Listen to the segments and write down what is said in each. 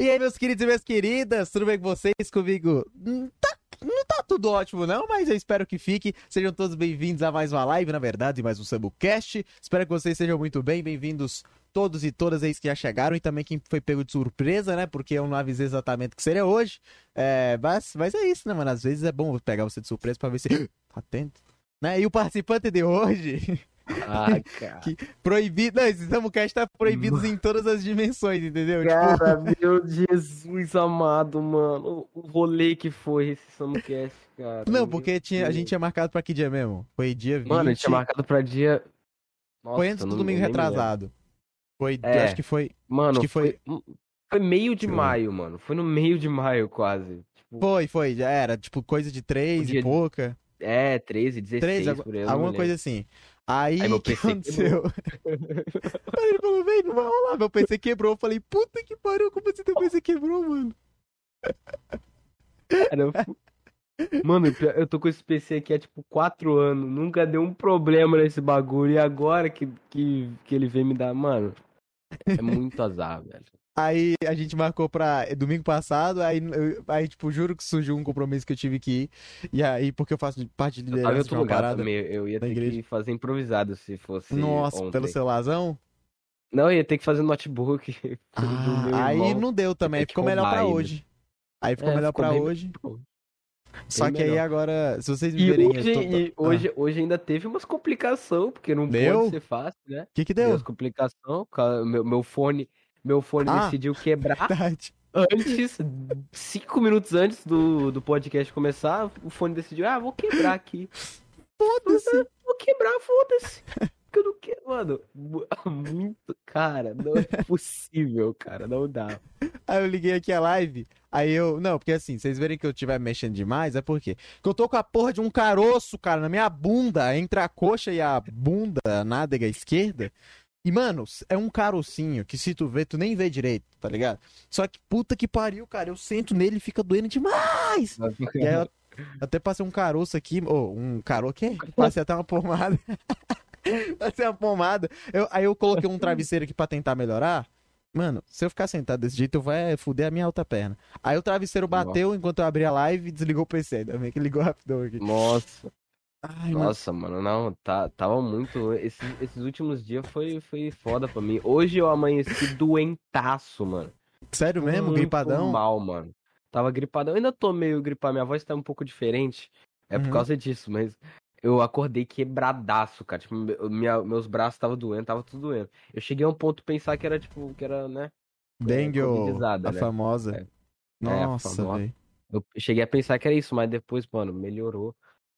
E aí, meus queridos e minhas queridas, tudo bem com vocês? Comigo? Hum, Tá, não tá tudo ótimo, não, mas eu espero que fique. Sejam todos bem-vindos a mais uma live, na verdade, mais um Sabucast. Espero que vocês sejam muito bem, bem-vindos todos e todas aí que já chegaram e também quem foi pego de surpresa, né? Porque eu não avisei exatamente o que seria hoje. É, mas, mas é isso, né, mano? Às vezes é bom pegar você de surpresa pra ver se tá atento. Né? E o participante de hoje, Ah, cara. Que- proibido. Não, esse Sabucast tá proibido em todas as dimensões, entendeu? Tipo, Cara, meu Jesus amado, mano. O rolê que foi esse Samcast, cara. Não, porque tinha, a gente tinha marcado pra que dia mesmo? Foi dia 20. Mano, a gente tinha marcado pra dia. Nossa, Foi antes do domingo retrasado. Foi, É. acho que foi. Mano, Acho que foi. Foi meio de ver. maio, mano. Foi no meio de maio, quase. Tipo, Foi, foi, já era. Tipo, coisa de 3 Dia e pouca. é, 13, 16, 3, por aí. eu não alguma me coisa assim. Aí, Aí meu o que PC aconteceu? Aí ele falou, vem, não vai rolar. Meu PC quebrou. Eu falei, puta que pariu, como assim teu PC quebrou, mano? Cara, Mano, eu tô com esse PC aqui há tipo 4 anos. Nunca deu um problema nesse bagulho. E agora que, que, que ele veio me dar. Mano, é muito azar, velho. Aí a gente marcou pra domingo passado, aí, eu- aí, tipo, juro que surgiu um compromisso que eu tive que ir. E aí, porque eu faço parte de Eu liderança de outro uma lugar parada. também. Eu ia ter igreja. que fazer improvisado se fosse. Nossa, ontem. pelo celularzão? Não, eu ia ter que fazer no notebook. Ah, aí não deu também, ficou melhor pra hoje. Aí ficou É, melhor ficou pra bem- hoje. Só bem que aí melhor. agora, se vocês me E verem. hoje, eu tô- e tô- hoje, hoje ainda teve umas complicações, porque não Deu? pode ser fácil, né? O que que Deu deu? as complicações. ca- Meu, meu fone, meu fone Ah. decidiu quebrar Verdade. antes, cinco minutos antes do, do podcast começar. O fone decidiu, ah, vou quebrar aqui. Foda-se. Vou quebrar, foda-se. Porque eu não quero, mano. mu- Muito, cara, não é possível, cara, não dá. Aí eu liguei aqui a live. Aí eu. Não, porque assim, vocês verem que eu estiver mexendo demais, é porque. Que eu tô com a porra de um caroço, cara, na minha bunda, entre a coxa e a bunda, a nádega esquerda. E, mano, é um carocinho que se tu vê, tu nem vê direito, tá ligado? Só que puta que pariu, cara. Eu sento nele e fica doendo demais. E aí eu até passei um caroço aqui, ou um caro quê? Passei até uma pomada. passei uma pomada. Eu- aí eu coloquei um travesseiro aqui pra tentar melhorar. Mano, se eu ficar sentado desse jeito, eu vai fuder a minha outra perna. Aí o travesseiro bateu enquanto eu abri a live e desligou o PC. Ainda bem que ligou rapidão aqui. Nossa, Ai, mano. nossa, mano, não, tá, tava muito. Esses, esses últimos dias foi, foi foda pra mim. Hoje eu amanheci doentaço, mano. Sério mesmo? Muito Gripadão? mal, mano. Tava gripadão. Eu ainda tô meio gripado, minha voz tá um pouco diferente. É por Uhum. causa disso, mas eu acordei quebradaço, cara. Tipo, minha- meus braços estavam doendo, tava tudo doendo. Eu cheguei a um ponto de pensar que era, tipo, que era, né? Dengue, ou covidizada, a né? famosa. É. É, a Nossa, famosa. Eu cheguei a pensar que era isso, mas depois, mano, melhorou.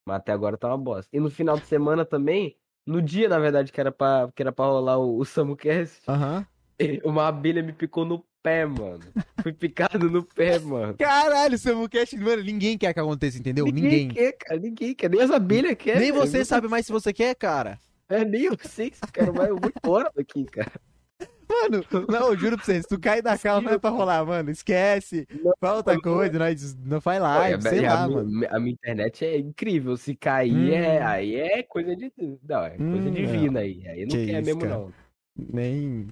Mas até agora tá uma bosta. E no final de semana também, no dia, na verdade, que era pra, que era pra rolar o, o SamuCast, uma abelha me picou no pé, mano. Fui picado no pé, mano. Caralho, Samucast, mano, ninguém quer que aconteça, entendeu? Ninguém. quer, cara. Ninguém quer. Nem as abelhas querem. Nem você Eu sabe mais se você quer, cara. É, nem eu sei se quero mais. Eu vou embora daqui, cara. Mano, não, eu juro pra vocês, se tu cair da não é pra rolar, mano. Esquece. Não. coisa, nós não faz live, sei e a lá, minha- mano. A minha internet é incrível. Se cair, é, Hum. aí é coisa de. Não, é coisa Hum, divina aí. Aí não Que quer isso, mesmo, cara. não. Nem.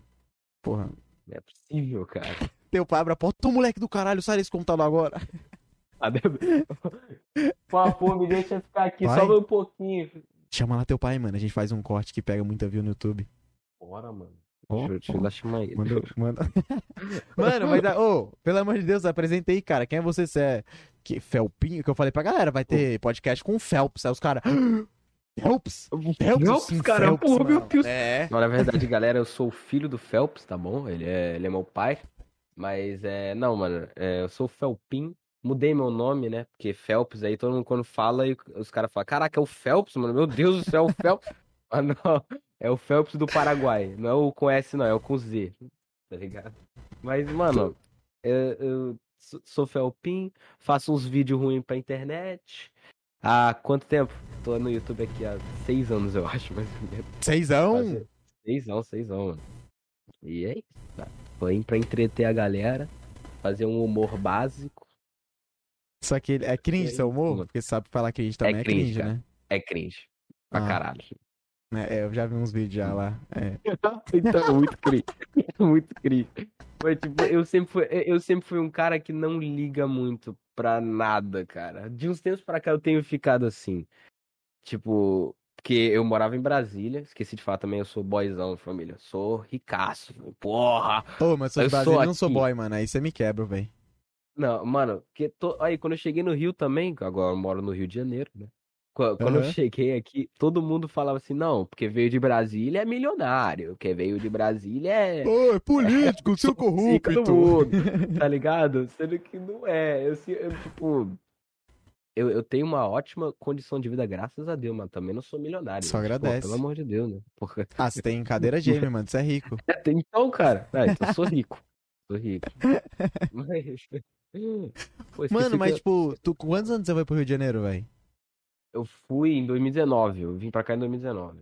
Porra. Não é possível, cara. Teu pai abre a porta, tu moleque do caralho, sai desse computador agora. Favor, me deixa ficar aqui Vai. só um pouquinho. Chama lá teu pai, mano. A gente faz um corte que pega muita view no YouTube. Bora, mano. Deixa, eu- deixa eu ó. lá chamar ele. Manda, manda. Mano, mas, ô, pelo amor de Deus, apresentei, cara. Quem é você? Você é que, Felpinho? Que eu falei pra galera, vai ter podcast com o Phelps. Aí os caras. Phelps? Phelps? Cara, Phelps, porra, meu mano. Deus. É. Não, na verdade, galera, eu sou o filho do Phelps, tá bom? Ele é, ele é meu pai. Mas é. Não, mano, é, eu sou o Felpin. Mudei meu nome, né? Porque Phelps aí, todo mundo quando fala, e os caras falam: Caraca, é o Phelps, mano. Meu Deus do céu, é o Phelps. Ah, não. É o Phelps do Paraguai. Não é o com S, não, é o com Z. Tá ligado? Mas, mano, eu, eu sou- Felpin, faço uns vídeos ruins pra internet. Há quanto tempo? Tô no YouTube aqui há seis anos, eu acho, mais ou menos. Seisão? Seisão, seisão, mano. E é isso, tá? Foi pra entreter a galera, fazer um humor básico. Só que ele- é cringe É seu humor? mano. Porque sabe falar cringe também é, cringe, cringe, cara. né? É cringe. Pra Ah. caralho. É, é, eu já vi uns vídeos já lá. É. Então, é muito cri. Muito cri. Mas, tipo, eu sempre, fui, eu sempre fui um cara que não liga muito pra nada, cara. De uns tempos pra cá eu tenho ficado assim. Tipo, porque eu morava em Brasília, esqueci de falar também, eu sou boyzão, família. Sou ricaço, porra! Ô, mas sou Eu sou eu não sou boy, mano. Aí você me quebra, velho. Não, mano, porque to... aí quando eu cheguei no Rio também, que agora eu moro no Rio de Janeiro, né? Qu- Quando eu Aham. cheguei aqui, todo mundo falava assim, não, porque veio de Brasília é milionário, porque veio de Brasília é Ô, é político, seu Fica do mundo, tá ligado? Sendo que não é. Eu, eu, tipo, eu, eu tenho uma ótima condição de vida, graças a Deus, mas também não sou milionário. Só? Pô, agradece. pelo amor de Deus, né? Porra. Ah, você tem cadeira gamer, mano. Você é rico. Então, cara, ah, então eu sou rico. Sou rico. Mas. Pô, Mano, que mas eu, tipo, tu, quantos anos você foi pro Rio de Janeiro, velho? Eu fui em 2019, eu vim pra cá em 2019.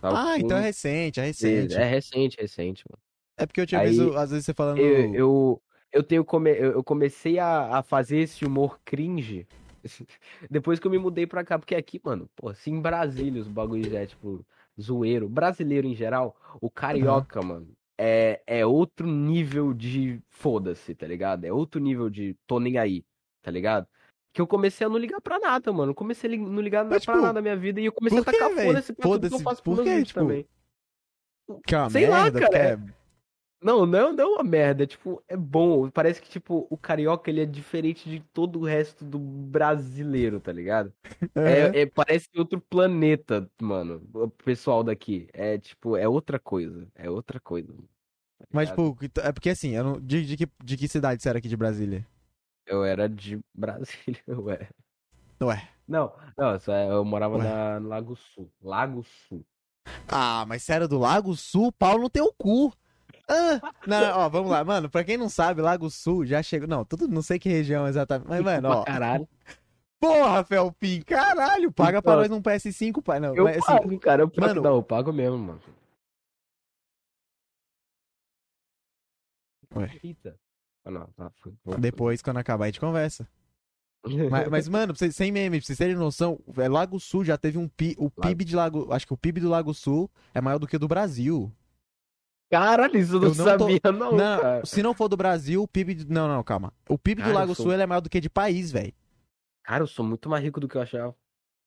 Tava Ah, com então é recente, é recente. É recente, recente, mano. É porque eu tinha Aí, visto, às vezes, você falando. Eu, eu, eu tenho come... eu comecei a, a fazer esse humor cringe depois que eu me mudei pra cá, porque aqui, mano, pô, se em Brasília os bagulhos é tipo zoeiro, brasileiro em geral, o carioca, mano, é, é outro nível de foda-se, tá ligado? É outro nível de tô nem aí, tá ligado? Que eu comecei a não ligar pra nada, mano. Eu comecei a não ligar Mas, pra tipo, nada na minha vida e eu comecei a tacar foda-se pra tudo que eu faço por meus vídeos Tipo, também. Que é uma sei lá, merda, cara, porque é- é- Não, não, não é uma merda, é, tipo, é bom. Parece que, tipo, o carioca, ele é diferente de todo o resto do brasileiro, tá ligado? Aham. É, é- parece outro planeta, mano, o pessoal daqui. É, tipo, é outra coisa, é outra coisa. tá Mas, tipo, que é porque assim, eu não... de, de, que, de que cidade você era aqui de Brasília? Eu era de Brasília, ué. Ué. Não, não, é- eu morava Ué. na no Lago Sul, Lago Sul. Ah, mas era do Lago Sul, pau no teu cu. Ah, não, ó, vamos lá, mano. Pra quem não sabe, Lago Sul já chegou. Não, tudo, não sei que região exatamente. Mas, mano, Pra ó. caralho. Porra, Felpin, caralho, paga pra Então, nós num PS5, pai. Não, Eu mas, assim, pago, cara, eu pago, mano- não, eu pago mesmo, mano. Ué. Eita. Ah, não, tá, depois, quando acabar, a gente conversa. Mas, mas, mano, vocês- sem meme, pra vocês terem noção, é, Lago Sul já teve um pi, o PIB de Lago, acho que o PIB do Lago Sul é maior do que o do Brasil. Caralho, isso eu não, Eu não tô- sabia, não, Não, cara. se não for do Brasil, o PIB, de- não, não, calma. O PIB do Cara, eu Lago sou- Sul ele é maior do que de país, velho. Cara, eu sou muito mais rico do que eu achava.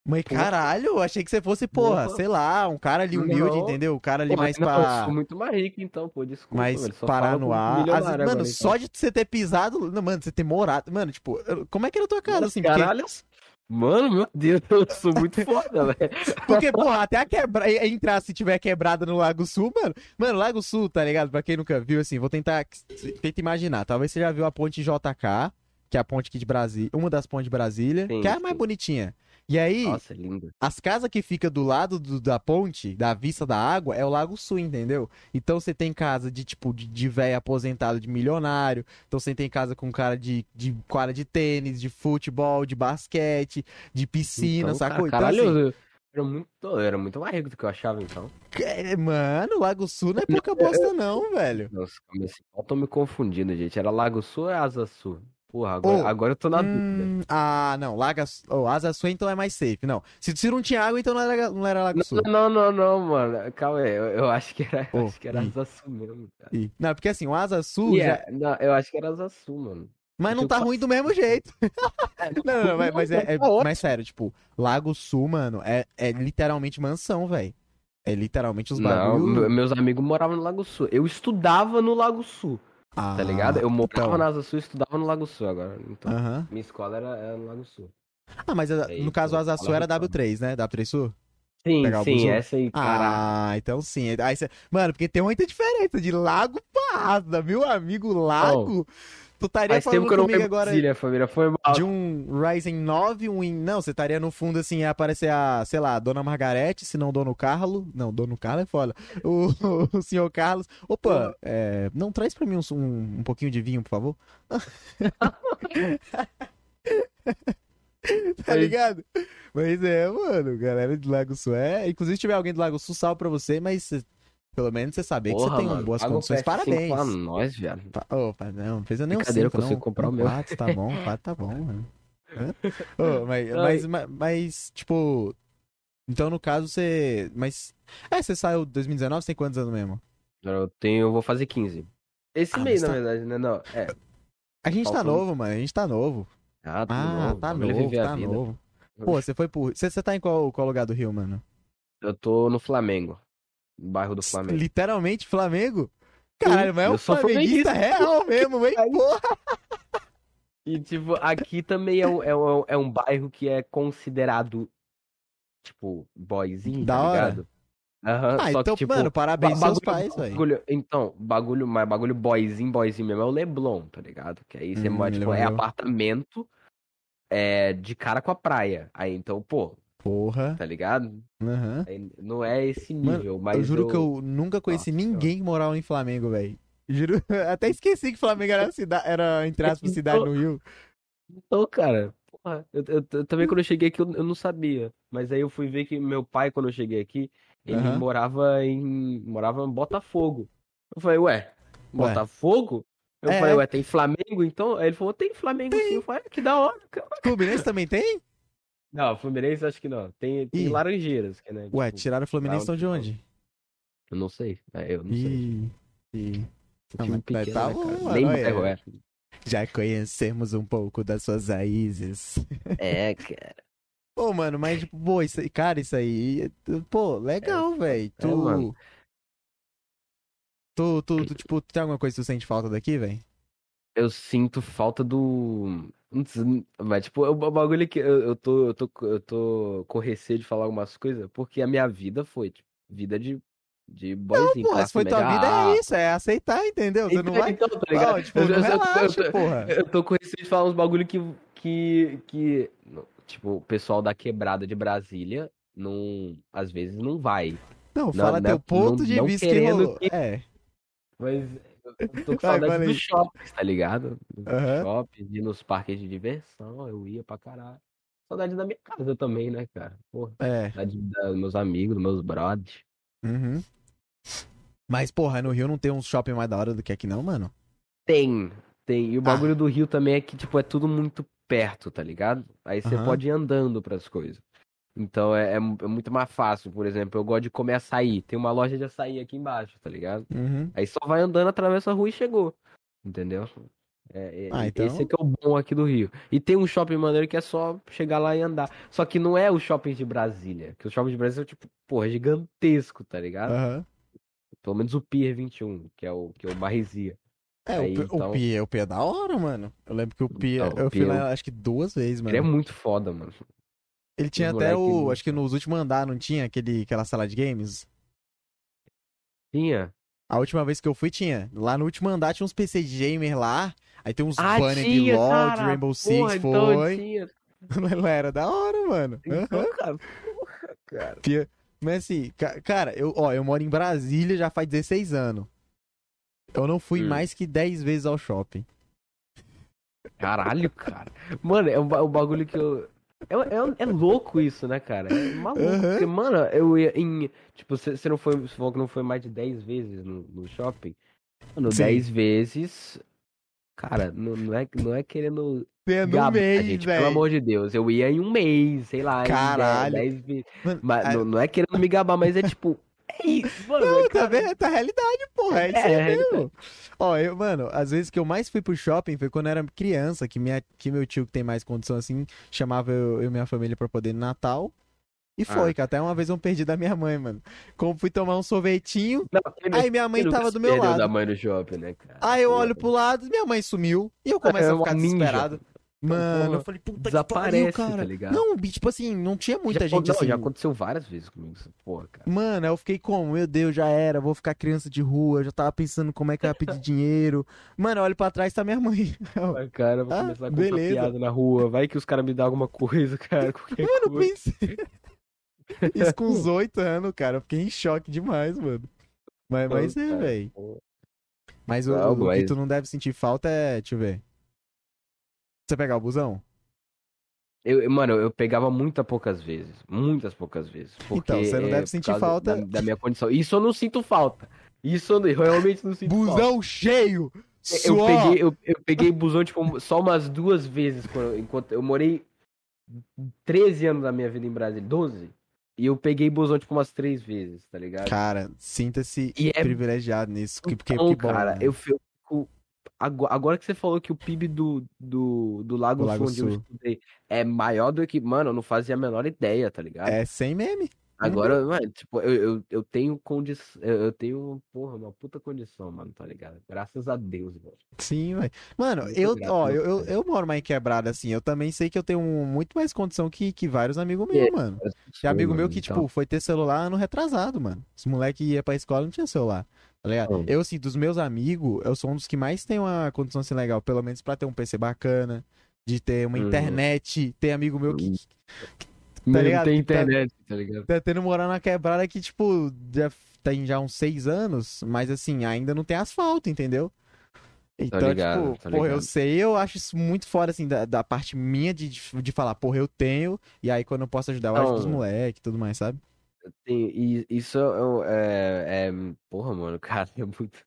Mas caralho, achei que você fosse, porra, Porra. sei lá, um cara ali humilde, Não. entendeu? O cara ali Porra, mais não, pra. eu sou muito mais rico, então, pô, desculpa. velho, só parar no ar. Vezes, mano, agora, só então. de você ter pisado. não, Mano, você ter morado. Mano, tipo, como é que era a tua cara, assim? Porque, Caralho, mano, meu Deus, eu sou muito foda, velho. porque, porra, até a quebra... entrar se tiver quebrada no Lago Sul, mano. Mano, Lago Sul, tá ligado? Pra quem nunca viu, assim, vou tentar. Tenta imaginar. Talvez você já viu a ponte JK, que é a ponte aqui de Brasília. Uma das pontes de Brasília, Sim, que é a mais sim. bonitinha. E aí, Nossa, lindo. as casas que fica do lado do- da ponte, da vista da água, é o Lago Sul, entendeu? Então você tem casa de tipo de, de velho aposentado de milionário. Então você tem casa com cara de, de quadra de tênis, de futebol, de basquete, de piscina, Então, sacou? cara, caralho, então, assim, era muito, era muito mais rico do que eu achava, então. é, mano, Lago Sul não é pouca bosta, não, velho. Nossa, eu tô me confundindo, gente. Era Lago Sul ou é Asa Sul? Porra, agora, Ô, agora eu tô na dúvida. Hum, ah, não, Laga, oh, Asa Sul então é mais safe. Não, se, se não tinha água, então não era, não era Lago Sul. Não, não, não, mano. Calma aí, eu, eu acho que era, Ô, acho que era. Asa Sul mesmo, cara. Não, porque assim, o Asa Sul já. é, não, eu acho que era Asa Sul, mano. Mas não tá ruim do mesmo jeito. Não, não, não, mas, mas é, é- Tá mas sério, tipo, Lago Sul, mano, é, é literalmente mansão, velho. É literalmente os Não, bagulho. me- meus amigos moravam no Lago Sul. Eu estudava no Lago Sul, Ah, tá ligado? Eu morava então. na Asa Sul e estudava no Lago Sul agora. Então, minha escola era, era no Lago Sul. Ah, mas a- É no caso, o Asa Sul era muito. W3, né? W3 Sul? Sim, sim, essa aí, cara. Ah, então sim. Aí cê... Mano, porque tem muita diferença de lago pra asa, meu amigo, lago. Tu estaria Faz tempo falando que eu não comigo agora Brasília, família. Foi mal. de um Ryzen 9, um. Não, você estaria no fundo assim, ia aparecer a, sei lá, Dona Margarete, se não Dono Carlo. Não, Dono Carlo é foda. O, o senhor Carlos. Opa, é, não traz pra mim um, um, um pouquinho de vinho, por favor. tá ligado? Mas é, mano, galera de Lago Sul é. Inclusive, se tiver alguém do Lago Sul, salve pra você, mas pelo menos você saber que Porra, você tem mano, boas condições. PS5 Parabéns. Pra nós, viado. Pa- Opa, não, não precisa nem um Brincadeira, eu 5, consigo não. comprar um o meu. 4 tá bom, 4 tá bom, mano. Ô, mas, mas, mas, mas, tipo, Então, no caso, você. Mas. É, você saiu em 2019, você tem quantos anos mesmo? Eu tenho, eu vou fazer 15. Esse Ah, mês, mas na tá- verdade, né? Não, é. A gente tá Faltou- novo, mano. A gente tá novo. Ah, tá Ah, novo. tá novo, tá novo. Pô, você foi por. Você, você tá em qual, qual lugar do Rio, mano? Eu tô no Flamengo. No bairro do Flamengo. Literalmente Flamengo? Caralho, mas é eu um sou flamenguista flamenguista. real mesmo, hein? Porra. E, tipo, aqui também é um, é um, é um bairro que é considerado, tipo, boyzinho, Da tá hora. ligado? Aham, Ah, só então, que, tipo, mano, parabéns ba- aos seus bagulho- pais, velho. bagulho- Então, bagulho, mas bagulho boyzinho, boyzinho mesmo é o Leblon, tá ligado? Que aí você Hum, mora, tipo, é apartamento é, de cara com a praia. Aí, então, pô, Porra. tá ligado? Aí Não é esse Mano, nível, mas eu juro que eu nunca conheci Nossa ninguém que morava em Flamengo, velho. Juro, até esqueci que Flamengo era, cida... era entre aspas, cidade no Rio. Então, cara, porra, eu, eu- eu também quando eu cheguei aqui eu, eu não sabia. Mas aí eu fui ver que meu pai, quando eu cheguei aqui, ele Aham. morava em. morava em Botafogo. Eu falei, ué, Botafogo? Eu É. falei, ué, tem Flamengo então? Aí ele falou, tem Flamengo sim. Eu falei, ah, que da hora, cara. Fluminense também tem? Não, Fluminense acho que não. Tem, tem Ih. Laranjeiras, que né? Ué, tipo, tiraram o Fluminense estão de onde-? Eu não sei. É, eu não sei. Ih, ih. Mas pequeno, tá né, cara? Nem bairro é. Já conhecemos um pouco das suas raízes. É, cara. Pô, mano, mas, tipo, pô, isso cara, isso aí. Pô, legal, velho. Tu, é, tu, tu, tu, tipo, tem alguma coisa que tu sente falta daqui, velho? eu sinto falta do. Não sei, Mas, tipo, o bagulho é que eu, eu tô, eu tô, eu tô com receio de falar algumas coisas, porque a minha vida foi, tipo, vida de, de boyzinho, Pô, se classe foi tua média vida, A. é isso, é aceitar, entendeu? Você não Então, vai. então, tá ligado? Ó, tipo, Eu- não eu- relaxa, eu- porra. Eu tô com receio de falar uns bagulho que, que, que, tipo, o pessoal da quebrada de Brasília, não, às vezes não vai. Não, Não, fala não- teu ponto não- de não vista que rolou. que- É. Mas eu tô com saudade dos shoppings, tá ligado? Dos Aham. shoppings, ir nos parques de diversão, eu ia pra caralho. Saudade da minha casa também, né, cara? Porra, É. saudade dos meus amigos, dos meus brothers. Uhum. Mas, porra, no Rio não tem um shopping mais da hora do que aqui, não, mano? Tem, tem. Ah. E o bagulho do Rio também é que, tipo, é tudo muito perto, tá ligado? Aí você Aham. pode ir andando pras coisas. Então é, é é muito mais fácil. Por exemplo, eu gosto de comer açaí. Tem uma loja de açaí aqui embaixo, tá ligado? Uhum. Aí só vai andando, atravessa a rua e chegou. Entendeu? É, é- Ah, então- Esse é que é o bom aqui do Rio. E tem um shopping maneiro que é só chegar lá e andar. Só que não é o shopping de Brasília. Que o shopping de Brasília é tipo, porra, gigantesco, tá ligado? Aham. Pelo menos o Pier 21, que é o que é o Marresia. É, Aí, o, então- o Pia, o Pia é da hora, mano. Eu lembro que o Pia, Então, eu fui Pia- lá acho que duas vezes, mano. Ele é muito foda, mano. Ele tinha Os até moleque o, acho que nos últimos andar não tinha aquele, aquela sala de games? Tinha. A última vez que eu fui tinha. Lá no último andar tinha uns PC de gamer lá. Aí tem uns Ah, banner de LoL, de. Rainbow Six, Porra, então foi. tinha. Não era da hora, mano. Então, cara, porra, cara. Pia- Mas assim, ca- cara, eu, ó, eu moro em Brasília já faz 16 anos. Eu não fui Hum. mais que 10 vezes ao shopping. Caralho, cara. Mano, é um bagulho que eu. É, é, é louco isso, né, cara? É maluco. Aham. Porque, mano, eu ia em. Tipo, você não foi. Você falou que não foi mais de 10 vezes no, no shopping. Mano, Sim. 10 vezes. Cara, não, não, é, não é querendo. É no gabar, mês, gente, pelo velho. amor de Deus. Eu ia em um mês, sei lá. em Caralho. 10 vezes. Mano, Mas a- não, não é querendo me gabar, mas é tipo. É isso, mano. Não, é, tá vendo? Tá realidade, porra. É isso É, aí é mesmo. Ó, eu, mano, às vezes que eu mais fui pro shopping foi quando eu era criança, que, minha, que meu tio que tem mais condição assim, chamava eu e minha família pra poder ir no Natal. E foi, Ah. que até uma vez eu perdi da minha mãe, mano. Como fui tomar um sorvetinho, Não, aí minha mãe tava do meu lado. da mãe no shopping, né, cara? Aí eu olho pro lado, minha mãe sumiu. E eu começo É a ficar ninja. Desesperado. Mano, porra, eu falei, puta desaparece, que pariu, cara. tá ligado? Não, tipo assim, não tinha muita já, gente não, assim. já aconteceu várias vezes comigo essa porra, cara. Mano, eu fiquei como? Meu Deus, já era, vou ficar criança de rua, eu já tava pensando como é que eu ia pedir dinheiro. Mano, eu olho pra trás, tá minha mãe. Vai, cara, eu vou Ah, começar a comprar beleza. piada na rua. Vai que os caras me dão alguma coisa, cara. Mano, coisa. pensei. Isso com uns oito anos, cara. Eu fiquei em choque demais, mano. Mas, mas é, velho. Mas o, Não, o que tu não deve sentir falta é. Deixa eu ver. Você pegar o busão? Eu, eu- mano, eu pegava muitas poucas vezes. Muitas poucas vezes. Então, você não deve é sentir falta. Da, da minha condição. Isso eu não sinto falta. Isso eu realmente não sinto falta. Busão cheio! Eu peguei, eu, eu peguei busão, tipo, só umas duas vezes. Quando, enquanto eu morei 13 anos da minha vida em Brasília. 12? E eu peguei busão, tipo, umas três vezes, tá ligado? Cara, sinta-se é- privilegiado nisso. Que, porque, Então, que bom, cara, né? eu fico. Agora, que você falou que o PIB do, do, do Lago Do Lago Sul, onde eu Sul. estudei, é maior do que. Mano, eu não fazia a menor ideia, tá ligado? É sem meme. Agora, mano, tipo, eu, eu, eu tenho condição. Eu, tenho, porra, uma puta condição, mano, tá ligado? Graças a Deus, velho. Sim, velho. Mano, Muito eu, ó, eu, eu, eu moro mais quebrada, assim. Eu também sei que eu tenho muito mais condição que, que vários amigos É, meus, mano. Tem amigo meu mano, que, então. tipo, foi ter celular ano retrasado, mano. Os moleque ia pra escola não tinha celular. Tá ligado? Hum. Eu, assim, dos meus amigos, eu sou um dos que mais tem uma condição assim legal, pelo menos pra ter um PC bacana, de ter uma Uhum. internet. Tem amigo meu que, Uhum. tá Não ligado? tem Que tá- internet, tá ligado? tá tendo morar na quebrada que, tipo, já tem já uns seis anos, mas assim, ainda não tem asfalto, entendeu? Então, ligado, tipo, porra, eu sei, eu acho isso muito fora, assim, da, da parte minha de, de falar, porra, eu tenho, e aí quando eu posso ajudar, eu ajudo os Não. moleques e tudo mais, sabe? Tem- e isso é, é, é- Porra, mano, cara, é muito.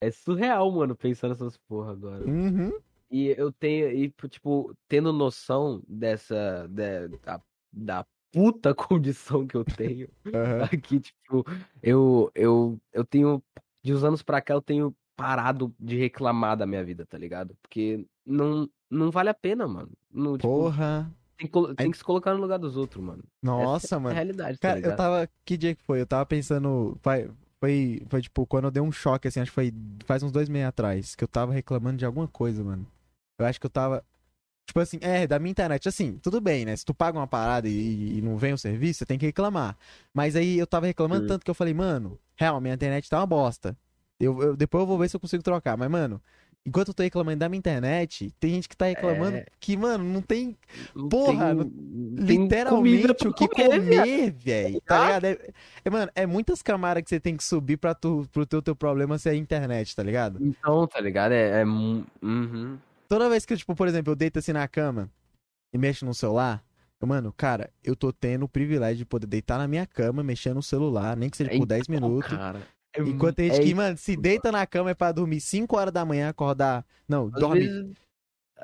É surreal, mano, pensar nessas porra agora. Uhum. E eu tenho, e, tipo, tendo noção dessa. da, da, da puta condição que eu tenho aham. aqui, tipo, eu, eu, eu tenho. De uns anos pra cá, eu tenho parado de reclamar da minha vida, tá ligado? Porque não, não vale a pena, mano. Não, tipo, Porra. Tem, que tem que se colocar no lugar dos outros, mano. Nossa, Essa é a mano. realidade, tá Cara, eu ligado? tava. Que dia que foi? Eu tava pensando. Foi, foi, foi tipo, quando eu dei um choque, assim, acho que foi faz uns dois meses atrás, que eu tava reclamando de alguma coisa, mano. Eu acho que eu tava. Tipo assim, é, da minha internet. Assim, tudo bem, né? Se tu paga uma parada e, e não vem o serviço, você tem que reclamar. Mas aí eu tava reclamando Hum. tanto que eu falei, mano, real, minha internet tá uma bosta. Eu, eu- depois eu vou ver se eu consigo trocar. Mas, mano, enquanto eu tô reclamando da minha internet, tem gente que tá reclamando É. que, mano, não tem Porra, tem- não tem literalmente o que comer, velho. Tá ligado? É, é, mano, é muitas camadas que você tem que subir pra tu, pro teu, teu problema ser a internet, tá ligado? Então, tá ligado? É, é uhum. Toda vez que eu, tipo, por exemplo, eu deito assim na cama e mexo no celular, mano, cara, eu tô tendo o privilégio de poder deitar na minha cama, mexer no celular, nem que seja por 10 Então, minutos. cara, é Enquanto tem gente é que, mano, se deita na cama é pra dormir 5 horas da manhã, acordar. Não, Às dorme vezes-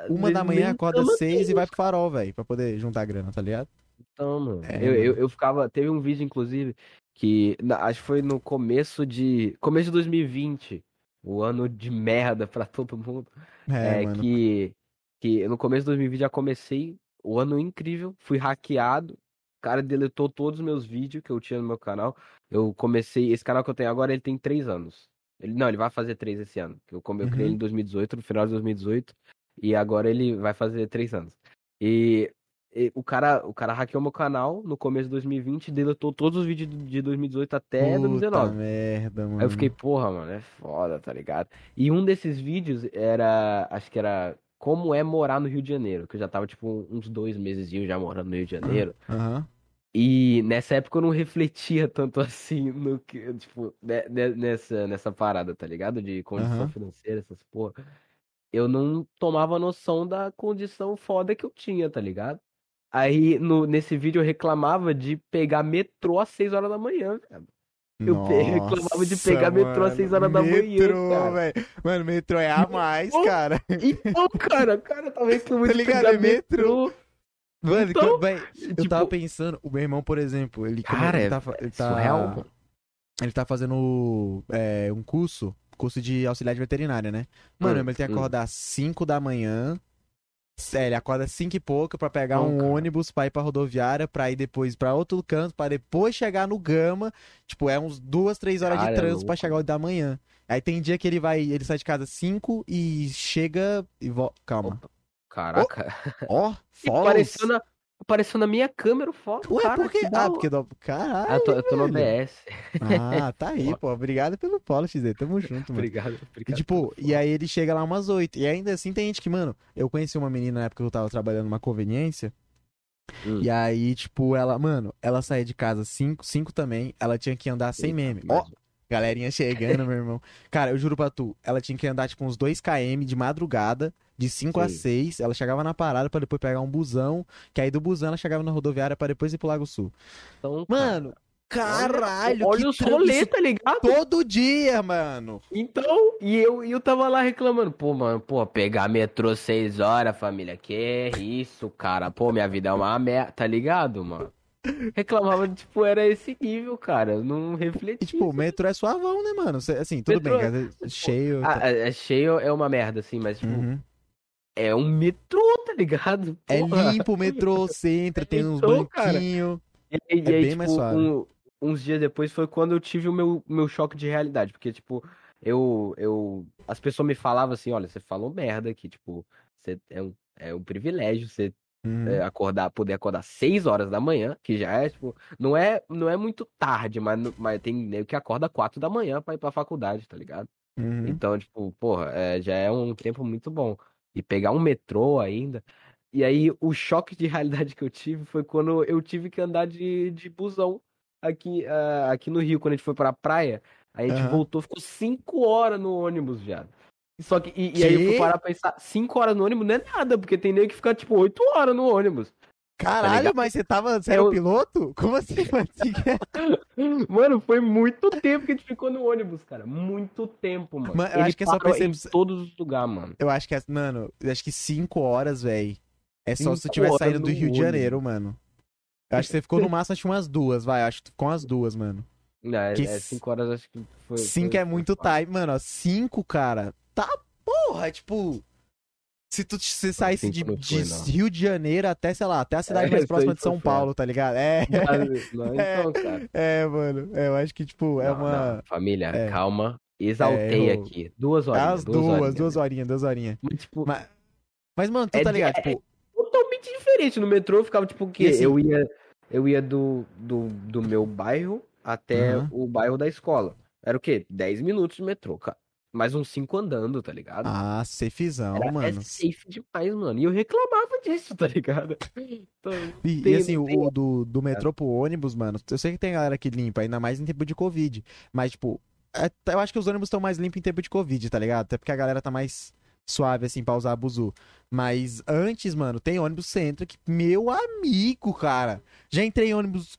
uma da manhã, acorda cama 6 e vai pro farol, velho, pra poder juntar grana, tá ligado? Então, mano. É, eu, eu, eu ficava. Teve um vídeo, inclusive, que acho que foi no começo de. Começo de 2020. O ano de merda pra todo mundo. É, É, que, que no começo de 2020 já comecei o ano incrível, fui hackeado, cara deletou todos os meus vídeos que eu tinha no meu canal. Eu comecei, esse canal que eu tenho agora, ele tem três anos. Ele, não, ele vai fazer três esse ano. que Eu, eu criei Uhum. ele em 2018, no final de 2018, e agora ele vai fazer três anos. E, e o cara, o cara hackeou meu canal no começo de 2020 e deletou todos os vídeos de 2018 até Puta 2019. merda, mano. Aí eu fiquei, porra, mano, é foda, tá ligado? E um desses vídeos era, acho que era como é morar no Rio de Janeiro, que eu já tava, tipo, uns dois meses já morando no Rio de Janeiro. Aham. E nessa época eu não refletia tanto assim no que, tipo, ne- ne- nessa, nessa parada, tá ligado? De condição Aham. financeira, essas porra. Eu não tomava noção da condição foda que eu tinha, tá ligado? Aí no, nesse vídeo eu reclamava de pegar metrô às 6 horas da manhã, velho. Eu pe- reclamava de pegar metrô às seis horas da manhã, Metrô, cara. velho. Mano, metrô é a mais, Metrô? cara. Então, cara, cara, eu tava reclamando Tá de ligado? pegar É metrô. metrô. Mano, Então, que- véi, eu tipo- tava pensando, o meu irmão, por exemplo, ele, Cara, ele é- tá, ele tá, surreal, mano. ele tá fazendo é, um curso, curso de auxiliar de veterinária, né? Mano, Hum, ele tem que hum. acordar às 5 da manhã, é, ele acorda às 5 e pouco pra pegar um cara. ônibus pra ir pra rodoviária, pra ir depois pra outro canto, pra depois chegar no Gama, tipo, é uns duas, três horas Cara, de é trânsito pra louco, chegar da manhã. Aí tem dia que ele vai, ele sai de casa às 5 e chega e volta, calma. Caraca. Ó, follows. apareceu na, apareceu na minha câmera o foto, Ué, cara. por quê? Ah, porque do... Caralho. Ah, eu tô, eu tô no. OBS. Ah, tá aí, pô. Obrigado pelo follow, XD. Tamo junto, mano. Obrigado, E, obrigado. tipo, e aí ele chega lá umas 8. E ainda assim tem gente que, mano, eu conheci uma menina na época que eu tava trabalhando numa conveniência. Hum. E aí, tipo, ela, mano, ela saía de casa 5, 5 também. Ela tinha que andar sem Eita, meme. Ó, galerinha chegando, meu irmão. Cara, eu juro pra tu, ela tinha que andar, tipo, uns 2km de madrugada, de 5 a Sim. 6. Ela chegava na parada pra depois pegar um busão. Que aí do busão ela chegava na rodoviária pra depois ir pro Lago Sul. Então, Mano, caralho, olha que os isso tá ligado? Todo dia, mano. Então, e eu, e eu tava lá reclamando, pô, mano, pô, pegar metrô seis horas, família, que isso, cara, pô, minha vida é uma merda, tá ligado, mano? reclamava, tipo, era esse nível, cara. Não E, refletia. tipo, o metrô é suavão, né, mano? Assim, tudo Metrô bem, é- cheio. Ah, é é cheio, é uma merda, assim, mas, tipo, Uhum. é um metrô, tá ligado? É Porra. limpo o metrô, você entra, tem uns Metrô, banquinhos. E, e É bem mais tipo, suave. um- uns dias depois foi quando eu tive o meu, meu choque de realidade. Porque, tipo, eu, eu. As pessoas me falavam assim, olha, você falou merda aqui, tipo, você é um, é um privilégio você Uhum. é, acordar, poder acordar 6 horas da manhã, que já é, tipo, não é, não é muito tarde, mas, mas tem nego que acorda 4 da manhã pra ir pra faculdade, tá ligado? Uhum. Então, tipo, porra, é, já é um tempo muito bom. E pegar um metrô ainda. E aí, o choque de realidade que eu tive foi quando eu tive que andar de, de busão aqui, ah, aqui no Rio, quando a gente foi pra praia. Aí a gente Aham. voltou, ficou 5 horas no ônibus, viado. Só que, e, e aí eu fui parar pra pensar, 5 horas no ônibus não é nada, porque tem nego que fica, tipo, 8 horas no ônibus. Caralho, ligado? mas você tava. Você era Eu- o piloto? Como assim, mano? É? Mano, foi muito tempo que a gente ficou no ônibus, cara. Muito tempo, mano. Mano, eu Ele acho que é só parou percep- em todos os lugares, mano. Eu acho que é. Mano, eu acho que 5 horas, velho. É só se tu tivesse saído do Rio de ônibus. Janeiro, mano. Eu acho que você ficou no máximo acho umas duas, vai. Acho que ficou umas duas, mano. Não, é, Que é c- cinco horas, acho que foi. 5 foi- é muito time. Mano, ó, 5, cara. Tá porra, tipo. Se tu se saísse de, de. Rio de Janeiro até, sei lá, até a cidade É, mais próxima de São. Paulo, tá ligado? É, não, então, cara. é, mano. É, eu acho que, tipo, é Não, uma. não, família, é. calma. Exaltei É, eu- aqui. Duas horas. As duas, duas horinhas, duas horinhas. Mas, tipo, Mas, mas, mano, tu É tá ligado? é- Tipo, totalmente diferente. No metrô eu ficava tipo o quê? E assim- Eu ia, eu ia do, do, do meu bairro até o bairro da escola. Era o quê? 10 minutos de metrô, cara. Mais uns 5 andando, tá ligado? ah, safezão, Era, é mano. safe demais, mano. E eu reclamava disso, tá ligado? Então, E, e tem- assim, o, tem- o do, do metrô pro ônibus, mano, eu sei que tem galera que limpa, ainda mais em tempo de Covid. Mas, tipo, é- eu acho que os ônibus estão mais limpos em tempo de Covid, tá ligado? Até porque a galera tá mais suave, assim, pra usar buzu. Mas antes, mano, tem ônibus entra que, meu amigo, cara. Já entrei em ônibus,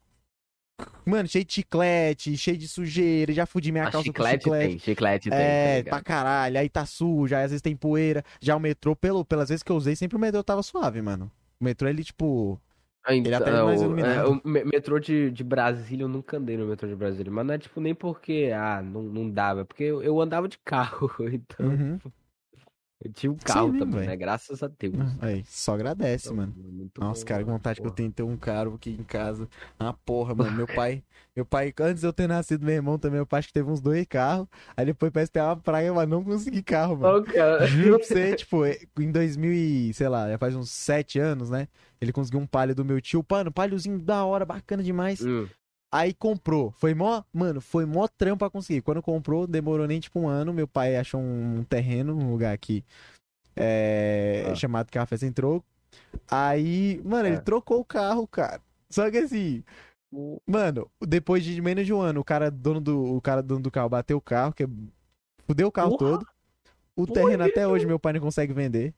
mano, cheio de chiclete, cheio de sujeira, já fudi minha a calça chiclete, com chiclete. tem, chiclete tem, tá É, ligado? pra caralho, aí tá sujo, aí às vezes tem poeira. Já o metrô, pelo, pelas vezes que eu usei, sempre o metrô tava suave, mano. O metrô, ele, tipo. Ele é até Então, mais é, iluminado. o me- metrô de, de Brasília, eu nunca andei no metrô de Brasília. Mas não é tipo nem porque, ah, não, não dava. É porque eu, eu andava de carro. Então, Uhum. Eu tinha um carro mesmo, também, velho. né? Graças a Deus. Aí, só agradece, Então, mano. muito Nossa, bom, cara, que vontade que eu porra. tenho ter um carro aqui em casa. Ah, porra, mano. Meu pai, meu pai, antes de eu ter nascido, meu irmão também, meu pai acho que teve uns dois carros. Aí depois pra esperar uma praia, mas não consegui carro, mano. Cara. Juro pra você, tipo, em 2000 e, sei lá, já faz uns sete anos, né? Ele conseguiu um palio do meu tio. Mano, paliozinho da hora, bacana demais. Hum, Aí comprou. Foi mó, mano, foi mó trampo pra conseguir. Quando comprou, demorou nem tipo um ano. Meu pai achou um terreno, um lugar aqui, é, Ah. chamado Café Sem Troco. Aí, mano, ele É. trocou o carro, cara. Só que assim, mano, depois de menos de um ano, o cara dono do, o cara dono do carro bateu o carro, que fudeu o carro Porra! todo. O terreno até hoje meu pai não consegue vender.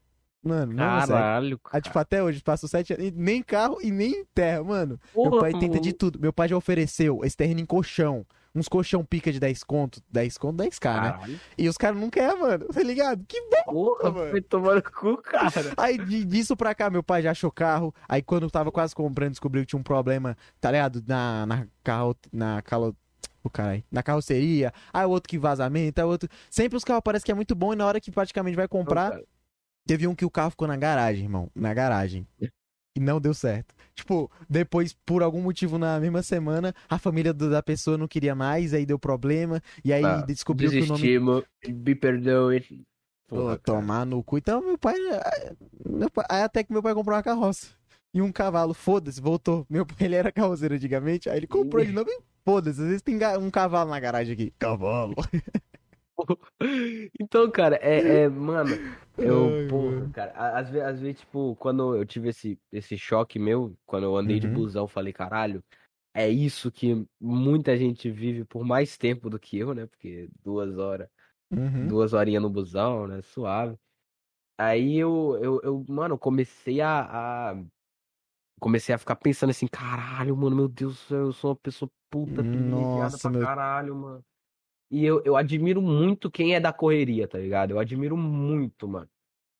Mano, não. Caralho, Ah, cara. tipo, até hoje, passou sete anos. Nem carro e nem terra, mano. Meu Porra, pai tenta de mano. tudo. Meu pai já ofereceu esse terreno em colchão. Uns colchão pica de 10 conto. 10 conto, 10k, né? Caralho. E os caras não querem, mano. Tá ligado? Que bom. Porra, mano. foi tomar no cu, cara. Aí disso pra cá, meu pai já achou carro. Aí quando eu tava quase comprando, descobriu que tinha um problema, tá ligado? Na, na carro. Na calo... O caralho. Na carroceria. Aí o outro que vazamento. Aí o outro. Sempre os carros parecem que é muito bom e na hora que praticamente vai comprar. Teve um que o carro ficou na garagem, irmão. Na garagem. E não deu certo. Tipo, depois, por algum motivo, na mesma semana, a família do- da pessoa não queria mais, aí deu problema. E aí Ah, descobriu que o nome. Me perdoe. Pô, tomar no cu. Então, meu pai, meu pai- Aí até que meu pai comprou uma carroça. E um cavalo. Foda-se, voltou. Meu pai, ele era carroceiro antigamente. Aí ele comprou de novo e foda-se. Às vezes tem um cavalo na garagem aqui. Cavalo. Então, cara, é, é, mano, eu, Ai, porra, mano. cara, às vezes, às vezes, tipo, quando eu tive esse, esse choque meu, quando eu andei de Uhum. busão, eu falei, caralho, é isso que muita gente vive por mais tempo do que eu, né? Porque duas horas, Uhum. duas horinhas no busão, né? Suave. Aí eu, eu, eu mano, comecei a, a- Comecei a ficar pensando assim, caralho, mano, meu Deus do céu, eu sou uma pessoa puta privilegiada Nossa, pra meu- caralho, mano. E eu, eu admiro muito quem é da correria, tá ligado? Eu admiro muito, mano.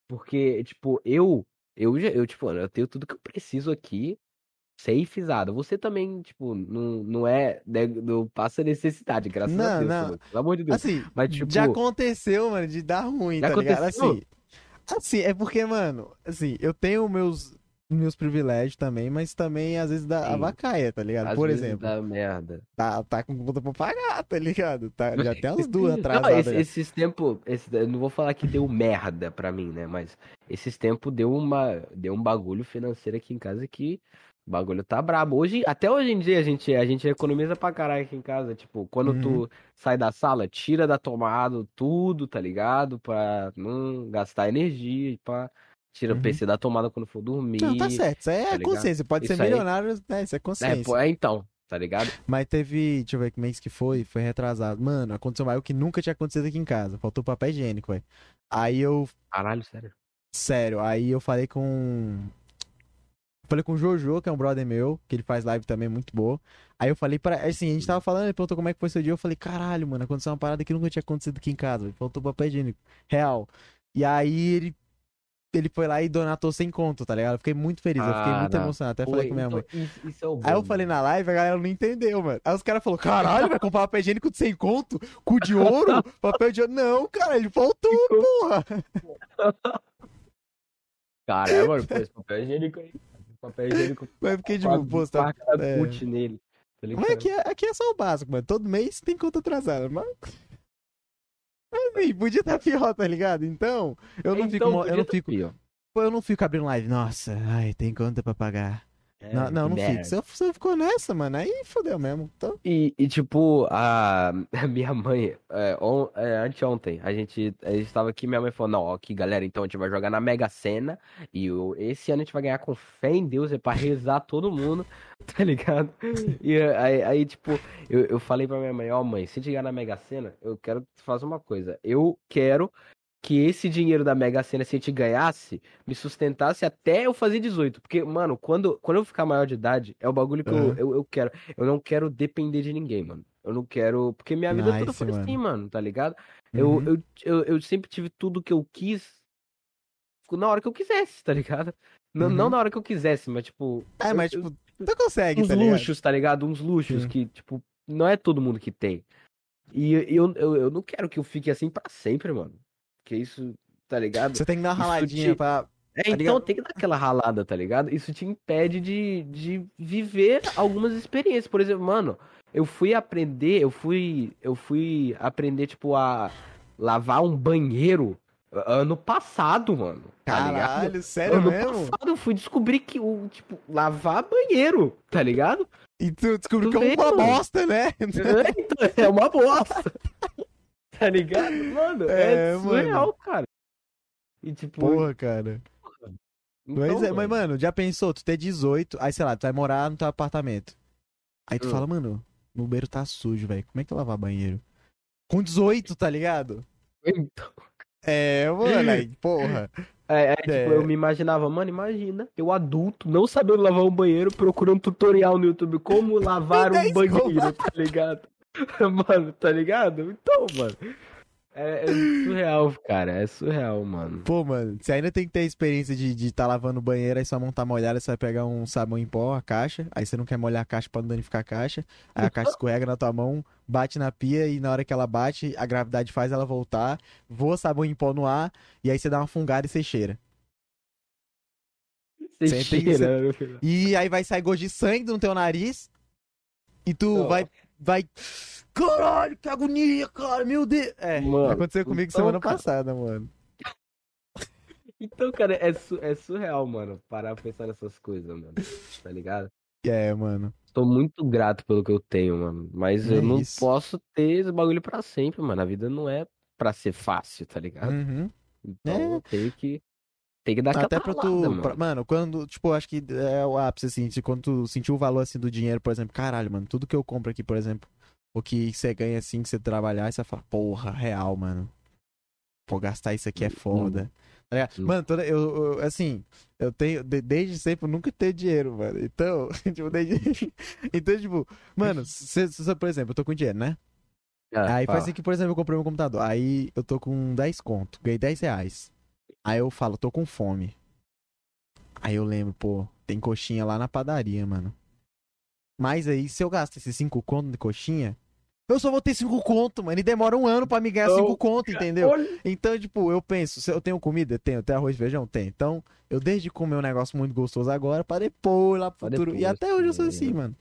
Porque, tipo, eu, eu, já- eu, tipo, eu tenho tudo que eu preciso aqui. safezada. Você também, tipo, não, não é. né, Não passa necessidade, graças a Não, Deus. não. mano, Pelo amor de Deus. Assim, Mas, tipo. já aconteceu, mano, de dar ruim, Já tá ligado? aconteceu? Assim, assim, é porque, mano, assim, eu tenho meus, meus privilégios também, mas também às vezes dá a Sim. vacaia, tá ligado? às Por vezes exemplo, Dá merda. tá, tá com conta pra pagar, tá ligado? Tá, já tem umas duas Não, atrasadas. esse- já. esses tempos, esse, eu não vou falar que deu merda pra mim, né? Mas esses tempos deu uma, deu um bagulho financeiro aqui em casa que o bagulho tá brabo. Hoje, até hoje em dia a gente, a gente economiza pra caralho aqui em casa. Tipo, quando Uhum. tu sai da sala, tira da tomada tudo, tá ligado? Pra não gastar energia e pá. Tira Uhum. o PC da tomada quando for dormir. Não, tá certo, isso aí tá é ligado? consciência, pode Isso ser aí- milionário, né? Isso é É, consciência. é então, tá ligado? Mas teve, deixa eu ver que mês que foi, foi retrasado. Mano, aconteceu algo que nunca tinha acontecido aqui em casa. Faltou papel higiênico, velho. Aí eu, Caralho, sério. sério, aí eu falei com. Falei com o Jojo, que é um brother meu, que ele faz live também muito boa. Aí eu falei pra. Assim, a gente tava falando, ele perguntou como é que foi seu dia. Eu falei, caralho, mano, aconteceu uma parada que nunca tinha acontecido aqui em casa. Faltou papel higiênico. Real. E aí ele. Ele foi lá e donatou sem conto, tá ligado? Eu fiquei muito feliz, eu fiquei Ah, muito não. emocionado. Até Pô, falei com minha então, mãe. Isso, isso é bom. Aí eu falei na live, a galera não entendeu, mano. Aí os caras falaram, caralho, vai comprar papel higiênico de sem conto? Cu de ouro? Papel de ouro? Não, cara, ele faltou, porra. Caramba, mano, pô, esse papel higiênico aí. Papel higiênico. Mas fiquei pô, você tá... é. Nele. Tá? Mas aqui é, aqui é só o básico, mano. Todo mês tem conta atrasada, mas... Assim, podia estar pior, tá ligado? Então, eu não fico... Então, mo- Eu não tá fico... eu não fico abrindo live. Nossa, ai, tem conta pra pagar. É, não, não, não eu, se eu ficou nessa, mano, aí fodeu mesmo. Então, E, e, tipo, a, minha mãe, é, on, é, anteontem, a gente, a gente tava aqui, minha mãe falou, não, aqui, galera, então a gente vai jogar na Mega Sena, e o, esse ano a gente vai ganhar com fé em Deus, é pra rezar todo mundo, tá ligado? E aí, aí, tipo, eu, eu falei pra minha mãe, ó, mãe, se a gente ganhar na Mega Sena, eu quero que tu faça uma coisa, eu quero que esse dinheiro da Mega Sena, se a gente ganhasse, me sustentasse até eu fazer 18. Porque, mano, quando, quando eu ficar maior de idade, é o bagulho que eu, Aham. eu, eu quero. Eu não quero depender de ninguém, mano. Eu não quero. Porque minha vida toda Nice, foi mano. assim, mano, tá ligado? Eu, uhum. eu, eu, eu sempre tive tudo que eu quis na hora que eu quisesse, tá ligado? Não, não Uhum. na hora que eu quisesse, mas tipo. É, eu- mas, eu- tipo, tu consegue, uns tá ligado? luxos, tá ligado? Uns luxos Sim. que, tipo, não é todo mundo que tem. E eu, eu, eu não quero que eu fique assim pra sempre, mano. Porque isso, tá ligado? Você tem que dar uma Isso raladinha te- pra... É, tá então ligado? tem que dar aquela ralada, tá ligado? Isso te impede de, de viver algumas experiências. Por exemplo, mano, eu fui aprender, eu fui, eu fui aprender, tipo, a lavar um banheiro ano passado, mano. Tá ligado? Caralho, sério ano mesmo? passado eu fui descobrir que o, tipo, lavar banheiro, tá ligado? E tu descobriu Tu que é uma bosta, né? É, então, é uma bosta. Tá ligado? Mano, é, É, mano. surreal, cara. E tipo, Porra, cara. então, mas, é, mas, mano, mano, já pensou? Tu ter 18, aí sei lá, tu vai morar no teu apartamento. Aí tu Hum. fala, mano, o banheiro tá sujo, velho. Como é que eu lavar banheiro? Com 18, tá ligado? então, É, mano, aí, porra. É, é, tipo, É. eu me imaginava, mano, imagina, eu adulto, não sabendo lavar um banheiro, procurando tutorial no YouTube como lavar um banheiro, tá ligado? Mano, tá ligado? Então, mano, é, é surreal, cara, é surreal, mano. Pô, mano, você ainda tem que ter a experiência de estar tá lavando banheiro, aí sua mão tá molhada, você vai pegar um sabão em pó, a caixa, aí você não quer molhar a caixa pra não danificar a caixa, aí a caixa escorrega na tua mão, bate na pia e na hora que ela bate, a gravidade faz ela voltar, voa sabão em pó no ar, e aí você dá uma fungada e você cheira. Você tem cheira, no final. E aí vai sair gosto de sangue no teu nariz, e tu Não. vai, vai... Caralho, que agonia, cara, meu Deus! É, Mano, aconteceu comigo então, semana cara. passada, mano. Então, cara, é, su- é surreal, mano, parar pra pensar nessas coisas, mano, tá ligado? É, mano. Tô muito grato pelo que eu tenho, mano. Mas É eu não isso. posso ter esse bagulho pra sempre, mano. A vida não é pra ser fácil, tá ligado? Uhum. Então É. eu tenho que. Tem que dar aquela Até pra tu. mano. pra- mano, quando. Tipo, acho que é o ápice, assim. Quando tu sentiu o valor, assim, do dinheiro, por exemplo. Caralho, mano. Tudo que eu compro aqui, por exemplo. O que você ganha, assim, que você trabalhar. Você fala, porra, real, mano. Pô, gastar isso aqui é foda. Tá ligado? Hum. Mano, toda, eu, eu- assim. Eu tenho. de- desde sempre, eu nunca tenho dinheiro, mano. Então. tipo, desde. então, tipo. Mano, se, se- por exemplo, eu tô com dinheiro, né? Ah, Aí fala. faz assim que, por exemplo, eu comprei um computador. Aí eu tô com 10 conto, ganhei 10 reais. Aí eu falo, tô com fome. Aí eu lembro, pô, tem coxinha lá na padaria, mano. Mas aí, se eu gasto esses 5 conto de coxinha, eu só vou ter 5 conto, mano. E demora um ano pra me ganhar 5 Não, conto, entendeu? Olha, Então, tipo, eu penso, se eu tenho comida? Tenho. Tenho arroz e feijão? Tenho. Então, eu desde comer um negócio muito gostoso agora, pra depois, lá pro Pra futuro. E depois, até hoje eu sou é. assim, mano.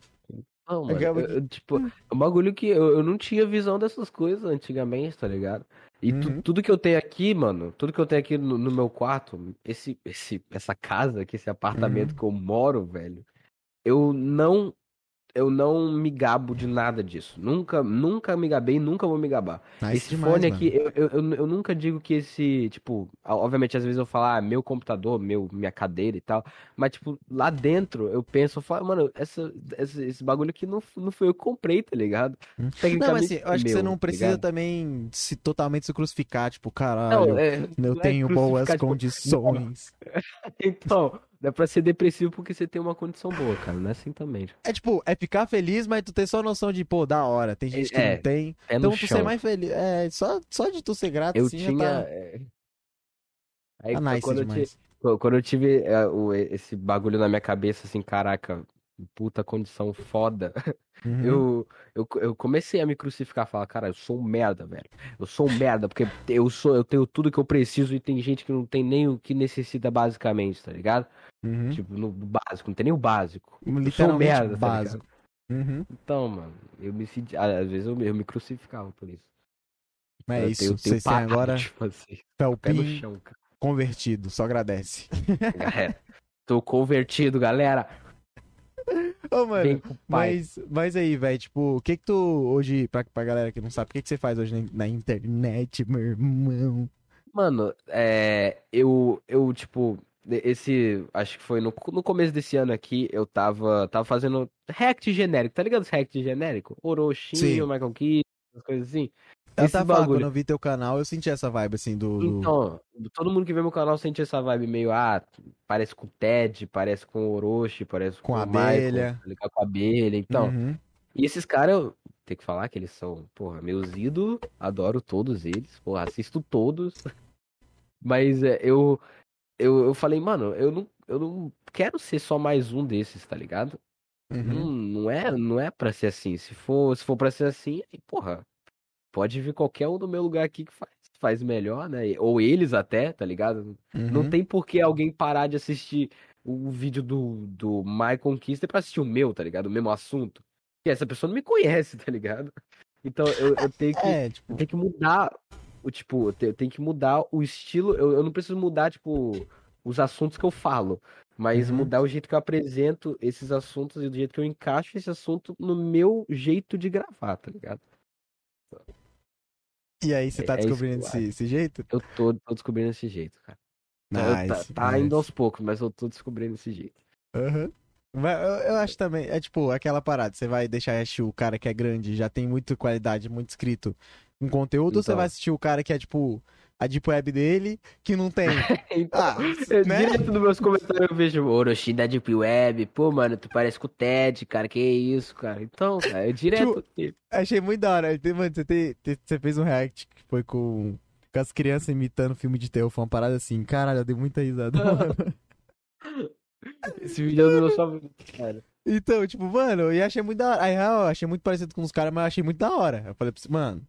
Não, mano, eu, tipo, é um bagulho que eu, eu não tinha visão dessas coisas antigamente, tá ligado? E tu- Uhum. tudo que eu tenho aqui, mano, tudo que eu tenho aqui no, no meu quarto, esse, esse, essa casa aqui, esse apartamento Uhum. que eu moro, velho, eu não, eu não me gabo de nada disso. Nunca, nunca me gabei, nunca vou me gabar. Nice esse demais, fone aqui, eu, eu, eu, eu nunca digo que esse, tipo, obviamente às vezes eu falo, ah, meu computador, meu, minha cadeira e tal, mas, tipo, lá dentro eu penso, eu falo, mano, essa, esse, esse bagulho aqui não, não foi eu que comprei, tá ligado? Hum. Não, Tecnicamente mas assim, eu acho que foi você meu, não tá precisa ligado? também se totalmente se crucificar, tipo, caralho, Não, é, eu não é tenho boas crucificar, tipo, condições. Então, dá pra ser depressivo porque você tem uma condição boa, cara, não é assim também. É tipo, é ficar feliz, mas tu ter só noção de, pô, da hora. Tem gente que É, não tem. É Então tu chão. ser mais feliz. É, só, só de tu ser grato, Eu assim, já tinha. tá, é, Aí tá nice quando eu, ti- demais. quando eu tive é, esse bagulho na minha cabeça, assim, caraca, puta condição foda. Uhum. Eu, eu, eu comecei a me crucificar, falar, cara, eu sou um merda, velho. Eu sou um merda, porque eu sou, eu tenho tudo que eu preciso e tem gente que não tem nem o que necessita basicamente, tá ligado? Uhum. Tipo, no, no básico, não tem nem o básico. Eu sou um merda, tá básico. ligado? Uhum. Então, mano, eu me senti. Às vezes eu, me- eu me crucificava por isso. Mas é Eu isso. tenho- tenho Você tem parado agora fazer. Pé no Felpin chão, cara. convertido. Só agradece. Galera, tô convertido, galera. Ô, mano. O. Mas, mas aí, velho, tipo, o que que tu hoje, pra, pra galera que não sabe, o que que você faz hoje na, na internet, meu irmão? Mano, é, eu, eu, tipo, esse, acho que foi no, no começo desse ano aqui, eu tava, tava fazendo react genérico, tá ligado os react genérico? Sim. Orochinho, Michael Kidd, essas coisas assim. Esse tava falando, quando eu vi teu canal, eu senti essa vibe, assim, do... do- Então, todo mundo que vê meu canal sente essa vibe meio, ah, parece com o Ted, parece com o Orochi, parece Com com, a o Michael, abelha. tá com a abelha, então. Uhum. E esses caras, eu tenho que falar que eles são, porra, meus ídolos, adoro todos eles, porra, assisto todos. Mas é, eu, eu, eu falei, mano, eu não, eu não quero ser só mais um desses, tá ligado? Uhum. Não, não é, não é pra ser assim. Se for, se for pra ser assim, aí, porra, pode vir qualquer um do meu lugar aqui que faz, faz melhor, né? Ou eles até, tá ligado? Não Uhum. tem por que alguém parar de assistir o vídeo do, do My Conquista pra assistir o meu, tá ligado? O mesmo assunto. Porque essa pessoa não me conhece, tá ligado? Então eu, eu tenho que, É, eu tipo, tenho que mudar o tipo, eu eu tenho que mudar o estilo. Eu, eu não preciso mudar, tipo, os assuntos que eu falo, mas Uhum. mudar o jeito que eu apresento esses assuntos e do jeito que eu encaixo esse assunto no meu jeito de gravar, tá ligado? E aí, você é- tá é isso descobrindo eu esse, esse jeito? Eu tô, tô descobrindo esse jeito, cara. Então, eu- tá Nice, tá nice. indo aos poucos, mas eu tô descobrindo esse jeito. Aham. Mas eu, eu acho também, é tipo, aquela parada, você vai deixar assistir o cara que é grande, já tem muita qualidade, muito escrito um conteúdo, ou você Então. vai assistir o cara que é, tipo, a deep web dele, que não tem. Então, Ah, eu, né? direto nos meus comentários eu vejo Orochi da Deep Web, pô, mano, tu parece com o Ted, cara, que isso, cara. Então, cara, eu direto. Achei muito da hora. Mano, você, tem- você fez um react que foi com, com as crianças imitando filme de terror, foi uma parada assim, caralho, eu dei muita risada. mano. Esse vídeo é meus favoritos, cara. Então, tipo, mano, e achei muito da hora. Aí, eu achei muito parecido com os caras, mas eu achei muito da hora. Eu falei pra você, mano.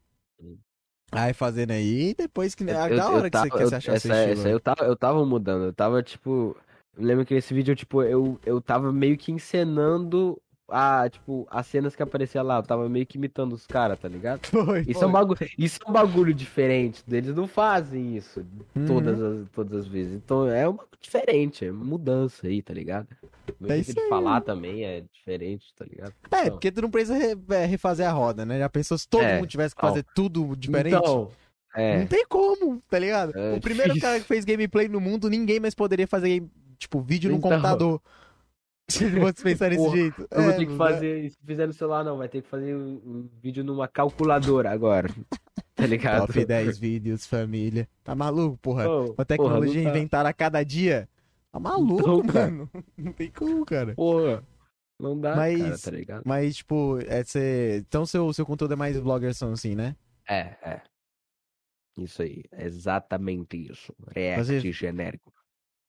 Aí fazendo aí, depois que. Ah, Eu- da eu hora que você, tava- que eu- você achou essa, essa eu tava, eu tava mudando, eu tava tipo. Eu lembro que nesse vídeo, tipo, eu, eu tava meio que encenando a, tipo, as cenas que aparecia lá. Eu tava meio que imitando os caras, tá ligado? Foi, Isso é, foi. um bagulho, isso é um bagulho diferente. Eles não fazem isso Uhum. todas, as, todas as vezes. Então é um bagulho diferente, é mudança aí, tá ligado? Meu É jeito isso de aí. falar também é diferente, tá ligado? É, Então, porque tu não precisa re- é, refazer a roda, né? Já pensou se todo É, mundo tivesse que então. fazer tudo diferente? Então, é. Não tem como, tá ligado? É o primeiro cara que fez gameplay no mundo, ninguém mais poderia fazer, tipo, vídeo num Então. computador. Se você pensar desse Porra, jeito. Eu vou É, ter que né? fazer, se fizer no celular não, vai ter que fazer um, um vídeo numa calculadora agora. Tá ligado? Top 10 vídeos, família. Tá maluco, porra? Uma porra, tecnologia não tá- inventada a cada dia. Tá maluco, cara. mano. Não tem como, cara. Porra, não dá, Mas- cara, tá ligado? Mas, tipo, é cê... então seu, seu conteúdo é mais vloggerção, assim, né? É, é. Isso aí, é exatamente isso. React Fazer- genérico.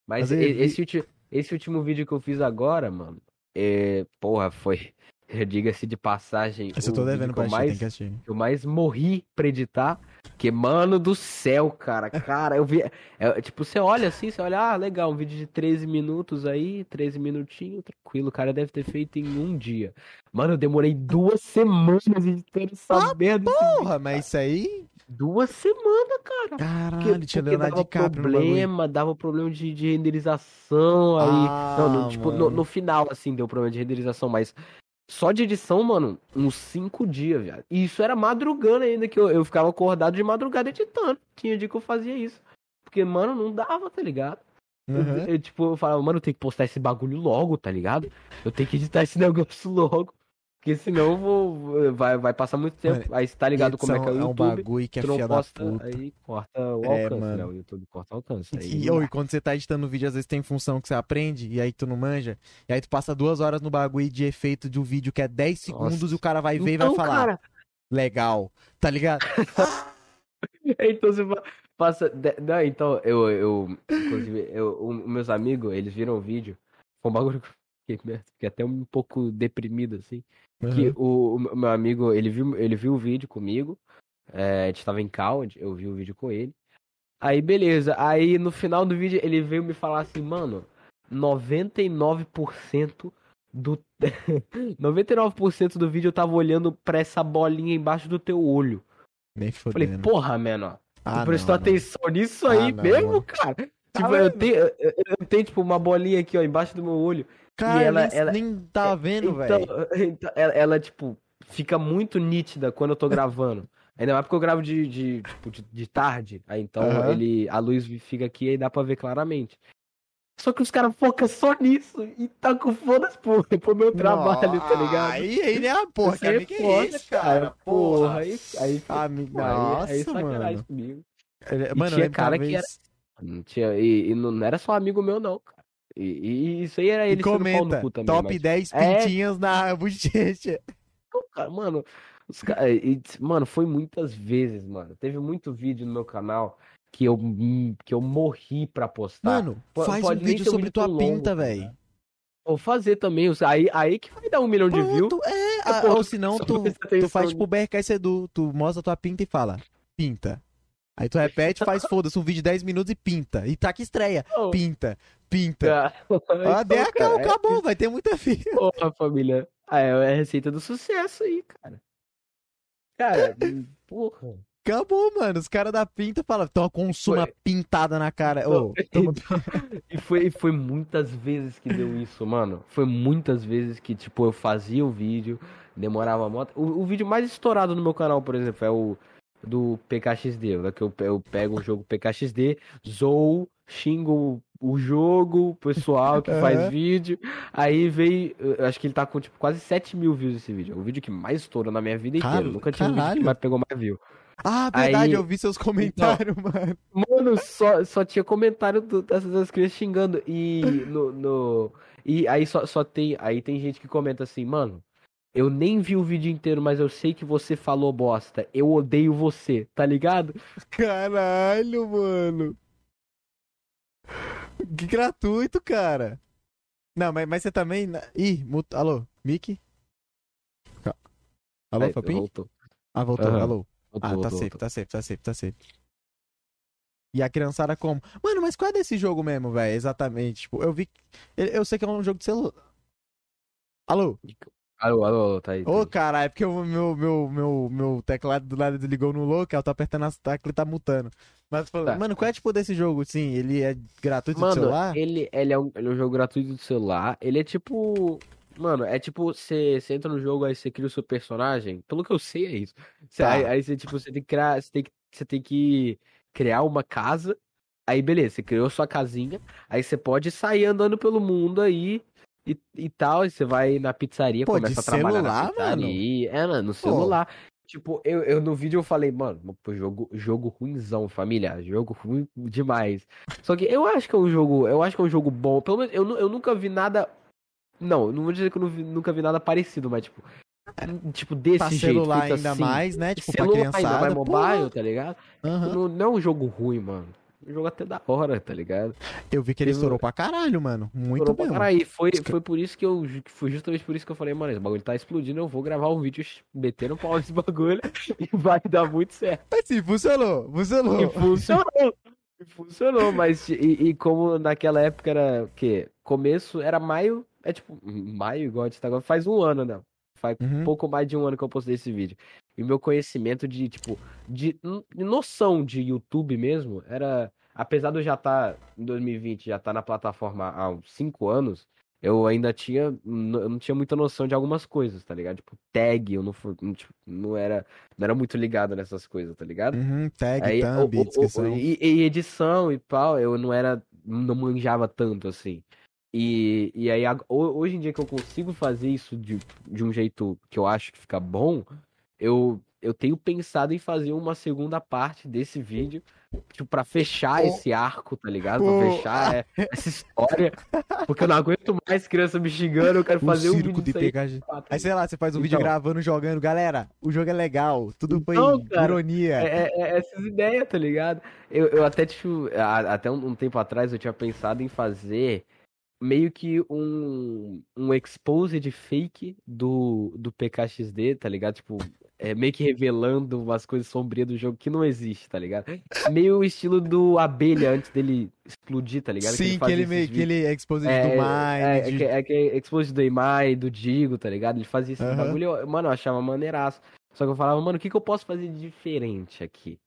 Mas vi- esse, ulti- esse último vídeo que eu fiz agora, mano, é, porra, foi, diga-se de passagem, Esse eu tô devendo pra mais assistir. eu mais morri pra editar. Que, mano do céu, cara. Cara, eu vi. é, tipo, você olha assim, você olha, ah, legal, um vídeo de 13 minutos aí, 13 minutinhos, tranquilo. O cara deve ter feito em um dia. Mano, eu demorei duas semanas editando essa merda. desse vídeo. Porra, mas isso aí. Duas semanas, cara. Caralho, Porque, tinha porque dava DiCaprio problema, dava problema de, de renderização aí. Ah, não, no, tipo, no, no final, assim, deu problema de renderização, mas só de edição, mano, uns cinco dias, viado. E isso era madrugando ainda, que eu, eu ficava acordado de madrugada editando. Tinha dia que eu fazia isso. Porque, mano, não dava, tá ligado? Eu- Uhum. Eu, tipo, eu falava, mano, eu tenho que postar esse bagulho logo, tá ligado? Eu tenho que editar esse negócio logo. Porque senão vou. Vai, vai passar muito tempo. Mano, aí você tá ligado como é que é o YouTube. um bagulho que é da posta, puta. aí corta o É, alcance, mano. né? O YouTube corta o alcance. Aí E, ou, e quando você tá editando o vídeo, às vezes tem função que você aprende e aí tu não manja. E aí tu passa duas horas no bagulho de efeito de um vídeo que é 10 segundos Nossa. e o cara vai ver e vai Então, falar. cara, Legal. Tá ligado? então você pa- passa. Não, então, eu, eu inclusive, eu, meus amigos, eles viram o vídeo. Foi um bagulho que fiquei, fiquei até um pouco deprimido, assim. Que Uhum. o, o meu amigo, ele viu, ele viu o vídeo comigo. é, a gente tava em cal, eu vi o vídeo com ele. Aí, beleza. Aí, no final do vídeo, ele veio me falar assim, mano, 99% do... 99% do vídeo eu tava olhando pra essa bolinha embaixo do teu olho. Nem Falei, fodendo. porra, mano, Ah, tu prestou não, atenção nisso aí Ah, mesmo, mano. cara? Tipo, eu vendo? tenho, eu, eu- eu tenho, tipo, uma bolinha aqui, ó, embaixo do meu olho. Cara, ela- nem, ela- nem tava vendo, então, velho. então, ela, ela, tipo, fica muito nítida quando eu tô gravando. Ainda mais porque eu gravo de, de, tipo, de, de tarde. Aí então Aham. ele, a luz fica aqui e dá pra ver claramente. Só que os caras focam só nisso e tá com foda-se pro, pro meu trabalho, tá ligado? Aí, aí, né? Ah, porra, que é amigo é foda, esse, cara? Porra, aí, aí, aí, nossa, aí sacanagem mano. comigo. Ele- E Mano, eu tinha cara uma que vez- Não tinha, e, e não era só amigo meu, não, cara. E, e isso aí era E ele no comenta, também, top mas- 10 É. pintinhas na bochecha. Cara, mano, os ca- e, mano, foi muitas vezes, mano. Teve muito vídeo no meu canal que eu, que eu morri pra postar. Mano, faz pode um vídeo um sobre vídeo tua longo, pinta, tá velho. Vou fazer também. Aí, aí que vai dar um milhão de views. Pronto, é. pô, ou senão tu, tu faz tipo o BRK Sedu, tu mostra tua pinta e fala, pinta. Aí tu repete, faz foda-se um vídeo de 10 minutos e pinta. E tá que estreia. Pinta, pinta. cara, Ah, então, cara, é acabou, vai ter muita filha. Porra, família. Ah, é a receita do sucesso aí, cara. Cara, porra. Acabou, mano. Os caras da pinta falam, toma, consuma Foi. pintada na cara. Ô, toma- E foi, e foi muitas vezes que deu isso, mano. Foi muitas vezes que, tipo, eu fazia o vídeo, demorava muito. O, o vídeo mais estourado no meu canal, por exemplo, é o do PKXD. né, Que eu, eu pego um jogo PKXD, zoo, xingo o jogo, o pessoal que faz Aham. vídeo. Aí veio. Eu acho que ele tá com, tipo, quase 7 mil views esse vídeo. É o vídeo que mais estourou na minha vida inteira. Car- Nunca tinha um vídeo que mais pegou mais view. Ah, verdade, Aí- eu vi seus comentários, mano. Mano, só, só tinha comentário do- dessas das crianças xingando. E no. no- e aí só, só tem. Aí tem gente que comenta assim, mano. Eu nem vi o vídeo inteiro, mas eu sei que você falou bosta. Eu odeio você, tá ligado? Caralho, mano. Que gratuito, cara. Não, mas, mas você também. Ih, mut... alô, Mickey? Alô, Aí, Fapim? Voltou. Ah, voltou, Aham. alô. voltou, Ah, tá voltou, safe, voltou. tá safe, tá safe, tá safe. E a criançada como? Mano, mas qual é desse jogo mesmo, velho? Exatamente. Tipo, eu vi. Eu sei que é um jogo de celular. Alô? Alô, alô, alô, tá aí. tá Ô, aí. cara, é porque o meu, meu, meu, meu teclado do lado desligou no louco, eu tô apertando as teclas e tá mutando. Mas, falando, Tá. mano, qual é tipo desse jogo? Sim, ele é gratuito Mano, do celular? ele, ele, é um, ele é um jogo gratuito do celular. Ele é tipo. Mano, é tipo, você você entra no jogo, aí você cria o seu personagem. Pelo que eu sei, é isso. Cê- Tá. Aí, aí você, tipo, você tem que criar. Você tem que, você tem que criar uma casa. Aí, beleza, você criou sua casinha. Aí você pode sair andando pelo mundo aí e, e tal. E você vai na pizzaria, Pô, começa a trabalhar celular, na pizzaria. É, mano, no celular. Tipo, eu, eu no vídeo eu falei, mano, pô, jogo, jogo ruimzão, família. Jogo ruim demais. Só que eu acho que é um jogo. Eu acho que é um jogo bom. Pelo menos eu, eu nunca vi nada. Não, não vou dizer que eu vi- nunca vi nada parecido, mas tipo. Tipo, desse pra jeito. celular ainda assim. mais, né? Tipo, pra celular ainda criançada. vai mobile, porra. tá ligado? Aham. Não, não é um jogo ruim, mano. Um jogo até da hora, tá ligado? Eu vi que ele estourou pra caralho, mano. Muito Estourou pra mesmo. caralho. E foi, foi por isso que eu. Foi justamente por isso que eu falei, mano, esse bagulho tá explodindo, eu vou gravar um vídeo metendo pau nesse bagulho e vai dar muito certo. Mas sim, funcionou. Funcionou. E funcionou. E funcionou, mas e, e como naquela época era o quê? Começo era maio, é tipo, maio igual a gente tá agora, faz um ano, né? Faz Uhum. pouco mais de um ano que eu postei esse vídeo. E o meu conhecimento de, tipo, de noção de YouTube mesmo, era. Apesar de eu já estar em 2020, já estar na plataforma há uns 5 anos, eu ainda tinha. Eu não tinha muita noção de algumas coisas, tá ligado? Tipo, tag, eu não, tipo, não era, não era muito ligado nessas coisas, tá ligado? Uhum, tag, Aí, thumb, o- o- o- e, e edição e pau, eu não era. Não manjava tanto assim. E, e aí, hoje em dia que eu consigo fazer isso de, de um jeito que eu acho que fica bom, eu, eu tenho pensado em fazer uma segunda parte desse vídeo, tipo, pra fechar Oh. esse arco, tá ligado? Oh. Pra fechar é, essa história. Porque eu não aguento mais criança me xingando, eu quero O fazer um vídeo de disso aí. PKG. Aí, sei lá, você faz um vídeo Então. gravando, jogando. Galera, o jogo é legal. Tudo foi Então, cara, ironia. É, é- é essas ideias, tá ligado? Eu, eu até, tipo, a- até um, um tempo atrás eu tinha pensado em fazer meio que um, um exposed fake do, do PKXD, tá ligado? Tipo, é, meio que revelando umas coisas sombrias do jogo que não existe, tá ligado? Meio o estilo do Abelha antes dele explodir, tá ligado? Sim, que ele esses meio que ele é exposed é, do Mind. é, é, de- que, é que é exposed do Imai, do Digo, tá ligado? Ele fazia esse Aham. bagulho, mano, eu achava maneiraço. Só que eu falava, mano, o que, que eu posso fazer de diferente aqui?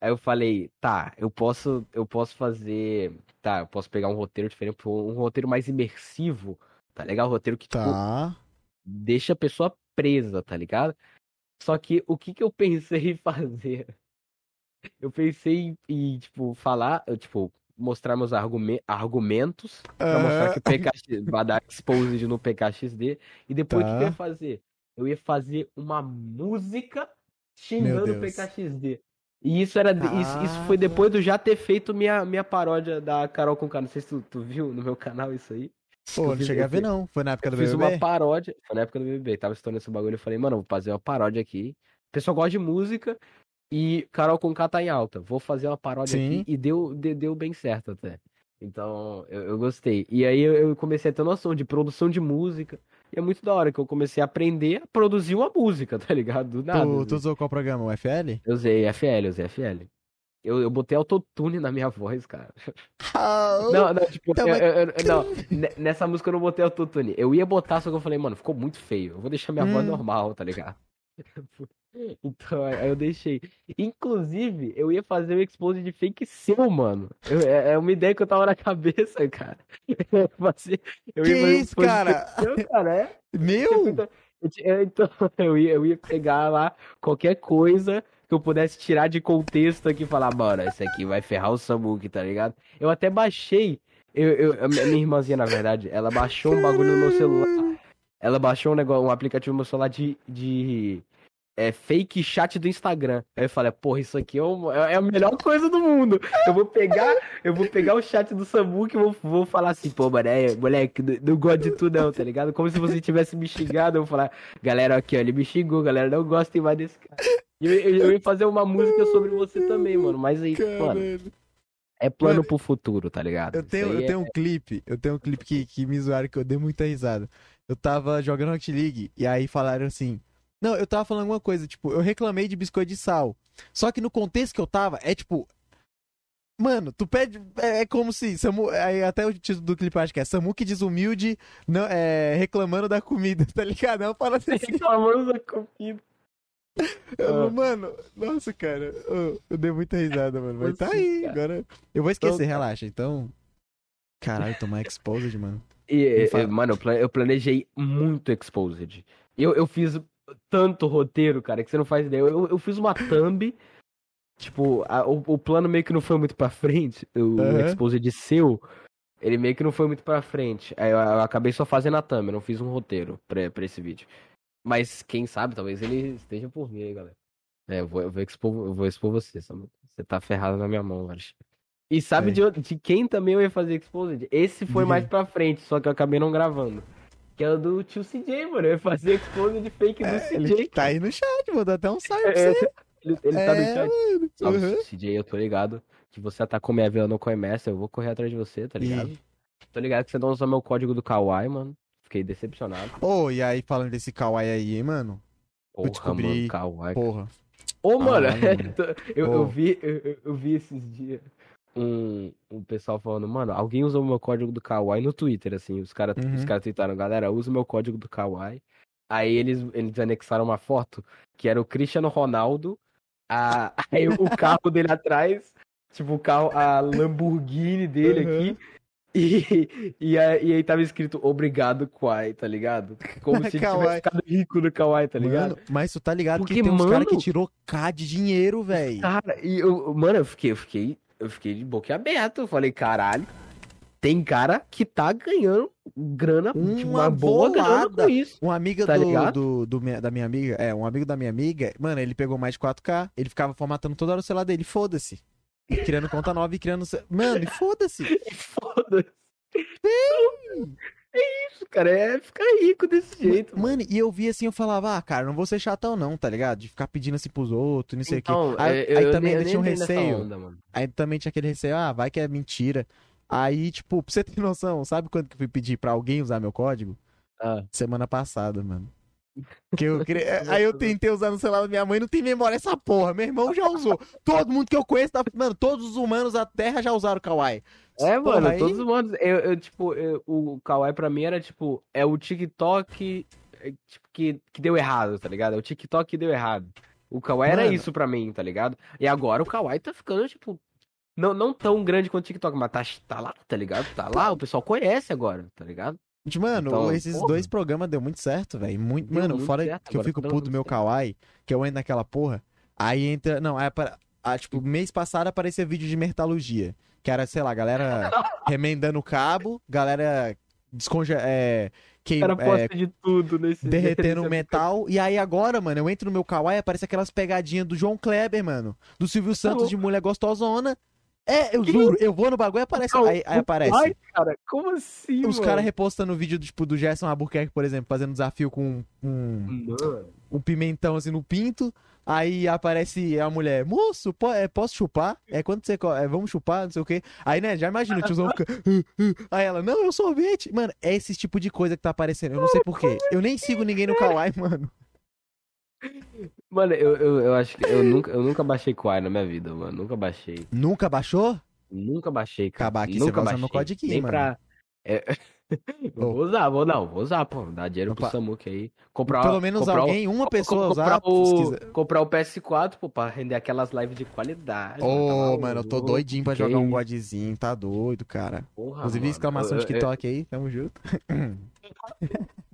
Aí eu falei, tá, eu posso, eu posso fazer, tá, eu posso pegar um roteiro diferente, um roteiro mais imersivo, tá legal? Um roteiro que, tipo, Tá. deixa a pessoa presa, tá ligado? Só que o que que eu pensei em fazer? Eu pensei em, em, tipo, falar, eu, tipo, mostrar meus argumen- argumentos pra mostrar Aham. que o PKX vai dar exposed no PKXD. E depois o que que eu Tá. ia fazer? Eu ia fazer uma música xingando o. PKXD. E isso era. Isso, isso foi depois de eu já ter feito minha, minha paródia da Carol com Não sei se tu, tu viu no meu canal isso aí. Pô, não fiz- cheguei a ver, fiz- não. Foi na época Eu do fiz BBB? uma paródia. Foi na época do BBB. Tava estourando esse bagulho. Eu falei, mano, vou fazer uma paródia aqui. O pessoal gosta de música. E Carol com tá em alta. Vou fazer uma paródia Sim. aqui. E deu, de- deu bem certo até. Então, eu, eu gostei. E aí eu, eu comecei a ter noção de produção de música. E é muito da hora que eu comecei a aprender a produzir uma música, tá ligado? Do nada. Tu, assim. tu usou qual programa? O FL? Eu usei FL, eu usei FL. Eu, eu botei autotune na minha voz, cara. Não, não, tipo, eu- eu- não, ne- nessa música eu não botei autotune. Eu ia botar, só que eu falei, mano, ficou muito feio. Eu vou deixar minha voz Hum. normal, tá ligado? Então, aí eu deixei. Inclusive, eu ia fazer o expose de fake seu, mano. Eu- é é uma ideia que eu tava na cabeça, cara. Eu eu Que ia fazer um isso, de cara? seu, cara, é? Meu? Então, então, eu ia, eu ia pegar lá qualquer coisa que eu pudesse tirar de contexto aqui e falar, mano, esse aqui vai ferrar o Samuki, tá ligado? Eu até baixei. Eu, eu- a minha irmãzinha, na verdade, ela baixou um bagulho no meu celular. Ela baixou um negócio, um aplicativo no meu celular de, de é, fake chat do Instagram. Aí eu falei, porra, isso aqui é, um- é a melhor coisa do mundo. Eu vou pegar, eu vou pegar o chat do Samuki e vou, vou falar assim, pô, mano, é, moleque, não gosto de tu não, tá ligado? Como se você tivesse me xingado, eu vou falar, galera, aqui, ó, ele me xingou, galera, não gostem mais desse cara. Eu, eu, eu ia fazer uma música sobre você também, mano, mas aí, mano, é plano Mano, pro futuro, tá ligado? Eu tenho, eu é- tenho um clipe, eu tenho um clipe que, que me zoaram que eu dei muita risada. Eu tava jogando Rocket League e aí falaram assim. Não, eu tava falando alguma coisa, tipo, eu reclamei de biscoito de sal. Só que no contexto que eu tava, é tipo. Mano, tu pede. É, é como se. Samu, aí até o título do clipe acho que é Samuque desumilde não, é, reclamando da comida, tá ligado? Eu falo assim. Reclamando da comida. Eu- Ah. Mano, nossa, cara. Eu, eu dei muita risada, mano. Mas tá aí, agora. Eu vou esquecer, Então, tá. relaxa. Então. Caralho, tomar exposed, mano. E, e, mano, eu pla- eu planejei muito Exposed. Eu, eu fiz tanto roteiro, cara, que você não faz ideia. Eu, eu fiz uma thumb. Tipo, a- o, o plano meio que não foi muito pra frente. O Aham. Exposed seu, ele meio que não foi muito pra frente. Aí eu, eu acabei só fazendo a thumb, eu não fiz um roteiro pra, pra esse vídeo. Mas quem sabe, talvez ele esteja por vir aí, galera. É, eu vou, eu vou, expor, eu vou expor você. Você tá ferrado na minha mão, velho. E sabe Aí. de, de quem também eu ia fazer Exposed? Esse foi De mais pra frente, só que eu acabei não gravando. Que é o do tio CJ, mano. Eu ia fazer Exposed fake do É, CJ. ele tá aí no chat, mandou até um salve pra É, você. Ele, ele tá no É, chat. mano. Salve, Uhum. CJ, eu tô ligado que você atacou minha vila no Coimessa, eu vou correr atrás de você, tá ligado? Ih. Tô ligado que você não usou meu código do Kawaii, mano. Fiquei decepcionado. Ô, e aí falando desse kawaii aí, hein, mano? Porra, descobri- mano, Kawaii. Porra. Ô, mano, Ah, eu, eu vi, eu, eu- eu vi esses dias um, um pessoal falando, mano, alguém usou o meu código do Kawaii no Twitter, assim, os caras Uhum. os caras tweetaram, galera, usa o meu código do Kawaii. Aí eles, eles anexaram uma foto que era o Cristiano Ronaldo, a, aí o carro dele atrás, tipo, o carro, a Lamborghini dele Uhum. aqui. E, e, aí, e aí tava escrito obrigado, Kawaii, tá ligado? Como se ele tivesse ficado rico no Kawaii, tá ligado? Mano, mas tu tá ligado Porque, que tem uns caras que mano- tirou K de dinheiro, velho. Cara, e eu, mano, eu fiquei, eu fiquei, eu fiquei de boca aberta. Eu falei, caralho, tem cara que tá ganhando grana, Uma uma boa grana com isso. Um amiga Tá do, do, do minha- da minha amiga, é, um amigo da minha amiga, mano, ele pegou mais de 4K, ele ficava formatando toda hora o celular dele, foda-se. Criando conta nova e criando. Mano, e foda-se. E Foda-se. É isso, cara, é ficar rico desse jeito. mano. Mano, e eu vi assim, eu falava, ah, cara, não vou ser chatão, não, tá ligado? De ficar pedindo assim pros outros, não sei o Então, quê. Aí, eu, aí eu também nem- tinha um receio. onda. Aí também tinha aquele receio, ah, vai que é mentira. Aí, tipo, pra você ter noção, sabe quando que eu fui pedir pra alguém usar meu código? Ah, Semana passada, mano. Que eu queria... Aí eu tentei usar no celular da minha mãe, não tem memória essa porra. Meu irmão já usou. Todo mundo que eu conheço, tá... mano, todos os humanos da Terra já usaram o Kawaii. é, Porra, mano, aí- todos os humanos. Eu, eu, tipo, eu- o Kawaii pra mim era tipo, é o TikTok é, tipo, que, que deu errado, tá ligado? É o TikTok que deu errado. O Kawaii era Mano. isso pra mim, tá ligado? E agora o Kawaii tá ficando, tipo, não, não tão grande quanto o TikTok, mas tá, tá lá, tá ligado? Tá lá, o pessoal conhece agora, tá ligado? Mano, Então, esses porra. dois programas deu muito certo, velho. Muito... Deu Mano, muito fora certo, que eu fico tá puto meu. Kawaii, que eu entro naquela porra, aí entra. Não, aí apare... ah, tipo, mês passado aparecia vídeo de mertalogia. Que era, sei lá, galera remendando o cabo, galera desconge... é... que... O cara é, de tudo nesse derretendo nesse metal. E aí agora, mano, eu entro no meu kawaii e aparece aquelas pegadinhas do João Kleber, mano. Do Silvio Santos louco. de mulher gostosona. É, eu Que juro, eu vou no bagulho e aparece. Não, Aí, aí o aparece. Ai, cara, como assim, Os caras repostando vídeo tipo, do Gerson Albuquerque, por exemplo, fazendo desafio com um, Mano, um pimentão assim no pinto. Aí aparece a mulher, moço, po- é, posso chupar? É quando você. É, vamos chupar, não sei o quê. Aí, né, já imagina, o tiozão fica. Aí ela, não, é um sorvete. Mano, é esse tipo de coisa que tá aparecendo. Eu não sei porquê. Eu nem sigo ninguém no Kawaii, mano. Mano, eu, eu, eu acho que eu nunca, eu nunca baixei Kawaii na minha vida, mano. Nunca baixei. Nunca baixou? Nunca baixei, cara. Acabar aqui, você nunca vai usar meu baixei. codiguinho, Nem mano. pra. É... vou usar, vou não, vou usar, pô. Dar dinheiro pro Opa. Samuque aí. Comprar, Pelo menos comprar o- alguém, uma co- pessoa comprar usar. o, comprar o PS4, pô, pra render aquelas lives de qualidade. Ô, tá mano, eu tô doidinho pra jogar um godzinho, tá doido, cara. porra, Inclusive, mano. exclamação Eu- de eu- TikTok aí, tamo junto.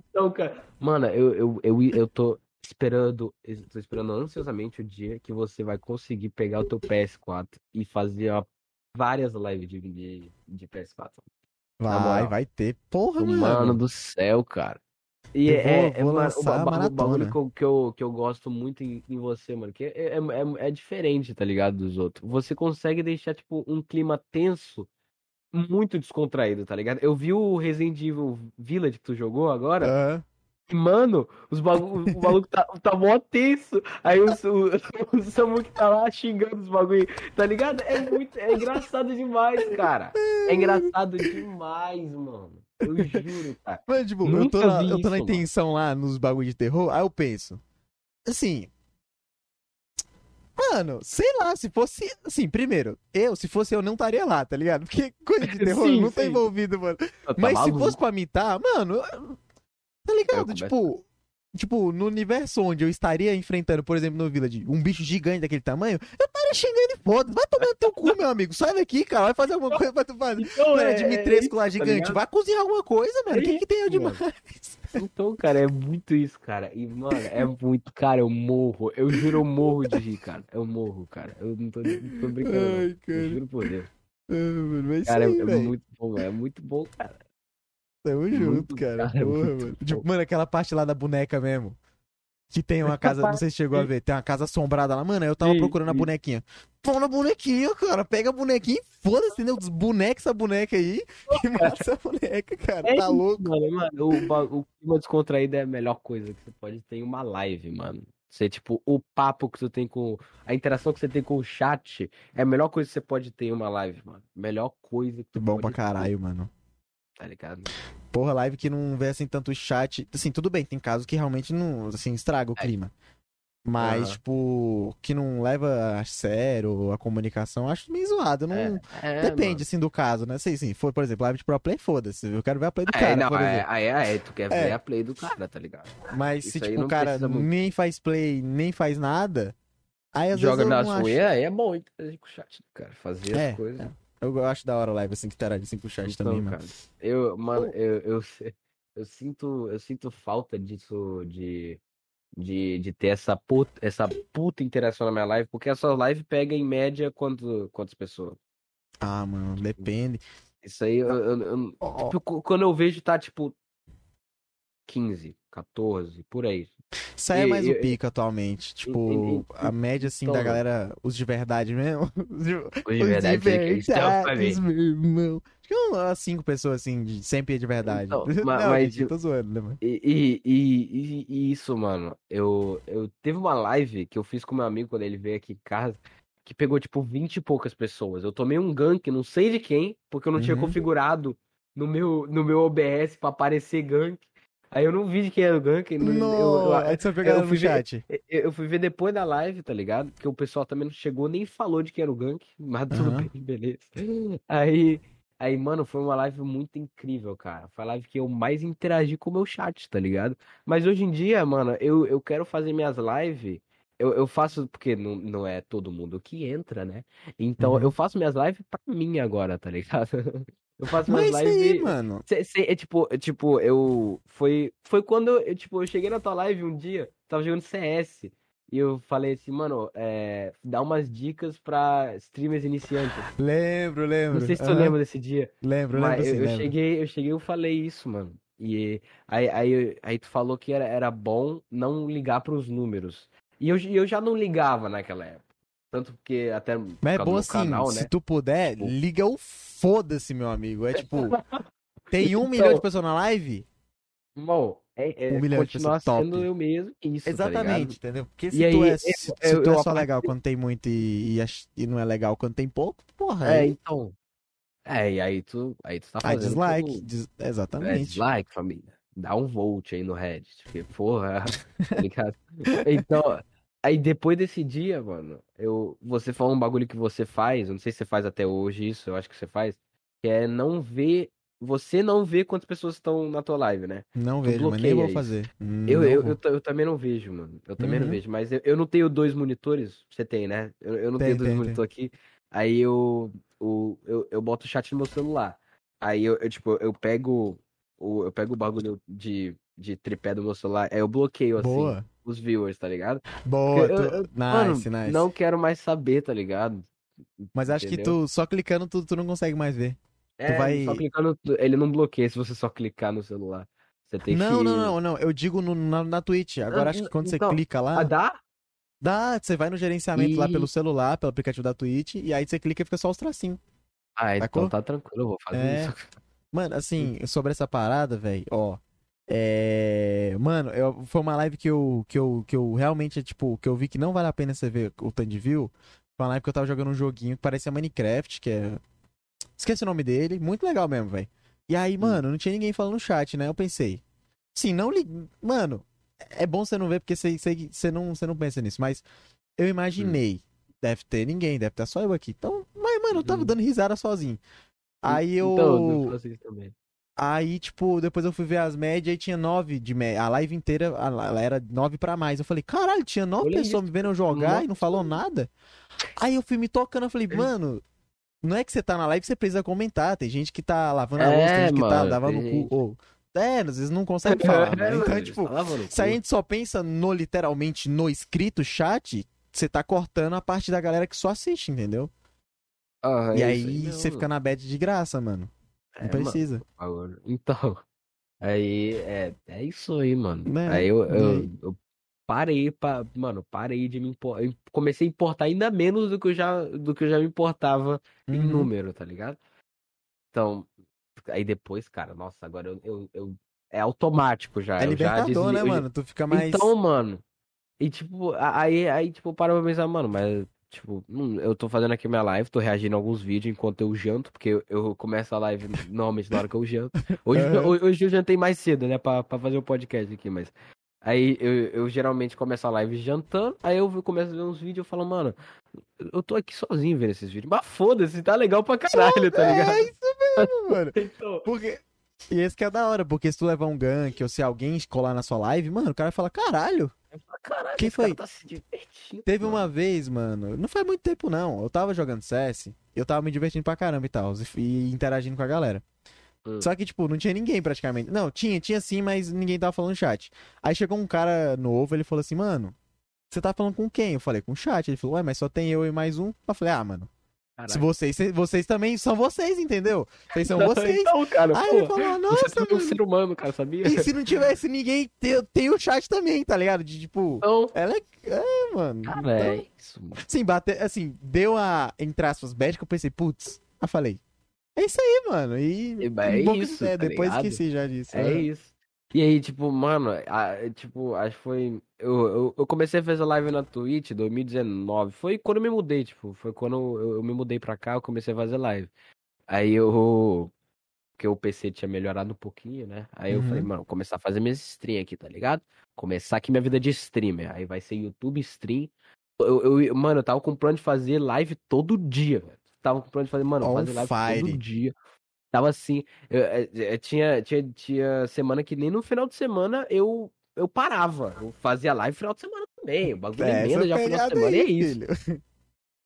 Então, cara, mano, eu, eu, eu, eu tô esperando, tô esperando ansiosamente o dia que você vai conseguir pegar o teu PS4 e fazer ó, várias lives de, de, de PS4. Na Vai, moral. vai ter. Porra, Mano, mano. do céu, cara. E Eu é, vou- é, vou mano, lançar o ba- a ba- o maratona. bagulho que eu, que, eu, que eu gosto muito em, em você, mano, que é, é, é, é diferente, tá ligado, dos outros. Você consegue deixar, tipo, um clima tenso muito descontraído, tá ligado? Eu vi o Resident Evil Village que tu jogou agora, Aham. Mano, os bagulho, o maluco tá, tá mó tenso. Aí o, o, o Samu que tá lá xingando os bagulho, tá ligado? É muito, é engraçado demais, cara. É engraçado demais, mano. Eu juro, cara. Mas, tipo, eu Nunca tô, na, eu tô na intenção lá nos bagulho de terror, aí eu penso. Assim. Mano, sei lá, se fosse. Assim, primeiro, eu, se fosse eu, não estaria lá, tá ligado? Porque coisa de terror Sim, não tá sim. envolvido, mano. Tá Mas se maluco? fosse pra mim, tá, mano. Tá ligado? Tipo. Tipo, no universo onde eu estaria enfrentando, por exemplo, no Village, um bicho gigante daquele tamanho, eu estaria xingando e foda. Vai tomar no teu cu, meu amigo. Sai daqui, cara. Vai fazer alguma coisa pra tu fazer. Então, é- Dimitrescu é lá tá gigante. ligado? vai cozinhar alguma coisa, mano. O que, É que tem eu mano. demais? Então, cara, é muito isso, cara. E, mano, é muito. Cara, eu morro. Eu juro, eu morro de rir, cara. Eu morro, cara. Eu não tô, não tô brincando. não. Ai, cara. Eu juro por Deus. Ah, mano, Cara, é, aí, é velho. muito bom, é muito bom, cara. Tamo muito, junto, cara. cara, é Porra, mano. Tipo, mano, aquela parte lá da boneca mesmo. Que tem uma casa, não sei se chegou a ver, tem uma casa assombrada lá. Mano, eu tava procurando a bonequinha. Vamos na bonequinha, cara. Pega a bonequinha e foda-se, entendeu? Desboneca essa boneca aí e mata essa boneca, cara. É tá isso, louco. Mano, mano, o, o clima descontraído é a melhor coisa que você pode ter em uma live, mano. Você, tipo, o papo que tu tem com. A interação que você tem com o chat é a melhor coisa que você pode ter em uma live, mano. Melhor coisa que tu Bom pra caralho, mano. ter, tá ligado? Porra, live que não vê assim tanto chat. Assim, tudo bem, tem casos que realmente não, assim, estraga o É. clima. Mas, Aham. tipo, que não leva a sério a comunicação, acho meio zoado. Não... É, é, Depende, mano. assim, do caso, né? Sei, sim. For, por exemplo, live de pro play, foda-se. Eu quero ver a play do É, cara, não, por é, aí, aí tu quer É. ver a play do cara, tá ligado? Mas se, isso aí tipo, o cara nem faz play, nem faz nada, aí às Joga vezes eu na sua, acho... aí é bom interagir com o chat, cara. Fazer É, as coisas. Eu acho da hora a live, assim, que interage assim, com o chat Então, também, mano. cara, eu, mano, eu, eu, eu sinto, eu sinto falta disso, de, de, de ter essa puta, essa puta interação na minha live, porque essa live pega em média quanto, quantas pessoas? Ah, mano, depende. Isso aí, eu, eu- eu- Ó, tipo, quando eu vejo, tá tipo 15, 14, por aí. Isso aí é mais o pico atualmente. Tipo, a média, assim, da galera, os de verdade mesmo. Os de, Os de verdade, eles estão pra verdades, ver. meu irmão. Acho que é umas cinco pessoas, assim, de, sempre de verdade. Então, Não, ma- mas, eu tô zoando, né, mano? E, e, e, e- isso, mano, eu, eu teve uma live que eu fiz com meu amigo quando ele veio aqui em casa, que pegou tipo 20 e poucas pessoas. Eu tomei um gank, não sei de quem, porque eu não tinha Uhum. configurado no meu, no meu OBS pra aparecer gank. Aí eu não vi de quem era o gank. eu- eu- eu- Não, aí você pegar eu no fui ver- chat. eu, eu fui ver depois da live, tá ligado? Porque o pessoal também não chegou nem falou de que era o gank, mas tudo Aham. bem, beleza. Aí, aí, mano, foi uma live muito incrível, cara. Foi a live que eu mais interagi com o meu chat, tá ligado? Mas hoje em dia, mano, eu, eu quero fazer minhas lives. Eu, eu faço, porque não, não é todo mundo que entra, né? Então Uhum. eu faço minhas lives pra mim agora, tá ligado? Eu faço Mas minhas isso aí, lives. mano. Cê- cê- é tipo, é tipo, eu. Foi, foi quando eu, tipo, eu cheguei na tua live um dia, tava jogando CS. E eu falei assim, mano, é, dá umas dicas pra streamers iniciantes. Lembro, lembro. Não sei se tu Aham. lembra desse dia. Lembro, Mas lembro eu, sim, eu lembro. cheguei, eu cheguei, eu falei isso, mano. E aí, aí, aí tu falou que era, era bom não ligar pros números. E eu, e eu já não ligava naquela época. Tanto porque até Mas é bom assim, canal, se né? tu puder, Tipo- liga o foda-se, meu amigo. É tipo, tem um milhão de Então- pessoas na live? Bom, é, é Um milhão de pessoas, top. sendo eu mesmo isso, tá? Exatamente, entendeu? Porque se E tu aí, é, eu- se, se eu- tu é eu só apare- legal quando tem muito e, e, e não é legal quando tem pouco, porra, É, aí, então. É, e aí tu, aí tu tá aí fazendo dislike. tudo. des- É, exatamente. dislike, família. Dá um volt aí no Reddit. Porque, porra, tá? Então, aí depois desse dia, mano, eu, você falou um bagulho que você faz, eu não sei se você faz até hoje isso, eu acho que você faz, que é não ver, você não vê quantas pessoas estão na tua live, né? Não Tu vejo, mas nem vou isso. fazer. Eu, Não eu, vou. eu, eu também não vejo, mano. Eu também não Uhum. vejo. Mas eu, eu não tenho dois monitores. Você tem, né? Eu, eu não Tem, tenho dois monitores aqui. Aí eu, o, eu, eu boto o chat no meu celular. Aí eu, eu, tipo, eu pego o, eu pego o bagulho de, de tripé do meu celular. Aí eu bloqueio, assim, Boa, os viewers, tá ligado? boa. Eu- tu- eu- Nice, Mano, nice. não quero mais saber, tá ligado? Mas acho que entendeu? tu, só clicando, tu, tu não consegue mais ver. É, vai- só clicando, ele não bloqueia se você só clicar no celular. Você tem Não, que... não, não, não. Eu digo no- na, na Twitch. Agora Ah, acho que quando você então, clica lá. Ah, dá? Dá, você vai no gerenciamento lá Ih. pelo celular, pelo aplicativo da Twitch, e aí você clica e fica só os tracinhos. Ah, então Sacou? tá tranquilo, eu vou fazer É. isso. Mano, assim, sobre essa parada, velho, ó. É. Mano, eu- foi uma live que eu, que, eu, que eu realmente, tipo, que eu vi que não vale a pena você ver o tanto de view. Foi uma live que eu tava jogando um joguinho que parecia Minecraft, que é. Esqueci o nome dele, muito legal mesmo, velho. E aí, mano, não tinha ninguém falando no chat, né? Eu pensei. Sim, não li. Mano, é bom você não ver porque você, você, você, não, você não pensa nisso, mas eu imaginei. Deve ter ninguém, deve ter só eu aqui. Então, mas, mano, eu tava Uhum. dando risada sozinho. Aí eu. Então, eu faço isso também. Aí, tipo, depois eu fui ver as médias e tinha nove de média. A live inteira, ela era nove pra mais. Eu falei, caralho, tinha nove Olha pessoas isso. me vendo jogar e não falou nada. Aí eu fui me tocando, eu falei, mano, não é que você tá na live você precisa comentar. Tem gente que tá lavando a louça, tem É, gente que tá mano, lavando o cu. Ou, é, às vezes não consegue falar, né? Então, tipo, no se a gente só pensa no literalmente no escrito chat, você tá cortando a parte da galera que só assiste, entendeu? Ah, e é aí isso você fica na bad de graça, mano. Não É, mano, precisa. agora- Então, aí é, é isso aí, mano. Né? Aí eu, eu, aí? eu parei pra. Mano, parei de me importar. Comecei a importar ainda menos do que eu já, do que eu já me importava em Uhum. número, tá ligado? Então, aí depois, cara, nossa, agora eu, eu, eu- é automático já. É eu já libertador, né, já- mano? Tu fica mais. Então, mano, E tipo, aí, aí tipo, para pra pensar, mano, mas tipo, eu tô fazendo aqui minha live, tô reagindo a alguns vídeos enquanto eu janto, porque eu, eu começo a live normalmente na hora que eu janto. Hoje, hoje, hoje eu jantei mais cedo, né, pra, pra fazer o podcast aqui, mas. Aí eu, eu geralmente começo a live jantando, aí eu começo a ver uns vídeos e eu falo, mano, eu tô aqui sozinho vendo esses vídeos. Mas foda-se, tá legal pra caralho, tá ligado? É isso mesmo, mano. Então, Porque. E esse que é da hora, porque se tu levar um gank ou se alguém colar na sua live, mano, o cara fala, caralho. Caralho, Quem foi? tá se divertindo. Teve uma vez, mano, não faz muito tempo não. Eu tava jogando CS, eu tava me divertindo pra caramba e tal, e, interagindo com a galera. Hum. Só que, tipo, não tinha ninguém praticamente. Não, tinha, tinha sim, mas ninguém tava falando no chat. Aí chegou um cara novo, ele falou assim, mano, você tá falando com quem? Eu falei, com o chat. Ele falou, ué, mas só tem eu e mais um. Eu falei, ah, mano, Caralho. vocês, se- vocês também são vocês, entendeu? Vocês são vocês. Então, cara, Aí pô, ele falou, você nossa, também é um mano. ser humano, cara, sabia? E se não tivesse ninguém, tem, tem o chat também, tá ligado? De tipo, Então, é legal, é, mano. cara, é isso, mano. Sim, bate, assim, deu a, entre aspas, bad que eu pensei, putz, eu falei, é isso aí, mano. E, É, é um isso, fé, tá depois ligado? esqueci já disso. É né? isso. E aí, tipo, mano, a- tipo, acho que foi. Eu, eu, eu comecei a fazer live na Twitch em 2019. Foi quando eu me mudei, tipo, foi quando eu, eu me mudei pra cá, eu comecei a fazer live. Aí eu. Porque o PC tinha melhorado um pouquinho, né? Aí eu Uhum. falei, mano, vou começar a fazer minhas stream aqui, tá ligado? Começar aqui minha vida de streamer. Aí vai ser YouTube stream. Eu, eu, mano, eu tava com plano de fazer live todo dia, velho. Tava com plano de fazer, mano, fazer live fire. todo dia. Tava assim, eu, eu- eu tinha, tinha, tinha semana que nem no final de semana eu, eu parava. Eu fazia live final de semana também. O bagulho É, emenda já final de semana, e é aí, isso. filho.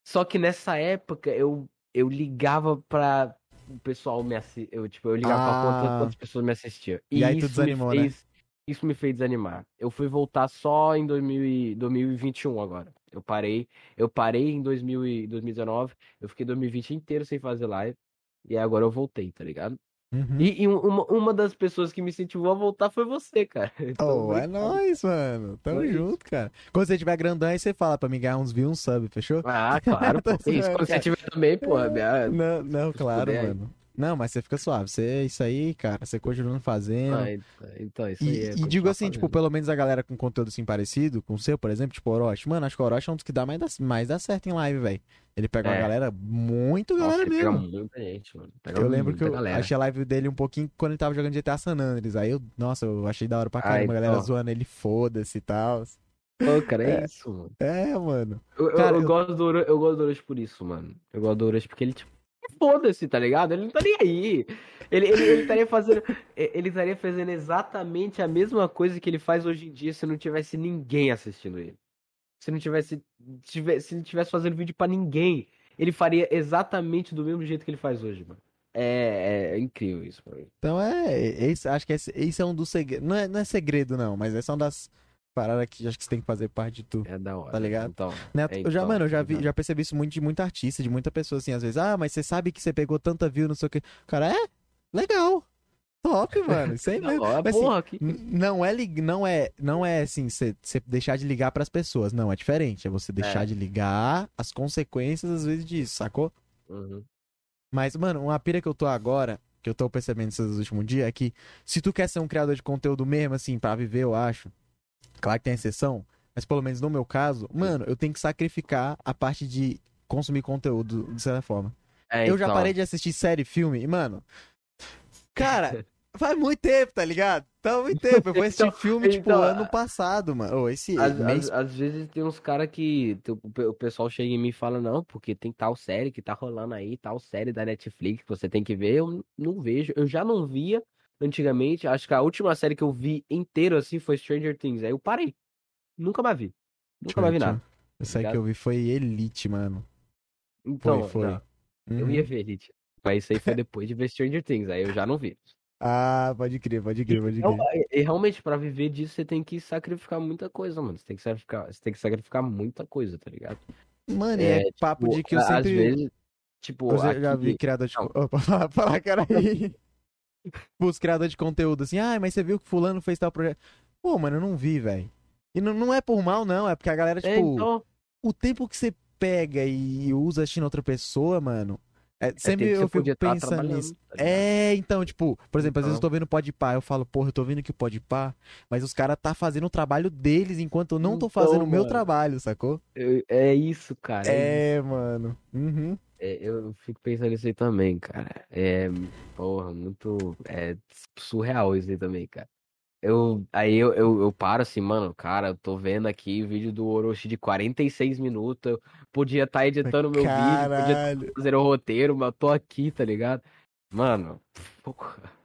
Só que nessa época eu, eu ligava pra o pessoal me assistir. Eu, tipo, eu ligava pra Ah. quantas, quantas pessoas me assistiam. E aí tu isso desanimou, me né? fez, Isso me fez desanimar. Eu fui voltar só em 2000 e- 2021 agora. Eu parei. Eu parei em 2000 e 2019. Eu fiquei 2020 inteiro sem fazer live. E aí agora eu voltei, tá ligado? Uhum. E, e um- uma, uma das pessoas que me incentivou a voltar foi você, cara. Então, Oh, é nóis, mano. Tamo Foi isso. junto, cara. Quando você tiver grandão, aí você fala pra me ganhar uns views, um sub, fechou? Ah, claro, pô. Isso. Quando você tiver também, pô. minha- Não, não, claro, mano. Não, mas você fica suave. Você, isso aí, cara, você continua fazendo. Ah, então, isso E, aí é e digo assim, tipo, fazendo. pelo menos a galera com conteúdo assim parecido, com o seu, por exemplo, tipo Orochi. Mano, acho que o Orochi é um dos que dá mais, dá, mais dá certo em live, velho. Ele pega uma É. galera, muito Nossa, galera mesmo. muita gente, mano. Pega Eu lembro que eu galera. achei a live dele um pouquinho quando ele tava jogando GTA San Andreas. Aí eu, nossa, eu achei da hora pra caramba, a galera zoando ele, foda-se e tal. Pô, cara, é, É. isso, mano. É, mano. Eu, eu- Cara, eu eu- gosto do eu gosto do Orochi por isso, mano. Eu gosto do Orochi porque ele, tipo, foda-se, tá ligado? Ele não tá nem aí. Ele, ele, ele estaria fazendo. Ele estaria fazendo exatamente a mesma coisa que ele faz hoje em dia se não tivesse ninguém assistindo ele. Se não tivesse. tivesse se ele tivesse fazendo vídeo pra ninguém, ele faria exatamente do mesmo jeito que ele faz hoje, mano. É, é incrível isso pra. Então é, esse, acho que esse, esse é um dos segredos. Não é, não é segredo, não, mas essa é uma das paradas que acho que você tem que fazer parte de tu. É da hora. Tá ligado? Então, Né? eu já, então, mano, eu já tá vi, ligado? já percebi isso muito de muita artista, de muita pessoa, assim, às vezes, ah, mas você sabe que você pegou tanta view, não sei o que. Cara, é? Legal. Top, mano. Isso aí mesmo. Mas, assim, porra, que... Não é, lig- não é, não é assim, você deixar de ligar pras pessoas. Não, é diferente. É você deixar É. de ligar as consequências, às vezes, disso, sacou? Uhum. Mas, mano, uma pira que eu tô agora, que eu tô percebendo esses últimos dias, é que se tu quer ser um criador de conteúdo mesmo, assim, pra viver, eu acho. Claro que tem exceção, mas pelo menos no meu caso, mano, eu tenho que sacrificar a parte de consumir conteúdo de certa forma. É, eu já então. parei de assistir série e filme, e, mano. Cara, faz muito tempo, tá ligado? Faz muito tempo. Eu fui assistir Então- filme, tipo, então, ano passado, mano. Ô, esse Às, mês. às- às vezes tem uns caras que tu- o pe- o pessoal chega em mim e fala, não, porque tem tal série que tá rolando aí, tal série da Netflix que você tem que ver. Eu não vejo. Eu já não via antigamente. Acho que a última série que eu vi inteiro assim foi Stranger Things. Aí eu parei. Nunca mais vi. Nunca mais vi nada. Esse aí que eu vi foi Elite, mano. Então, foi. eu Uhum. ia ver Elite. Mas isso aí foi depois de ver Stranger Things. Aí eu já não vi. Ah, pode crer, pode crer, pode Então, crer. e- e realmente, pra viver disso, você tem que sacrificar muita coisa, mano. Você tem que sacrificar, você tem que sacrificar muita coisa, tá ligado? Mano, é, é, papo Tipo, de que eu sempre. Às vezes, tipo, Eu já, já aqui- vi criador de. Não. Opa, fala, fala, cara aí. Os criadores de conteúdo assim, ah, mas você viu que Fulano fez tal projeto. Pô, mano, eu não vi, velho. E não, não é por mal, não, é porque a galera, tipo. É, então, o tempo que você pega e usa assistindo outra pessoa, mano, É, sempre que você eu fico tá pensando nisso. tá? É, então, tipo, por exemplo, às vezes eu Então. tô vendo Podpah, eu falo, porra, eu tô vendo que o Podpah, mas os caras tá fazendo o trabalho deles enquanto eu não tô Então, fazendo o meu trabalho, sacou? Eu- é isso, cara. É, É, mano. Uhum. É, eu fico pensando nisso aí também, cara. É, porra, muito. É surreal isso aí também, cara. Eu, aí eu, eu, eu paro assim, mano, cara, eu tô vendo aqui o vídeo do Orochi de 46 minutos. Eu podia estar editando meu vídeo, podia Caralho. fazendo o roteiro, mas eu tô aqui, tá ligado? Mano, porra.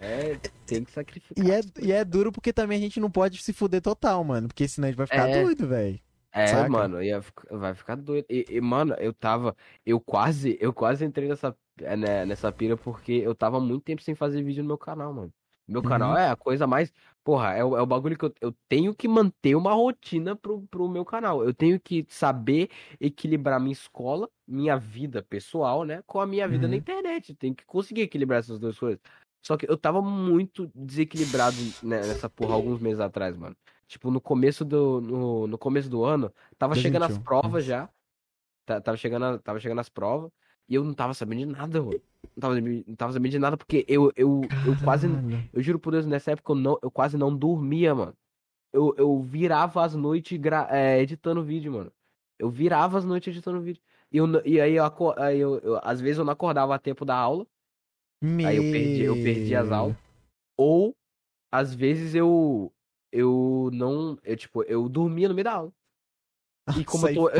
É, tem que sacrificar. E é, e é duro porque também a gente não pode se fuder total, mano. Porque senão a gente vai ficar É. doido, velho. É, Saca? mano, ia, vai ficar doido. E, e, mano, eu tava. Eu quase. Eu quase entrei nessa, é, né, nessa pira porque eu tava muito tempo sem fazer vídeo no meu canal, mano. Meu canal Uhum. é a coisa mais. Porra, é o, é o bagulho que eu, eu tenho que manter uma rotina pro, pro meu canal. Eu tenho que saber equilibrar minha escola, minha vida pessoal, né? Com a minha vida na Uhum. internet. Eu tenho que conseguir equilibrar essas duas coisas. Só que eu tava muito desequilibrado né, nessa porra alguns meses atrás, mano. Tipo, no começo do, no, no começo do ano, tava chegando as 2021, provas já. Tava chegando, a- tava chegando as provas. E eu não tava sabendo de nada, mano. Não tava, sabendo- não tava sabendo de nada porque eu, eu, eu quase. Eu juro por Deus, nessa época eu, não, eu quase não dormia, mano. Eu, eu virava as noites gra- é, editando vídeo, mano. Eu virava as noites editando vídeo. E, eu, e aí, eu, aí eu, eu- às vezes eu não acordava a tempo da aula. Aí eu perdi, eu perdi as aulas. Ou, às vezes, eu. Eu não. Eu, tipo, eu dormia no meio da aula. E como eu tô.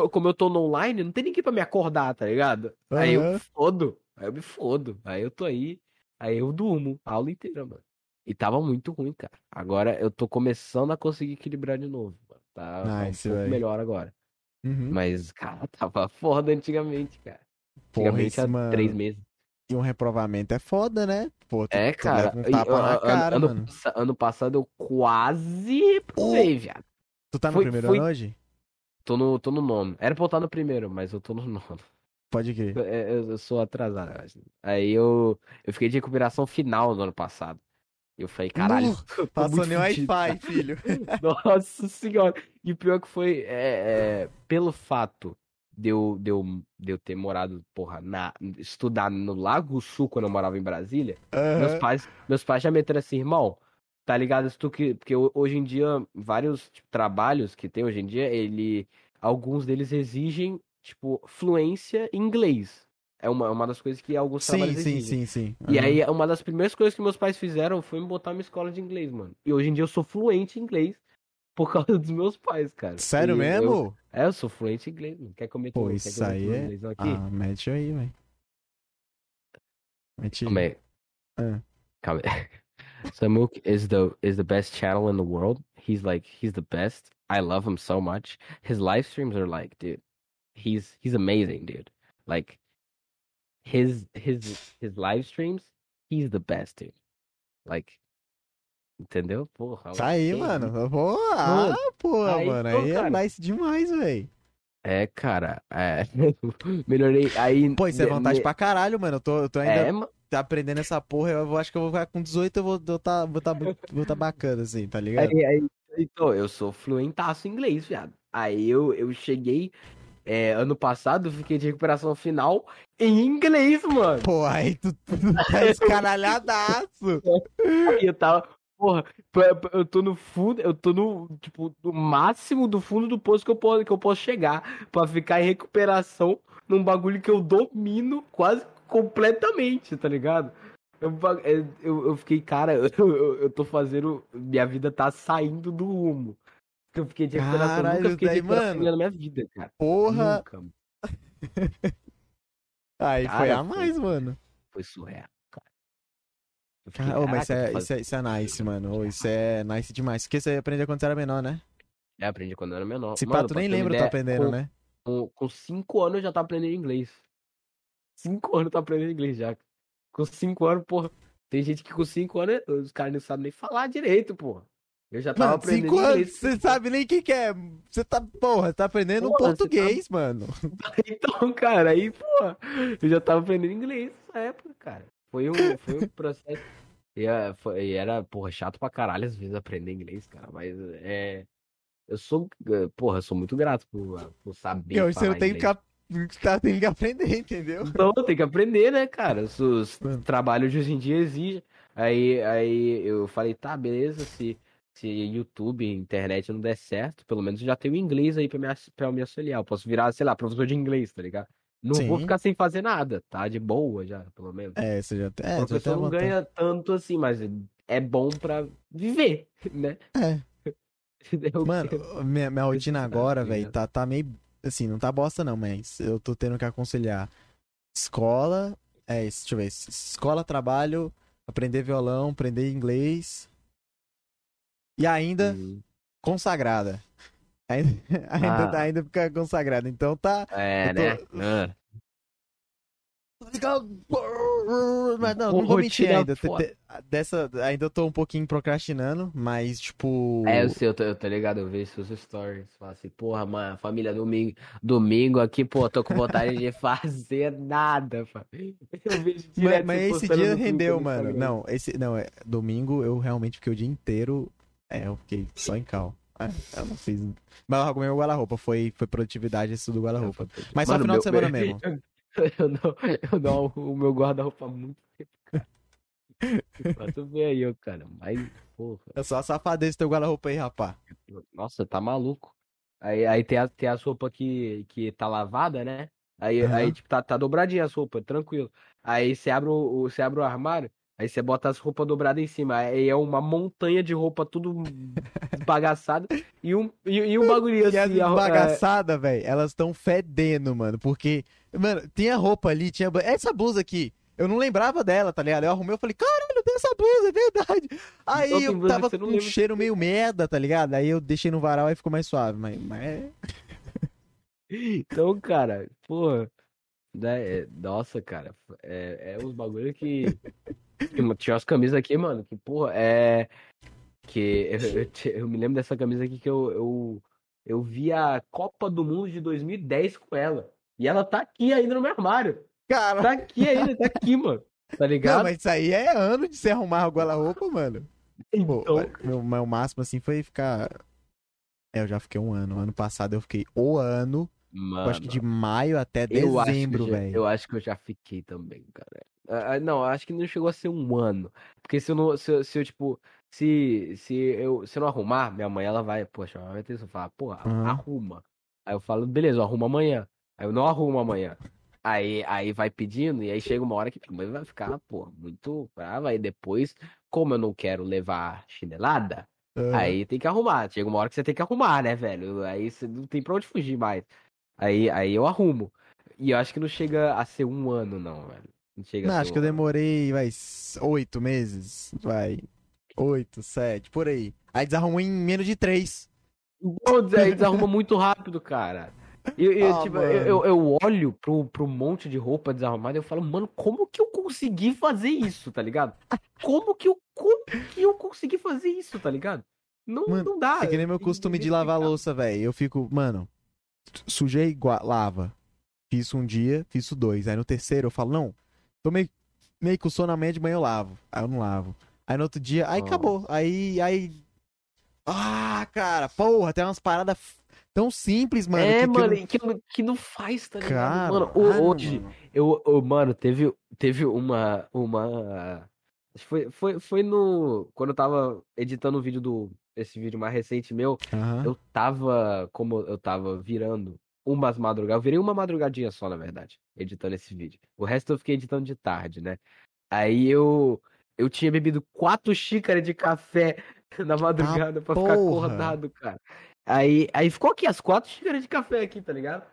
eu- como eu tô no online, não tem ninguém pra me acordar, tá ligado? Aí eu Aham. fodo. Aí eu me fodo. Aí eu tô aí. Aí eu durmo a aula inteira, mano. E tava muito ruim, cara. Agora eu tô começando a conseguir equilibrar de novo. Mano. Tá, tá um Nice, pouco véi. melhor agora. Uhum. Mas, cara, tava foda antigamente, cara. Porra, Antigamente há mano. três meses. E um reprovamento é foda, né? Pô, tu, É, tu cara. leva um e, tapa ó, na ano- cara, ano, mano. ano passado eu quase reprovei, viado. Tu tá no foi- primeiro foi- ano hoje? Tô no, tô no nono. Era pra eu estar no primeiro, mas eu tô no nono. Pode crer. É, Eu, eu sou atrasado. eu. Aí eu, eu fiquei de recuperação final no ano passado. E eu falei, caralho, tô Passou nem Wi-Fi, filho. Nossa senhora. E pior que foi, é, é, pelo fato de eu, de, eu, de eu ter morado, porra, na, estudar no Lago Sul quando eu morava em Brasília, meus Aham. pais, meus pais já meteram assim, irmão, tá ligado? Se tu que, porque ho- hoje em dia, vários tipo, trabalhos que tem hoje em dia, ele, alguns deles exigem, tipo, fluência em inglês. É uma, uma das coisas que alguns Sim, trabalhos sim, exigem. sim, sim. E Aham. aí, uma das primeiras coisas que meus pais fizeram foi me botar numa escola de inglês, mano. E hoje em dia eu sou fluente em inglês por causa dos meus pais, cara. Sério E eu- mesmo? é, eu sou fluente em inglês, mano. Quer que eu Pô, isso aí é- aqui? Ah, mete aí, velho. Mete Calma aí. aí. Ah. Calma aí. Samuk is the is the best channel in the world. He's like he's the best. I love him so much. His live streams are like, dude, he's he's amazing, dude. Like his his his live streams, he's the best, dude. Like entendeu? Porra. Tá aí, que mano. Pô, ah, porra, aí, mano. pô, Aí é nice demais, velho. É, cara, é. Melhorei. Aí. Pô, isso é vantagem me- pra caralho, mano. Eu tô, eu tô ainda É, mano. aprendendo essa porra. Eu vou- acho que eu vou ficar com 18, eu vou, eu tá, vou, tá, vou tá bacana, assim, tá ligado? Aí, aí, então, eu sou fluentaço em inglês, viado. Aí eu, eu cheguei. é, ano passado, fiquei de recuperação final em inglês, mano. Pô, aí tu, tu tá escaralhadaço. Aí eu tava. Porra, eu tô no fundo, eu tô no, tipo, no máximo do fundo do poço que eu posso, que eu posso chegar pra ficar em recuperação num bagulho que eu domino quase completamente, tá ligado? Eu, é, eu, eu fiquei, cara, eu, eu, eu tô fazendo. Minha vida tá saindo do rumo. Eu fiquei de recuperação, Caralho, nunca fiquei de daí, recuperação mano. na minha vida, cara. Porra. Nunca. Aí foi Cara, a mais, mano. Foi surreal, fiquei, Cara, ô, mas isso "Caraca, é, isso, é, isso é nice, mano. Isso é nice demais. Porque você aprendeu quando você era menor, né? É, aprendi quando eu era menor. Se pá, tu nem lembra tu ideia, aprendendo, com- né? Com, com cinco anos eu já tava aprendendo inglês. Cinco anos eu tô aprendendo inglês já. Com cinco anos, porra. Tem gente que com cinco anos os caras não sabem nem falar direito, porra. Eu já tava Mano, aprendendo cinco anos, inglês. você sabe nem o que, que é. Você tá, porra, tá aprendendo Porra, você português, mano. Então, cara, aí, porra, eu já tava aprendendo inglês nessa época, cara. Foi um, foi um processo. E, é, foi- era, porra, chato pra caralho às vezes aprender inglês, cara. Mas é. Eu sou, eh, porra, eu sou muito grato por, por saber. E hoje você não tem cap- tá, tem que aprender, entendeu? Então, tem que aprender, né, cara? Os, os Mano. trabalhos de hoje em dia exigem. Aí, aí eu falei, tá, beleza, se, se YouTube, internet não der certo, pelo menos eu já tenho inglês aí pra me, pra me auxiliar. Eu posso virar, sei lá, professor de inglês, tá ligado? Não vou Sim. ficar sem fazer nada, tá? De boa já, pelo menos. É, você já, é, você a não ganha tanto assim, mas é bom pra viver, né? É. É Mano, minha, minha rotina agora, velho, ligado? tá, tá meio. Assim, não tá bosta não, mas eu tô tendo que aconselhar escola. É, isso, deixa eu ver. Escola, trabalho, aprender violão, aprender inglês. E ainda Hum, consagrada. Ainda, ainda, Ah. ainda fica consagrada. Então tá. É, tô- né? Mas não, não vou mentir rotina ainda. Dessa, ainda eu tô um pouquinho procrastinando, mas tipo. É, eu sei, eu tô, eu tô ligado, eu vejo seus stories. Fala assim, porra, mano, família, domingo, domingo aqui, pô, tô com vontade de fazer nada, pá. Eu vejo Mas, direto mas esse dia rendeu, mano. Não, esse. Não, é. Domingo eu realmente fiquei o dia inteiro. É, eu fiquei só em cal. É, eu não fiz. Mas eu arrumei meu guarda-roupa. Foi, foi produtividade isso do guarda-roupa. Mas só Mano, final de semana meu- mesmo. Eu dou, eu dou o meu guarda-roupa há muito tempo. Pra tu ver aí, ó, cara. Mas, porra. É só a safadeza do teu guarda-roupa aí, rapá. Nossa, tá maluco. Aí, aí tem, a, tem as roupas que, que tá lavada, né? Aí, Aham. aí tipo, tá, tá dobradinha as roupas, tranquilo. Aí você abre o, o- você abre o armário, aí você bota as roupas dobradas em cima. Aí é uma montanha de roupa tudo bagaçada e um, e, e um bagulho E as assim. a- bagaçadas, velho, elas estão fedendo, mano. Porque, mano, tinha roupa ali, tinha. Essa blusa aqui, eu não lembrava dela, tá ligado? Eu arrumei, eu falei, caralho, tem essa blusa, é verdade. Aí eu tava com um lembra. cheiro meio merda, tá ligado? Aí eu deixei no varal e ficou mais suave. Mas, mas é. Então, cara, porra. Né, é- nossa, cara, é, é uns bagulho que. que Tinha umas camisas aqui, mano, que, porra, é. Que eu, eu, eu me lembro dessa camisa aqui que eu, eu, eu vi a Copa do Mundo de 2010 com ela. E ela tá aqui ainda no meu armário. Cara, Tá aqui ainda, tá aqui, mano. Tá não, ligado? mas isso aí é ano de se arrumar o guarda-roupa, mano. Pô, Então, mas meu, meu máximo assim foi ficar. É, eu já fiquei um ano. Ano passado eu fiquei o ano, mano. acho que de maio até dezembro, velho. Eu acho que eu já fiquei também, cara. Ah, ah, não, acho que não chegou a ser um ano. Porque se eu não, se eu, se eu, tipo, se, se eu, se eu não arrumar, minha mãe, ela vai, poxa, ela vai ter isso, fala, pô, Aham. arruma. Aí eu falo, beleza, eu arrumo amanhã. Aí eu não arrumo amanhã. Aí, aí vai pedindo, e aí chega uma hora que minha mãe vai ficar, pô, muito brava. Aí depois, como eu não quero levar chinelada, Ah, Aí tem que arrumar. Chega uma hora que você tem que arrumar, né, velho? Aí você não tem pra onde fugir mais. Aí, aí eu arrumo. E eu acho que não chega a ser um ano, não, velho. Não chega Não, acho ser que eu um demorei, vai, oito meses. Vai. Oito, sete, por aí. Aí desarrumou em menos de três. Não, aí desarruma muito rápido, cara. Eu, eu, Ah, tipo, eu, eu- olho pro, pro monte de roupa desarrumada e eu falo, mano, como que eu consegui fazer isso, tá ligado? Como que eu, como que eu consegui fazer isso, tá ligado? Não, Mano, não dá. É que nem meu costume de lavar louça, velho. Eu fico, mano, sujei, lava. Fiz um dia, fiz dois. Aí no terceiro eu falo, não, tô meio, meio com sono amanhã de manhã eu lavo. Aí eu não lavo. Aí no outro dia, aí Ah. acabou. Aí, aí. Ah, cara, porra, tem umas paradas tão simples, mano. é, que, que eu mano, não- e que, não- que não faz, tá ligado? Cara, Mano, ho- hoje, mano. Eu, eu- mano, teve, teve uma, uma, que foi, foi, foi no, quando eu tava editando o vídeo do, esse vídeo mais recente meu, Aham. eu tava, como eu tava virando umas madrugadas, eu virei uma madrugadinha só, na verdade, editando esse vídeo. O resto eu fiquei editando de tarde, né? Aí eu, eu tinha bebido quatro xícaras de café na madrugada pra ficar porra. acordado, cara. Aí, aí ficou aqui as quatro xícaras de café aqui, tá ligado?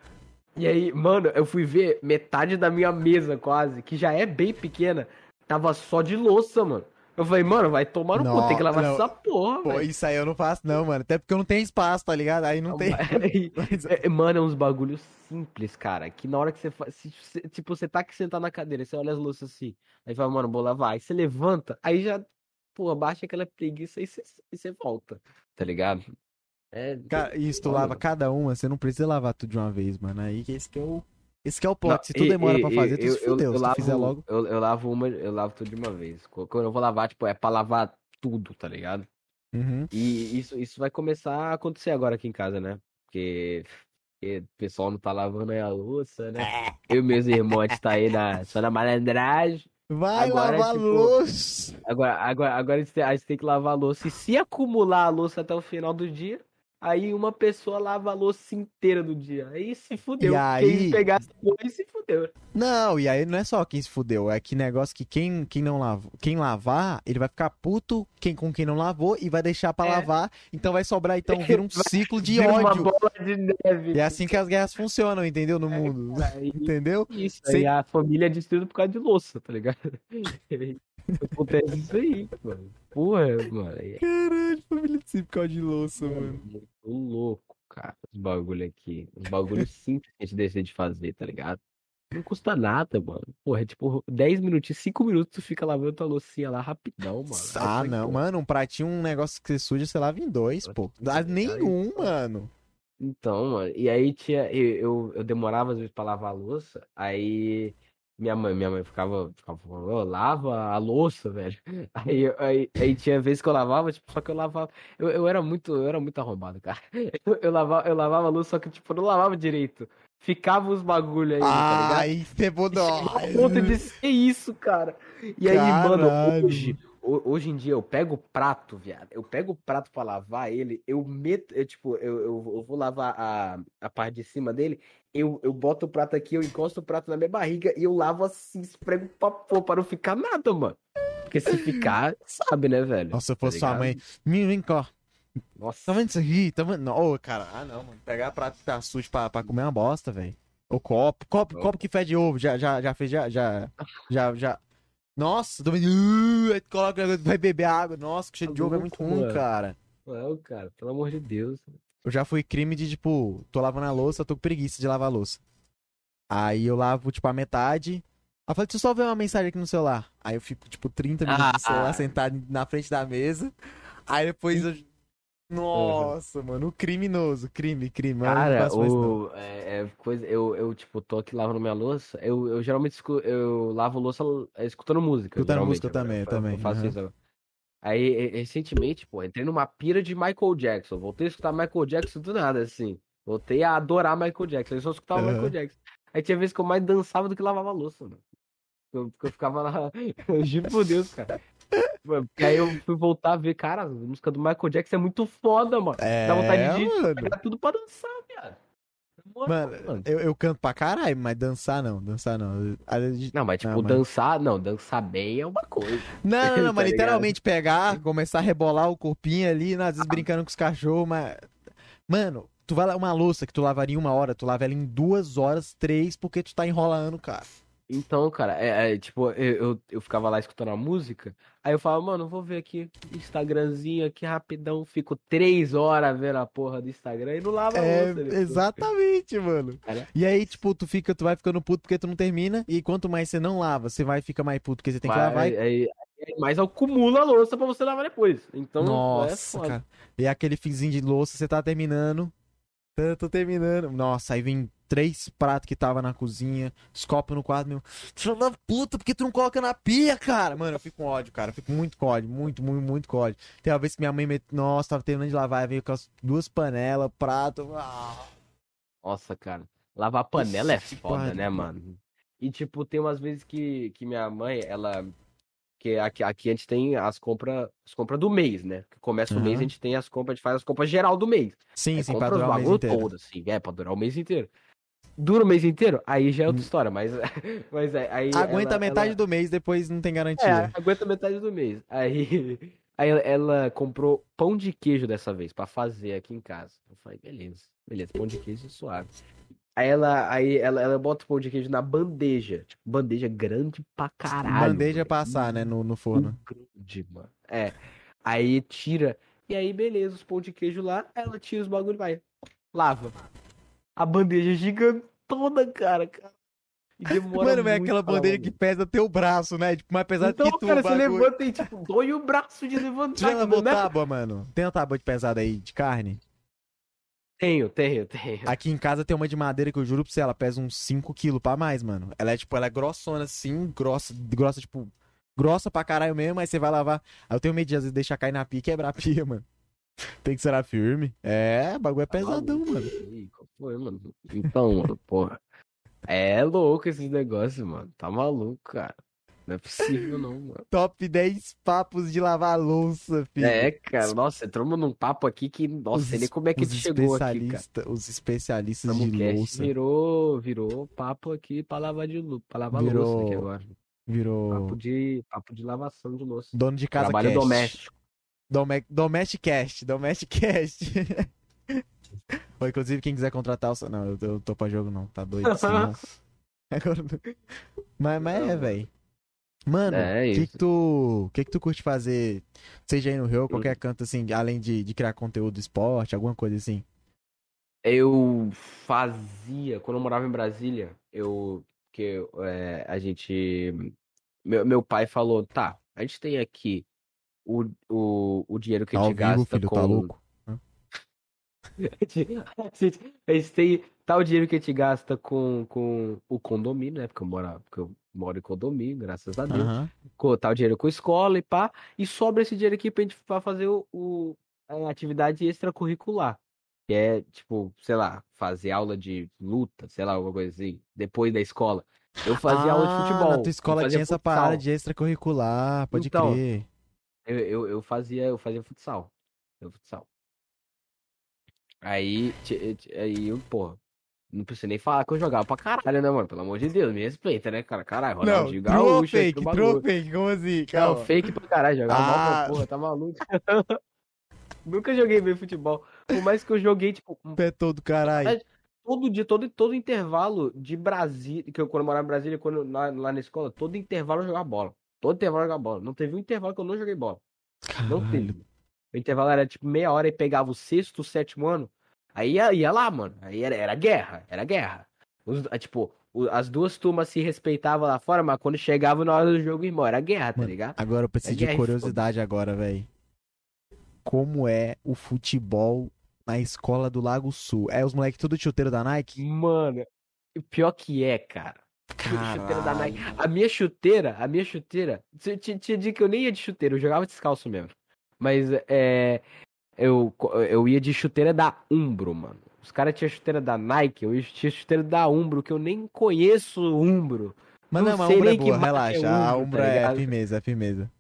E aí, mano, eu fui ver metade da minha mesa quase, que já é bem pequena, tava só de louça, mano. Eu falei, mano, vai tomar no cu, tem que Não, lavar não. essa porra, Pô, velho. isso aí eu não faço, não, mano. Até porque eu não tenho espaço, tá ligado? Aí não tem. Mas- É, mano, é uns bagulhos simples, cara. Que na hora que você faz. se- se- tipo, você tá aqui sentado na cadeira, você olha as louças assim. Aí fala, mano, vou lavar. Aí você levanta, aí já, pô, baixa aquela preguiça e você, e você volta. Tá ligado? É. Cara, isso, tu lava cada uma, você não precisa lavar tudo de uma vez, mano. Aí que esse que é o. Esse que é o plot. Não, se tu e- demora e- pra fazer, tu eu- se eu- fudeu. eu se tu fizer lavo- logo. Eu, eu lavo uma, eu lavo tudo de uma vez. Quando eu vou lavar, tipo, é pra lavar tudo, tá ligado? Uhum. E isso, isso vai começar a acontecer agora aqui em casa, né? Porque porque o pessoal não tá lavando aí a louça, né? Eu e meus irmãos, tá aí na, só na malandragem. Vai Agora, lavar tipo, louça. Agora, agora, agora a gente tem- a gente tem que lavar a louça. E se acumular a louça até o final do dia, aí uma pessoa lava a louça inteira do dia. Aí se fudeu. E aí- Quem porra aí se fudeu. Não, e aí não é só quem se fudeu, é que negócio que quem, quem não lavou, quem lavar, ele vai ficar puto quem, com quem não lavou e vai deixar pra É. lavar, então vai sobrar, então vira um ciclo de Vira uma ódio. bola de neve. E é assim que as guerras funcionam, entendeu? No mundo. Aí, Entendeu? isso, Sem- aí a família é destruída por causa de louça, tá ligado? Acontece isso aí, mano. Porra, mano. É Caralho, família de de louça, mano. muito louco, cara. Os bagulho aqui. Os bagulhos simples que a gente decide fazer, tá ligado? Não custa nada, mano. Porra, é tipo 10 minutinhos, 5 minutos tu fica lavando tua loucinha lá rapidão, mano. Ah, Aí, não, pô, mano, um pratinho, um negócio que você suja, você lava em dois, pô. Dá Aí, nenhum, pô. mano. Então, mano, e aí tinha, eu, eu, eu demorava às vezes pra lavar a louça, aí minha mãe, minha mãe ficava, ficava falando, "Ô, lava a louça, velho. Aí, aí, aí tinha vezes que eu lavava, tipo, só que eu lavava, eu, eu era muito, eu era muito arrombado, cara. Eu, eu lavava, eu lavava a louça, só que, tipo, eu não lavava direito. Ficava os bagulho aí, tá ligado? Ai, você mudou. Ponto de ser isso, cara. E aí, mano, Caralho. hoje, ho- hoje em dia eu pego o prato, viado. Eu pego o prato pra lavar ele, eu meto, eu, tipo, eu, eu, eu vou lavar a, a parte de cima dele, eu, eu boto o prato aqui, eu encosto o prato na minha barriga e eu lavo assim, esprego pra pôr, pra não ficar nada, mano. Porque se ficar, sabe, né, velho? Nossa, se eu Tá fosse sua ligado? mãe. Menino, vem cá. Nossa. Tá vendo isso aqui? Tá vendo? Não, cara, ah não, mano. Pegar prato que tá sujo pra, pra comer é uma bosta, velho. O copo, copo, copo que fede ovo, já, já, já fez, já, já, já, já. Nossa, tô vendo. Uh, aí coloca, vai beber água. Nossa, que cheiro de Tá ovo é muito ruim, cara. Não, cara, pelo amor de Deus. Eu já fui crime de, tipo, tô lavando a louça, tô com preguiça de lavar a louça. Aí eu lavo, tipo, a metade. Aí eu falei, deixa eu só ver uma mensagem aqui no celular. Aí eu fico, tipo, 30 minutos no celular Ah. sentado na frente da mesa. Aí depois eu. Nossa, mano, o criminoso, crime, crime. eu Cara, o, é, é coisa, eu, eu, tipo, tô aqui lavando minha louça, eu, eu geralmente escu- eu lavo louça é, escutando música. Escutando música eu também, eu também, faço aham. isso. Aí, recentemente, pô, entrei numa pira de Michael Jackson, voltei a escutar Michael Jackson do nada, assim. Voltei a adorar Michael Jackson, eu só escutava Aham. Michael Jackson. Aí tinha vezes que eu mais dançava do que lavava louça, mano. Eu, eu ficava lá, eu juro por Deus, cara. Mano, Porque aí eu fui voltar a ver, cara, a música do Michael Jackson é muito foda, mano. É, Dá vontade de mano. pegar tudo pra dançar, viado. Moral, Mano, eu, eu canto pra caralho, mas dançar não, dançar não. Não, mas tipo, dançar, não, dançar bem é uma coisa. Não, não, não, Tá mas ligado? literalmente pegar, começar a rebolar o corpinho ali, né, às vezes brincando com os cachorros, mas. Mano, tu vai lá, uma louça que tu lavaria em uma hora, tu lava ela em duas horas, três, porque tu tá enrolando, cara. Então, cara, é, é, tipo, eu, eu, eu ficava lá escutando a música, aí eu falava, mano, vou ver aqui, Instagramzinho aqui rapidão, fico três horas vendo a porra do Instagram e não lava a É, louça. depois. exatamente, mano. Cara. E aí, tipo, tu fica, tu vai ficando puto porque tu não termina, e quanto mais você não lava, você vai ficar mais puto porque você tem que Mas lavar. e- aí, mais acumula a louça pra você lavar depois. Então, é Nossa, foda. cara. E aquele finzinho de louça, você tá terminando. Eu tô terminando. Nossa, aí vem três pratos que tava na cozinha, os copos no quarto, meu. Filho da puta, por que tu não coloca na pia, cara? Mano, eu fico com ódio, cara. Eu fico muito com ódio, muito, muito, muito com ódio. Tem uma vez que minha mãe, met... nossa, tava terminando de lavar, veio com as duas panelas, prato. Ah, Nossa, cara. Lavar panela é Que foda, pariu. né, mano? E, tipo, tem umas vezes que, que minha mãe, ela. Que aqui, aqui a gente tem as compras as compras do mês, né? Que começa o mês, a gente tem as compras, a gente faz as compras geral do mês. Sim, Aí sim, pra compra durar o mês bagulho inteiro. todo, assim, é, pra durar o mês inteiro. Dura o mês inteiro? Aí já é outra Hum. história, mas, mas é, aí. Aguenta ela- metade ela- do mês, depois não tem É, garantia. aguenta metade do mês. Aí, aí ela, comprou pão de queijo dessa vez pra fazer aqui em casa. Eu falei, beleza, beleza, pão de queijo é suave. Aí ela, aí ela, ela bota o pão de queijo na bandeja. Tipo, bandeja grande pra caralho. Bandeja velho. passar, né, no, no forno. Grande, mano. É. Aí tira. E aí, beleza, os pão de queijo lá, ela tira os bagulho e vai. Lava. A bandeja gigantona, cara, cara. E demora Mano, é aquela bandeja que pesa teu braço, né? Tipo, mais pesado Então, que tu, cara, você bagulho. levanta e, tipo, dói o braço de levantar. Já lavou né? tábua, mano? Tem uma tábua de pesada aí, de carne? Tenho, tenho, tenho. Aqui em casa tem uma de madeira que eu juro pra você, ela pesa uns 5kg pra mais, mano. Ela é, tipo, ela é grossona assim, grossa, grossa, tipo, grossa pra caralho mesmo, aí você vai lavar. Aí eu tenho medo de, às vezes, deixar cair na pia e quebrar a pia, mano. Tem que ser firme. É, o bagulho é Tá pesadão, maluco. mano. Foi, mano. Então, mano, porra. É louco esses negócios, mano. Tá maluco, cara. Não é possível, não, mano. Top 10 papos de lavar louça, filho. É, cara, nossa, entramos num papo aqui que, nossa, sei nem como é que os chegou aqui, cara. Os especialistas de Samucast louça. virou, virou papo aqui pra lavar de pra lavar louça aqui Virou- agora. Virou Papo de, papo de lavação de louça. dono de casa Trabalho cast. doméstico. Dome... Domesticast, Domesticast. Ou, inclusive, quem quiser contratar o. Não, eu, eu tô pra jogo não, tá doido. senão- Agora... Mas, mas é, velho. Mano, o É que, isso. que tu. que, que tu curte fazer? Seja aí no Rio, qualquer canto assim, além de, de criar conteúdo esporte, alguma coisa assim. Eu fazia, quando eu morava em Brasília, eu. Que é, a gente. Meu, meu pai falou: tá, a gente tem aqui o, o, o dinheiro que a Ao gente vivo, gasta filho, com. tá louco? A gente, a gente- tem tal dinheiro que a gente gasta com, com o condomínio, né? Porque eu moro, porque eu moro em condomínio, graças a Deus. Aham. Com tal dinheiro com escola e pá. E sobra esse dinheiro aqui pra gente pra fazer o, o- a atividade extracurricular. Que é, tipo, sei lá, fazer aula de luta, sei lá, alguma coisa assim, depois da escola. Eu fazia aula de Ah, futebol. Na tua escola tinha essa parada de extracurricular, pode Então, crer. Eu, eu, eu fazia, eu fazia futsal. Eu futsal. Aí, aí eu, porra, não precisa nem falar que eu jogava pra caralho, né, mano? Pelo amor de Deus, me respeita, né, cara? Caralho, Não, Ronaldinho ou Gaúcho fake, true fake, como assim? Não, Calma. fake pra caralho, jogava mal Ah. pra porra, tá maluco? Nunca joguei bem futebol. Por mais que eu joguei, tipo, Pé todo caralho. Todo dia, todo, todo intervalo de Brasília, que eu quando eu morava em Brasília, quando, lá, lá na escola, todo intervalo eu jogava bola. Todo intervalo eu jogava bola. Não teve um intervalo que eu não joguei bola. Não Caralho. teve. O intervalo era tipo meia hora e pegava o sexto, o sétimo ano. Aí ia, ia lá, mano. Aí era, era guerra, era guerra. Os- ah, tipo, as duas turmas se respeitavam lá fora, mas quando chegava na hora do jogo, irmão, era guerra, tá Mano, ligado? Agora eu preciso É de guerra curiosidade agora, velho. Como é o futebol na escola do Lago Sul? É os moleques tudo chuteiro da Nike? Mano, o pior que é, cara. Chuteira da Nike. A minha chuteira, a minha chuteira. Tinha dia que eu nem ia de chuteira, eu jogava descalço mesmo. Mas é. Eu, eu ia de chuteira da Umbro, mano. Os caras tinham chuteira da Nike, eu tinha chuteira da Umbro, que eu nem conheço Umbro. Mas não não, a sei Umbra é boa, relaxa. é a Umbro, Umbra tá é firmeza, é firmeza.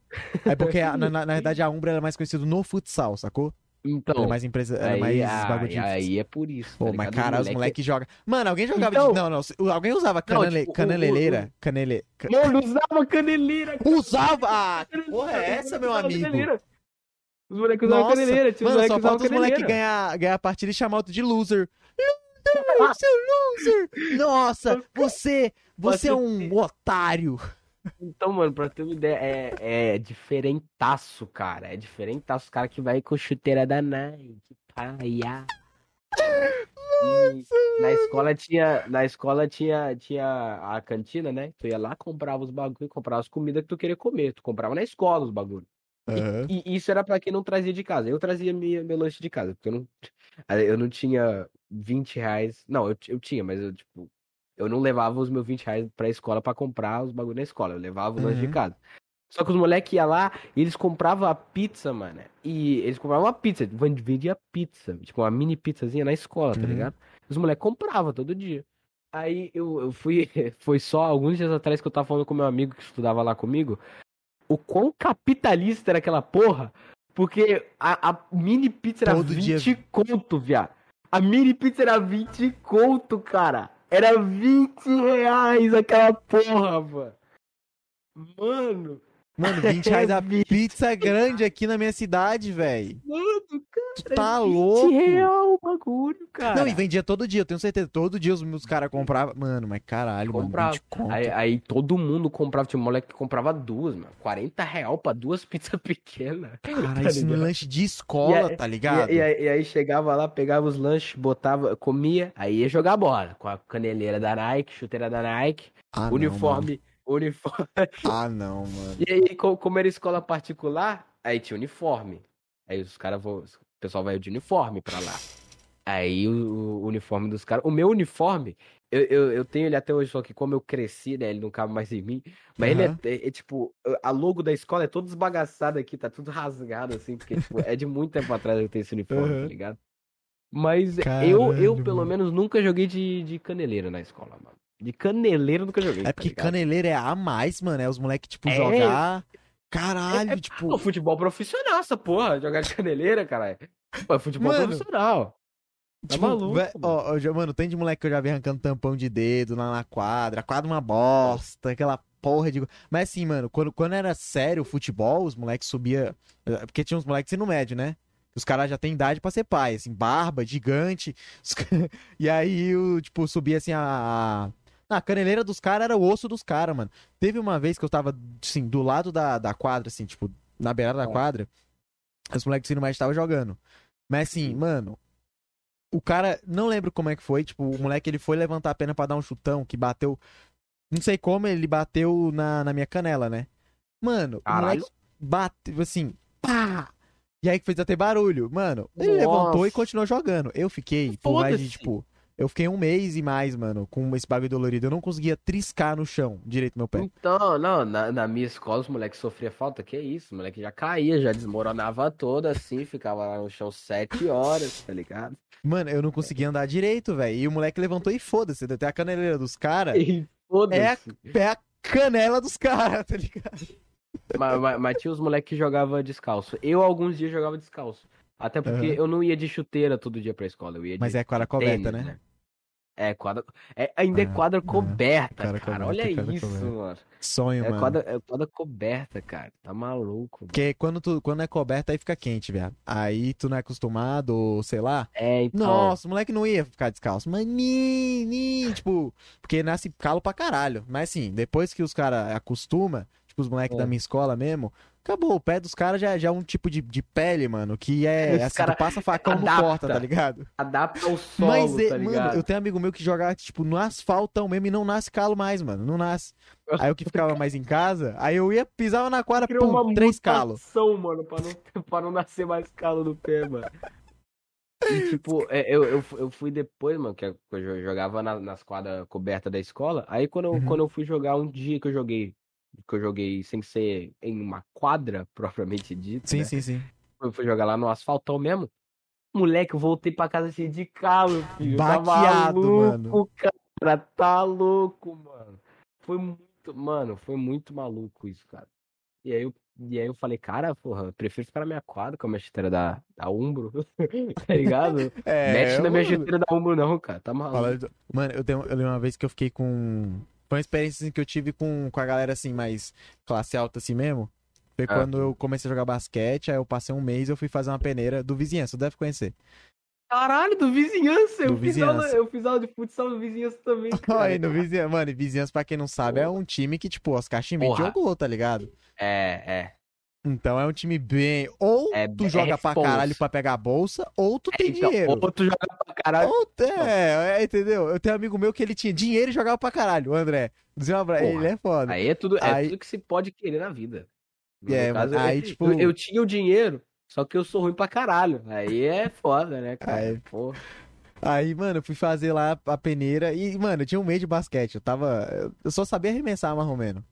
É porque, a- na, na- verdade, a Umbra ela é mais conhecida no futsal, sacou? Ela Então, é mais empresa, é aí, mais aí, bagulho de aí é por isso. Pô, tá mas cara, os moleque- moleques jogam. Mano, alguém jogava Então- de. Não, não. Alguém usava Não, canele... tipo, caneleleira? Canele... ca- Mano, usava caneleira, Usava! Ah, que porra é essa, meu amigo? caneleira. Os moleques usavam caneleira, tinha os mano, moleques só falta os moleques caneleira. ganhar, ganhar a partida e chamar outro de loser. Loser, seu loser! Nossa, você, você é um otário. Então, mano, pra ter uma ideia, é, é diferentaço, cara. É diferentaço. Os caras que vai com chuteira da Nike, paia. E na escola tinha, na escola tinha, tinha a cantina, né? Tu ia lá, comprava os bagulho, comprava as comidas que tu queria comer. Tu comprava na escola os bagulho. Aham. E isso era pra quem não trazia de casa. Eu trazia minha, meu lanche de casa, porque eu não, eu não tinha 20 reais. Não, eu, eu tinha, mas eu, tipo, eu não levava os meus 20 reais pra escola pra comprar os bagulho na escola. Eu levava o lanche de Uhum. casa. Só que os moleques iam lá e eles compravam a pizza, mano. E eles compravam uma pizza, vendia pizza, tipo uma mini pizzazinha na escola, tá Uhum. ligado? Os moleques compravam todo dia. Aí eu, eu fui, foi só alguns dias atrás que eu tava falando com meu amigo que estudava lá comigo, o quão capitalista era aquela porra, porque a, a mini pizza era Todo 20 dia- conto, viado. A mini pizza era 20 conto, cara. Era 20 reais aquela porra, mano. Mano, Mano, 20 reais a pizza grande aqui na minha cidade, velho. mano, cara. Tu tá 20 louco? real o bagulho, cara. Não, e vendia todo dia, eu tenho certeza. Todo dia os meus caras compravam. Mano, mas caralho, Comprava. mano, 20 conto. Aí, aí todo mundo comprava, tinha um moleque que comprava duas, mano. 40 real pra duas pizzas pequenas. Caralho, tá isso no lanche de escola, E aí- tá ligado? E, e aí, e aí chegava lá, pegava os lanches, botava, comia, aí ia jogar bola. Com a caneleira da Nike, chuteira da Nike, Ah, não, uniforme. Ah, não, mano. E aí, co- como era escola particular, aí tinha uniforme. Aí os caras vão. O pessoal vai de uniforme pra lá. Aí o, o uniforme dos caras. O meu uniforme, eu, eu, eu tenho ele até hoje, só que como eu cresci, né? Ele não cabe mais em mim. Mas ele Aham. é, é- é, tipo, a logo da escola é todo desbagaçado aqui, tá tudo rasgado, assim, porque tipo, é de muito tempo atrás eu tenho esse uniforme, Aham. tá ligado? Mas eu, Caralho, eu, pelo mano. menos, nunca joguei de, de caneleira na escola, mano. De caneleira eu nunca joguei. É tá porque ligado? caneleiro é a mais, mano. É os moleques, tipo, É. jogar. Caralho, É- é- tipo. Futebol profissional, essa porra. Jogar de caneleira, caralho. Pô, é futebol Mano, profissional. Tá Tipo, maluco, vé- mano. ó, mano, tem de moleque que eu já vi arrancando tampão de dedo lá na quadra. A quadra uma bosta, aquela porra de. Mas assim, mano, quando, quando era sério o futebol, os moleques subia. eh, Porque tinha uns moleques no médio, né? Os caras já têm idade pra ser pai, assim, barba, gigante. Os E aí, o, tipo, subia assim a. a... a caneleira dos caras era o osso dos caras, mano. Teve uma vez que eu tava, assim, do lado da, da quadra, assim, tipo, na beirada da quadra. Os moleques do ensino médio estavam jogando. Mas assim, mano, o cara, não lembro como é que foi, tipo, o moleque ele foi levantar a pena pra dar um chutão que bateu, não sei como, ele bateu na, na minha canela, né? Mano, o Caralho. moleque bateu assim, pá! E aí que fez até barulho. Mano, ele levantou e Nossa. continuou jogando. Eu fiquei, por mais de, tipo, eu fiquei um mês e mais, mano, com esse bagulho dolorido. Eu não conseguia triscar no chão direito meu pé. Então, não, na, na minha escola os moleques sofriam falta, que isso, o moleque já caía, já desmoronava todo assim, ficava lá no chão sete horas, tá ligado? Mano, eu não conseguia andar direito, velho. E o moleque levantou e foda-se, até a caneleira dos caras. E foda-se. É a canela dos caras, tá ligado? Mas, mas- mas tinha os moleques que jogavam descalço. Eu, alguns dias, jogava descalço. Até porque Aham. eu não ia de chuteira todo dia pra escola, eu ia de Mas é quadra coberta, tênis, né? É, quadra. É, ainda é Ah, quadra coberta, quadra cara. coberta, Olha quadra isso, coberta. mano. Sonho, É mano. quadra, é quadra coberta, cara. Tá maluco. mano. Porque quando, tu, quando é coberta, aí fica quente, viado. Aí tu não é acostumado, ou sei lá. É, então. Nossa, o moleque não ia ficar descalço. Mas, ni, tipo, porque nasce calo pra caralho. Mas assim, depois que os caras acostuma, tipo, os moleques É. da minha escola mesmo, acabou. O pé dos caras já, já é um tipo de, de pele, mano, que é Os assim, cara tu passa facão não adapta. corta, tá ligado? Adapta ao solo, Mas, é- tá mano, ligado? eu tenho um amigo meu que joga, tipo, no asfaltão mesmo e não nasce calo mais, mano. Não nasce. Aí eu que ficava mais em casa, aí eu ia, pisava na quadra, Criou pum, uma três calos. mano, pra não, pra não nascer mais calo no pé, mano. E, tipo, é, eu, eu, eu fui depois, mano, que eu jo- jogava na- nas quadras cobertas da escola. Aí quando eu, Uhum. quando eu fui jogar um dia que eu joguei, que eu joguei sem ser em uma quadra propriamente dita, Sim, né? sim, sim. Eu fui jogar lá no asfaltão mesmo. Moleque, eu voltei pra casa cheio de calo, filho. Baqueado, tá maluco, mano. cara. Tá louco, mano. Foi muito, mano, foi muito maluco isso, cara. E aí eu, e aí eu falei, cara, porra, eu prefiro ficar na minha quadra com a minha chuteira da, da Umbro, tá ligado? É, Mexe na minha chuteira da Umbro não, cara. Tá maluco. Mano, eu, tenho, eu lembro uma vez que eu fiquei com. Foi uma experiência assim, que eu tive com, com a galera assim, mais classe alta assim mesmo. Foi Ah. quando eu comecei a jogar basquete, aí eu passei um mês eu fui fazer uma peneira do vizinhança, deve conhecer. Caralho, do vizinhança. Do eu, Fiz aula, vizinhança. eu fiz aula de futsal do vizinhança também. Aí, no vizinhança, mano, e vizinhança, pra quem não sabe, é um time que, tipo, Oscar Schmidt Porra. jogou, tá ligado? É, é. Então é um time bem. Ou É, tu é joga pra caralho pra pegar a bolsa, ou tu tem Então, dinheiro. ou tu joga pra caralho. Ou é, é, entendeu? Eu tenho um amigo meu que ele tinha dinheiro e jogava pra caralho, o André. Dizer uma... Porra. Ele é foda. Aí é tudo, é Aí- tudo que se pode querer na vida. No É, caso, aí, eu, tipo- eu, eu tinha o dinheiro, só que eu sou ruim pra caralho. Aí é foda, né, cara? Aí- Porra. Aí, mano, eu fui fazer lá a peneira e, mano, eu tinha um mês de basquete. Eu tava. Eu só sabia arremessar mais ou menos.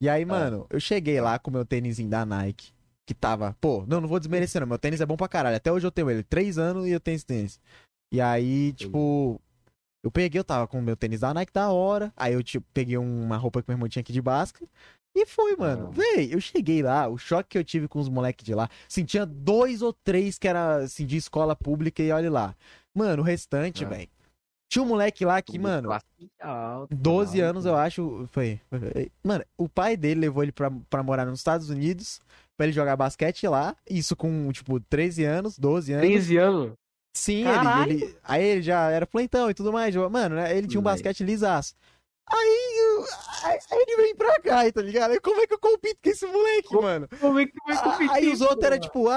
E aí, mano, eu cheguei lá com o meu tênisinho da Nike. Que tava. Pô, não, não vou desmerecer, não. Meu tênis é bom pra caralho. Até hoje eu tenho ele. Três anos e eu tenho esse tênis. E aí, tipo. Eu peguei, eu tava com o meu tênis da Nike da hora. Aí eu, tipo, peguei uma roupa que meu irmão tinha aqui de basquete. E foi, mano. Ah. Véi, eu cheguei lá, o choque que eu tive com os moleques de lá. Assim, tinha dois ou três que era, assim, de escola pública e olha lá. Mano, o restante, Ah. velho. Tinha um moleque lá que, mano, Classe alta, 12 maluco. anos, eu acho. Foi. Mano, o pai dele levou ele pra, pra morar nos Estados Unidos, pra ele jogar basquete lá. Isso com, tipo, 13 anos, 12 anos. 13 anos. Sim, ele, ele- Aí ele já era plantão e tudo mais. Mano, né, ele tinha um basquete lisaço. Aí, aí, aí ele vem pra cá, tá ligado? Aí como é que eu compito com esse moleque, Como- mano? Como é que vai competir? Aí os outros eram tipo, ah,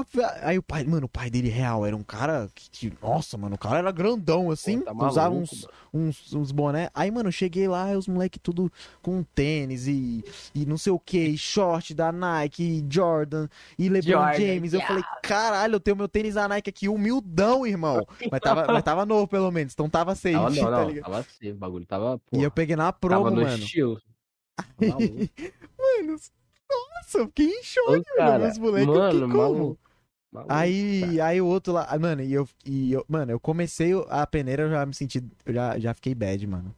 ah, ah. Aí o pai, mano, o pai dele real era um cara que, que- nossa, mano, o cara era grandão assim, Pô, tá usava maluco, uns, mano. Uns, uns boné. Aí, mano, eu cheguei lá, e os moleques tudo com tênis e, e não sei o que, short da Nike, Jordan, e LeBron Jordan, James. Eu yeah. falei, caralho, eu tenho meu tênis da Nike aqui, humildão, irmão. Mas tava, mas tava novo, pelo menos, então tava safe, Tava, não, tá não, ligado? tava assim, o bagulho tava, E eu porra, peguei na tava promo, no mano. estilo. Tá maluco. Mano, nossa, eu fiquei em choque, Ô, mano. Os moleques, eu mano, fiquei como? maluco. Maluco, Aí, aí o outro lá. ah, Mano, e eu, e eu. Mano, eu comecei a peneira, eu já me senti. Eu já, já fiquei bad, mano.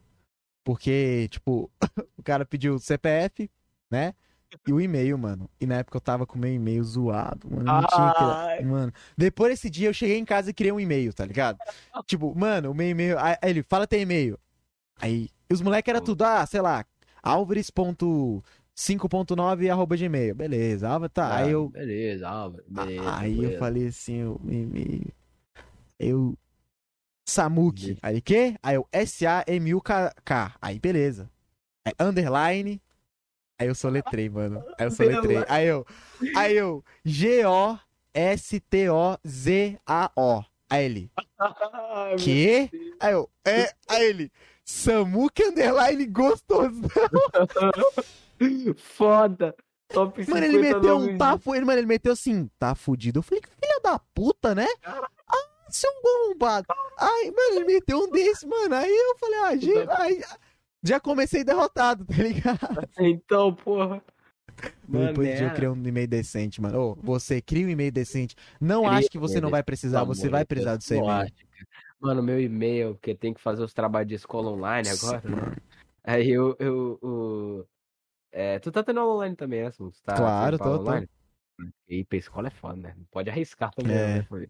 Porque, tipo, o cara pediu o CPF, né? E o e-mail, mano. E na época eu tava com meu e-mail zoado, mano. Não tinha que... Mano, depois desse dia eu cheguei em casa e criei um e-mail, tá ligado? tipo, mano, o meu e-mail. Aí ele, fala teu e-mail. Aí, e os moleques era tudo, ah, sei lá, alvares.5.9 arroba gmail. Beleza, Álvares, tá. Ah, aí eu. Beleza, Álvaro. Beleza. Aí eu beleza. falei assim. Eu. Samuque. Beleza. Aí, quê? Aí eu, S-A-M-U-K. Aí, beleza. Aí, underline. Aí eu soletrei, mano. Aí eu soletrei. Aí eu. Aí eu. G-O-S-T-O-Z-A-O. Aí ele. Ai? Deus. Aí eu. É. Aí ele. Samuque underline gostoso. Foda. Top Mano, ele 50 meteu um tá ele, Mano, ele meteu assim, tá fudido. Eu falei, que filha da puta, né? Ah, seu bombado. Aí, mano, ele meteu um desse, mano. Aí eu falei, ah, gente, aí, já comecei derrotado, tá ligado? Então, porra. Depois de eu é. criar um e-mail decente, mano. Ô, você cria um e-mail decente. Não Cria acho que você não vai precisar, você amor vai precisar do seu e-mail. cara. Mano, meu e-mail, porque tem que fazer os trabalhos de escola online agora, né? Aí eu, eu, o- é, tu tá tendo aula online também, né? Tu tá Claro, fazendo aula tô, tô. online? E pra escola é foda, né? Não pode arriscar também, É. né? Foi.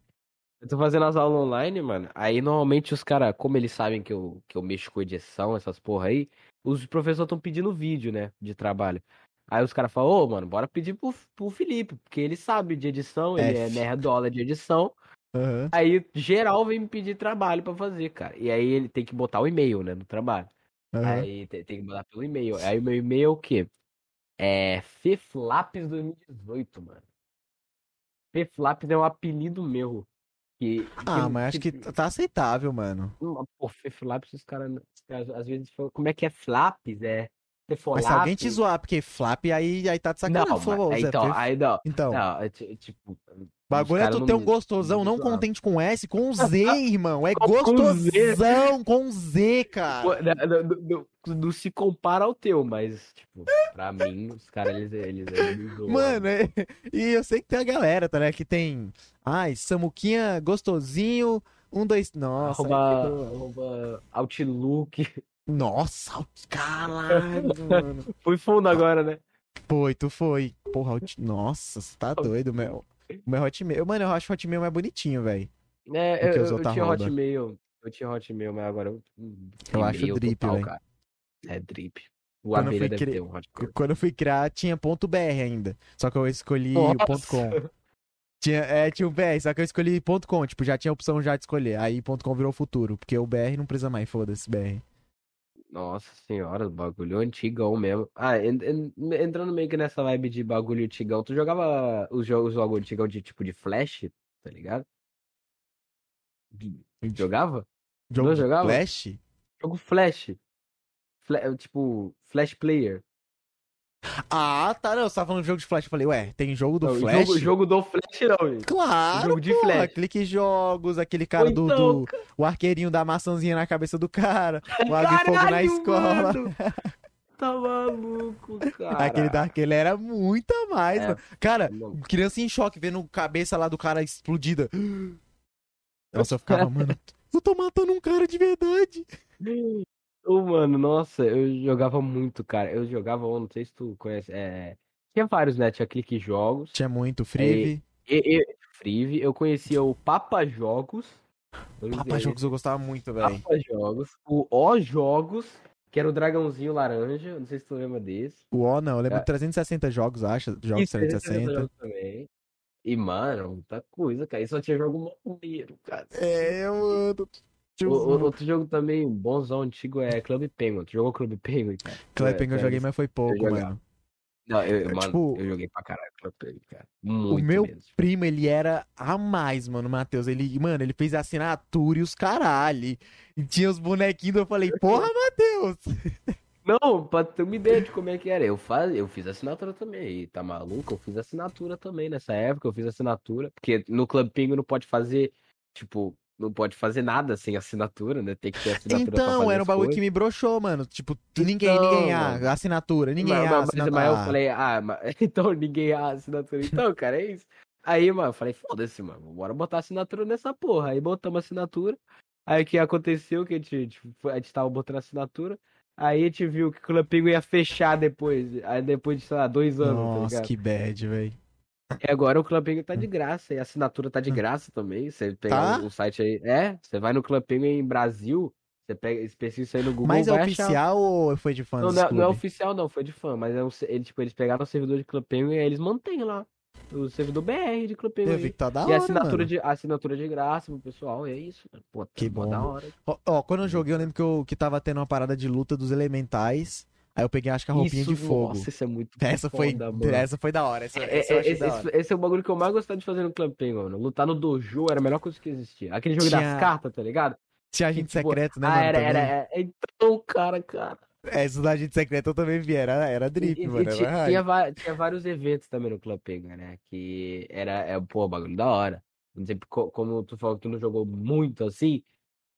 Eu tô fazendo as aulas online, mano. Aí normalmente os caras, como eles sabem que eu, que eu mexo com edição, essas porra aí, os professores estão pedindo vídeo, né? De trabalho. Aí os caras falam, ô, mano, bora pedir pro, pro Felipe, porque ele sabe de edição, ele é F. nerdola de edição. Aham. Aí geral vem me pedir trabalho pra fazer, cara. E aí ele tem que botar o e-mail, né, no trabalho. Aham. Aí tem, tem que mandar pelo e-mail. Aí o meu e-mail é o quê? É Feflaps 2018, mano. Feflaps é um apelido meu. Que, Ah, que- mas acho que tá aceitável, mano. Pô, Feflaps, os caras os caras às vezes falam, como é que é flaps? É Mas se alguém te zoar, porque flap, aí, aí tá de Não, sacanagem. por favor, mas, então, aí não. Então, Não, é ti- tipo. bagulho é tu não ter um gostosão, não não contente com S, com Z, irmão. É gostosão com Z, cara. Não, não- não- não- não se compara ao teu, mas, tipo, pra mim, os caras, eles, eles, eles. Mano, é- e eu sei que tem a galera, tá, né? Que tem. Ai, Samuquinha gostosinho. Um, dois. Nossa. arroba, arroba Outlook. Nossa, caralho, mano. Fui fundo agora, né? Foi, tu foi. Porra, hot... nossa, você tá doido, meu. O meu Hotmail. Mano, eu acho o Hotmail mais bonitinho, velho. É, que eu, eu outros tinha. Hotmail. Eu tinha Hotmail, mas agora eu. hum, Eu acho drip, total, velho. cara. É drip. O Quando eu Abelha fui deve cri- ter um Hotmail. Quando eu fui criar, tinha ponto .br ainda. Só que eu escolhi o ponto Nossa. .com. Tinha, é, tinha o BR, só que eu escolhi ponto .com. Tipo, já tinha a opção já de escolher. Aí ponto .com virou futuro. Porque o BR não precisa mais, foda-se, BR. Nossa senhora, o bagulho antigão mesmo. Ah, en- en- entrando meio que nessa vibe de bagulho antigão, tu jogava os jogos, jogos antigão de tipo de flash, tá ligado? De- Jogava? Jogo Não de jogava? Flash? Jogo flash. Fla- tipo, flash player. Ah, tá. Não, você tava falando de jogo de Flash. Eu falei, ué, tem jogo do Não, Flash? Jogo, jogo do flash não, gente. Claro, jogo de porra, Flash. Clique jogos, aquele cara do, então, do- O arqueirinho da maçãzinha na cabeça do cara. O água fogo na escola. mano! Tá maluco, cara. Aquele daquele era muito a mais, É. mano. Cara, Não. criança em choque, vendo cabeça lá do cara explodida. Nossa, eu ficava, mano, eu tô matando um cara de verdade. Ô, mano, nossa, eu jogava muito, cara. Eu jogava, eu não sei se tu conhece. É... Tinha vários, né? Tinha Clique Jogos. Tinha muito Frive. E, e, Frive, eu conhecia o Papa Jogos. Eu Papa Jogos eu gostava muito, velho. Papa Jogos. O O Jogos, que era o dragãozinho laranja. Não sei se tu lembra desse. O O não, eu lembro É. de 360 jogos, acho. Jogos Isso, esse 360. jogo também. E, mano, muita coisa, cara. E só tinha jogo maneiro, cara. É, mano. O- o- outro jogo também, bonzão, antigo, é Club Penguin. Tu jogou Club Penguin, cara? Club É, Penguin eu cara, joguei, mas foi pouco, jogava. mano. Não, eu, É, mano, tipo, eu joguei pra caralho Club Penguin, cara. Muito meu mesmo. Primo, ele era a mais, mano, Matheus. Ele, mano, ele fez assinatura e os caralho. E tinha os bonequinhos, eu falei, porra, Matheus. Não, pra ter uma ideia de como é que era. Eu, faz, eu fiz assinatura também. E tá maluco? Eu fiz assinatura também nessa época. Eu fiz assinatura. Porque no Club Penguin não pode fazer, tipo, não pode fazer nada sem assinatura, né? Tem que ter assinatura Então, era um bagulho coisas. que me broxou, mano. Tipo, ninguém, Então, ninguém, ah, mano. assinatura, ninguém, Mas, ah, mas, mas, assinatura. mas eu Ah, falei, ah, mas, então ninguém a assinatura. Então, cara, é isso. Aí, mano, eu falei, foda-se, mano, bora botar assinatura nessa porra. Aí botamos assinatura. Aí o que aconteceu? Que a gente, tipo, a gente tava botando assinatura. Aí a gente viu que o Club Penguin ia fechar depois. Aí depois de, sei lá, dois anos, tá Nossa, ligado? que bad, velho. E agora o Club Penguin tá de graça. E a assinatura tá de graça também. Você pega Tá? o site aí. É, você vai no Club Penguin Brasil. Você pega, pesquisa isso aí no Google. Mas é vai achar. oficial ou foi de fãs? Não, não, é- não é clube? oficial, não, foi de fã, mas é um, ele, tipo, eles pegaram o servidor de Club Penguin e aí eles mantêm lá. O servidor BR de Club Penguin. Eu vi que tá da e hora, a assinatura, mano. de, assinatura de graça pro pessoal, é isso. mano. Pô, tá Que bom. da hora. Ó, ó, quando eu joguei, eu lembro que, eu, que tava tendo uma parada de luta dos elementais. Aí eu peguei, acho que a roupinha Isso, de fogo. Nossa, isso é muito essa, foi, foda, mano. essa foi da hora. Essa, É, essa é, esse, da hora. esse é o bagulho que eu mais gostava de fazer no Penguin, mano. Lutar no dojo era a melhor coisa que existia. Aquele jogo Tinha- das cartas, tá ligado? Tinha agente tipo, secreto, né, ah, era, era, era. Então, cara, cara. É, isso da agente secreto eu também vi. Era, era drip, E- mano. e tinha, tinha tinha vários eventos também no Club Penguin, né? Que era, é, pô, bagulho da hora. Não sei, co- como tu falou que tu não jogou muito assim,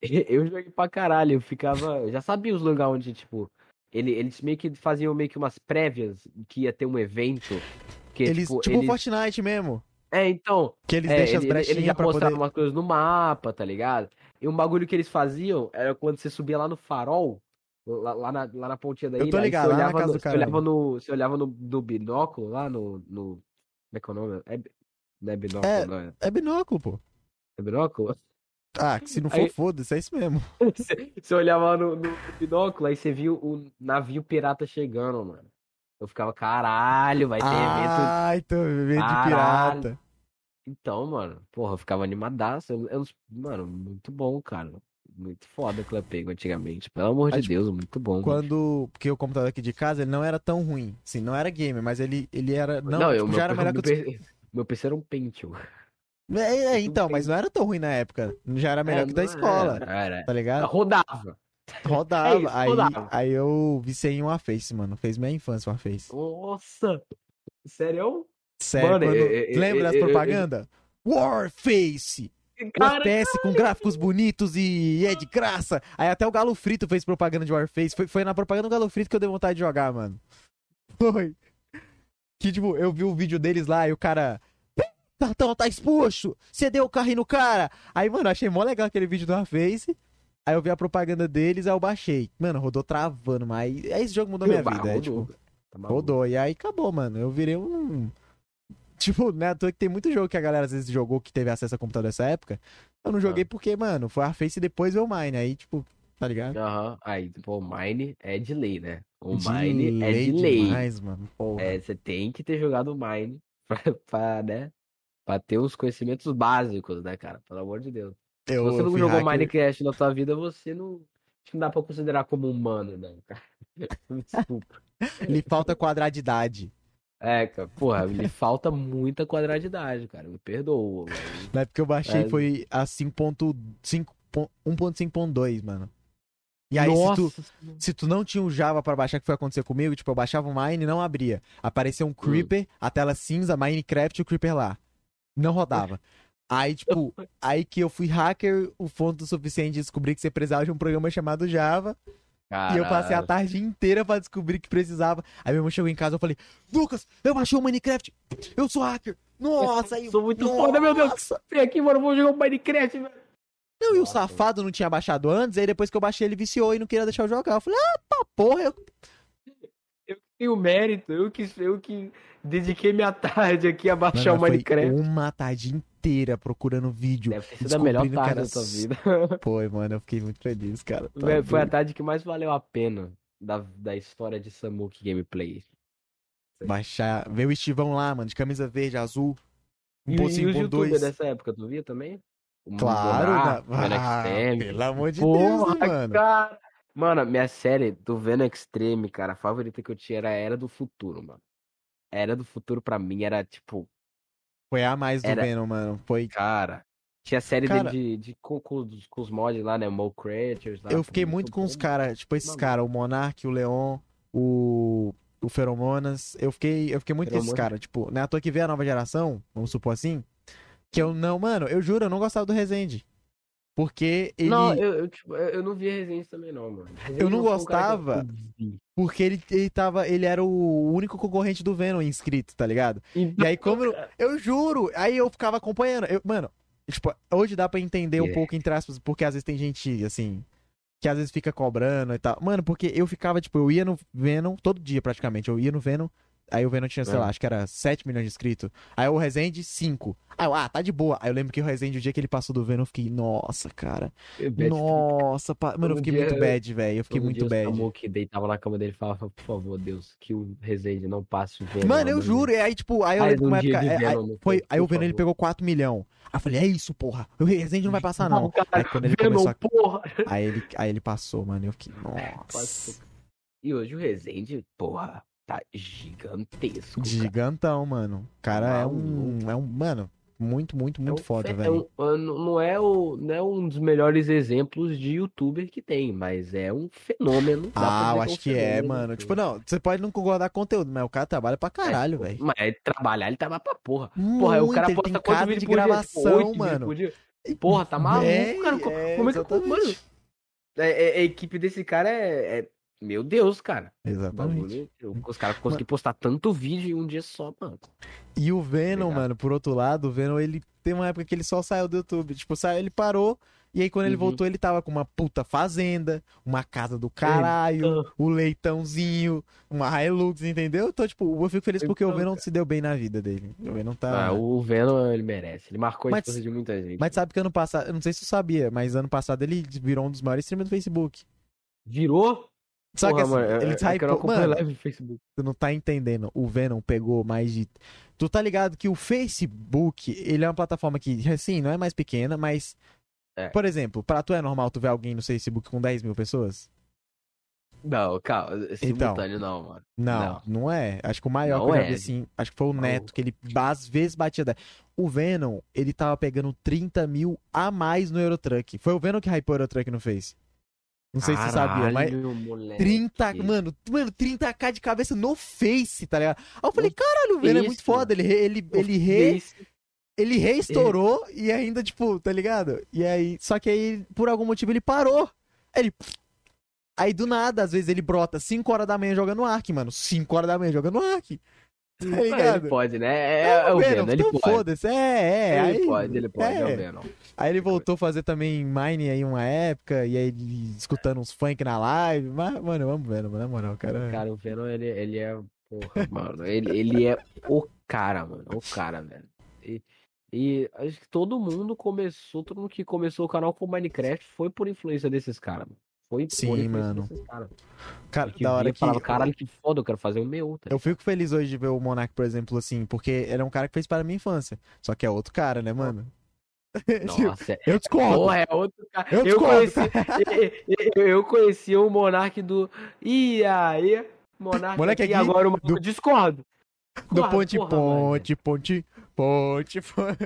eu joguei pra caralho. Eu ficava. Eu já sabia os lugares onde, tipo. Ele, eles meio que faziam meio que umas prévias que ia ter um evento. Que, Eles, tipo, tipo eles... Fortnite mesmo. É, então. Que eles É, deixam as ele, ele brechinhas já pra mostrava poder... umas coisas no mapa, tá ligado? E um bagulho que eles faziam era quando você subia lá no farol, lá, lá na, lá na pontinha da Eu ilha, tô aí ligado, você olhava, casa no, do você olhava no. Você olhava no, no binóculo, lá no, no. Como é que é o nome? É, não é binóculo, É. não é? É binóculo, pô. É binóculo? Ah, que se não for, foda-se, é isso mesmo. Você, olhava no, no binóculo, aí você viu o navio pirata chegando, mano. Eu ficava, caralho, vai ter evento Ah, então, evento de pirata. Então, mano, porra, eu ficava animadaço. Eu, eu- mano, muito bom, cara. Muito foda Club Penguin antigamente. Pelo amor de Deus, muito bom. Quando. Porque o computador aqui de casa, ele não era tão ruim. Sim, não era gamer, mas ele, ele era. Não, Não, tipo, eu, meu, já era melhor meu, que o. Meu PC era um Pentium. É, é, então, mas não era tão ruim na época. Já era melhor É, que da escola, Era, era. tá ligado? Rodava. Rodava. É isso, aí, rodava. aí eu viciei em Warface, mano. Fez minha infância, Warface. Nossa! Sério? Sério, Mano, quando... eu- lembra das propagandas? Warface! Warface com gráficos bonitos e é de graça. Aí até o Galo Frito fez propaganda de Warface. Foi, foi na propaganda do Galo Frito que eu dei vontade de jogar, mano. Foi. Que, tipo, eu vi o vídeo deles lá e o cara. Tartão, tá exposto! Você deu o carrinho no cara! Aí, mano, achei mó legal aquele vídeo do Warface. Aí eu vi a propaganda deles, aí eu baixei. Mano, rodou travando, mas aí esse jogo mudou minha bah, vida. É, rodou. tipo, Tá rodou. E aí acabou, mano. Eu virei um. Tipo, né? à toa que tem muito jogo que a galera às vezes jogou que teve acesso a computador nessa época. Eu não joguei Ah. porque, mano, foi a Face e depois o Mine. Aí, tipo, tá ligado? Aham. Aí, pô, o Mine é de lei, né? O De Mine é de lei. demais, mano. Porra. É, você tem que ter jogado o Mine pra, pra, né? Pra ter os conhecimentos básicos, né, cara? Pelo amor de Deus. Se eu, você eu não jogou hacker. Minecraft na sua vida, você não. Acho que não dá pra considerar como humano, não, cara. Desculpa. Lhe falta quadradidade. É, cara, porra, lhe falta muita quadradidade, cara. Me perdoa. Na época que eu baixei É. foi a 5.5 1.5.2, mano. E aí, se tu, se tu não tinha o Java pra baixar, que foi acontecer comigo, tipo, eu baixava o Mine e não abria. Aparecia Hum. um Creeper, a tela cinza, Minecraft e o Creeper lá. Não rodava. Aí, tipo, aí que eu fui hacker o fonte o suficiente de descobrir que você precisava de um programa chamado Java. E eu passei a Caralho. tarde inteira pra descobrir que precisava. Aí meu irmão chegou em casa e eu falei, Lucas, eu baixei o Minecraft, eu sou hacker. Nossa, aí. Sou muito nossa. foda, meu Deus. Vem aqui, mano, vou jogar um Minecraft, velho. Não, e o safado não tinha baixado antes, aí depois que eu baixei ele viciou e não queria deixar eu jogar. Eu falei, ah, tá porra, eu Eu tenho mérito, eu que, eu que dediquei minha tarde aqui a baixar Mano, o Minecraft. uma tarde inteira procurando vídeo. Deve ter sido a melhor tarde era da tua s- vida. Foi, mano, eu fiquei muito feliz, cara. Tá Foi a tarde que mais valeu a pena da, da história de Samuki Gameplay. Baixar, ver o Estivão lá, mano, de camisa verde, azul. E, e os 1.5.2. youtubers dessa época, tu via também? O Claro, o Venom ah, pelo amor de Porra, Deus, né, mano. cara. Mano, minha série do Venom Extreme, cara, a favorita que eu tinha era a Era do Futuro, mano. A Era do Futuro pra mim era tipo, Foi a mais do Era- Venom, mano. Foi. cara. Tinha a série Cara- dele de, de, com, com, os- com os mods lá, né? Mo Creatures. lá, Eu fiquei muito com os bom. caras, tipo esses caras, o Monark, o Leon, o. O Feromonas. Eu fiquei, eu fiquei muito com esses Feromonas. caras. Tipo, não é à toa que veio a nova geração, vamos supor assim. Que eu não, mano, eu juro, eu não gostava do Resende. Porque ele. Não, eu, eu, tipo, eu não vi resenha também, não, mano. Resenha Eu não cara que gostava. vi. Porque ele, ele tava. Ele era o único concorrente do Venom inscrito, tá ligado? E aí, como eu, eu juro, aí eu ficava acompanhando. Eu, mano, tipo, hoje dá pra entender um Yeah. pouco, entre aspas, porque às vezes tem gente, assim, que às vezes fica cobrando e tal. Mano, porque eu ficava, tipo, eu ia no Venom todo dia praticamente. Eu ia no Venom, aí o Venom tinha, sei É. lá, acho que era 7 milhões de inscritos. Aí o Resende, 5. Aí eu, ah, tá de boa. Aí eu lembro que o Resende, o dia que ele passou do Venom, eu fiquei, nossa, cara. Bad Nossa, pa... mano, eu fiquei dia- muito bad, velho. Eu fiquei muito dia o bad. Samuque deitava na cama dele e falava, por favor, Deus, que o Rezende não passe o Venom. Mano, eu juro. E aí, tipo, aí eu lembro que dia época. é, aí, Venom no foi, aí o Venom ele pegou 4 milhões. Aí eu falei, é isso, porra. O Resende não vai passar, não. Cara, Aí quando ele Venom, começou a... porra! Aí ele, aí ele passou, mano. Eu fiquei, Passou. nossa. E hoje o Rezende, porra, tá gigantesco. cara. Gigantão, mano. O cara é um. É um. Mano, muito, muito, É muito um foda, fe- é velho. um- é, não é o, não é um dos melhores exemplos de youtuber que tem, mas é um fenômeno. Ah, eu é acho que é, mano. assim. Tipo, não, você pode não concordar com o conteúdo, mas o cara trabalha pra caralho, velho. Mas ele trabalhar, ele trabalha pra porra. Porra, aí o cara Muito, posta quantos vídeos de gravação, mano. Porra, tá maluco, É, cara. Co- é, Como é que. Mano, é- é- a equipe desse cara é. Meu Deus, cara. O Exatamente. bagulho- Os caras conseguem postar tanto vídeo em um dia só, mano. E o Venom, Obrigado. mano, por outro lado, o Venom, ele tem uma época que ele só saiu do YouTube. Tipo, saiu, ele parou, e aí quando ele Uhum. voltou, ele tava com uma puta fazenda, uma casa do caralho, o leitãozinho, uma Hilux, entendeu? Então, tipo, eu fico feliz porque o Então, Venom se deu bem na vida dele. O Venom tá. Ah, o Venom, ele merece. Ele marcou a Mas- infância de muita gente. Mas sabe que ano passado, eu não sei se tu sabia, mas ano passado ele virou um dos maiores streamers do Facebook. Virou? Só Porra, que assim, mano, eu- ele eu quero hypou. acompanhar Mano, live no Facebook. tu não tá entendendo. O Venom pegou mais de. Tu tá ligado que o Facebook, ele é uma plataforma que, assim, não é mais pequena, mas. É. Por exemplo, pra tu é normal tu ver alguém no Facebook com 10 mil pessoas? Não, calma. Então. Simultâneo não, mano. Não, não, é. Acho que o maior Não que eu já é. vi assim, acho que foi o Não. Neto, que ele às vezes batia 10. O Venom, ele tava pegando 30 mil a mais no Eurotruck. Foi o Venom que hypou o Eurotruck no Face. Não sei se você sabia, mas. Caralho, moleque. 30, mano, mano, 30k de cabeça no Face, tá ligado? Aí eu falei, caralho, o Venom é muito foda, ele, ele, ele, re, ele reestourou e ainda, tipo, tá ligado? E aí, só que aí, por algum motivo, ele parou. Aí ele. Aí do nada, às vezes ele brota 5 horas da manhã jogando Ark, mano. 5 horas da manhã jogando Ark. Tá ligado? Ele pode, né? É, é o Venom, ele então pode. foda-se. É, é. Ele aí, pode, ele pode, é, é. o Venom. Aí ele voltou a fazer também Mine aí uma época, e aí ele escutando uns funk na live. Mas, mano, eu amo Venom, na moral, cara. Cara, o Venom, ele, ele é. Porra, mano. Ele, ele é o cara, mano. O cara, velho. E, e acho que todo mundo começou, todo mundo que começou o canal com Minecraft foi por influência desses caras, mano. Foi Sim, mano. Cara, da hora via e que. falava, caralho, que foda, eu quero fazer o meu. Tá Eu fico feliz hoje de ver o Monark, por exemplo, assim, porque ele é um cara que fez para minha infância. Só que é outro cara, né, mano? ligado? Nossa, é. eu discordo. Porra, é outro cara. Eu Eu, conheci, eu, eu conheci o Monark do. E aí, Monark Moleque aqui, aqui agora o do- discordo. Do ponte, porra, mano. ponte, ponte.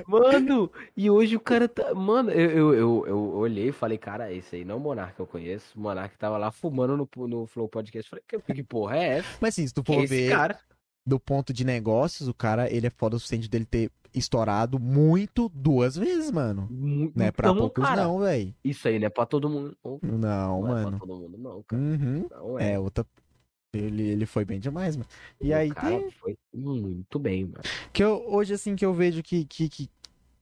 Mano, e hoje o cara tá. Mano, eu, eu, eu, eu olhei e falei, cara, esse aí não é o Monark que eu conheço. O Monark tava lá fumando no, no Flow Podcast. Falei, que, que porra é essa? Mas assim, se tu for esse ver cara? do ponto de negócios, o cara, ele é foda o suficiente dele ter estourado muito duas vezes, mano. Mu- Não é pra Então, poucos cara, não, velho. Isso aí não é pra todo mundo. Não, Não, não é mano. pra todo mundo, não, cara. Uhum. Não é. É, outra... Ele, ele foi bem demais, mano. E O aí cara tem... foi muito bem, mano. Que eu, hoje, assim, que eu vejo que, que, que-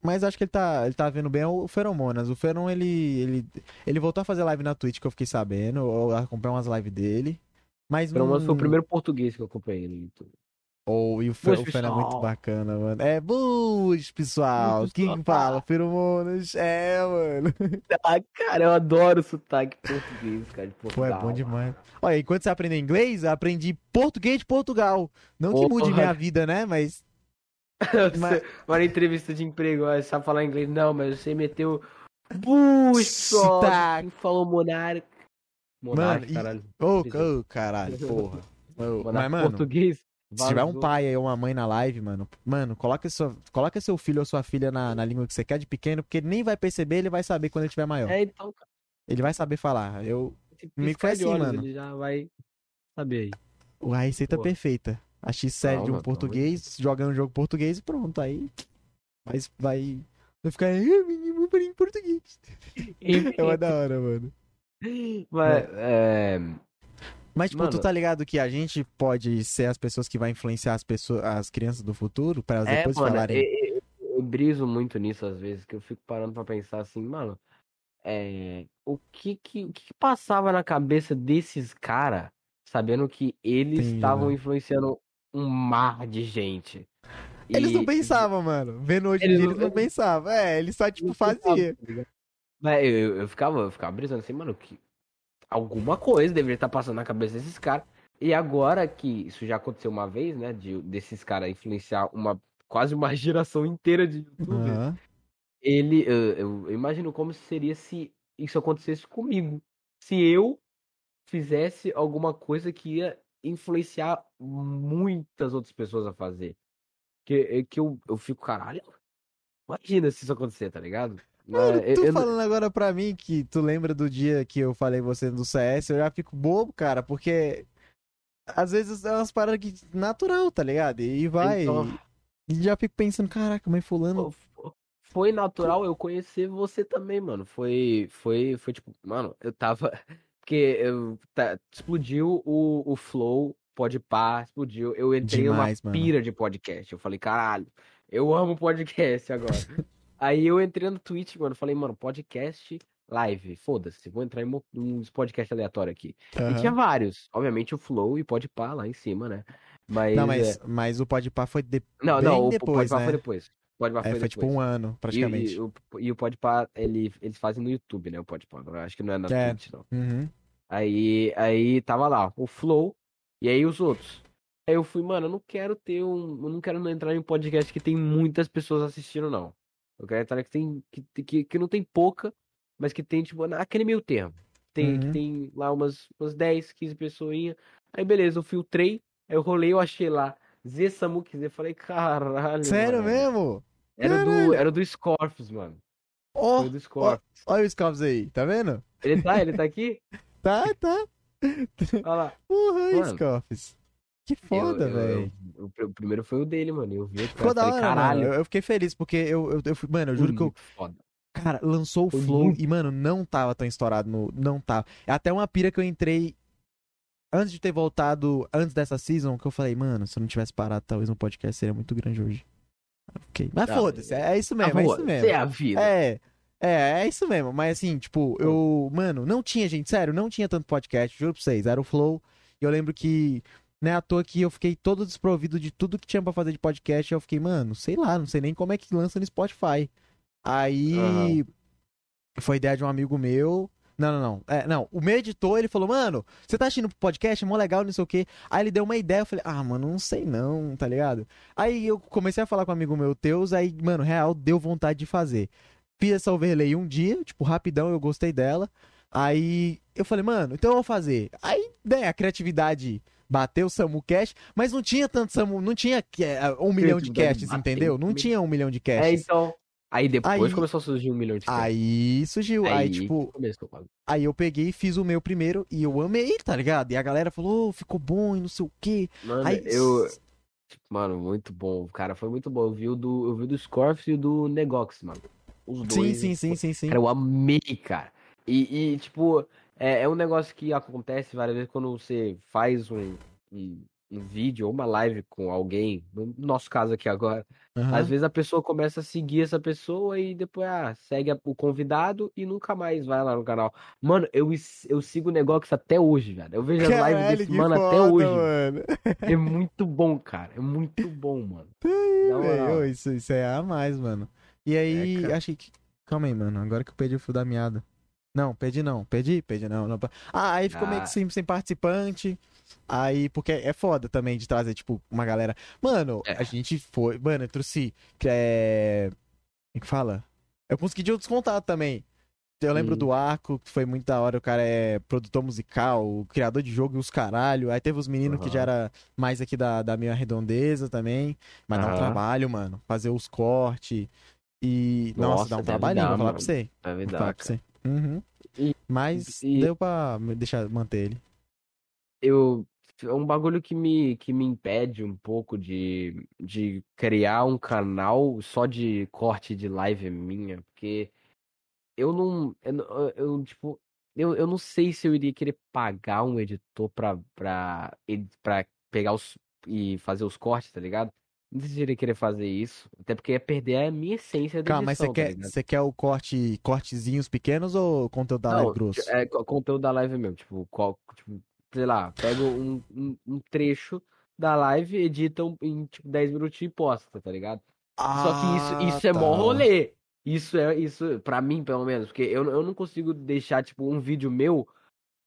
Mas acho que ele tá, ele tá vendo bem é o Feromonas. O Feron, ele, ele, ele voltou a fazer live na Twitch, que eu fiquei sabendo. Eu acompanhei umas lives dele. Mas Pelo menos não... foi o primeiro português que eu acompanhei no Ou, e o, Bush, o Fer é muito bacana, mano. É Bush, pessoal. Bush, Quem fala? Feromonas. É, mano. Ah, cara, eu adoro o sotaque português, cara, de Pô, Portugal. é bom demais. Olha, enquanto você aprende inglês, eu aprendi português de Portugal. Não que mude Porra. minha vida, né? Mas. Mas- na entrevista de emprego, ó, sabe falar inglês? Não, mas você meteu. Bush. Sotaque. Quem falou Monark? Monark, Mano, caralho. Ô, Prisão. ô, caralho, porra. Monark Mas, mano. português. Se tiver um vazou. pai aí ou uma mãe na live, mano, mano, coloca, sua, coloca seu filho ou sua filha na, na língua que você quer de pequeno, porque ele nem vai perceber, ele vai saber quando ele tiver maior. É, então, cara. Ele vai saber falar. Eu, Comigo piscar foi assim, olhos, mano. Ele já vai saber aí. a receita Pô. perfeita. A X7 de um Calma, português, jogando um jogo português e pronto. Aí vai, vai, vai ficar, "Ah, menino, em português. É uma da hora, mano. Mas, é... Mas, tipo, tu Mano- tá ligado que a gente pode ser as pessoas que vai influenciar as pessoas, as crianças do futuro, pra elas É, depois mano, falarem. eu, eu- eu briso muito nisso às vezes, que eu fico parando pra pensar assim, mano, é, o que que, o que que passava na cabeça desses caras, sabendo que eles estavam influenciando um mar de gente. Eles não E- pensavam, mano. Vendo hoje Eles dia, não- eles não pensavam. É, eles só, tipo, Não faziam. tá eu, eu ficava, eu ficava brisando assim, mano, que alguma coisa deveria estar passando na cabeça desses caras. E agora que isso já aconteceu uma vez, né, de, desses caras influenciar uma quase uma geração inteira de youtubers, Aham. ele, eu, eu- eu imagino como seria se isso acontecesse comigo. Se eu fizesse alguma coisa que ia influenciar muitas outras pessoas a fazer. Que, que eu, eu fico, caralho, imagina se isso acontecer, tá ligado? Mano, eu- tu eu falando agora pra mim que tu lembra do dia que eu falei você do CS, eu já fico bobo, cara, porque às vezes é umas paradas que natural, tá ligado? E vai. Então- E já fico pensando, caraca, mas fulano. Fo- Foi natural eu conhecer você também, mano. Foi, foi, foi tipo, mano, eu tava. Porque eu, tá- explodiu o, o Flow, Podpah, explodiu. Eu entrei Demais, numa mano. pira de podcast. Eu falei, caralho, eu amo podcast agora. Aí eu entrei no Twitch, mano, falei, mano, podcast live, foda-se, vou entrar em uns podcasts aleatórios aqui. E Aham. tinha vários, obviamente o Flow e Podpah lá em cima, né? Mas, Não, é, mas, mas o Podpah foi de... não, não, o depois, Podpah né? foi depois. Podpah é, foi foi depois. tipo um ano, E, praticamente. e, o, e o Podpah, ele, eles fazem no YouTube, né? O Podpah. Acho que não é na É. Twitch, não. Uhum. Aí, aí tava lá, o Flow e aí os outros. Aí eu fui, mano, eu não quero ter um. Eu não quero entrar em um podcast que tem muitas pessoas assistindo, não. Eu quero entrar que tem. Que, que, que não tem pouca, mas que tem, tipo, aquele meio termo. Tem, que Uhum. tem lá umas, umas 10, 15 pessoinhas. Aí beleza, eu filtrei, aí eu rolei, eu achei lá. Z Samuk Z, falei, caralho. Sério mano. mesmo? Era Caralho. do, era do Scorpius, mano. Ó, do Scorpius. olha o Scalps aí, tá vendo? Ele tá, ele tá aqui? Tá, tá. Olha lá. Porra, Mano, Scalps. Que foda, velho. o, primeiro foi o dele, mano. Eu vi o cara, falei, hora, caralho. mano. Eu, fiquei feliz, porque eu, eu, eu fui- Mano, eu juro que eu. foda. Cara, lançou o Foi Flow muito- e, mano, não tava tão estourado no. Não tava. É até uma pira que eu entrei. Antes de ter voltado, antes dessa season, que eu falei, mano, se eu não tivesse parado, talvez um podcast seria muito grande hoje. Ok. Mas Ah, foda-se, é, é isso Ah, mesmo, é Isso mesmo. é a vida. É, é, é isso mesmo. Mas assim, tipo, eu. Mano, não tinha, gente, sério, não tinha tanto podcast, juro pra vocês. Era o Flow. E eu lembro que, né, à toa que eu fiquei todo desprovido de tudo que tinha pra fazer de podcast. Eu fiquei, mano, sei lá, não sei nem como é que lança no Spotify. Aí. Aham. Foi ideia de um amigo meu. Não, não, não. É, não, o meu editor, ele falou, mano, você tá assistindo podcast? É mó legal, não sei o quê. Aí ele deu uma ideia, eu falei, ah, mano, não sei não, tá ligado? Aí eu comecei a falar com um amigo meu, Teus, aí, mano, real, deu vontade de fazer. Fiz essa overlay um dia, tipo, rapidão, eu gostei dela. Aí eu falei, mano, então eu vou fazer. Aí, né, a criatividade bateu o Samu Cash, mas não tinha tanto Samu, não tinha é, um milhão de casts, entendeu? Não tinha um milhão de É, casts. então. Aí depois Aí- começou a surgir um milhão de. Aí surgiu, aí, tipo, Começou. Aí eu peguei e fiz o meu primeiro e eu amei, tá ligado? E a galera falou, "Ô, ficou bom e não sei o quê. Mano, Aí, eu. Mano, muito bom. Cara, foi muito bom. Eu vi o do, eu vi do Scorpius e o do Negox, mano. Os sim, dois. sim, sim, sim, sim. Cara, eu amei, cara. E, e, tipo, é, é um negócio que acontece várias vezes quando você faz um, um, um vídeo ou uma live com alguém, no nosso caso aqui agora. Aham. Às vezes a pessoa começa a seguir essa pessoa e depois ah, segue o convidado e nunca mais vai lá no canal. Mano, eu, eu sigo o negócio até hoje, velho. Eu vejo as lives desse mano até foda, hoje. mano. É muito bom, cara. É muito bom, mano. Ô, Isso, isso é a mais, mano. E aí, É, achei que. Calma aí, mano. Agora que eu perdi o fio da meada. Não, perdi não. Perdi? Perdi não. não. Ah, aí ficou meio Ah. que sem, sem participante. Aí, porque é foda também de trazer, tipo, uma galera. Mano, É. a gente foi. Mano, eu trouxe. É. Como é que fala? Eu consegui de outros contatos também. Eu lembro Hum. do Arco, que foi muito da hora. O cara é produtor musical, criador de jogo e os caralho. Aí teve os meninos que Aham. já era mais aqui da, da minha redondeza também. Mas dá um trabalho, mano. Fazer os cortes. E. Nossa, Nossa, dá um trabalhinho, dar, vou falar mano. pra você. Deve Vou dar, falar pra cara. você. Uhum. E- Mas e- deu pra deixar manter ele. eu é um bagulho que me, que me impede um pouco de, de criar um canal só de corte de live minha, porque eu não. Eu, eu, tipo. Eu, eu não sei se eu iria querer pagar um editor pra, pra, pra pegar os. e fazer os cortes, tá ligado? Não sei se eu iria querer fazer isso. Até porque ia perder a minha essência da Calma, mas você edição, tá quer, ligado? você quer o corte, cortezinhos pequenos ou conteúdo da live grosso? é co- conteúdo da live mesmo. Tipo, qual, tipo, sei lá, pega um, um, um trecho da live, edita um- em tipo 10 minutinhos e posta, tá ligado? Só que isso, isso é mó tá. rolê. Isso é isso, pra mim, pelo menos, porque eu, eu não consigo deixar, tipo, um vídeo meu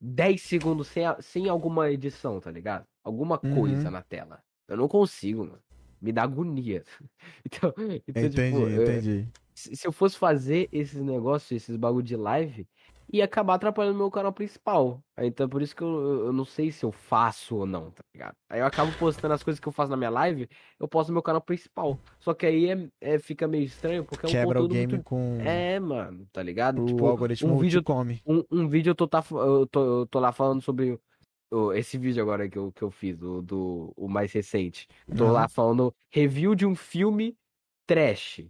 10 segundos sem, sem alguma edição, tá ligado? Alguma coisa Uhum. na tela. Eu não consigo, mano. Me dá agonia. Então, então Entendi, tipo, eu- entendi. se se eu fosse fazer esses negócios, esses bagulho de live, ia acabar atrapalhando meu canal principal. Então, por isso que eu, eu- não sei se eu faço ou não, tá ligado? Aí eu acabo postando as coisas que eu faço na minha live, eu posto no meu canal principal. Só que aí é, é- fica meio estranho, porque é um Quebra o game muito... com É, mano, tá ligado? o Tipo, algoritmo um vídeo, come. um, um vídeo eu tô, tá, eu, tô, eu tô lá falando sobre esse vídeo agora que eu, que eu fiz, do, do o mais recente. Tô Aham. lá falando review de um filme trash.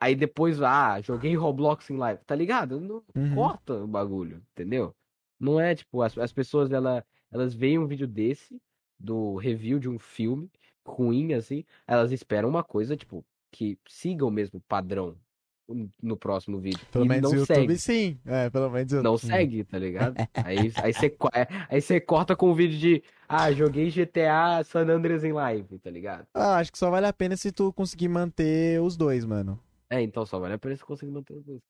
Aí depois, ah, joguei Roblox em live, tá ligado? Não Uhum. corta o bagulho, entendeu? Não é tipo, as, as pessoas ela, elas veem um vídeo desse, do review de um filme ruim, assim, elas esperam uma coisa, tipo, que siga o mesmo padrão no- no próximo vídeo. Pelo e menos não o YouTube segue. sim. É, pelo menos Não segue, tá ligado? Aí, aí, você, é, aí você corta com o vídeo de Ah, joguei GTA San Andreas em live, tá ligado? Ah, acho que só vale a pena se tu conseguir manter os dois, mano. É, então só vale a pena você conseguir manter os dois.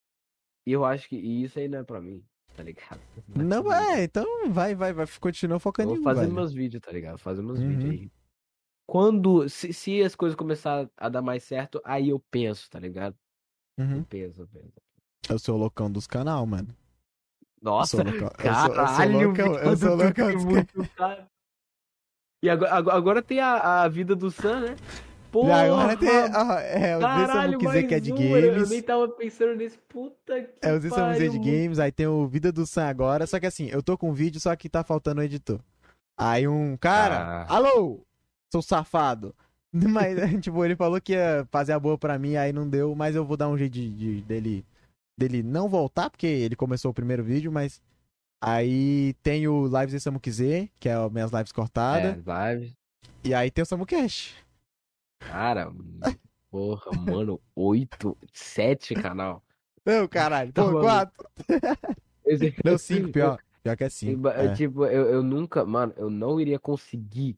E eu acho que e isso aí não é pra mim, tá ligado? Não, pra mim. é, então vai, vai, vai. Continua Eu focando em vou um, fazendo velho. meus vídeos, tá ligado? Fazendo meus Uhum. vídeos aí. Quando, se, se as coisas começarem a dar mais certo, aí eu penso, tá ligado? Eu Uhum. penso, eu penso. Eu sou o loucão dos canal, mano. Eu Nossa, sou loucão. eu sou, eu sou caralho, loucão, eu sou loucão dos muito cara. E agora, agora, tem a, a vida do Sam, né? E Porra, agora tem. ah, é, o caralho, eu quiser que é de um, mano. Eu games. nem tava pensando nesse. Puta que É, o eu dizer de games, aí tem o Vida do Sam agora. Só que assim, eu tô com um vídeo, só que tá faltando o editor. Aí um cara, Ah. alô, sou safado. Mas, tipo, ele falou que ia fazer a boa pra mim, aí não deu, mas eu vou dar um jeito de, de- dele, dele não voltar, porque ele começou o primeiro vídeo, mas. Aí tem o Lives de Samu Quiser, que é as minhas lives cortadas. É, live. E aí tem o Samu Cash. Cara, porra, mano, oito, sete canal. Não, caralho, Tá pô, quatro. Deu cinco, pior. Pior que é cinco. é. Tipo, eu, eu nunca, mano, eu não iria conseguir,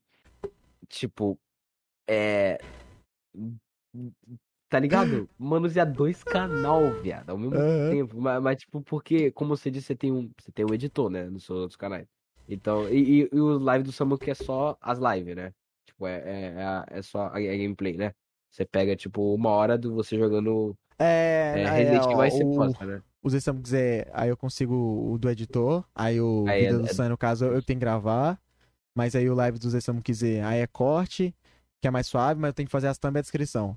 tipo, é. Tá ligado? Manusear dois canal, viado, ao mesmo Aham. tempo. Mas, mas, tipo, porque, como você disse, você tem um, você tem um editor, né, nos seus outros canais. Então, e, e, e o live do Samu que é só as lives, né? Tipo, é, é, é, é só a, a gameplay, né? Você pega, tipo, uma hora de você jogando É, é, é, Resident Evil, aí você o- posta, né? Os Quiser, aí eu consigo o do editor, aí o Aí Vida é- do é- Sam, no caso, eu tenho que gravar. Mas aí o live do Zé Samu quiser, aí é corte, que é mais suave, mas eu tenho que fazer as thumb e a descrição.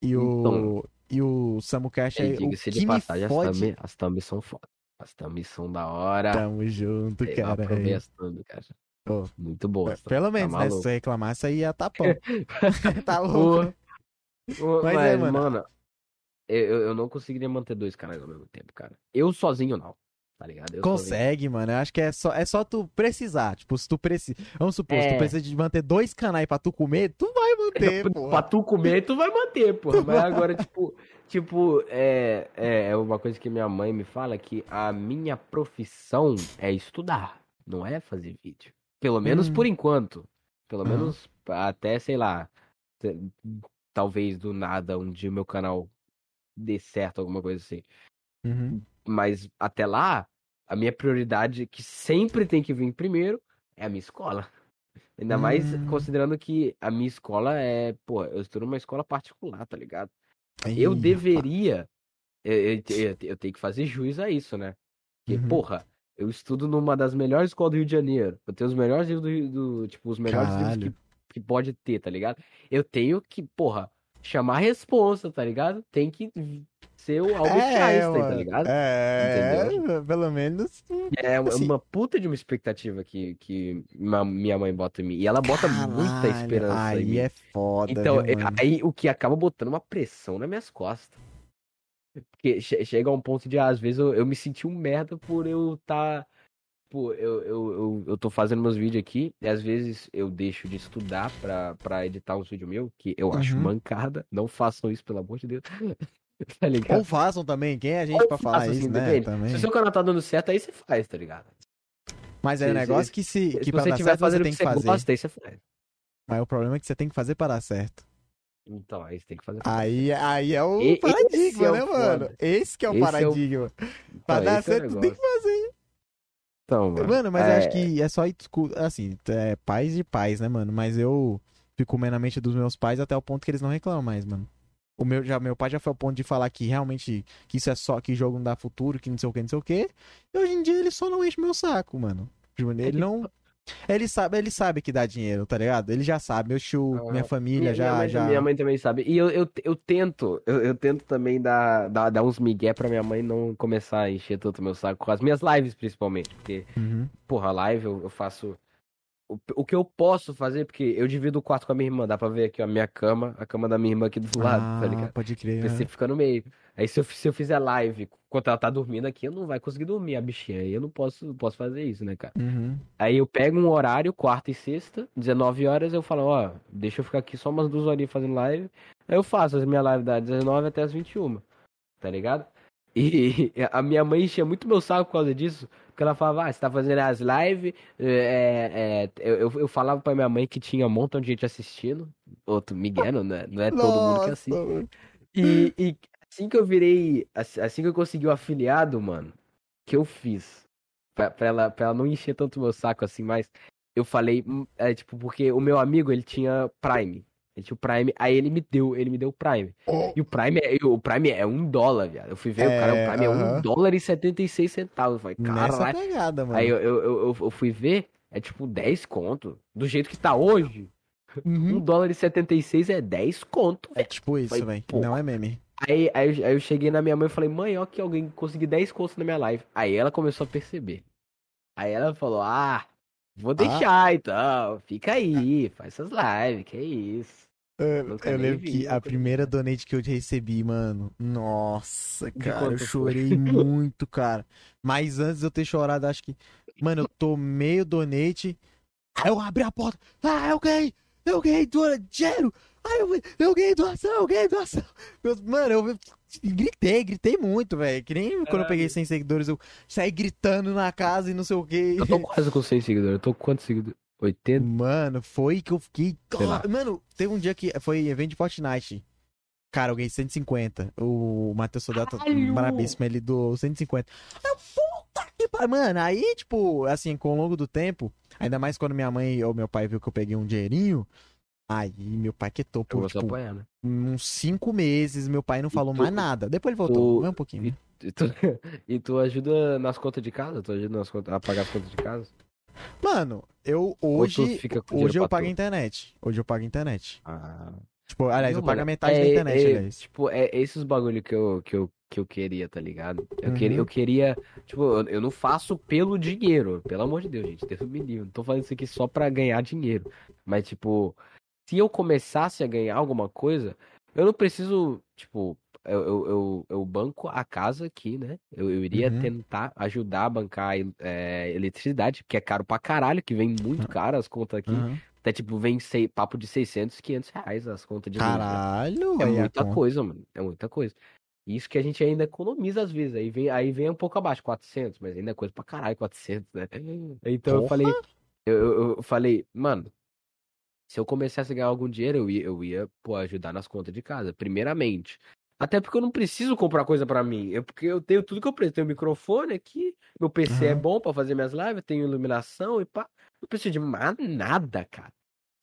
E o, Então. e o Samu Cash E é o que de me passagem, as thumb, as thumb são foda. As thumb são da hora. Tamo junto, Eu cara. aprovei as thumb, cara. Muito boa. Pelo menos, né? Se você reclamasse, aí ia tapão. tá louco. Porra. Mas Mas, é, mano. mano, eu, eu eu não conseguiria manter dois canais ao mesmo tempo, cara. Eu sozinho não, tá ligado? Eu. Consegue, mano. Eu acho que é só, é só tu precisar. Tipo, se tu precisa. Vamos supor, se tu É. precisa de manter dois canais pra tu comer, tu vai manter, Pra porra. tu comer, tu vai manter, porra. Mas agora, tipo, tipo, é, é, é uma coisa que minha mãe me fala que a minha profissão é estudar, não é fazer vídeo. Pelo menos Hum. por enquanto. Pelo Aham. menos até, sei lá, talvez do nada um dia meu canal dê certo, alguma coisa assim. Uhum. Mas até lá, a minha prioridade, que sempre tem que vir primeiro, é a minha escola. Ainda mais Hum. considerando que a minha escola é, pô, eu estudo numa escola particular, tá ligado? Eu deveria, eu, eu, eu- eu tenho que fazer juiz a isso, né? Porque, Uhum. porra, eu estudo numa das melhores escolas do Rio de Janeiro. Eu tenho os melhores livros do, do tipo, os melhores Caralho. livros que, que pode ter, tá ligado? Eu tenho que, porra, chamar a responsa, tá ligado? Tem que ser o Albert É, Einstein, tá mano. ligado? É, Entendeu? pelo menos. É uma- Assim- uma puta de uma expectativa que, que minha mãe bota em mim. E ela bota muita Caralho, esperança em Aí mim. é foda. Então, viu, é- aí o que acaba botando uma pressão nas minhas costas. Porque che- chega a um ponto de, às vezes, eu, eu me senti um merda por eu tá. Pô, eu, eu, eu, eu tô fazendo meus vídeos aqui e às vezes eu deixo de estudar pra, pra editar uns vídeos meus, que eu acho Uhum. mancada. Não façam isso, pelo amor de Deus. tá ligado? Ou façam também, quem é a gente Ou pra falar isso, assim, né? Também. Se o seu canal tá dando certo, aí você faz, tá ligado? Mas é um negócio que se que Se pra você dar estiver certo você fazendo o tem que que você fazer. gosta, aí você faz. Mas o problema é que você tem que fazer para dar certo. Então, aí você tem que fazer. Aí, aí é o E- paradigma, é o né, mano? foda. Esse que é o Esse é o- paradigma. Pra Então, dar é certo, tu tem que fazer. Então, mano. Mano, mas é- acho que é só discu- assim, é pais de pais, né, mano? Mas eu fico comendo a mente dos meus pais até o ponto que eles não reclamam mais, mano. O meu, já, meu pai já foi ao ponto de falar que realmente que isso é só que jogo não dá futuro, que não sei o que, não sei o que. E hoje em dia ele só não enche meu saco, mano. Tipo, Ele não. Ele sabe, ele sabe que dá dinheiro, tá ligado? Ele já sabe, meu tio, Ah, minha família Minha, já. minha, mãe, já... minha mãe também sabe. E eu, eu, eu tento, eu, eu tento também dar, dar, dar uns migué pra minha mãe não começar a encher tanto meu saco com as minhas lives, principalmente. Porque, Uhum. porra, live eu, eu faço o, o que eu posso fazer, porque eu divido o quarto com a minha irmã. Dá pra ver aqui, ó, a minha cama, a cama da minha irmã aqui do lado, tá Ah, ligado? pode crer. O PC né? fica no meio. Aí se eu, se eu fizer live enquanto ela tá dormindo aqui, eu não vai conseguir dormir, a bichinha. Aí eu não posso, posso fazer isso, né, cara? Uhum. Aí eu pego um horário, quarta e sexta, 19 horas, eu falo, ó, deixa eu ficar aqui só umas duas horinhas fazendo live. Aí eu faço as minhas lives das 19 até as 21, tá ligado? E a minha mãe enchia muito meu saco por causa disso, porque ela falava, ah, você tá fazendo as lives, é, é, eu, eu, eu falava pra minha mãe que tinha um montão de gente assistindo, outro Miguel, não é, não é todo mundo que assiste. mano. E, e assim que eu virei, assim que eu consegui o afiliado, mano, que eu fiz, pra, pra ela, pra ela não encher tanto meu saco assim, mas eu falei, hum, é, tipo, porque o meu amigo, ele tinha Prime. Ele tinha o Prime, aí ele me deu, ele me deu o Prime. E o Prime é, o Prime é um dólar, viado. Eu fui ver, o cara, É, o Prime é aham. um dólar e 76 centavos. Eu falei, caralho. pegada, mano. Aí eu, eu, eu, eu- fui ver, é tipo 10 conto. Do jeito que tá hoje, Uhum. um dólar e 76 é 10 conto, É velho. tipo isso, velho. Não é meme. Aí, aí, eu- aí eu cheguei na minha mãe e falei, mãe, ó que alguém conseguiu 10 contos na minha live. Aí ela começou a perceber. Aí ela falou, ah, vou deixar então, fica aí, faz essas lives, que isso. Eu, eu lembro vi, que a primeira donate que eu recebi, mano. Nossa, cara, eu chorei muito, cara. Mas antes de eu ter chorado, acho que. Mano, eu tomei o donate. Aí eu abri a porta. Ah, eu ganhei! Eu ganhei do- dinheiro! Ai, eu, eu ganhei doação, eu ganhei doação! Meu- mano, eu gritei, gritei muito, velho. Que nem quando eu Caralho. peguei 100 seguidores, eu saí gritando na casa e não sei o quê. Eu tô quase com 100 seguidores, eu tô com quantos seguidores? 80? Mano, foi que eu fiquei. Mano, teve um dia que foi evento de Fortnite. Cara, eu ganhei 150. O Matheus Sodato, Caralho! brabíssimo, ele doou 150. Eu, puta que pariu. Mano, aí, tipo, assim, com o longo do tempo, ainda mais quando minha mãe ou meu pai viu que eu peguei um dinheirinho, aí meu pai quietou por, tipo, apanhar, né? uns cinco meses. Meu pai não falou tu- mais nada. Depois ele voltou, tu- um pouquinho. né? E tu, e tu ajuda nas contas de casa? Tu ajuda nas contas, a pagar as contas de casa? Mano, eu hoje. Hoje eu pago a internet. Hoje eu pago a internet. Ah. Tipo, aliás, eu pago a metade da é- internet, é, aliás. Tipo, é esses bagulho que eu, que eu, que eu queria, tá ligado? Eu, Uhum. queria, eu queria. Tipo, eu, eu não faço pelo dinheiro. Pelo amor de Deus, gente. Deus me livre. Não tô fazendo isso aqui só pra ganhar dinheiro. Mas, tipo, se eu começasse a ganhar alguma coisa, eu não preciso, tipo. Eu, eu, eu, eu banco a casa aqui, né? Eu, eu iria Uhum. tentar ajudar a bancar é, eletricidade, que é caro pra caralho, que vem muito caro as contas aqui. Aham. Até, tipo, vem sei, papo de 600, 500 reais as contas de luz, né? Caralho, É aí a muita coisa, mano. É muita coisa. Isso que a gente ainda economiza às vezes. Aí vem, aí vem um pouco abaixo, 400, mas ainda é coisa pra caralho, 400, né? Então eu Porra! falei, eu, eu, eu falei, mano, se eu começasse a ganhar algum dinheiro, eu ia, eu ia, pô, ajudar nas contas de casa, primeiramente. Até porque eu não preciso comprar coisa pra mim. Eu, porque eu tenho tudo que eu preciso. Tenho microfone aqui, meu PC é Aham. bom pra fazer minhas lives, tenho iluminação e pá. Não preciso de mais nada, cara.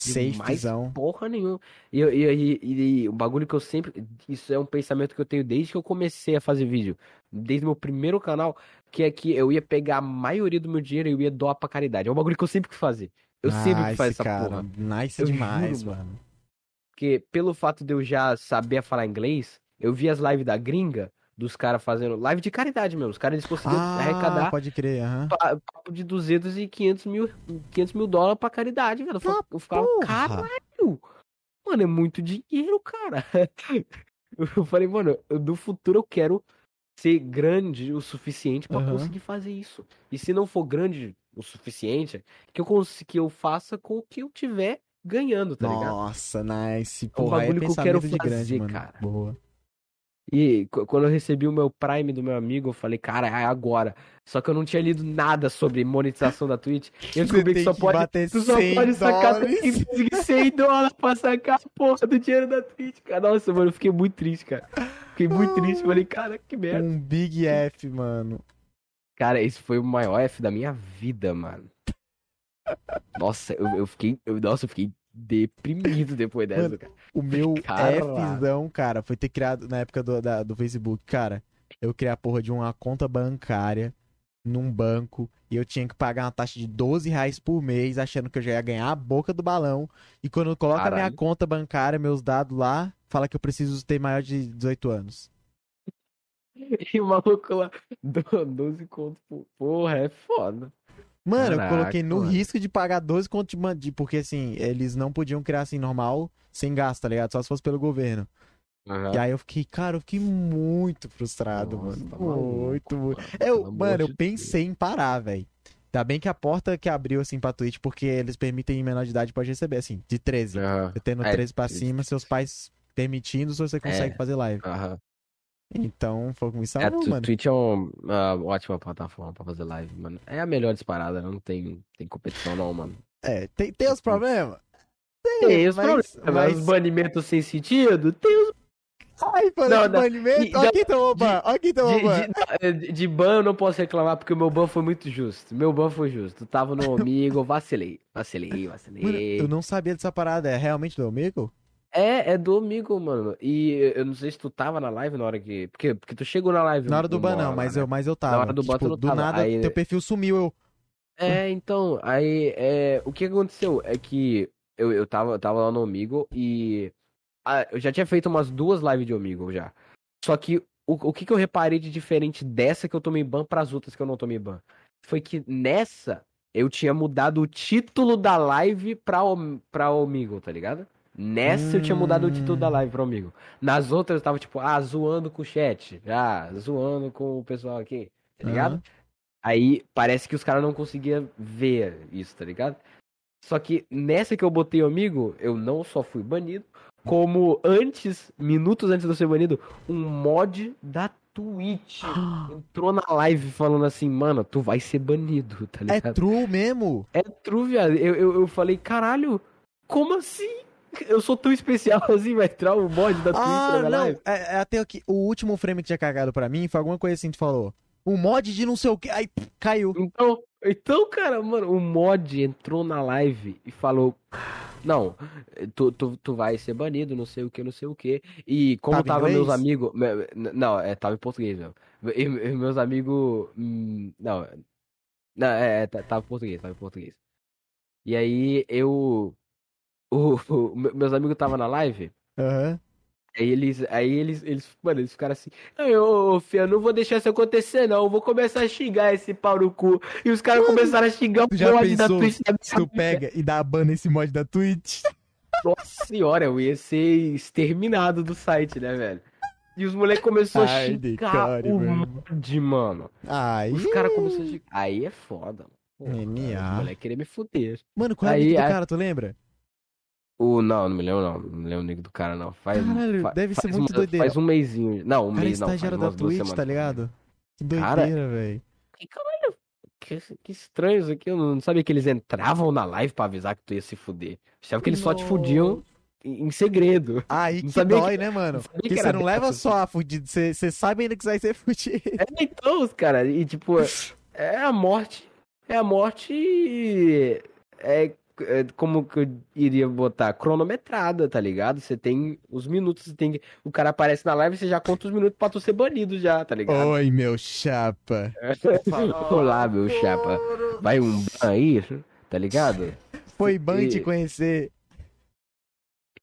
De mais porra nenhuma. E, e, e, e- e o bagulho que eu sempre. Isso é um pensamento que eu tenho desde que eu comecei a fazer vídeo. Desde meu primeiro canal. Que é que eu ia pegar a maioria do meu dinheiro e eu ia doar pra caridade. É um bagulho que eu sempre quis fazer. Eu sempre quis fazer essa cara. porra. Nice Eu demais, juro, mano. Porque pelo fato de eu já saber falar inglês, eu vi as lives da gringa, dos caras fazendo live de caridade mesmo. Os caras eles conseguiram Ah, arrecadar pode crer, aham. papo de 200 e 500 mil, 500 mil dólares pra caridade, velho. Eu Ah, eu ficava, porra. caralho, mano, é muito dinheiro, cara. Eu falei, mano, no futuro eu quero ser grande o suficiente pra Aham. conseguir fazer isso. E se não for grande o suficiente, que eu cons- que eu faça com o que eu tiver ganhando, tá ligado? Nossa, nice. um Porra, é bagulho que eu quero de grande, fazer, mano. cara. Boa. E qu- quando eu recebi o meu Prime do meu amigo, eu falei, cara, é agora. Só que eu não tinha lido nada sobre monetização da Twitch. Eu descobri que só que pode. bater Tu só 100 pode sacar dólares. 100 100 dólares pra sacar a porra do dinheiro da Twitch, cara. Nossa, mano, eu fiquei muito triste, cara. Fiquei muito triste. Falei, cara, que merda. Um Big F, mano. Cara, esse foi o maior F da minha vida, mano. Nossa, eu, eu fiquei. Eu, nossa, eu fiquei deprimido depois dessa, Mano, cara. O meu Caralho. Fzão, cara, foi ter criado na época do, da- do Facebook, cara. Eu criei a porra de uma conta bancária num banco e eu tinha que pagar uma taxa de 12 reais por mês, achando que eu já ia ganhar a boca do balão. E quando eu coloco a minha conta bancária, meus dados lá, fala que eu preciso ter maior de 18 anos. E o maluco lá, do- 12 conto. Porra, é foda. Mano, eu Caraca, coloquei no mano. risco de pagar 12 conto de, porque assim, eles não podiam criar assim normal, sem gasto, tá ligado? Só se fosse pelo governo. Aham. E aí eu fiquei, cara, eu fiquei muito frustrado, Nossa, mano. tá maluco, muito, muito. mano. Eu, mano, eu pensei em parar, velho. Ainda bem que a porta que abriu assim pra Twitch, porque eles permitem menor de idade pode receber, assim, de 13. Deus. Aham. Você tendo É, 13 pra cima, seus pais permitindo, você consegue É. fazer live. Aham. Então, foi com isso, É, mano. Twitch é um- uma ótima plataforma pra fazer live, mano. É a melhor disparada, não tem, tem competição não, mano. É, tem, tem os problemas? Tem os mas- problemas, mas- os banimentos sem sentido, tem os... Ai, mano, Não, de não. banimento. Olha quem tomou ban, olha quem tomou De, ban. de, de- de ban eu não posso reclamar porque o meu ban foi muito justo. Meu ban foi justo. Tava no amigo, eu vacilei. Vacilei, vacilei. Mano, eu não sabia dessa parada, é realmente do amigo? É, é do amigo, mano. E eu não sei se tu tava na live na hora que. Porque, porque tu chegou na live. Na hora do ban não, mas né? eu, mas eu tava. hora do ban tu tipo, do tava, nada, aí- teu perfil sumiu, eu... É, então, aí é, o que aconteceu é que eu, eu, tava, eu tava lá no Amigo e ah, eu já tinha feito umas duas lives de Amigo já. Só que o, o que, que eu reparei de diferente dessa que eu tomei ban pras outras que eu não tomei ban? Foi que nessa eu tinha mudado o título da live pra, o- pra Omigo, tá ligado? Nessa eu tinha mudado o título da Hum. live pra Omigo. Nas outras eu tava tipo, ah, zoando com o chat. Ah, zoando com o pessoal aqui, tá ligado? Aham. Aí parece que os caras não conseguiam ver isso, tá ligado? Só que nessa que eu botei o amigo, eu não só fui banido, como antes, minutos antes de eu ser banido, um mod da Twitch entrou na live falando assim, mano, tu vai ser banido, tá É ligado? true mesmo? É true, viado. Eu, eu, eu falei, caralho, como assim? Eu sou tão especial assim, vai entrar o mod da Twitch na Ah, minha não. live? É, é até aqui, o último frame que tinha cagado pra mim foi alguma coisa assim que tu falou. Um mod de não sei o que. Aí caiu. Então, então, cara, mano, o mod entrou na live e falou: Não, tu, tu, tu vai ser banido, não sei o que, não sei o que. E como Tava tava meus amigos. Não, é, tava em português mesmo. E, e meus amigos. hum, Não, não é, é, tá- tava em português, tava em português. E aí eu. O, o- me- meus amigos estavam na live. Aham. Aí eles, aí eles, eles, mano, eles ficaram assim, "Ai, ô, ô, Fia, eu não vou deixar isso acontecer, não. Eu vou começar a xingar esse pau no cu. E os caras começaram a xingar o já mod da pensou Twitch da Se tu pega e dá a ban nesse mod da Twitch. Nossa senhora, eu ia ser exterminado do site, né, velho? E os moleques começaram a xingar decore, o mod, mano. Aí. Os caras começaram a xingar. Aí é foda, mano. Pô, NA. Os moleques queriam me fuder. Mano, qual é o Aí, nick do cara, tu lembra? O, não, não me lembro não. Não me lembro o nick do cara, não. Faz, Caralho, fa- deve ser faz muito uma- doideira. Faz um mêsinho. Não, um cara mês não. faz estagiário da Twitch, tá ligado? Que Cara, doideira, velho. Que caralho, que, que estranho isso aqui. Eu não sabia que eles entravam na live pra avisar que tu ia se fuder. Achava que eles só te fudiam em, segredo. Aí Não que dói, que- né, mano? Porque que você não leva só a fudido, você, você sabe ainda que você vai ser fudido. É, então, os caras, e tipo, é a morte. É a morte. É como que eu iria botar? Cronometrada, tá ligado? Você tem os minutos, você tem O cara aparece na live, você já conta os minutos pra tu ser banido já, tá ligado? Oi, meu chapa. Olá, meu chapa. Vai um ban aí, tá ligado? Foi bom te E- conhecer.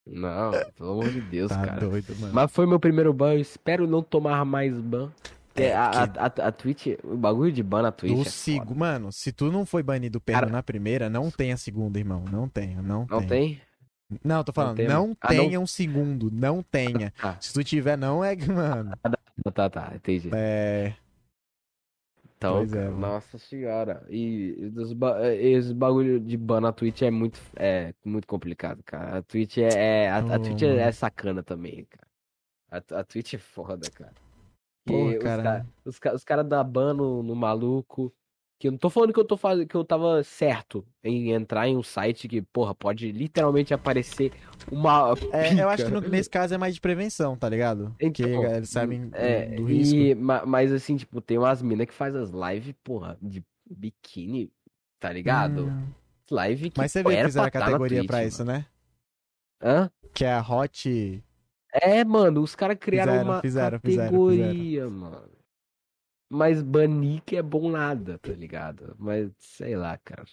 Não, pelo amor de Deus, Tá cara. doido, mano. Mas foi meu primeiro ban, eu espero não tomar mais ban. É, É, a, a, a, Twitch, o bagulho de ban na Twitch Do é sigo, mano, se tu não foi banido perno Cara- na primeira, não tem a segunda, irmão. Não tem, não, Não tem? Não, tô falando, tem, não. Ah, não? tenha um segundo, não tenha. Ah, Se tu tiver, não é, mano. tá, tá, entendi. É. Então, é, nossa senhora. E dos ba- esse bagulho de ban na Twitch é muito, é muito complicado, cara. A Twitch é, é- a, a Twitch é, é mano. sacana também, cara. A, a Twitch é foda, cara. Porra, os cara. ca- os, os caras dão ban no, no maluco. Que eu não tô falando que eu tô fazendo, que eu tava certo em entrar em um site que, porra, pode literalmente aparecer uma É, eu acho que no- nesse caso é mais de prevenção, tá ligado? Porque Então, eles sabem É, do risco. e, ma- mas assim, tipo, tem umas minas que faz as lives, porra, de biquíni, tá ligado? Hum. Live que Mas você vê que era fizeram a tá categoria Twitch, pra mano. isso, né? Hã? Que é a Hot. É, mano, os caras criaram Fizeram, uma fizeram, fizeram, categoria, mano. Mas banir que é bom nada, tá ligado? Mas, sei lá, cara.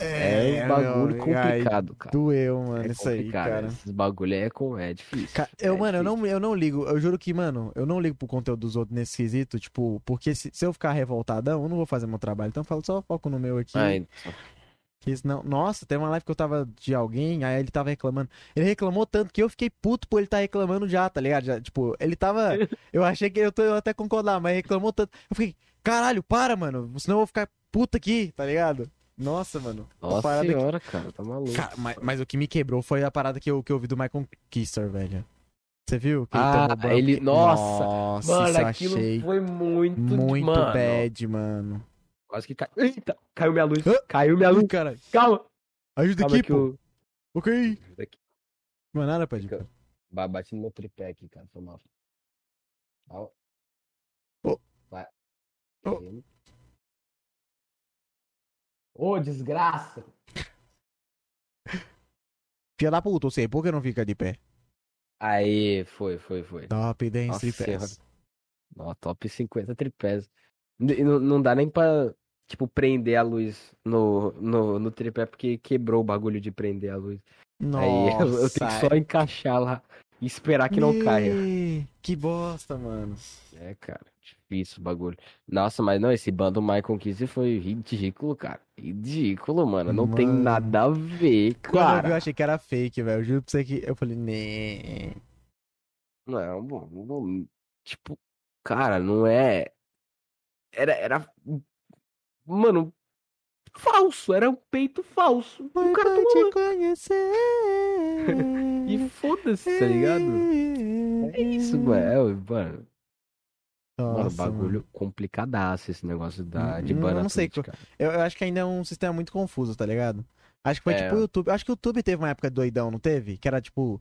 É, um bagulho meu, ai, complicado, cara. doeu, mano, É isso aí, complicado, cara. Esses bagulho é, com... é difícil. Ca- Eu, é mano, eu difícil. não, eu não ligo. Eu juro que, mano, eu não ligo pro conteúdo dos outros nesse quesito, tipo, porque se, se eu ficar revoltadão, eu não vou fazer meu trabalho. Então eu falo, só foco no meu aqui. Ah, então. Que senão- Nossa, tem uma live que eu tava de alguém, aí ele tava reclamando. Ele reclamou tanto que eu fiquei puto por ele tá reclamando já, tá ligado? Já, tipo, ele tava. Eu achei que eu, tô, eu até concordar, mas reclamou tanto. Eu fiquei, caralho, para, mano. Senão eu vou ficar puto aqui, tá ligado? Nossa, mano. Nossa parada que- senhora, cara, tá maluco. Cara, mas, mas o que me quebrou foi a parada que eu, que eu vi do Michael Kister, velho. Você viu? Que Ah, derrubou- ele- nossa, Nossa, Mano, aquilo achei foi muito, muito mano, bad, mano. Quase que caiu. Eita, caiu minha luz. Hã? Caiu minha luz. Cara, Calma. ajuda Calma aqui, pô. eu... Ok. Daqui. Mano, nada, pede. Fica- Ba- Bati no meu tripé aqui, cara. Foi mal. Ó. Ô. Vai. Ô. Ô, desgraça. Filha da puta, você, por que não fica de pé? Aí, foi, foi, foi. Top dance Nossa tripés. Ó, top 50 tripés. Não, não dá nem pra, tipo, prender a luz no, no, no tripé, porque quebrou o bagulho de prender a luz. Aí eu, eu tenho que só encaixar lá e esperar que não caia. Que bosta, mano. É, cara, difícil o bagulho. Nossa, mas não, esse bando Michael Kiss foi ridículo, cara. Ridículo, mano. Não tem Mano. nada a ver, Quando eu vi, eu cara. achei que era fake, velho. Eu Juro pra você que. Eu falei, né. Não, bom, tipo, cara, não é. Era, era. Mano, falso, era um peito falso. O cara tomou. te conhecer. E foda-se, tá ligado? É isso, mano. É, mano. Mano, Nossa, bagulho complicadaço esse negócio da, de Hum, ban eu na não sei cara. Eu, eu acho que ainda é um sistema muito confuso, tá ligado? Acho que foi É. tipo o YouTube. Acho que o YouTube teve uma época doidão, não teve? Que era tipo.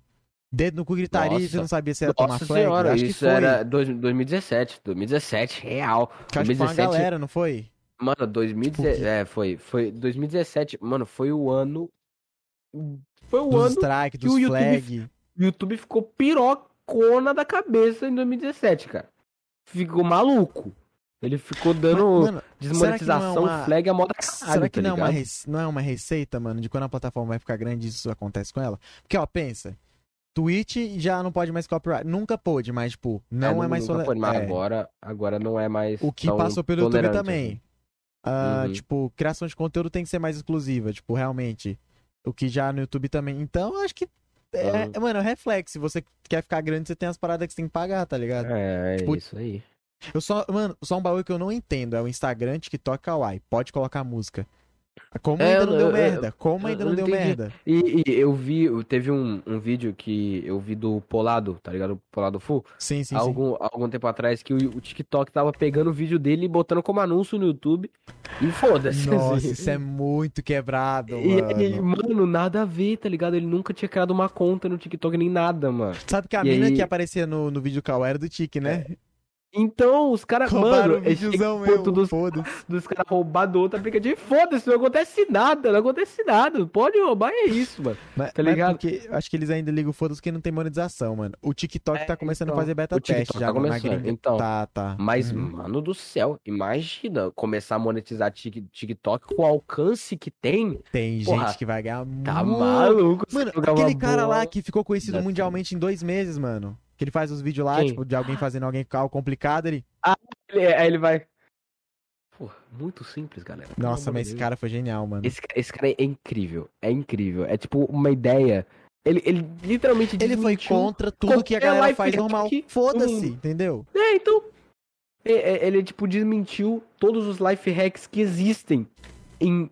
Dedo no cu gritaria e você não sabia se tomar Nossa flag. senhora, acho que isso foi. era dois- 2017, 2017, real. Que acho que foi uma 2017, galera, não foi? mano, 2017, Tipo, é, foi, foi 2017, mano, foi o ano, foi o Dos ano strike, que dos o YouTube flag. YouTube ficou pirocona da cabeça em 2017, cara. Ficou maluco. Ele ficou dando Mano, desmonetização, será que não é uma- flag a moda caralho, será que tá não, é uma não é uma receita, mano, de quando a plataforma vai ficar grande isso acontece com ela? Porque, ó, pensa. Twitch já não pode mais copyright. Nunca pôde, mas, tipo, não é, mais nunca tole- foi, mas é. agora, agora não é mais O que passou pelo YouTube também. Ah, Uhum. Tipo, criação de conteúdo tem que ser mais exclusiva, tipo, realmente. O que já no YouTube também. Então, acho que. É, Uhum. Mano, é um reflexo. Se você quer ficar grande, você tem as paradas que você tem que pagar, tá ligado? É, é Tipo, isso aí. Eu só. Mano, só um bagulho que eu não entendo é o Instagram, TikTok, Kawaii. Pode colocar música. Como É, ainda não eu- deu eu- merda? Como eu- ainda eu não deu entendi. merda? E, e eu vi, teve um, um vídeo que eu vi do Polado, tá ligado? Polado Full. Sim, sim, sim. algum, algum tempo atrás que o, o TikTok tava pegando o vídeo dele e botando como anúncio no YouTube. E foda-se. Nossa, assim. isso é muito quebrado, E aí, mano. mano, nada a ver, tá ligado? Ele nunca tinha criado uma conta no TikTok nem nada, mano. Sabe que a E mina aí- que aparecia no, no vídeo Kawaii era do Tiki, né? Então, os caras, mano, ponto meu, dos, dos caras roubar do outro aplicativo. Foda-se, não acontece nada, não acontece nada. Pode roubar, é isso, mano. Mas, Tá ligado? porque acho que eles ainda ligam foda-se que não tem monetização, mano. O TikTok É, tá começando então, a fazer beta teste já tá na começando, gringa. então. Tá, tá. Mas, Uhum. mano do céu, imagina começar a monetizar Tik- TikTok com o alcance que tem. Tem porra, gente que vai ganhar Tá maluco? Mano, aquele cara lá bola. que ficou conhecido mundialmente em dois meses, mano. Que ele faz os vídeos lá, Quem? tipo, de alguém fazendo alguém com algo complicado, ele... Ele- Aí ele vai. Pô, muito simples, galera. Nossa, mas esse cara foi genial, mano. Esse, esse cara é incrível. É incrível. É tipo uma ideia Ele, ele literalmente Ele foi contra tudo que a galera faz normal. Foda-se, mundo. entendeu? É, então. é, é, Ele, tipo, desmentiu todos os life hacks que existem em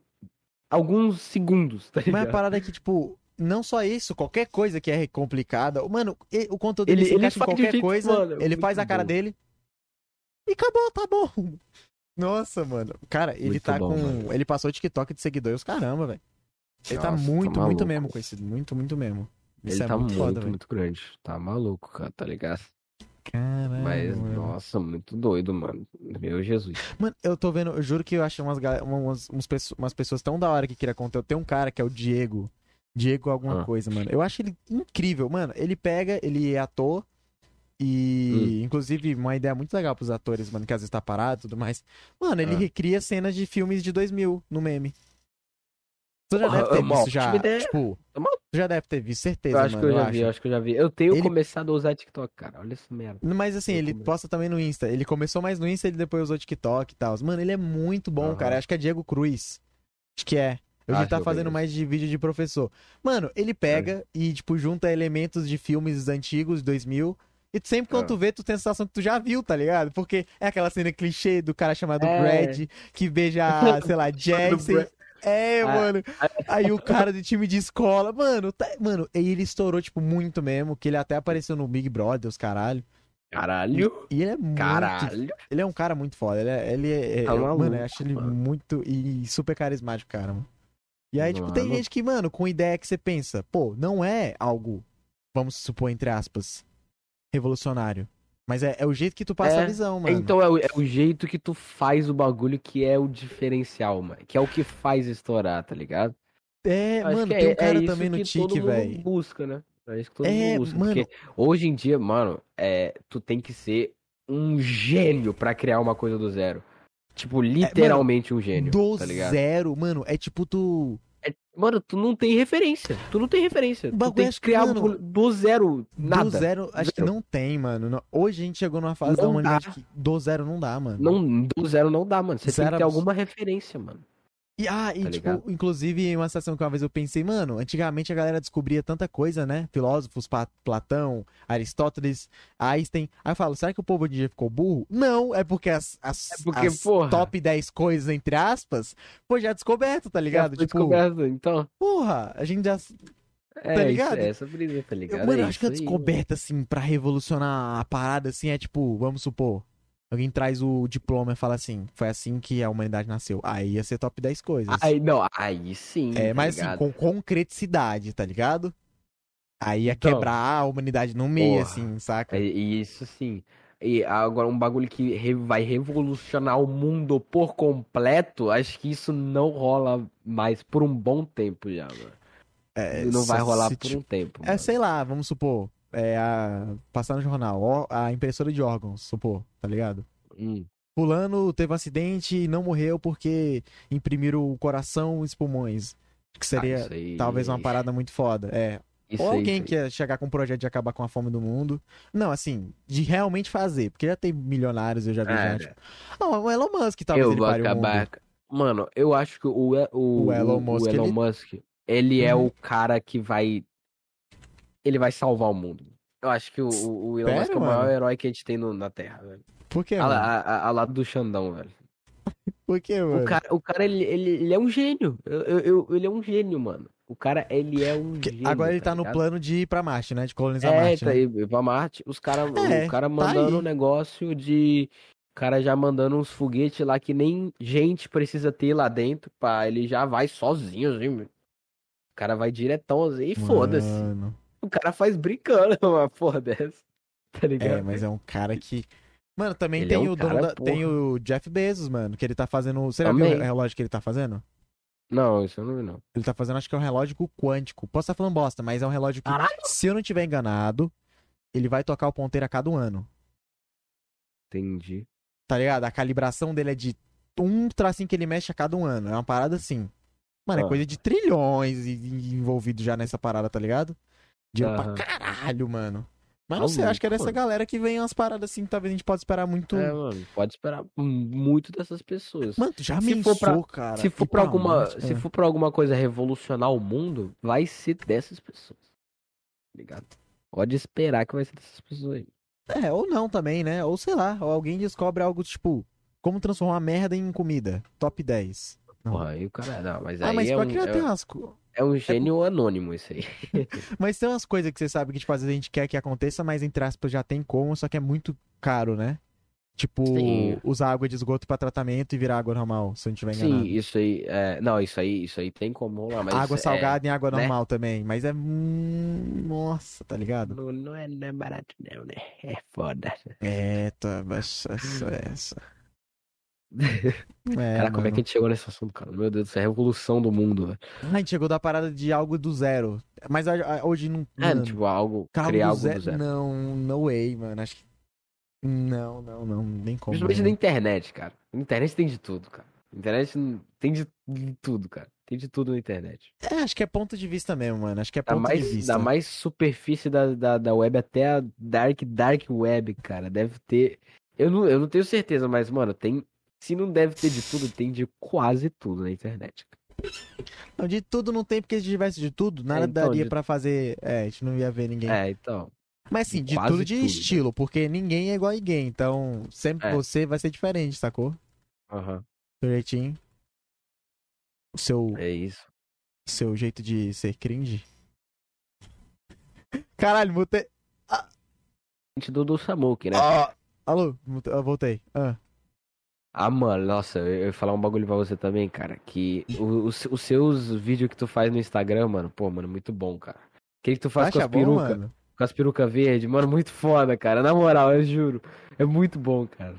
alguns segundos, tá Mas ligado? a parada é que, tipo, não só isso, qualquer coisa que é complicada. Mano, e- o conteúdo dele Ele- se ele encaixa em qualquer jeito, coisa, mano, ele faz a muito cara bom. dele. E acabou, tá bom. Nossa, mano. Cara, ele Muito tá bom, com. mano. Ele passou o TikTok de seguidores, caramba, velho. Ele tá Nossa, tá muito, muito maluco. mesmo conhecido. Muito, muito mesmo. Isso Ele é tá muito muito, foda, velho. muito grande. Tá maluco, cara, tá ligado? Caralho. Mas, mano. nossa, muito doido, mano. Meu Jesus. Mano, eu tô vendo, eu juro que eu acho umas, umas, umas pessoas tão da hora que queria conteúdo. Tem um cara que é o Diego. Diego alguma Ah. coisa, mano. Eu acho ele incrível, mano. Ele pega, ele é ator. E, Hum. inclusive, uma ideia muito legal pros atores, mano, que às vezes tá parado e tudo mais. Mano, ele Ah. recria cenas de filmes de 2000 no meme. Tu já Porra, deve ter é visto já, tipo... É Tu já deve ter visto, certeza, Eu acho mano, que eu já acho. vi, eu acho que eu já vi. Eu tenho Ele- começado a usar TikTok, cara. Olha essa merda. Mas assim, Eu ele posta também no Insta. Ele começou mais no Insta, ele depois usou TikTok e tal. Mano, ele é muito bom, Aham. cara. Acho que é Diego Cruz. Acho que é. Hoje Acho ele tá fazendo mais de vídeo de professor. Mano, ele pega e, tipo, junta elementos de filmes antigos, de 2000. E tu- sempre quando Ah. tu vê, tu tem a sensação que tu já viu, tá ligado? Porque é aquela cena clichê do cara chamado É. Brad, que beija, sei lá, Jackson. É, Ah. mano. Aí o cara de time de escola. Mano, tá... mano, e ele estourou, tipo, muito mesmo. Que ele até apareceu no Big Brother, os caralho. Caralho. E ele é muito. Caralho. Ele é um cara muito foda. Ele é. Ele é, é- Tá eu- mano, maluco, eu acho ele mano. muito. E super carismático, cara, mano. E aí, tipo, tem gente que, mano, com ideia que você pensa, pô, não é algo, vamos supor, entre aspas, revolucionário. Mas é, é o jeito que tu passa É, a visão, mano. Então é o, é o jeito que tu faz o bagulho que é o diferencial, mano. Que é o que faz estourar, tá ligado? é, Acho mano, que tem um é, cara é isso também no que todo Tique, mundo velho. busca, né? É isso que todo É, mundo busca. mano. Porque hoje em dia, mano, é, tu tem que ser um gênio pra criar uma coisa do zero. Tipo, literalmente um gênio, Do tá zero, mano, é tipo tu. É- mano, tu não tem referência. Tu não tem referência. O Tu bagulho tem acho que que, criar mano, do zero, nada. Do zero, acho que Zero. não tem, mano. Hoje a gente chegou numa fase da Não humanidade dá. que do zero não dá, mano. Não, do zero não dá, mano. Você tem Zero que ter alguma referência, mano. E, ah, e Tá tipo, ligado? inclusive, em uma situação que uma vez eu pensei, mano, antigamente a galera descobria tanta coisa, né? Filósofos, Platão, Aristóteles, Einstein. Aí eu falo, será que o povo hoje em dia ficou burro? Não, é porque as, as, É porque, as porra. top 10 coisas, entre aspas, foi já descoberto, tá ligado? Já foi Tipo, descoberto, então. porra, a gente já. É, Tá isso, ligado? é essa brisa, tá ligado? Eu, mano, é eu acho que a isso aí, descoberta, assim, pra revolucionar a parada, assim, é tipo, vamos supor, alguém traz o diploma e fala assim, foi assim que a humanidade nasceu. Aí ia ser top 10 coisas. Aí, não, aí sim. É, tá mas assim, com concreticidade, tá ligado? Aí ia Então. quebrar a humanidade no meio, Porra. assim, saca? É, isso sim. E agora um bagulho que re- vai revolucionar o mundo por completo, acho que isso não rola mais por um bom tempo já, mano. É, não vai rolar por ti- um tempo. É, mano. sei lá, vamos supor, é a... passar no jornal, ó, a impressora de órgãos, supor, tá ligado? Hum, Fulano teve um acidente e não morreu porque imprimiram o coração e os pulmões. Que ah, seria aí- talvez uma parada muito foda. É, isso Ou aí, alguém isso que ia chegar com um projeto de acabar com a fome do mundo. Não, assim, de realmente fazer. Porque já tem milionários, eu já vi aí. É, Tipo, não, o Elon Musk talvez eu ele pare o mundo. acabar. Mano, eu acho que o, o, O Elon Musk, o Elon ele- Musk, ele é Uhum. o cara que vai. Ele vai salvar o mundo. Eu acho que o, o Elon Sério, Musk é o maior mano? herói que a gente tem no- na Terra, velho. Por quê, A, mano? a, a- a lado do Xandão, velho. Por quê, mano? O cara, o cara ele, ele, ele é um gênio. Eu, eu- eu- ele é um gênio, mano. O cara, ele é um gênio. Agora ele tá no ligado? plano de ir pra Marte, né? De colonizar É, Marte. tá né? aí, pra Marte. Os cara, É, o cara tá mandando aí. um negócio de. O cara já mandando uns foguetes lá que nem gente precisa ter lá dentro. Pá, ele já vai sozinho, assim. O cara vai diretão assim e foda-se. O cara faz brincando uma porra dessa. Tá ligado? É, mas é um cara que. Mano, também Ele tem é um o cara, da... Tem o Jeff Bezos, mano, que ele tá fazendo. Você já viu Também. o relógio que ele tá fazendo? Não, isso eu não vi, não. Ele tá fazendo, acho que é um relógio quântico. Posso estar falando bosta, mas é um relógio que, Caralho! se eu não tiver enganado, ele vai tocar o ponteiro a cada um ano. Entendi. Tá ligado? A calibração dele é de um tracinho que ele mexe a cada um ano. É uma parada assim. Mano, é Ah. coisa de trilhões envolvido já nessa parada, tá ligado? Dinheiro Aham. pra caralho, mano. Mas não Tá sei, acho que dessa mano. galera que vem umas paradas assim, talvez a gente possa esperar muito. É, mano, pode esperar muito dessas pessoas. Mano, já Se pensou, pra- cara? se for pra alguma, Marte? se É. for pra alguma coisa revolucionar o mundo, vai ser dessas pessoas. ligado? Pode esperar que vai ser dessas pessoas aí. É, ou não também, né? Ou sei lá, ou alguém descobre algo tipo, como transformar merda em comida. Top 10. Não. Porra, aí o cara. Não, mas ah, aí mas é, pra um, que é, tem umas. co- é um gênio anônimo isso aí. Mas tem umas coisas que você sabe que, tipo, às vezes a gente quer que aconteça, mas entre aspas já tem como, só que é muito caro, né? Tipo, Sim. usar água de esgoto pra tratamento e virar água normal, se eu não estiver Sim, enganado. isso aí. É... Não, isso aí, isso aí tem como rolar, mas. água é- salgada em água né? normal também, mas é. hum, Nossa, tá ligado? Não, não, é, não é barato, não, né? É foda. É, tá. Essa, essa. É, cara, como é que a gente chegou nesse assunto, cara? Meu Deus do céu, é a revolução do mundo, velho. A gente chegou da parada de algo do zero. Mas hoje não. É, mano, tipo, algo, carro criar do algo zero, do zero. Não, no way, mano. Acho que. Não, não, não. Nem como. Principalmente né? na internet, cara. Na internet tem de tudo, cara. Na internet tem de, de tudo, cara. Tem de tudo na internet. É, acho que é ponto de vista mesmo, mano. Acho que é ponto de mais, vista. da mais superfície da, da, da web até a dark, dark web, cara. Deve ter. Eu não, eu não tenho certeza, mas, mano, tem. Se não deve ter de tudo, tem de quase tudo na internet. Não, de tudo não tem, porque se tivesse de tudo, nada então, daria de- pra fazer. É, a gente não ia ver ninguém. É, então. Mas sim, de quase tudo de tudo, né? estilo, porque ninguém é igual a ninguém. Então, sempre É. você vai ser diferente, sacou? Aham. Seu jeitinho. O seu, É isso. seu jeito de ser cringe. Caralho, mutei. A gente do, Samuki, né? Ah, alô, eu voltei. Ah. Ah, mano, nossa, eu ia falar um bagulho pra você também, cara. Que os, os seus vídeos que tu faz no Instagram, mano, pô, mano, muito bom, cara. Aquele que tu faz com Acha as bom, perucas, com as perucas verdes, mano, muito foda, cara. Na moral, eu juro. É muito bom, cara.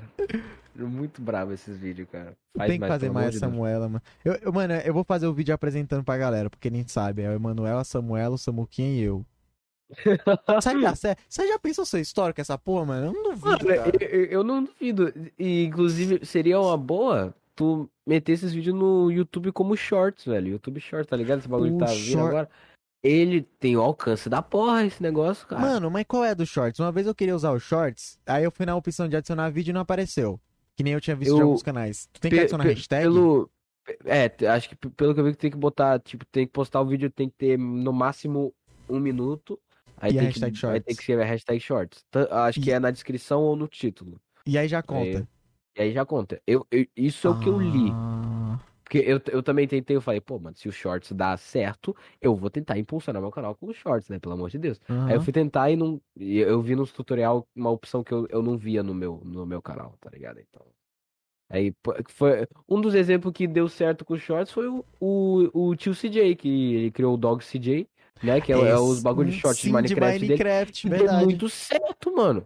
Muito bravo esses vídeos, cara. Faz Tem que fazer pelo amor mais de. Samuela, mano. Eu, eu- mano, eu vou fazer o vídeo apresentando pra galera, porque nem sabe. É o Emanuel, a Samuela, o Samuquinha e eu. Sabe que dá certo? Você já pensou sua história com essa porra, mano? Eu não duvido, Mano, eu, eu- não duvido. E, inclusive, seria uma boa tu meter esses vídeos no YouTube como shorts, velho. YouTube Shorts, tá ligado? Esse bagulho O tá vindo short- agora. Ele tem o alcance da porra, esse negócio, cara. Mano, mas qual é do shorts? Uma vez eu queria usar os shorts, aí eu fui na opção de adicionar vídeo e não apareceu. Que nem eu tinha visto Eu- de alguns canais. Tu tem que adicionar hashtag? Pelo... É, acho que pelo que eu vi que tem que botar, tipo, tem que postar o vídeo, tem que ter no máximo um minuto. Aí E a tem hashtag que, aí shorts? tem que escrever a hashtag shorts. Acho que E- é na descrição ou no título. E aí já conta. E aí já conta. Eu, eu- isso é o que eu li. Ah, Porque eu, eu também tentei, eu falei, pô, mano, se o shorts dá certo, eu vou tentar impulsionar meu canal com os shorts, né? Pelo amor de Deus. Aí eu fui tentar e não. e Eu vi nos tutorial uma opção que eu, eu não via no meu, no meu canal, tá ligado? Então. Aí foi. Um dos exemplos que deu certo com os shorts foi o, o, o tio CJ, que ele criou o Dog CJ, né? Que é, é os bagulho de Esse- shorts de Minecraft dele. Minecraft, E deu verdade. muito certo, mano.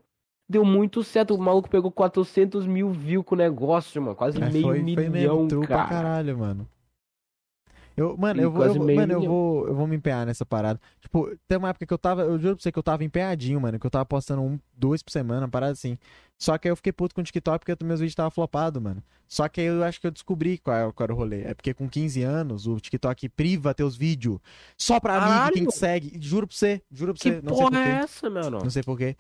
Deu muito certo. O maluco pegou 400 mil views com o negócio, mano. Quase É, meio foi, foi milhão, mesmo, true pra cara. caralho, mano. Eu, mano, eu vou, eu, mano, eu vou, eu vou me empenhar nessa parada. Tipo, tem uma época que eu tava, eu juro pra você que eu tava empenhadinho, mano, que eu tava postando um, dois por semana, uma parada assim. Só que aí eu fiquei puto com o TikTok porque meus vídeos estavam flopados, mano. Só que aí eu acho que eu descobri qual, é- qual era o rolê. É porque com 15 anos o TikTok priva teus vídeos só pra amigo, quem te segue. Juro pra você, juro pra Que você, não sei porra é porquê. essa, mano? Não sei porquê.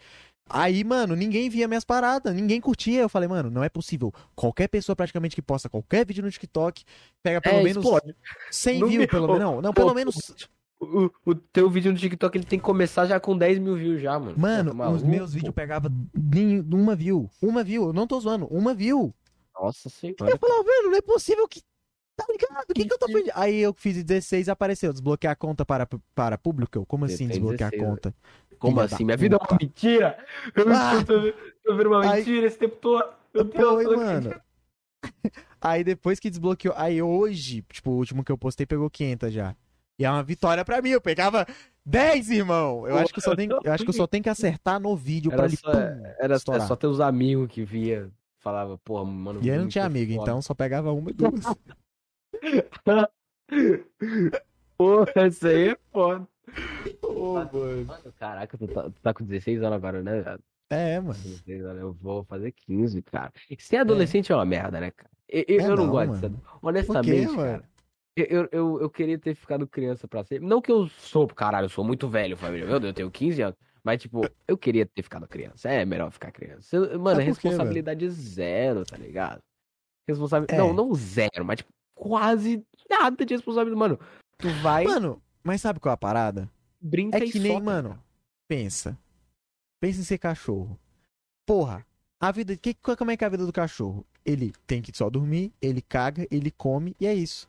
Aí, mano, ninguém via minhas paradas, ninguém curtia. Eu falei, mano, não é possível. Qualquer pessoa praticamente que posta qualquer vídeo no TikTok pega pelo É, menos explode. 100 Não views, vi- pelo menos. Não, não, pelo menos. O, o teu vídeo no TikTok ele tem que começar já com 10 mil views já, mano. Mano, Tá os meus vídeos pegavam nem uma view. Uma view, eu não tô zoando, uma view. Nossa Eu senhora. falava, velho, não é possível que. Tá ligado? O que, que eu tô fazendo? Aí eu fiz 16 e apareceu. Desbloquear a conta para, para público? Como assim desbloquear a 16, conta? Como assim? Minha vida é uma mentira? Eu Ah! tô, tô vendo uma Aí- mentira esse tempo todo. Meu Deus, eu não mano. Aí depois que desbloqueou. Aí hoje, tipo, o último que eu postei pegou 500 já. E é uma vitória pra mim. Eu pegava 10, irmão. Eu acho que eu só tenho, eu acho que eu só tenho que acertar no vídeo pra Era ele. só, pum, era é estourar. só teus amigos que via, falava, porra, mano. E aí não tinha amigo, foda. então só pegava uma e duas. Porra, isso aí é foda. Ô, mano. Mano, caraca, tu tá, tu tá com 16 anos agora, né, velho? É, mano. 16 anos, eu vou fazer 15, cara. Ser adolescente é, uma merda, né, cara? Eu, eu, É eu não, não, gosto mano. disso. Honestamente, mano? cara. Eu, eu, eu, eu queria ter ficado criança pra sempre. Não que eu sou, caralho, eu sou muito velho, família. Meu Deus, eu tenho 15 anos. Mas, tipo, eu queria ter ficado criança. É melhor ficar criança. Mano, É é por quê, responsabilidade zero, tá ligado? Responsável... É. Não, não zero, mas, tipo, quase nada de responsabilidade. Mano, tu vai, Mano, mas sabe qual é a parada? brinca É que nem, solta, mano. cara. pensa. Pensa em ser cachorro. Porra, a vida. Que, como é que é a vida do cachorro? Ele tem que só dormir, ele caga, ele come e é isso.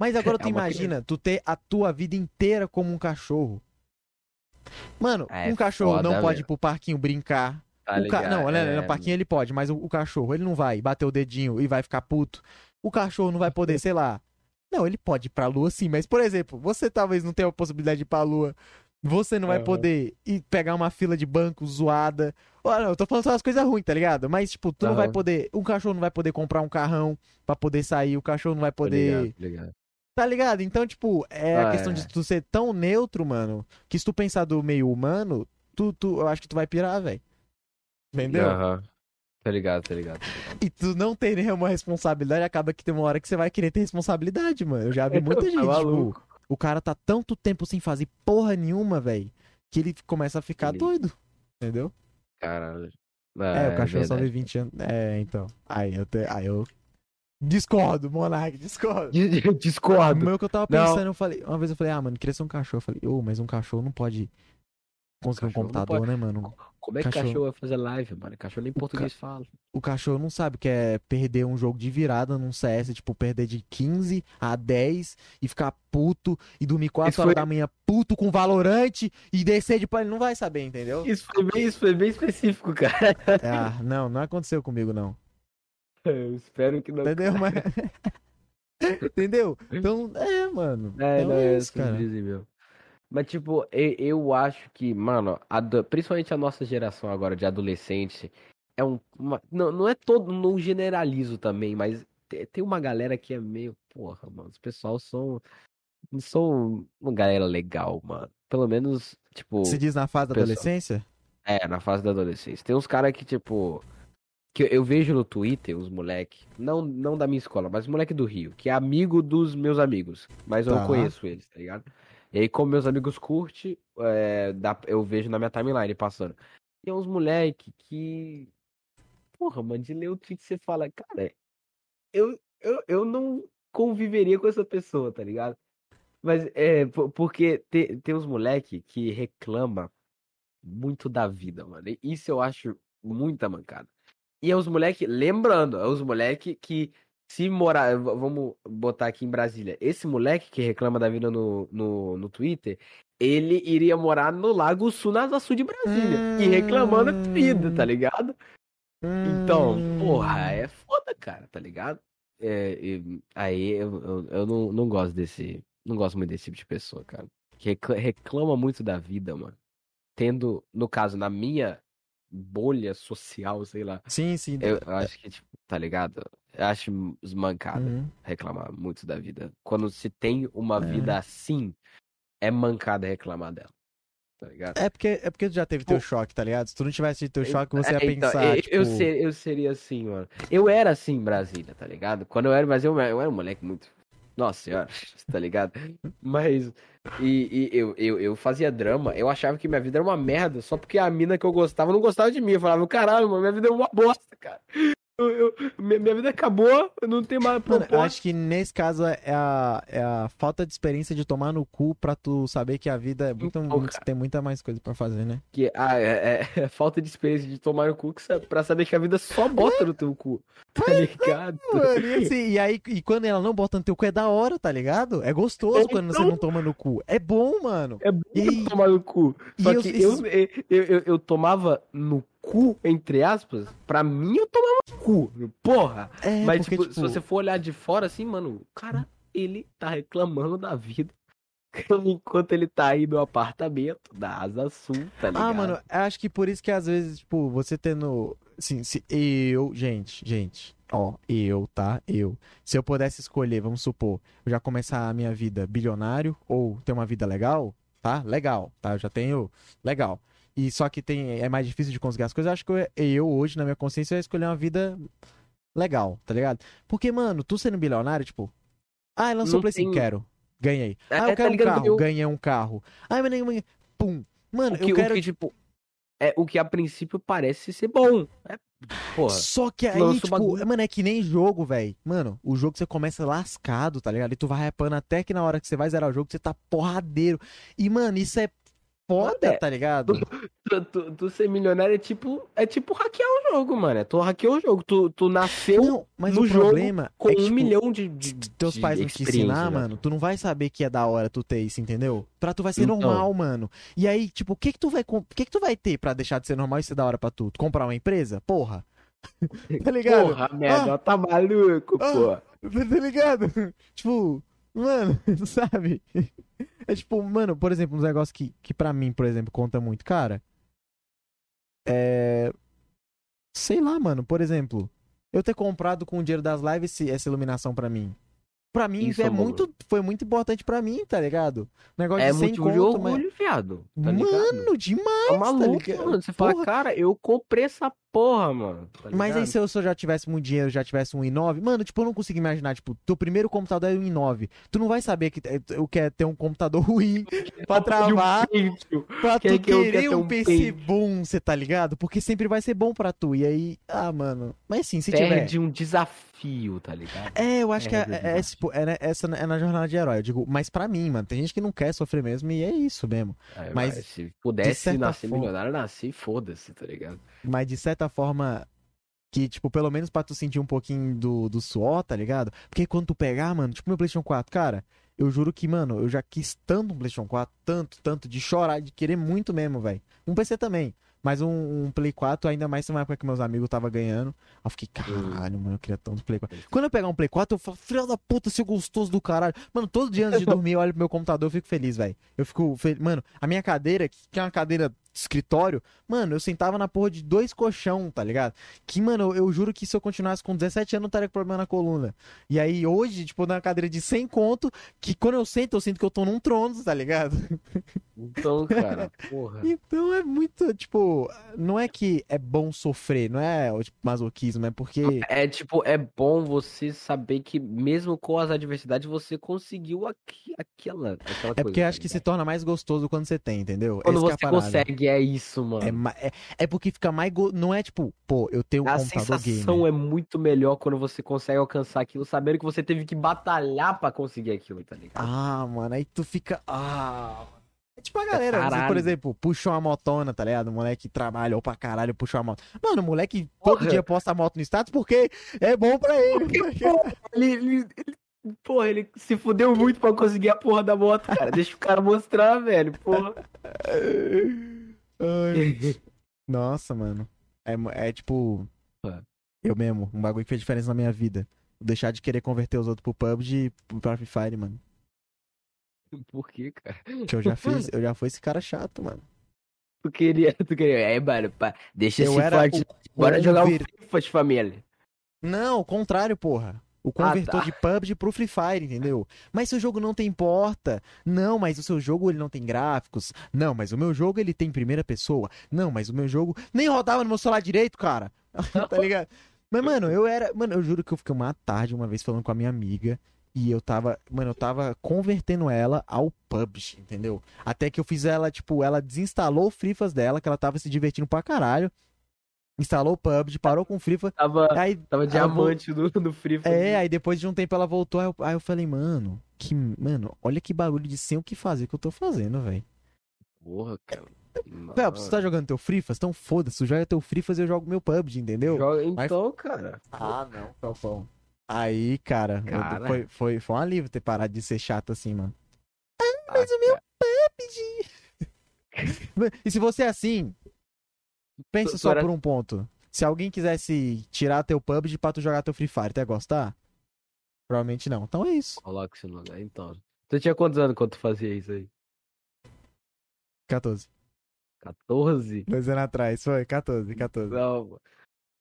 Mas agora tu É uma imagina tu ter a tua vida inteira como um cachorro. Mano, É um cachorro foda, não pode ir pro parquinho brincar. Tá ca-? Não, olha, É, no parquinho ele pode, mas o, o cachorro, ele não vai bater o dedinho e vai ficar puto. O cachorro não vai poder, sei lá. Não, ele pode ir pra lua sim, mas, por exemplo, você talvez não tenha a possibilidade de ir pra lua. Você não vai poder ir pegar uma fila de banco zoada. Olha, eu tô falando só as coisas ruins, tá ligado? Mas, tipo, tu não vai poder. Um cachorro não vai poder comprar um carrão pra poder sair, o cachorro não vai poder. ligado, ligado. Tá ligado? Então, tipo, é a Ah, questão é. de tu ser tão neutro, mano, que se tu pensar do meio humano, tu, tu, eu acho que tu vai pirar, velho. Entendeu? Aham. Tá ligado, tá ligado. tá ligado. E tu não ter nenhuma responsabilidade, acaba que tem uma hora que você vai querer ter responsabilidade, mano. Eu já vi muita gente, Tá tipo, o cara tá tanto tempo sem fazer porra nenhuma, velho, que ele começa a ficar Ele- doido. Entendeu? Caralho. É, o cachorro só vive 20 anos. É, então. Aí eu, te... aí eu discordo, Monark, discordo. O Discordo. meu que eu tava Não. pensando, eu falei, uma vez eu falei, ah, mano, queria ser um cachorro. Eu falei, ô, mas um cachorro não pode conseguir um não computador, pode. né, mano? Como é que Cachorro. cachorro vai fazer live, mano? Cachorro nem português fala. o cachorro não sabe que é perder um jogo de virada num CS, tipo, perder de 15 a 10 e ficar puto e dormir 4 Isso horas foi- da manhã puto com Valorante e descer de pano. Ele não vai saber, entendeu? Isso foi bem, isso foi bem específico, cara. ah, não, não aconteceu comigo, não. Eu espero que não. Entendeu? Mas... entendeu? Então, é, mano. É, então não, é é isso, cara. mesmo. Mas, tipo, eu, eu acho que, mano, ado- principalmente a nossa geração agora de adolescente, é um. uma- não, não é todo, não generalizo também, mas te- tem uma galera que é meio. Porra, mano, os pessoal são. Não são uma galera legal, mano. Pelo menos, tipo. Se diz na fase da pessoal- adolescência? É, na fase da adolescência. Tem uns caras que, tipo. Que eu- vejo no Twitter os moleque, não, não da minha escola, mas moleque do Rio, que é amigo dos meus amigos. Mas eu Tá. não conheço eles, tá ligado? E aí, como meus amigos curtem, é, dá- eu vejo na minha timeline passando. E é uns moleque que. Porra, mano, de ler o tweet você fala, cara, eu, eu, eu não conviveria com essa pessoa, tá ligado? Mas é, po- porque tem, tem uns moleque que reclama muito da vida, mano. E Isso eu acho muita mancada. E é os moleque, lembrando, é os moleque que se morar, v- vamos botar aqui em Brasília, esse moleque que reclama da vida no, no, no Twitter, ele iria morar no Lago Sul, na Asa Sul de Brasília. E reclamando da vida, tá ligado? Então, Hum. porra, é foda, cara, tá ligado? É, e- aí eu, eu, eu não, não gosto desse. Não gosto muito desse tipo de pessoa, cara. Que recla- reclama muito da vida, mano. Tendo, no caso, na minha bolha social, sei lá. Sim, sim. Eu, eu acho que, tipo, tá ligado? Acho mancada Uhum. reclamar muito da vida. Quando se tem uma É. vida assim, é mancada reclamar dela. Tá ligado? É porque, é porque tu já teve teu Pô. choque, tá ligado? Se tu não tivesse tido teu choque, você ia É, então, pensar, eu, tipo... eu, ser- eu seria assim, mano. Eu era assim em Brasília, tá ligado? Quando eu era em Brasília, eu, eu era um moleque muito. Nossa senhora, tá ligado? Mas. E, e eu, eu, eu fazia drama, eu achava que minha vida era uma merda, só porque a mina que eu gostava não gostava de mim. Eu falava, caralho, mano, minha vida é uma bosta, cara. Eu, eu- minha, vida acabou, eu não tenho mais Mano, eu propósito. acho que nesse caso é a, é a falta de experiência de tomar no cu pra tu saber que a vida é muito, Então, cara. tem muita mais coisa pra fazer, né? Que, ah, é, é- é falta de experiência de tomar no cu que pra saber que a vida só bota no teu cu. Tá ligado? Mano, e, assim, e aí, e quando ela não bota no teu cu é da hora, tá ligado? É gostoso É, quando você então. não toma no cu. É bom, mano. É bom E- tomar no cu. e Só eu- que esses- eu, eu, eu, eu tomava no cu, entre aspas, pra mim eu tomava cu. Porra. É, Mas, porque, tipo, se você for olhar de fora assim, mano, o cara, ele tá reclamando da vida. Enquanto ele tá aí no apartamento da Asa Sul, tá ligado? Ah, mano, acho que por isso que às vezes, tipo, você tendo. Assim, se eu. Gente, gente. Ó, eu, tá? Eu. Se eu pudesse escolher, vamos supor, eu já começar a minha vida bilionário ou ter uma vida legal, tá? Legal, tá? Eu já tenho. Legal. E só que tem, é mais difícil de conseguir as coisas. Eu acho que eu, eu hoje, na minha consciência, eu ia escolher uma vida legal, tá ligado? Porque, mano, tu sendo bilionário, tipo. Ah, lançou o Play 5, tem- quero. Ganhei. É, Ah, é, eu quero tá um carro. Eu- Ganhei um carro. Ai, mas nem. Pum. Mano, que, eu quero. que, tipo, é o que a princípio parece ser bom. É, porra. Só que aí, tipo, bagulho. mano, é que nem jogo, velho. Mano, o jogo você começa lascado, tá ligado? E tu vai hypando até que na hora que você vai zerar o jogo, você tá porradeiro. E, mano, isso é foda, É. tá ligado? Tu, tu- tu ser milionário é tipo, é tipo hackear o jogo, mano. É tu hackear o jogo. Tu, tu nasceu Não, mas no o jogo problema com é um tipo, milhão de, de, teus de pais não te ensinar, né? mano, tu não vai saber que é da hora tu ter isso, entendeu? Pra tu vai ser Então. normal, mano. E aí, tipo, o que que tu vai, o que que tu vai ter pra deixar de ser normal e ser da hora pra tu? Tu comprar uma empresa? Porra. tá ligado? Porra, merda, tá maluco, Ah. pô. Tá ligado? tipo, mano, sabe? É tipo, mano, por exemplo, um negócio que, que pra mim, por exemplo, conta muito, cara. É. Sei lá, mano, por exemplo, eu ter comprado com o dinheiro das lives essa iluminação pra mim. Pra mim, Isso é é muito, foi muito importante pra mim, tá ligado? Negócio É de 100 motivo de conto, mas... orgulho, viado. Tá? Mano, demais, Tá maluco, ligado? mano. Você fala, Porra. cara, eu comprei essa porra, mano. tá Mas aí se eu, se eu já tivesse muito dinheiro, já tivesse um i9, mano, tipo, eu não consigo imaginar, tipo, teu primeiro computador é um i9. Tu não vai saber que, é- o que é ter um computador ruim pra travar, um peito. pra tu que eu querer quero um um PC bom, você tá ligado? Porque sempre vai ser bom pra tu. E aí, ah, mano. Mas sim, se tiver. Perde um desafio, tá ligado? É, eu acho que é, Perde o é, é, desafio. Tipo, é, na- essa é na jornada de herói. Eu digo, mas pra mim, mano, tem gente que não quer sofrer mesmo e é isso mesmo. Aí, Mas, vai, se pudesse nascer forma- milionário, nasci, foda-se, tá ligado? Mas de certa forma, que, tipo, pelo menos pra tu sentir um pouquinho do, do suor, tá ligado? Porque quando tu pegar, mano, tipo meu PlayStation 4, cara, eu juro que, mano, eu já quis tanto um PlayStation 4, tanto, tanto, de chorar, de querer muito mesmo, velho. Um PC também. Mas um, um Play 4, ainda mais numa época que meus amigos tava ganhando. Aí eu fiquei, caralho, mano, eu queria tanto Play 4. Quando eu pegar um Play 4, eu falo, filho da puta, seu gostoso do caralho. Mano, todo dia antes de dormir, eu olho pro meu computador, eu fico feliz, velho. Eu fico feliz. Mano, a minha cadeira, que é uma cadeira de escritório, mano, eu sentava na porra de dois colchão, tá ligado? Que, mano, eu, eu juro que se eu continuasse com 17 anos, eu não estaria com problema na coluna. E aí, hoje, tipo, na cadeira de 100 conto, que quando eu sento, eu sinto que eu tô num trono, tá ligado? Então, cara, porra. Então é muito, tipo, não é que é bom sofrer, não é tipo, masoquismo, é porque. É tipo, é bom você saber que mesmo com as adversidades você conseguiu aqui, aquela, aquela É coisa, porque tá acho que se torna mais gostoso quando você tem, entendeu? Quando Essa que é você a é isso, mano. É, é, é porque fica mais. Go... Não é tipo, pô, eu tenho um A computador sensação gamer. é muito melhor quando você consegue alcançar aquilo, sabendo que você teve que batalhar pra conseguir aquilo, tá ligado? Ah, mano, aí tu fica. Ah. É tipo a galera, você, por exemplo, puxou uma motona, tá ligado? O moleque trabalhou pra caralho, puxou a moto. Mano, o moleque todo Porra. dia posta a moto no status porque é bom pra ele. Ele, ele, ele- porra, ele se fudeu muito pra conseguir a porra da moto, cara. Deixa o cara mostrar, velho, porra. Nossa, mano. É, é tipo. Eu mesmo, um bagulho que fez diferença na minha vida. Deixar de querer converter os outros pro PUBG e pro Free Fire, mano. Por quê, cara? Que eu já fiz, eu já fui esse cara chato, mano. Tu queria, tu queria. É, mano, pá, deixa Eu esse forte. o Bora jogar conver- FIFA de família. Não, o contrário, porra. O convertor tá. de PUBG pro Free Fire, entendeu? Mas seu jogo não tem porta. Não, mas o seu jogo ele não tem gráficos. Não, mas o meu jogo ele tem primeira pessoa. Não, mas o meu jogo nem rodava no meu celular direito, cara. tá ligado? Mas, mano, eu era. Mano, eu juro que eu fiquei uma tarde uma vez falando com a minha amiga. E eu tava. Mano, eu tava convertendo ela ao PUBG, entendeu? Até que eu fiz ela, tipo, ela desinstalou o Frifas dela, que ela tava se divertindo pra caralho. Instalou o PUBG, parou com o Frifa. Tava, Aí tava ela diamante no, no Free Fire. é, aí depois de um tempo ela voltou, aí eu, aí eu falei, mano, que, mano, olha que bagulho de sem o que fazer que eu tô fazendo, velho. Porra, cara. Phelps, você tá jogando teu Frifas? Então foda-se, tu joga teu Frifas e eu jogo meu PUBG, entendeu? Joga- Então, cara. Ah, não, Felpão. Aí, cara, eu- Cara. foi, foi, foi um alívio ter parado de ser chato assim, mano. Mas o meu. E se você é assim, pensa Tu- tu só era- por um ponto. Se alguém quisesse tirar teu PUBG pra tu jogar teu Free Fire, tu ia gostar? Provavelmente não. Então é isso. Coloca isso no lugar. Então. Tu tinha quantos anos quando tu fazia isso aí? 14. 14? Dois anos atrás, foi? 14, 14. Não.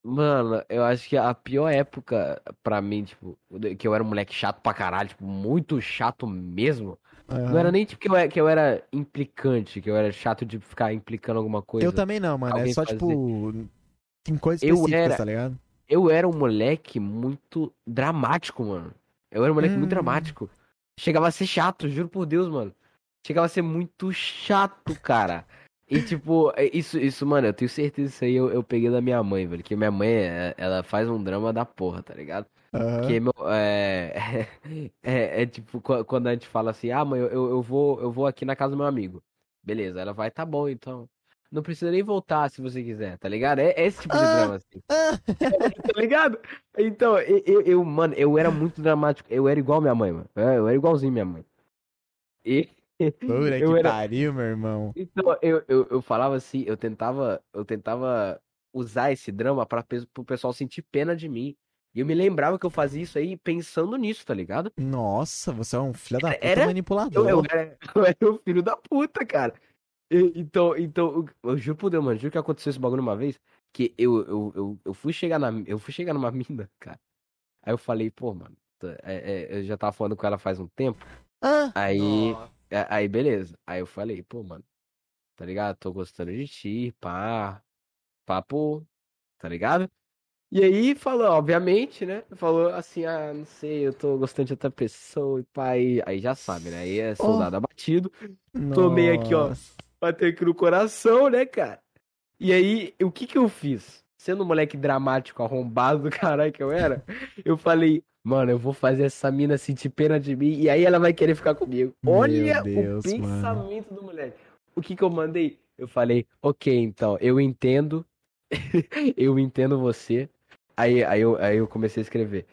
Mano, eu acho que a pior época pra mim, tipo, que eu era um moleque chato pra caralho, tipo, muito chato mesmo. Não era nem tipo que eu era, que eu era implicante, que eu era chato de ficar implicando alguma coisa. Eu também não, mano. É só, fazer. tipo. Tem coisas Eu específicas, era- tá ligado? Eu era um moleque muito dramático, mano. Eu era um moleque Hum. muito dramático. Chegava a ser chato, juro por Deus, mano. Chegava a ser muito chato, cara. E tipo, é- isso, isso, mano, eu tenho certeza que isso aí eu, eu peguei da minha mãe, velho. Que minha mãe, é- ela faz um drama da porra, tá ligado? Aham. Porque, meu, é, é, é tipo, qu- quando a gente fala assim, ah, mãe, eu, eu vou, eu vou aqui na casa do meu amigo. beleza. Ela vai, tá bom, então. Não precisa nem voltar se você quiser, tá ligado? É, é esse tipo de Ah. drama, assim. Ah, tá ligado? Então, eu, eu, mano, eu era muito dramático. Eu era igual minha mãe, mano. É, Eu era igualzinho minha mãe. E. Que eu era, pariu, meu irmão. então, eu, eu, eu falava assim, eu tentava, eu tentava usar esse drama para o pessoal sentir pena de mim. E eu me lembrava que eu fazia isso aí pensando nisso, tá ligado? Nossa, você é um filho da puta Era- manipulador. Eu, eu, era, eu era o filho da puta, cara. E- então, então, eu, eu juro por Deus, mano, juro que aconteceu esse bagulho uma vez, que eu, eu, eu, eu fui chegar na, eu fui chegar numa mina, cara. Aí eu falei, pô, mano, é- é, eu já tava falando com ela faz um tempo. Ah, Aí, é, aí beleza. Aí eu falei, pô, mano, tá ligado? Tô gostando de ti, pá. Papo, tá ligado? E aí falou, obviamente, né? Falou assim, ah, não sei, eu tô gostando de outra pessoa e pá. Aí, já sabe, né? Aí é soldado abatido. Tomei aqui, ó. nossa. Bateu aqui no coração, né, cara? E aí, o que que eu fiz? Sendo um moleque dramático, arrombado do caralho que eu era, eu falei, mano, eu vou fazer essa mina sentir pena de mim e aí ela vai querer ficar comigo. Meu Olha Deus, o mano. pensamento do moleque. O que que eu mandei? Eu falei, ok, então, eu entendo, eu entendo você. Aí, aí, eu, aí eu comecei a escrever.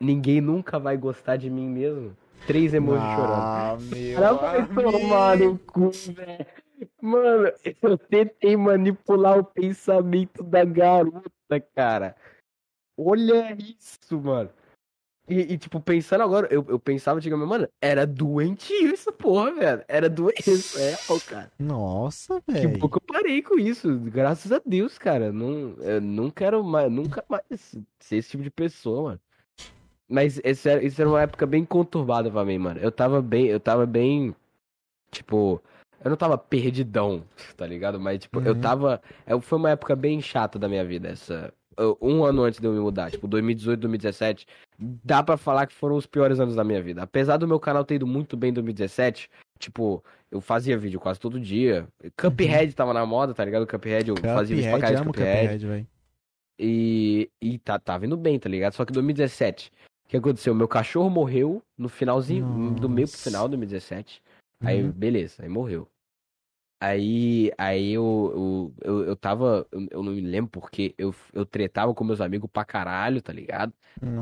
Ninguém nunca vai gostar de mim mesmo. Três emojis chorando. Ah, meu Ela vai tomar no cu, velho. Mano, eu tentei manipular o pensamento da garota, cara. Olha isso, mano. E, e, tipo, pensando agora, eu, eu pensava antigamente, mano, era doentio essa porra, velho. Era doença, é, ó, cara. Nossa, velho. que eu parei com isso, graças a Deus, cara. Não, eu não quero mais, nunca mais ser esse tipo de pessoa, mano. Mas esse era, isso era uma época bem conturbada pra mim, mano. Eu tava bem, eu tava bem, tipo, eu não tava perdidão, tá ligado? Mas, tipo, eu Uhum. tava, é, foi uma época bem chata da minha vida, essa, eu- um ano antes de eu me mudar, tipo, 2018, 2017, dá pra falar que foram os piores anos da minha vida. Apesar do meu canal ter ido muito bem em 2017, tipo, eu fazia vídeo quase todo dia. Cuphead tava na moda, tá ligado? Cuphead, eu fazia vídeo pra caralho de Cuphead. Cuphead. E, e tá, tá vindo bem, tá ligado? Só que 2017, o que aconteceu? Meu cachorro morreu no finalzinho, do meio pro Nossa. final de 2017. Aí, Uhum. beleza, aí morreu. Aí, aí eu, eu, eu, eu tava, eu, eu não me lembro porque eu, eu tretava com meus amigos pra caralho, tá ligado?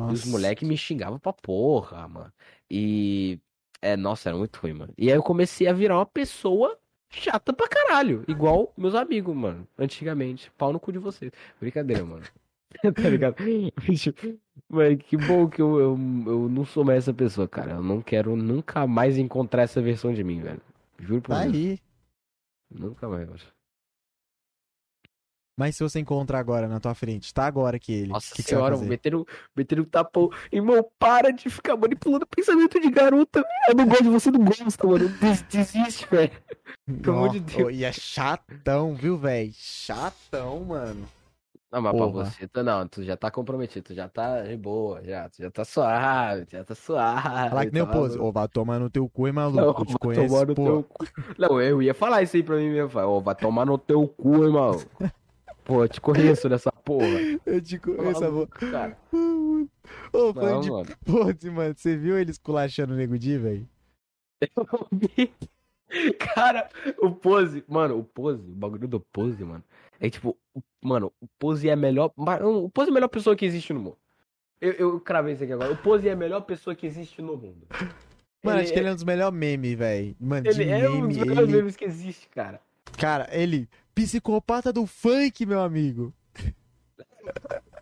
E os Nossa. moleques me xingavam pra porra, mano. E, é, nossa, era muito ruim, mano. E aí eu comecei a virar uma pessoa chata pra caralho, igual meus amigos, mano, antigamente. Pau no cu de vocês. Brincadeira, mano. tá ligado? Mano, que bom que eu, eu, eu não sou mais essa pessoa, cara. Eu não quero nunca mais encontrar essa versão de mim, velho. Juro por Tá Deus. aí. Nunca mais. Mas se você encontrar agora na tua frente, tá agora que ele. Nossa que que senhora, fazer? meteram, meteram um tapão. Irmão, para de ficar manipulando pensamento de garota. Eu não gosto de você, não gosta, mano. Des- Desiste, velho. Pelo amor de Deus. E é chatão, viu, velho? Chatão, mano. Não, mas pra Porra. você, tu não, tu já tá comprometido, tu já tá de boa, já, tu já tá suave, já tá suave. Falar que nem o tá pose. maluco. Ô, vai tomar no teu cu, hein, maluco? Não, Eu te vai conheço, tomar no pô. teu cu. Não, eu ia falar isso aí pra mim mesmo, ó, vai tomar no teu cu, irmão. Pô, eu te conheço nessa porra. Eu te conheço, amor. Maluco, cara. Ô, falando de mano. pose, mano. Você viu ele esculachando o Nego Di, velho? Eu vi. Cara, o pose, mano, o pose, o bagulho do pose, mano. É tipo, mano, o pose é a melhor. O pose é a melhor pessoa que existe no mundo. Eu, eu cravei isso aqui agora. O pose é a melhor pessoa que existe no mundo. Mano, acho que ele é um dos melhores memes, velho. Mano, ele é um meme, dos melhores ele... memes que existe, cara. Cara, ele... Psicopata do funk, meu amigo.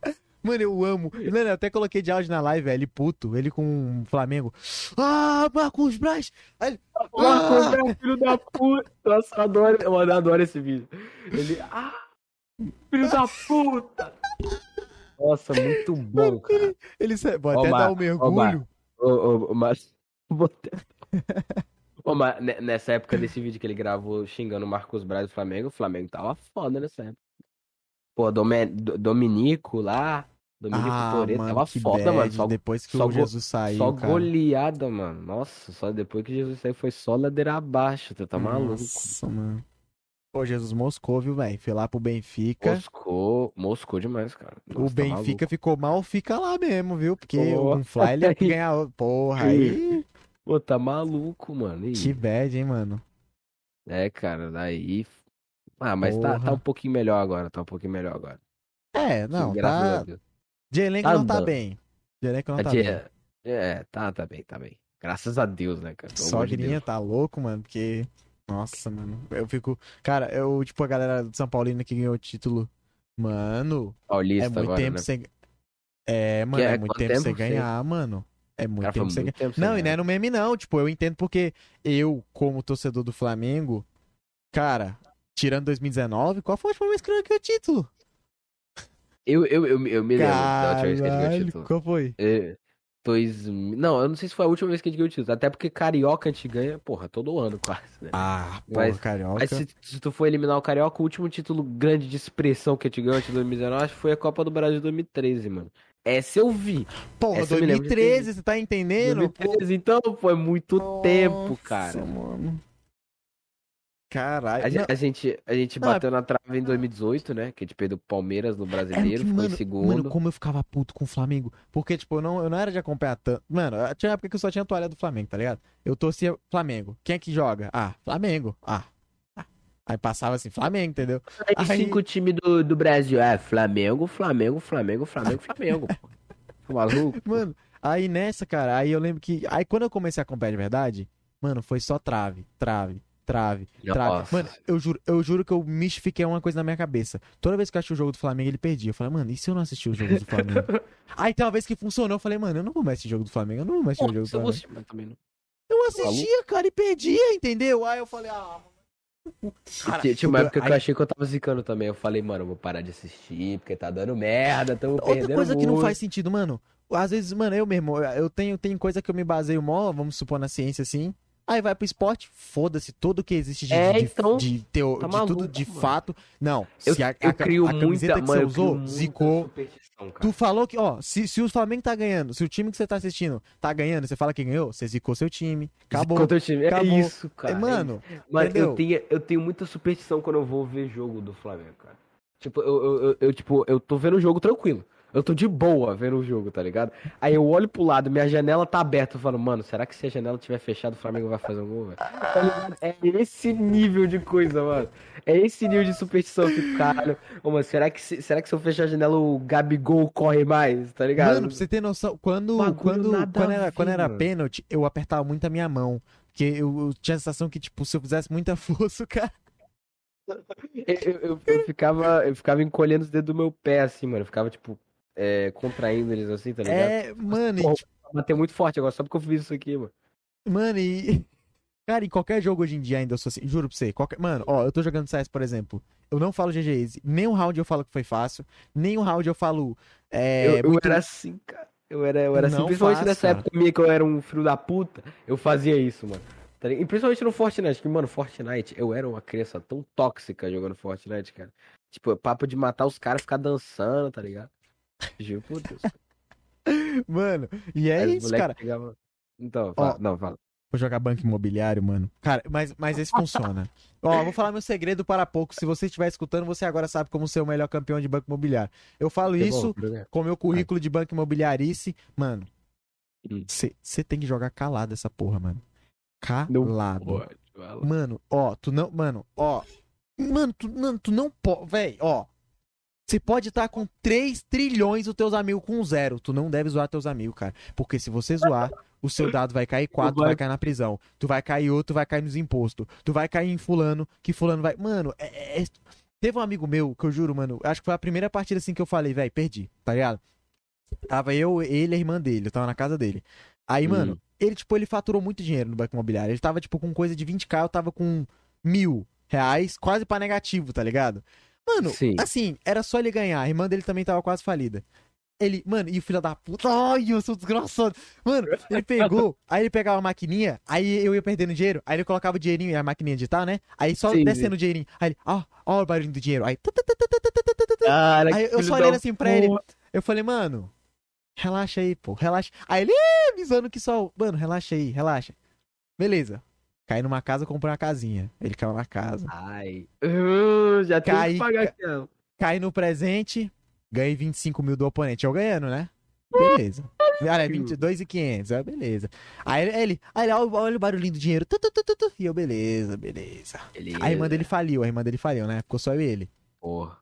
Mano, eu amo. Mano, eu até coloquei de áudio na live, velho. Ele puto. Ele com o Flamengo. Ah, Marcos Braz! Ele... Marcos Ah! Braz, filho da puta. Nossa, eu adoro, eu adoro esse vídeo. Ele. Ah! Filho da puta! Nossa, muito bom, cara. Ele sa- Vou até dar um mergulho. Ô, ô, ô, mas. Ô, mas ne- nessa época desse vídeo que ele gravou xingando o Marcos Braz do Flamengo, o Flamengo tava foda nessa época. Pô, Dome- Do- Dominico lá, Dominico ah, Toretto, tava que foda, bad, mano. Só, Depois que só o go- Jesus saiu, só cara. goleada, mano. Nossa, só depois que Jesus saiu foi só ladeira abaixo, tu tá maluco. Nossa, mano. Pô, Jesus moscou, viu, velho? Foi lá pro Benfica. Moscou, moscou demais, cara. O Nossa, tá Benfica maluco. ficou mal, fica lá mesmo, viu? Porque o Fly ele ia ganhar. Porra, aí. Pô, tá maluco, mano. E... Que bad, hein, mano. É, cara, daí. Ah, mas tá, tá um pouquinho melhor agora, tá um pouquinho melhor agora. É, não, a tá. De elenco Tá não tá andando. bem. De elenco não A tá bem. É, tá, tá bem, tá bem. Graças a Deus, né, cara? De Sogrinha Deus. tá louco, mano, porque. Nossa, mano. Eu fico. Cara, eu, tipo, a galera do São Paulino que ganhou o título. Mano, Paulista é muito agora, tempo né? sem. É, mano, é é muito tempo sem ganhar, mano. É muito Cara, tempo sem ganhar. tempo sem Não, e não é no meme, não. Tipo, eu entendo porque eu, como torcedor do Flamengo, cara, tirando 2019, qual foi a última vez que eu ganhei o título? Eu, eu, eu, eu me lembro da última vez que ganhou o Caralho, título. qual foi? É, dois... Não, eu não sei se foi a última vez que a gente ganhou o título. Até porque Carioca a gente ganha, porra, todo ano quase, né? Ah, porra, Mas- carioca. Mas se, se tu for eliminar o Carioca, o último título grande de expressão que a gente ganhou antes de 2019 acho que foi a Copa do Brasil de 2013, mano. Essa eu vi. Porra, essa eu me lembro de ter 2013, você tá entendendo? 2013, então, pô, é muito tempo, cara. Nossa, mano. Caralho. A, Não, a gente, a gente Não, é- bateu na trave em 2018, né? Que a gente perdeu pro Palmeiras no é Brasileiro, que, ficou mano, em segundo. mano, como eu ficava puto com o Flamengo. Porque, tipo, eu não, eu não era de acompanhar tanto. Mano, tinha época que eu só tinha toalha do Flamengo, tá ligado? Eu torcia Flamengo. Quem é que joga? Ah, Flamengo. Ah. ah. Aí passava assim, Flamengo, entendeu? Aí, Aí- cinco times do, do Brasil. É, Flamengo, Flamengo, Flamengo, Flamengo, Flamengo. pô. Tá maluco? Mano, aí nessa, cara, aí eu lembro que. Aí quando eu comecei a acompanhar de verdade, mano, foi só trave, trave, trave, trave. Nossa. Mano, eu juro, eu juro que eu mistifiquei uma coisa na minha cabeça. Toda vez que eu achei o jogo do Flamengo, ele perdia. Eu falei, mano, e se eu não assistir o jogo do Flamengo? aí tem uma vez que funcionou, eu falei, mano, eu não vou mais assistir o jogo do Flamengo, eu não vou mais assistir o jogo do Flamengo. vou- mas também não. Eu assistia, cara, e perdia, entendeu? Aí eu falei, ah, mano. Cara, Tinha tinha uma época que eu achei que eu tava zicando também. Eu falei, mano, eu vou parar de assistir, porque tá dando merda, tamo Outra perdendo coisa que não muito. faz sentido, mano. Às vezes, mano, eu mesmo, eu tenho, tenho coisa que eu me baseio mó, vamos supor, na ciência assim. Aí vai pro esporte, foda-se tudo que existe de, É, de, então, de, teo- tá de tudo maluco, de mano. fato. Não, Eu, se a, eu a, crio a muita, camiseta que mano, você usou, muita zicou. Tu falou que, ó, se, se o Flamengo tá ganhando, se o time que você tá assistindo tá ganhando, você fala que ganhou, você zicou seu time. Acabou. Contra o time. Acabou. É isso, cara. É, mano, Mano, eu tenho, eu tenho muita superstição quando eu vou ver jogo do Flamengo, cara. Tipo, eu, eu, eu, eu, tipo, eu tô vendo o jogo tranquilo. Eu tô de boa vendo o jogo, tá ligado? Aí eu olho pro lado, minha janela tá aberta. Eu falo, mano, será que se a janela tiver fechada, o Flamengo vai fazer um gol, velho? Tá? É esse nível de coisa, mano. É esse nível de superstição. Fico, caralho. Ô, mano, será que, se, será que se eu fechar a janela, o Gabigol corre mais, tá ligado? Mano, pra você ter noção, quando, quando, quando, era, ver, quando era mano. pênalti, eu apertava muito a minha mão. Porque eu, eu tinha a sensação que, tipo, se eu fizesse muita força, o cara. Eu, eu- eu ficava, eu ficava encolhendo os dedos do meu pé, assim, mano. Eu ficava, tipo, é, contraindo eles assim, tá ligado? É, mano, e, Porra, tipo, Bater muito forte agora, só porque eu fiz isso aqui, mano. mano, e. Cara, em qualquer jogo hoje em dia ainda eu sou assim, juro pra você. Qualquer... Mano, ó, eu tô jogando CS, por exemplo. Eu não falo GG Easy. Nem um round eu falo que foi fácil. Nem um round eu falo. É, eu, eu muito- era assim, cara. Eu era, eu era assim, principalmente faz, nessa cara. época minha que eu era um filho da puta, eu fazia isso, mano. Tá? E principalmente no Fortnite, que, mano, Fortnite, eu era uma criança tão tóxica jogando Fortnite, cara. Tipo, papo de matar os caras e ficar dançando, tá ligado? Juro por Deus. Mano, e é Aí isso, cara. pegava- Então, fala, Ó, não, fala. Vou jogar banco imobiliário, mano. Cara, mas, mas esse funciona. Ó, vou falar meu segredo para pouco. Se você estiver escutando, você agora sabe como ser o melhor campeão de banco imobiliário. Eu falo Que isso bom, né? com meu currículo de banco imobiliarice. Mano, Hum. você tem que jogar calado essa porra, mano. Calado. Pode. Mano, ó, tu não. Mano, ó. Mano, tu, mano, tu não pode. Véi, ó. Você pode estar com 3 trilhões os teus amigos com zero. Tu não deve zoar teus amigos, cara. Porque se você zoar, o seu dado vai cair 4, tu vai- vai cair na prisão. Tu vai cair outro, tu vai cair nos impostos. Tu vai cair em fulano, que fulano vai. Mano, é- é- teve um amigo meu que eu juro, mano. Acho que foi a primeira partida assim que eu falei, velho, perdi, tá ligado? Tava eu, ele e a irmã dele, eu tava na casa dele. Aí, Hum. mano, ele, tipo, ele faturou muito dinheiro no banco imobiliário. Ele tava, tipo, com coisa de 20k, eu tava com mil reais, quase pra negativo, tá ligado? Mano, Sim. assim, era só ele ganhar. A irmã dele também tava quase falida. Ele, mano, e o filho da puta, ai, eu sou desgraçado. Mano, ele pegou, aí ele pegava a maquininha, aí eu ia perdendo dinheiro, aí ele colocava o dinheirinho e a maquininha digital, né? Aí só Sim, descendo o dinheirinho. Aí ele, ó, ó o barulho do dinheiro. Aí, Cara, Aí eu só olhando assim pra ele. eu falei, mano, relaxa aí, pô, relaxa. Aí ele, avisando que só, mano, relaxa aí, relaxa. Beleza. Cai numa casa, comprou uma casinha. Ele caiu na casa. Ai. Uh, já tem que pagar aqui, ó. Cai no presente, ganhei 25 mil do oponente. Eu ganhando, né? Beleza. Olha, é 22,500. Aí, beleza. Aí ele, ele, aí ele, olha, o- barulhinho do dinheiro. Tu, tu, tu. E eu, beleza, beleza. Ele... A irmã dele faliu, a irmã dele faliu, né? Ficou só eu e ele. Porra.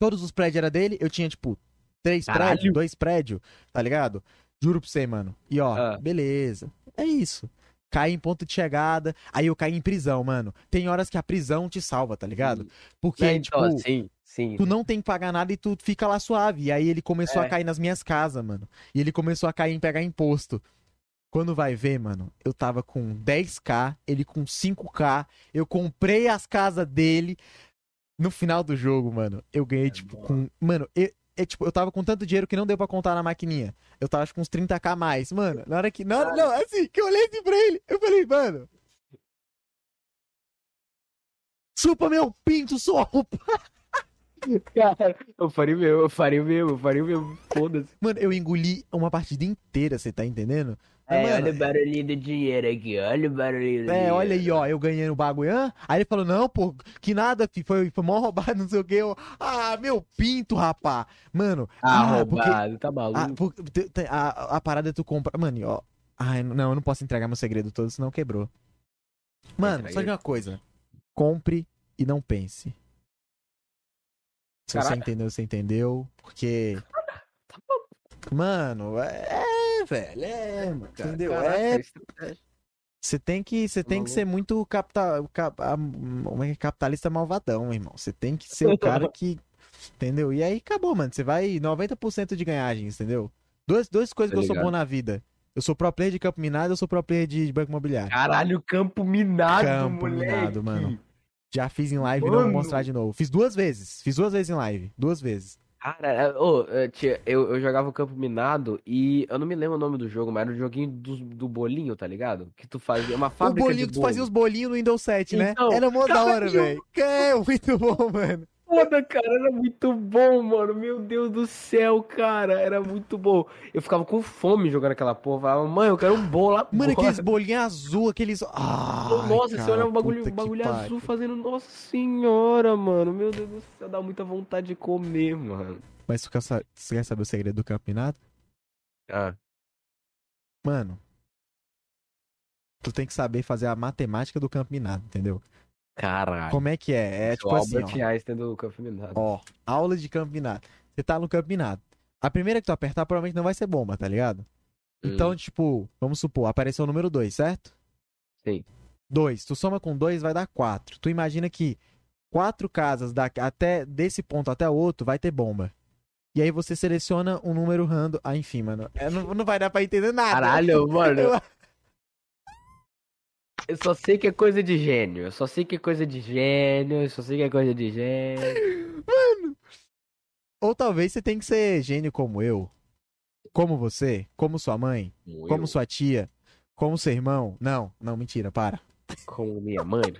Todos os prédios eram dele, eu tinha, tipo, três Caralho. prédios, dois prédios, tá ligado? Juro pra você, mano. E ó, Ah. beleza. É isso. Caí em ponto de chegada, aí eu caí em prisão, mano. Tem horas que a prisão te salva, tá ligado? Porque, É, então, tipo, sim, sim. tu não tem que pagar nada e tu fica lá suave. E aí ele começou É. a cair nas minhas casas, mano. E ele começou a cair em pegar imposto. Quando vai ver, mano, eu tava com 10k, ele com 5k, eu comprei as casas dele. No final do jogo, mano, eu ganhei, tipo, com. Mano, eu, é, tipo, eu tava com tanto dinheiro que não deu pra contar na maquininha. Eu tava acho, com uns 30k a mais. Mano, na hora que. Na hora, não, assim, que eu olhei assim pra ele, eu falei, mano. Chupa meu pinto, sua roupa. Cara, eu faria o mesmo, eu faria o mesmo, eu faria o mesmo. Foda-se. Mano, eu engoli uma partida inteira, você tá entendendo? É, Mano, olha o barulhinho do dinheiro aqui, olha o barulhinho do É, dinheiro. olha aí, ó, eu ganhei no bagulho. Hã? Aí ele falou, não, pô, que nada, fi, foi, foi mó roubado, não sei o que. Eu, ah, meu pinto, rapá. Mano, Ah, porque- roubado, tá maluco. ah, por- te- te- a, a parada é tu compra. Mano, e ó. Ai, não, eu não posso entregar meu segredo todo, senão quebrou. Mano, só de uma coisa. Compre e não pense. Se você Caraca. entendeu, você entendeu. Porque. Tá Mano, é, velho, é, mano, entendeu? Caraca, É Você tem que, você tem que ser muito capital, cap, é é? capitalista malvadão, irmão. Você tem que ser o cara que, entendeu? E aí acabou, mano. Você vai 90% de ganhagens, entendeu? Duas, duas coisas Tô que eu sou bom na vida. Eu sou pro player de campo minado, eu sou pro player de banco imobiliário. Caralho, campo minado, Campo moleque. minado, mano. Já fiz em live e não vou Mano. mostrar de novo. Fiz duas vezes. Fiz duas vezes em live. Duas vezes. Cara, ô, é, tia, eu, eu jogava o campo minado e eu não me lembro o nome do jogo, mas era o joguinho do, do bolinho, tá ligado? Que tu fazia, uma O fábrica bolinho de que tu fazia os bolinhos no Windows 7, né? Então, Era mó da hora, velho. É, muito bom, mano. Foda, cara, era muito bom, mano. Meu Deus do céu, cara, era muito bom. Eu ficava com fome jogando aquela porra. Falava, mãe, eu quero um bolo agora. Mano, aqueles bolinhos azul, aqueles. Ah, Nossa, você olha um bagulho, bagulho azul fazendo. Nossa senhora, mano. Meu Deus do céu, dá muita vontade de comer, mano. Mas tu quer, sa- você quer saber o segredo do campo minado? Ah, Mano, tu tem que saber fazer a matemática do campo minado, entendeu? Caralho. Como é que é? É tipo assim, Albert ó. Einstein do campo minado. Ó, aula de campo minado. Você tá no campo minado. A primeira que tu apertar provavelmente não vai ser bomba, tá ligado? Então, Hum. tipo, vamos supor, apareceu o número 2, certo? Sim. 2. Tu soma com 2 vai dar 4. Tu imagina que quatro casas da, até desse ponto até o outro vai ter bomba. E aí você seleciona um número random. Ah, enfim, mano. É, não, não vai dar pra entender nada. Caralho, mano. Eu- só sei que é coisa de gênio. Eu só sei que é coisa de gênio. Eu só sei que é coisa de gênio. Ou talvez você tem que ser gênio como eu. Como você. Como sua mãe. Como eu, sua tia. Como seu irmão. Não, não, mentira, para. como minha mãe.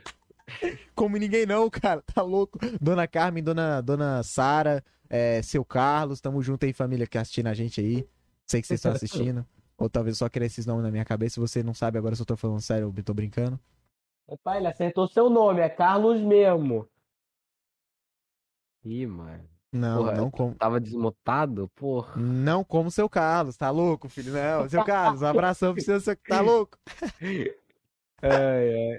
Como ninguém não, cara. Tá louco. Dona Carmen, dona, dona Sara, é, seu Carlos. Tamo junto aí, família que assistindo a gente aí. Sei que vocês estão assistindo. Ou talvez só querer esses nomes na minha cabeça. Se você não sabe agora se eu tô falando sério ou tô brincando. Pai, ele acertou seu nome. É Carlos mesmo. Ih, mano. Não, Porra, não como. Tava desmutado? Porra. Não como seu Carlos, tá louco, filho? Não, seu Carlos, um abração pra você, seu... tá louco? Ai, ai.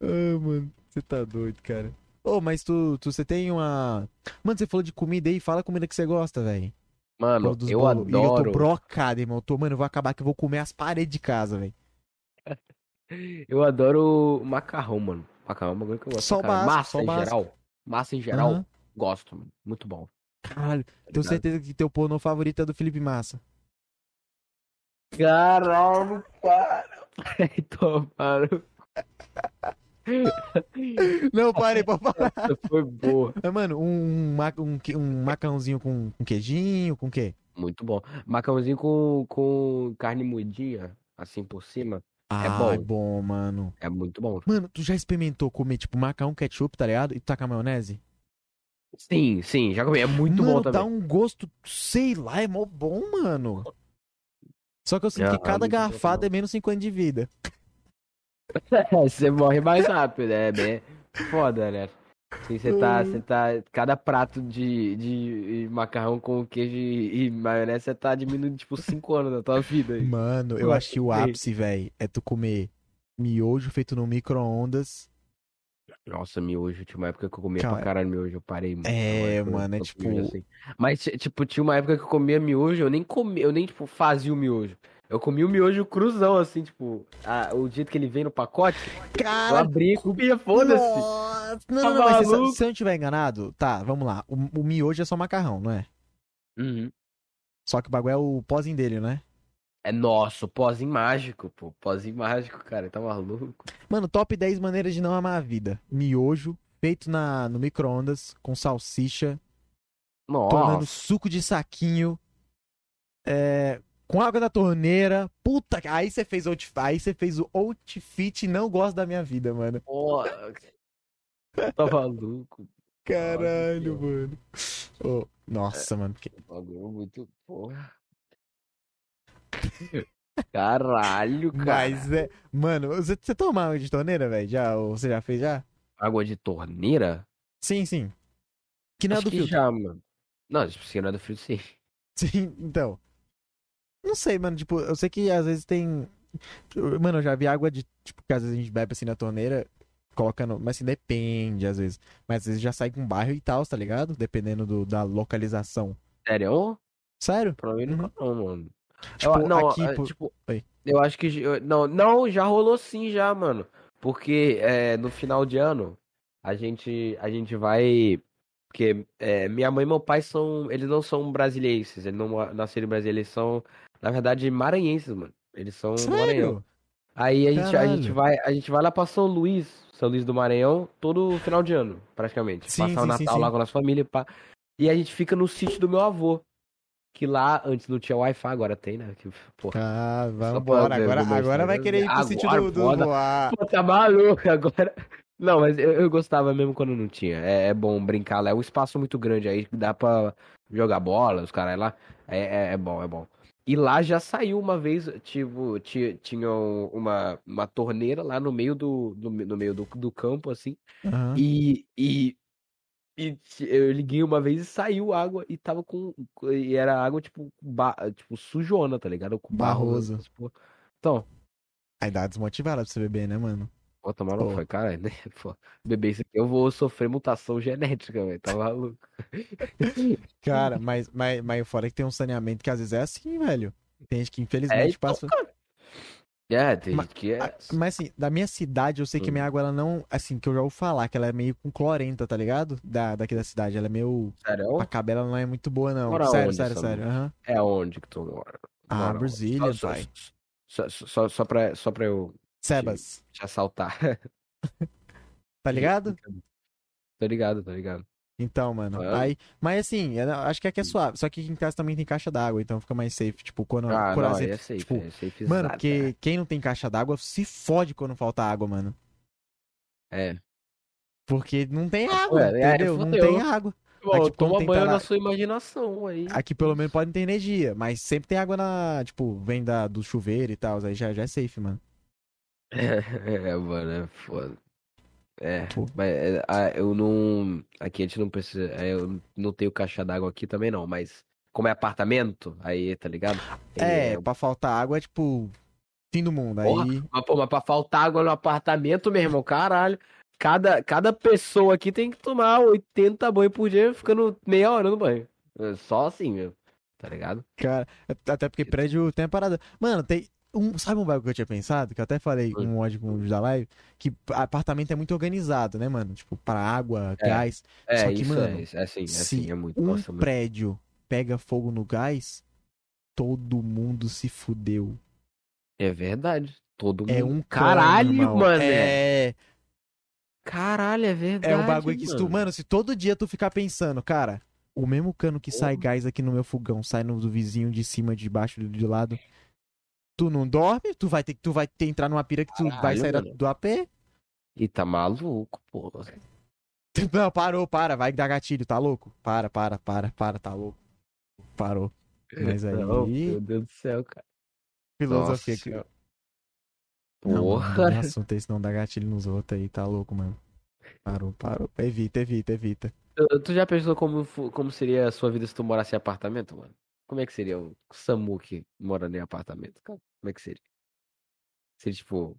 Ah, mano, você tá doido, cara. Ô, mas tu, tu, você tem uma... Mano, você falou de comida aí, fala a comida que você gosta, velho. Mano, eu bolo. E eu tô adoro. brocado, irmão. Eu tô, mano, eu vou acabar que eu vou comer as paredes de casa, velho. Eu adoro macarrão, mano. Macarrão é um bagulho que eu gosto. Só básico, Massa só em básico. geral. Massa em geral, Aham. gosto, mano. Muito bom. Caralho, tá tenho ligado? certeza que teu pornô favorito é do Felipe Massa. Caralho, para. Então, para. Não, parei pra falar. Essa foi boa. Mas, mano, um, um, um macarrãozinho com, com queijinho, com quê? Muito bom. Macarrãozinho com, com carne moidinha, assim por cima. Ah, bom. é bom, mano. É muito bom. Mano, tu já experimentou comer, tipo, macarrão ketchup, tá ligado? E tu tacar maionese? Sim, sim, já comi. É muito mano, bom também. dá um gosto, sei lá, é mó bom, mano. Só que eu sinto Ah, que cada também. é menos 50 de vida. Você morre mais rápido, é bem foda, né? Assim, você tá, você tá. Cada prato de, de macarrão com queijo e, e maionese, você tá diminuindo, tipo, 5 anos da tua vida. aí. Mano, eu acho que o ápice, velho, é tu comer miojo feito no micro-ondas. Nossa, miojo, tinha uma época que eu comia Cara, pra caralho miojo, eu parei, mano. é, eu mano, é tipo- assim. Mas, ti- tipo, tinha uma época que eu comia miojo, eu nem comia, eu nem, tipo, fazia o miojo. Eu comia o miojo cruzão, assim, tipo, a- o jeito que ele vem no pacote, eu Cara, abria e comia, foda-se. Nossa! Não, Tá não, não, mas se, se eu não estiver enganado, tá, vamos lá. O, o miojo é só macarrão, não é? Uhum. Só que o bagulho é o pozinho dele, né? É nosso, pozinho mágico, pô. Pozinho mágico, cara, tá maluco? Mano, top 10 maneiras de não amar a vida. Miojo, feito na, no micro-ondas, com salsicha, tomando Nossa. suco de saquinho, é, com água da torneira. Puta, aí você fez outfit, aí você fez o outfit não gosto da minha vida, mano. Pô, tá maluco. Caralho, mano. Ô, nossa, mano. que- Bagulho muito porra. Caralho, cara. Mas é. Mano, você, você toma água de torneira, velho? Já? Ou você já fez já? Água de torneira? Sim, sim. Que não é do que filtro. já, mano. Não, se não é do filtro, sim. Sim, então. Não sei, mano. Tipo, eu sei que às vezes tem. Mano, eu já vi água de. Tipo, que às vezes a gente bebe assim na torneira, colocando. Mas assim, depende, às vezes. Mas às vezes já sai com bairro e tal, tá ligado? Dependendo do, da localização. Sério? Sério? Pra mim Uhum. nunca não, mano. Tipo, eu, não, aqui. é, pô- tipo, Oi. eu acho que. eu- Não, não, já rolou sim, já, mano. Porque é, no final de ano, a gente, a gente vai. Porque é, minha mãe e meu pai são. Eles não são brasileiros, eles não nasceram em Brasília, eles são, na verdade, maranhenses, mano. Eles são do Maranhão. Sério? Aí a gente, a gente vai, a gente vai lá pra São Luís, São Luís do Maranhão, todo final de ano, praticamente. Sim, Passar o sim, Natal sim, lá com a nossa família, pá. E a gente fica no sítio do meu avô. Que lá antes não tinha Wi-Fi, agora tem, né? Que, pô, Ah, pra vambora. ver Agora, agora vai querer ir pro Agora sítio do, do voar. Pô, tá maluco agora. Não, mas eu, eu gostava mesmo quando não tinha. É, é bom brincar lá. É um espaço muito grande aí, dá pra jogar bola, os caras lá. É, é, é bom, é bom. E lá já saiu uma vez, tipo, ti- tinha um- uma, uma torneira lá no meio do, do, no meio do, do campo, assim. Aham. E, e, e eu liguei uma vez e saiu água e tava com. E era água, tipo, ba, tipo sujona, tá ligado? Com barro. Barroso. porra. Então, Aí dá desmotivada pra você beber, né, mano? Pô, tomar não foi, cara, né? Pô, beber isso aqui, eu vou sofrer mutação genética, velho. Tá maluco. Cara, mas, mas, mas é que tem um saneamento que às vezes é assim, velho. Tem gente que É, infelizmente então, passa. cara. É, tem Mas- gente que é. Ah, Mas assim, da minha cidade, eu sei que minha Hum. água, ela não. Assim, que eu já ouvi falar, que ela é meio com clorenta, tá ligado? Da, daqui da cidade. Ela é meio. Sério? A cabela não é muito boa, não. Mora sério, onde sério, sério. aham. É onde que tu mora? Ah? Brasília, Só- pai. Só, só, só, só, pra, só pra eu Sebas, te assaltar. tá ligado? Tô ligado, tô ligado. Então, mano. Ah. Aí, mas assim, eu acho que aqui é suave. Só que aqui em casa também tem caixa d'água, então fica mais safe. Tipo, quando. Ah, por não, exemplo, é safe, tipo, é safe Mano, porque quem não tem caixa d'água se fode quando falta água, mano. É. Porque não tem Ah, água, é, é, entendeu? não tem água. Pô, Aqui, toma quando tem banho tá na- na sua imaginação aí. Aqui pelo menos pode ter energia, mas sempre tem água na. Tipo, vem da, do chuveiro e tal. Aí já, já é safe, mano. É, mano, é foda. É, Pô. mas é, ah, eu não. Aqui a gente não precisa. é, Eu não tenho caixa d'água aqui também não, mas como é apartamento, aí, tá ligado? É, pra faltar água é tipo. Fim do mundo. Porra. Aí. Mas, pô, mas pra faltar água no apartamento, meu irmão, caralho. Cada, cada pessoa aqui tem que tomar 80 banhos por dia, ficando meia hora no banho. É Só assim, meu. Tá ligado? Cara, até porque prédio tem a parada. Mano, tem. Um, sabe um bagulho que eu tinha pensado? Que eu até falei Oi. um ódio com da live? Que apartamento é muito organizado, né, mano? Tipo, para água, É. gás. É, Só que, isso mano, é, é assim, é se assim, é muito. Um Nossa, prédio pega fogo no gás, todo mundo se fudeu. É verdade. Todo mundo. É um Caralho, irmão. mano. É, Caralho, é verdade. é um bagulho que se tu, mano. mano, se todo dia tu ficar pensando, cara, o mesmo cano que sai gás aqui no meu fogão, sai no do vizinho de cima, de baixo, de lado. Tu não dorme, tu vai ter que tu vai ter que entrar numa pira que tu vai Caralho, sair da- mano. do AP. E tá maluco, pô. Não, parou, para, vai dar gatilho, tá louco? Para, para, para, para, tá louco. Parou. Mas aí- Não, meu Deus do céu, cara. Filosofia Nossa. aqui, ó. Porra. Não, assunto esse não dá gatilho nos outros aí, tá louco, mano. Parou, parou. Evita, evita, evita. Tu, já pensou como, como seria a sua vida se tu morasse em apartamento, mano? Como é que seria o Samu que mora em apartamento, cara? Como é que seria? Seria tipo.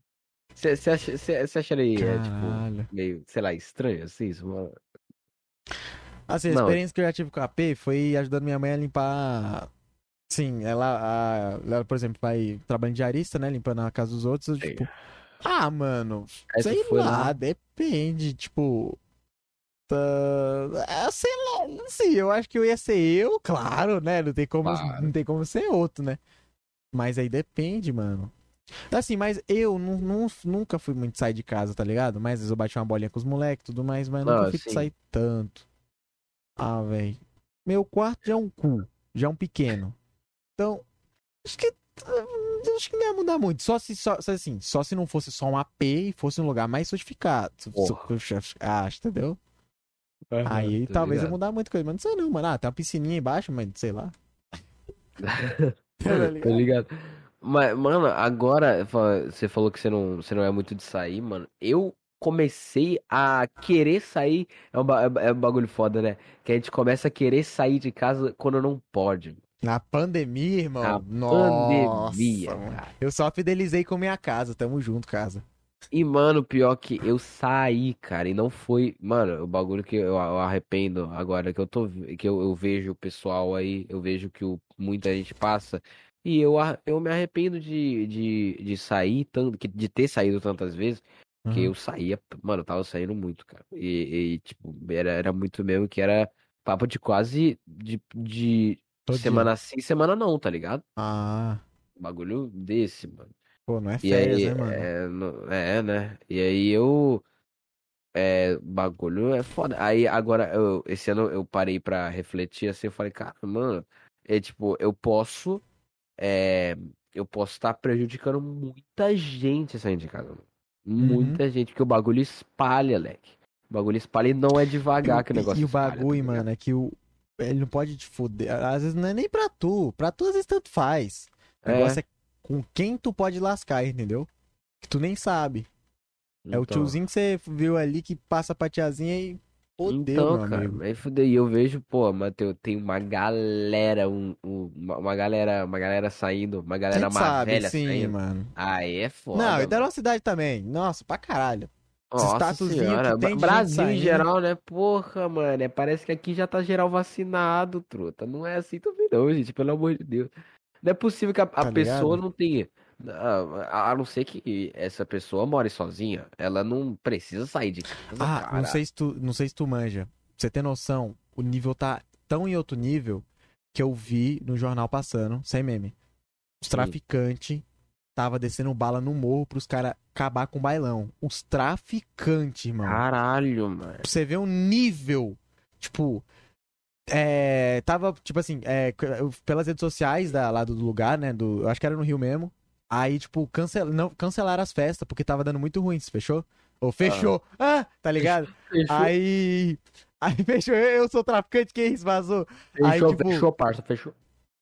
Você acharia, é, tipo, Caralho. meio, sei lá, estranho assim? Isso, mano? Assim, a Não. experiência que eu já tive com a AP foi ajudando minha mãe a limpar. Sim, ela, a- ela, por exemplo, vai trabalhando de diarista, né? Limpando a casa dos outros. eu. Tipo, ah, mano, Aí sei lá, lá. depende. Tipo, tá... é, sei lá, assim, eu acho que eu ia ser eu, claro, né? Não tem como, Claro. não tem como ser outro, né? Mas aí depende, mano. Assim, mas eu nu- nu- nunca fui muito sair de casa, tá ligado? Mas às vezes eu bati uma bolinha com os moleques e tudo mais, mas Não, nunca fui sim. sair tanto. Ah, velho. Meu quarto já é um cu, já é um pequeno. Então, acho que acho que não ia mudar muito. Só se só, assim, só se não fosse só um AP e fosse um lugar mais fortificado. Porra. Acho, entendeu? Aí Tô talvez ia ligado. mudar muita coisa, mas não sei não, mano. Ah, tem uma piscininha embaixo, mas sei lá. Tá Tô ligado. Mas, mano, agora você falou que você não, você não é muito de sair, mano. Eu comecei a querer sair. É um, ba- é um bagulho foda, né? Que a gente começa a querer sair de casa quando não pode. Na pandemia, irmão. Na Nossa, pandemia, cara. Eu só fidelizei com minha casa. Tamo junto, casa. E, mano, pior que eu saí, cara, e não foi. Mano, o bagulho que eu, eu arrependo agora, que eu tô, que eu, eu vejo o pessoal aí, eu vejo que o, muita gente passa, e eu, eu me arrependo de, de, de sair, tanto, que- de ter saído tantas vezes, que Uhum. eu saía, mano, eu tava saindo muito, cara. E, e, tipo, era, era muito mesmo que era papo de quase de, de Todo dia. semana sim, semana não, tá ligado? Ah, Bagulho desse, mano. Pô, não é férias, aí, né, mano? é, é, né? E aí eu. É, bagulho é foda. Aí agora, eu, esse ano eu parei pra refletir assim, eu falei, cara, mano, é tipo, eu posso. É, eu posso estar prejudicando muita gente saindo de casa. mano. Muita gente, porque o bagulho espalha, leque. O bagulho espalha e não é devagar que o negócio E o espalha, tá bagulho, ligado? mano, é que o. Ele não pode te foder. Às vezes não é nem pra tu. Pra tu, às vezes tanto faz. O É. negócio é com quem tu pode lascar, entendeu? Que tu nem sabe. É o Então. tiozinho que você viu ali que passa pra tiazinha e. Fodeu, Então, meu cara, amigo. aí fudeu. E eu vejo, pô, Matheus, tem uma galera, um, um- uma galera, uma galera saindo, uma galera mais sabe, velha sim, saindo. mano. Aí é foda. não, e da nossa cidade também. Nossa, pra caralho. Nossa senhora, Brasil em geral, né? Porra, mano, é, parece que aqui já tá geral vacinado, truta. Não é assim também não, gente, pelo amor de Deus. Não é possível que a, a Tá pessoa ligado? não tenha. A, a não ser que essa pessoa more sozinha, ela não precisa sair de casa, Ah, cara. não sei se tu, não sei se tu manja. Pra você ter noção, o nível tá tão em outro nível que eu vi no jornal passando, sem meme. Os traficantes tava descendo bala no morro pros caras acabar com o bailão. Os traficantes, mano. Caralho, mano. Pra você ver o nível. Tipo. É, tava, tipo assim, é, pelas redes sociais da, lá do lugar, né? Do, eu acho que era no Rio mesmo. Aí, tipo, cancel, não, cancelaram as festas porque tava dando muito ruim, fechou? Ou fechou. Ah, tá ligado? Fechou, Aí. Aí fechou. Eu, sou traficante, que isso? Vazou. aí, fechou, tipo- fechou, parça, fechou.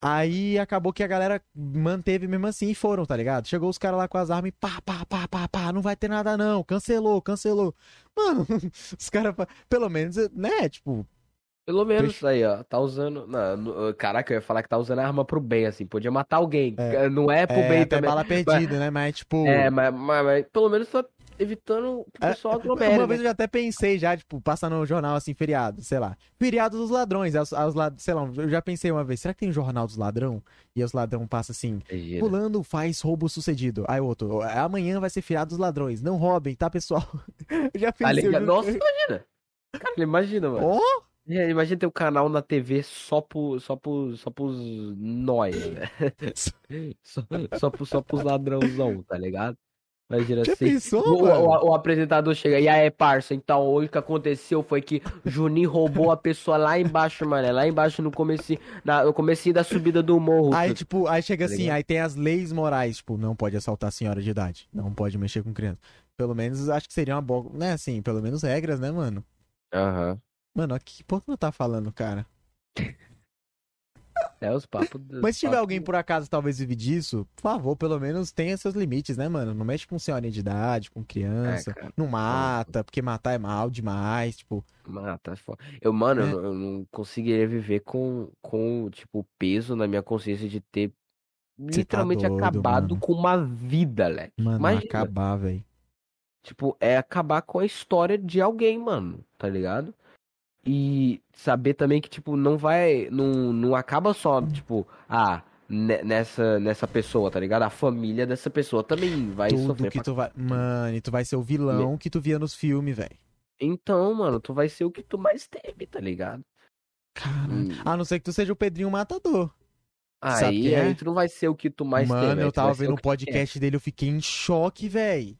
Aí acabou que a galera manteve mesmo assim e foram, tá ligado? Chegou os caras lá com as armas e pá, pá, pá, pá, pá, não vai ter nada não, cancelou, cancelou. Mano, os caras, pelo menos, né, tipo, Pelo menos Fechou. aí, ó. Tá usando. Não, no- caraca, eu ia falar que tá usando a arma pro bem, assim. Podia matar alguém. É. Não é pro é, bem até também. bala perdida, né, mas tipo... É, mas, mas- mas pelo menos tá evitando que o É, pessoal Uma aglomere, vez né? eu já até pensei já, tipo, passa no jornal assim, feriado, sei lá. Feriado dos ladrões, aos, aos, lad- sei lá, eu já pensei uma vez, será que tem jornal dos ladrão? E os ladrão passam assim, Imagina. Fulano faz roubo sucedido. Aí o outro, amanhã vai ser feriado dos ladrões, não roubem, tá, pessoal? eu já Tá pensei. eu ligado? ju- Nossa, imagina. Cara, imagina, mano. Ó, É, Imagina ter um canal na TV só pro, só pro, só pros nóia, né? Só, só, só pros ladrãozão, tá ligado? Imagina já assim. pensou, O, o- o apresentador chega, e aí, parça, então hoje o que aconteceu foi que Juninho roubou a pessoa lá embaixo, mano, lá embaixo no comecinho, na, no comecinho da subida do morro. Aí, tipo, aí chega Tá assim, ligado? aí tem as leis morais, tipo, não pode assaltar senhora de idade, não pode mexer com criança. Pelo menos, acho que seria uma boa, né, assim, pelo menos regras, né, mano? Aham. Mano, aqui, por que não tá falando, cara? É, os papos. Mas se tiver alguém por acaso talvez vive disso, por favor, pelo menos tenha seus limites, né, mano? Não mexe com senhorinha de idade, com criança. É, não mata, porque matar é mal demais, tipo. Mata, é foda. Eu, mano, eu É. não- eu não conseguiria viver com, com, tipo, peso na minha consciência de ter Cê tá literalmente doido, acabado mano. com uma vida, Leque. Mano, Imagina. acabar, velho. Tipo, é acabar com a história de alguém, mano, tá ligado? E saber também que, tipo, não vai. Não, não acaba só, tipo, ah, ne- nessa, nessa pessoa, tá ligado? A família dessa pessoa também vai Tudo sofrer. que pra- tu vai. Mano, e tu vai ser o vilão que tu via nos filmes, velho. Então, mano, tu vai ser o que tu mais teme, tá ligado? Hum. A não ser que tu seja o Pedrinho Matador. Aí, é? aí tu não vai ser o que tu mais Mano, teme. aí eu tava vendo o podcast dele, eu fiquei em choque, velho.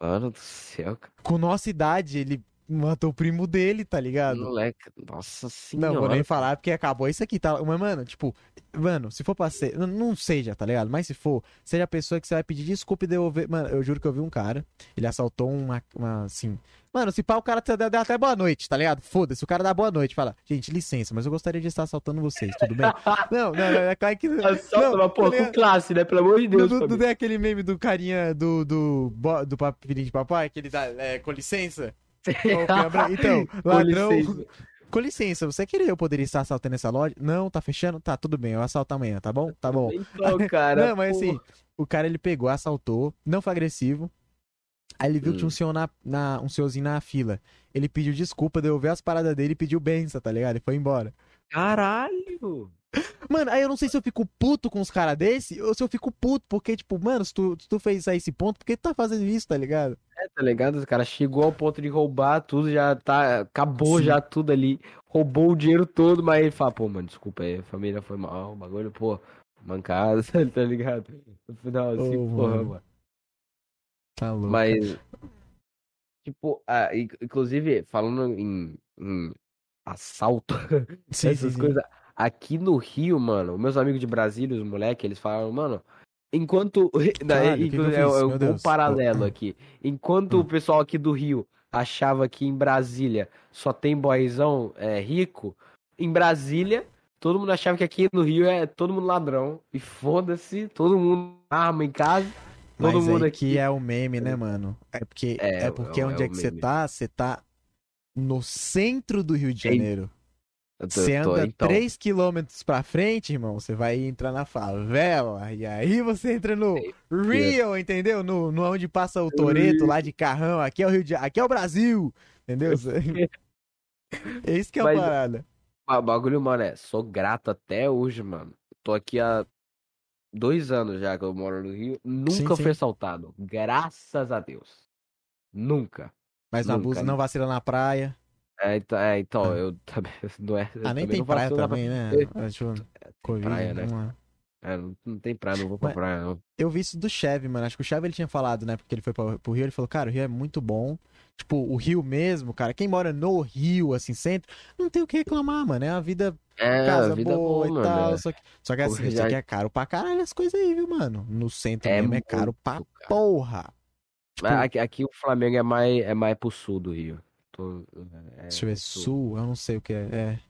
Mano do céu, cara. Com nossa idade, ele matou o primo dele, tá ligado? Moleque, nossa Não, senhora. vou nem falar porque acabou isso aqui, tá? Mas, mano, tipo, mano, se for pra ser. Não, não seja, tá ligado? Mas se for, seja a pessoa que você vai pedir desculpa e devolver. Mano, eu juro que eu vi um cara, ele assaltou uma. uma assim. Mano, se pá, o cara deu deu até boa noite, tá ligado? Foda-se, o cara dá boa noite. Fala, gente, licença, mas eu gostaria de estar assaltando vocês, tudo bem? não, não, não, é claro que. Assalta, não, mas, pô, tá com classe, né? Pelo amor de Não, Deus, não, não é aquele meme do carinha do, do, bo- do pap- filhinho de papai, que ele dá, é, com licença? Então, Com ladrão. licença. Com licença, você queria eu poderia estar assaltando essa loja? Não, tá fechando? Tá, tudo bem, eu assalto amanhã, tá bom? Tá bom. Então, cara. não, mas pô. assim, o cara ele pegou, assaltou, não foi agressivo. Aí ele viu que Hum. tinha um senhor na, na- um senhorzinho na fila. Ele pediu desculpa, devolveu as paradas dele e pediu benção, tá ligado? E foi embora. Caralho! Mano, aí eu não sei se eu fico puto com os caras desse ou se eu fico puto, porque, tipo, mano, se tu, se tu fez isso a esse ponto, por que tu tá fazendo isso, tá ligado? É, tá ligado? O cara chegou ao ponto de roubar tudo, já tá. Acabou Sim. já tudo ali. Roubou o dinheiro todo, mas ele fala, pô, mano, desculpa aí, a família foi mal, o bagulho, pô, mancada, tá ligado? No final, assim, Ô, porra, mano. mano. Tá louco. Mas, tipo, ah, in- inclusive, falando em, em assalto, Sim, essas coisas, aqui no Rio, mano, meus amigos de Brasília, os moleques, eles falaram, mano, enquanto. Caralho, que que é, é um, paralelo aqui. Enquanto Hum. o pessoal aqui do Rio achava que em Brasília só tem boyzão é, rico, em Brasília. Todo mundo achava que aqui no Rio é todo mundo ladrão. E foda-se, todo mundo arma em casa. Todo Mas mundo aqui. que é o meme, né, mano? É porque, É, é, porque é onde é que você tá? Você tá no centro do Rio de Ei, Janeiro. Você anda então, 3 quilômetros pra frente, irmão, você vai entrar na favela. E aí você entra no Rio, entendeu? No, no onde passa o Toreto lá de carrão. Aqui é o Rio de Aqui é o Brasil. Entendeu? É isso que é a Mas- parada. O bagulho, mano, é, sou grato até hoje, mano. Tô aqui há dois anos já que eu moro no Rio. Nunca sim. fui assaltado. Graças a Deus. Nunca. Mas não Nunca, abusa, não vacila na praia. É, então, é, então Ah. eu também. Não é, Ah, nem tem praia também, né? É, Acho, Covid, praia, né? não é. É, não, tem praia, não vou pra Mas- praia, não. Eu vi isso do Chevy, mano. Acho que o Chevy ele tinha falado, né? Porque ele foi pra- pro Rio, ele falou, cara, o Rio é muito bom. Tipo, o Rio mesmo, cara, quem mora no Rio, assim, centro, não tem o que reclamar, mano. É uma vida, É, casa a vida boa boa, e tal. é. Só que, só que assim, isso aqui é caro pra caralho as coisas aí, viu, mano? No centro É mesmo é caro pra caro. porra. Tipo, Aqui, aqui o Flamengo é mais, é mais pro sul do Rio. Tô- é, deixa eu ver, é sul, eu não sei o que é. É.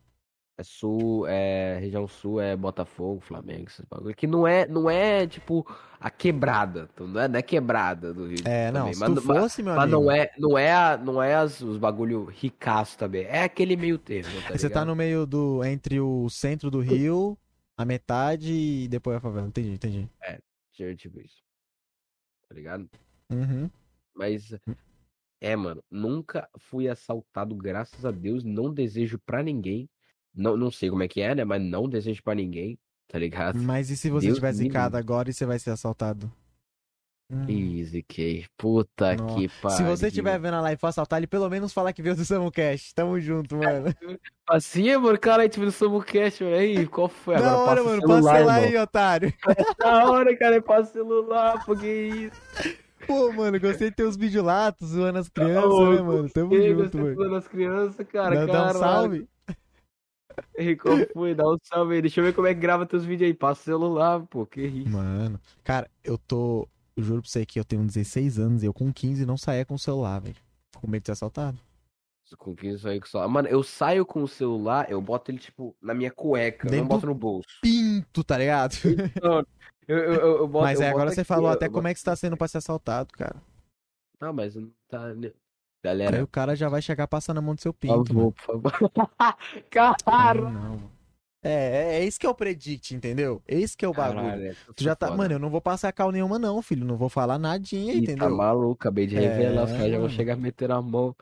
É sul, é região sul, é Botafogo, Flamengo, esses bagulho. Que não é, não é tipo a quebrada, não é, não é quebrada do Rio. É, não, também, se mas, tu mas- fosse, meu mas amigo. não é, não é, a- não é as, os bagulho ricaço também. É aquele meio termo, tá Você tá no meio do. entre o centro do Rio, a metade e depois a favela. Entendi, entendi. Tipo- Tipo isso. Tá ligado? Uhum. Mas é, mano, nunca fui assaltado, graças a Deus. Não desejo pra ninguém. Não, não sei como é que é, né? Mas não desejo pra ninguém, tá ligado? Mas e se você Deus tiver zicado livre. agora e você vai ser assaltado? Hum. Easy, Kay. Puta Nossa. que pariu. Se você estiver vendo a live e for assaltar, ele pelo menos falar que veio do Samucast. Tamo junto, mano. Assim, mano, cara, a gente viu no Samucast, mano. Aí, qual foi? Da Agora hora, passa mano. celular, Passa celular irmão. aí, otário. Da hora, cara, passa o celular, pô, que isso. Pô, mano, gostei de ter os vídeos lá, zoando as crianças, Ô, né, mano? Tamo Ei, junto, mano. zoando as crianças, cara, Dá, dá um salve. Qual foi? Dá um salve aí. Deixa eu ver como é que grava teus vídeos aí. Passa o celular, pô, que isso. Mano, cara, eu tô. Eu juro pra você que eu tenho 16 anos e eu com 15 não saía com o celular, velho. Com medo de ser assaltado. Com 15 saio com o celular. Mano, eu saio com o celular, eu boto ele, tipo, na minha cueca, eu Dentro não boto no bolso. Pinto, tá ligado? Não, eu, eu, eu, eu boto, Mas eu é, agora boto você aqui, falou até como é que você tá sendo pra ser assaltado, cara. Não, mas não tá. né? Aí Galera, o cara já vai chegar passando a mão do seu por pinto. favor, por favor. Cara, Cara! não, mano. É, é, é isso que é o predict, entendeu? Esse que é o bagulho. Caralho, essa Tu já tá. foda. Mano, eu não vou passar cal nenhuma, não, filho. Não vou falar nadinha, Ih, entendeu? Tá maluco, acabei de revelar, os É, caras já vão chegar metendo a mão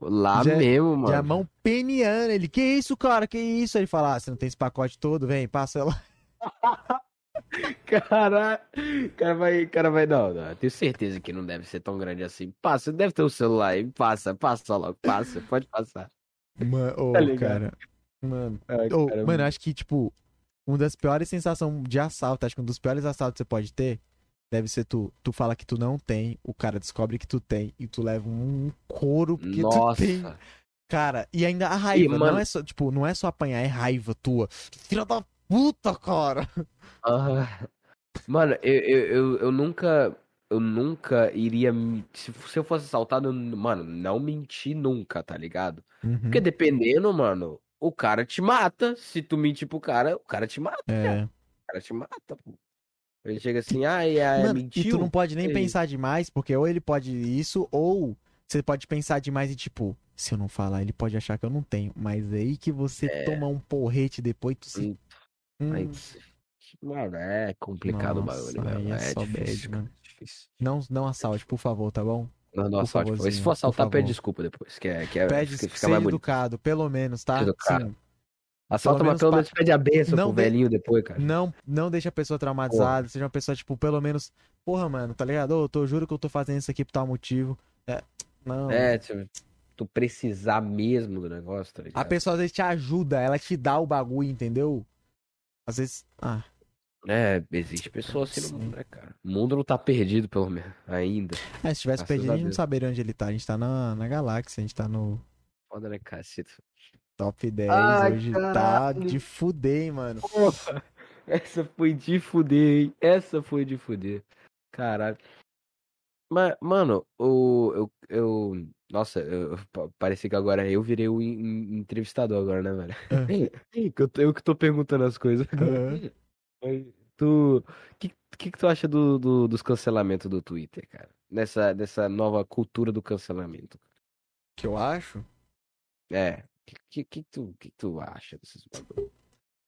lá Já- mesmo, mano. Já a mão peniana. Ele, que isso, cara? Que isso? Aí ele fala, ah, você não tem esse pacote todo? Vem, passa lá. Caralho, o cara vai, cara vai, não, não, eu tenho certeza que não deve ser tão grande assim. Passa, deve ter o celular aí, passa, passa logo, passa, pode passar. Mano, ô, Tá cara. Mano, Ai, ô, cara, mano, acho que, tipo, uma das piores sensações de assalto, acho que um dos piores assaltos que você pode ter deve ser tu, tu fala que tu não tem, o cara descobre que tu tem e tu leva um couro porque tu Nossa, tem. Cara, e ainda a raiva, mano- não é só, tipo, não é só apanhar, é raiva tua. Filha da puta, cara. Ah, Mano, eu, eu, eu, eu nunca. Eu nunca iria. me- Se, se eu fosse assaltado, eu, mano, não mentir nunca, tá ligado? Uhum. Porque dependendo, mano, o cara te mata. Se tu mentir pro cara, o cara te mata. É. O cara te mata, pô. Ele chega assim, ai, ai, Mano, e mentiu. tu não pode nem pensar demais, porque ou ele pode isso, ou você pode pensar demais e tipo, se eu não falar, ele pode achar que eu não tenho. Mas é aí que você É. toma um porrete depois, tu se. Hum, Hum, Mas, mano, é complicado o Nossa, bagulho, aí velho. é É, difícil, bad, mano. difícil. Não, não assalte, por favor, tá bom? Não, não assalte, se for assaltar, pede desculpa depois, que é, que é, Pede, fica, fica mais educado, pelo menos, tá? Educado. Sim. Assalta, Pelo mas pelo menos pede a benção não pro dê- velhinho depois, cara. Não, não deixa a pessoa traumatizada, seja uma pessoa, tipo, pelo menos, porra, mano, tá ligado? Ô, eu tô, juro que eu tô fazendo isso aqui por tal motivo. É, não. É, tipo, tu precisar mesmo do negócio, tá A ligado? pessoa às vezes te ajuda, ela te dá o bagulho, entendeu? Às vezes. Ah, É, existe pessoa assim Sim. no mundo, né, cara? O mundo não tá perdido, pelo menos, ainda. é, se tivesse Graças perdido, a a gente não saberia onde ele tá. A gente tá na, na galáxia, a gente tá no Foda, né, caceta? top 10. Ai, hoje tá caralho. de fuder, hein, mano. Porra, essa foi de fuder, hein? Essa foi de fuder. Caralho. Mas, mano, o, eu, eu. Nossa, eu, pa- parecia que agora eu virei o en- en- entrevistador agora, né, velho? Que eu, eu que tô perguntando as coisas. Aham. Tu. O que, que, que tu acha do, do- dos cancelamentos do Twitter, cara? Nessa, dessa nova cultura do cancelamento. que eu acho? É. O que, que, que, tu, que tu acha desses bagulho?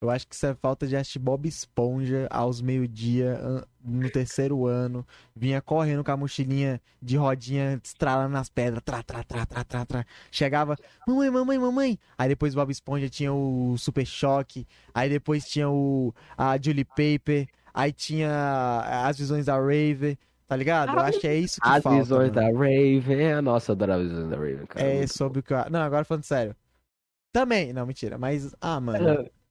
Eu acho que isso é falta de assistir Bob Esponja aos meio-dia, no terceiro ano. Vinha correndo com a mochilinha de rodinha, estralando nas pedras. Tra, tra, tra, tra, tra, tra. Chegava, mamãe, mamãe, mamãe. Aí depois Bob Esponja tinha o Super Choque. Aí depois tinha o a Julie Paper. Aí tinha as visões da Raver. Tá ligado? Eu acho que é isso que As falta. visões mano. da Raven. Nossa, eu adorava as visões da Raven, cara. É sobre o que eu... Não, agora falando sério. Também, não, mentira. Mas, ah, mano.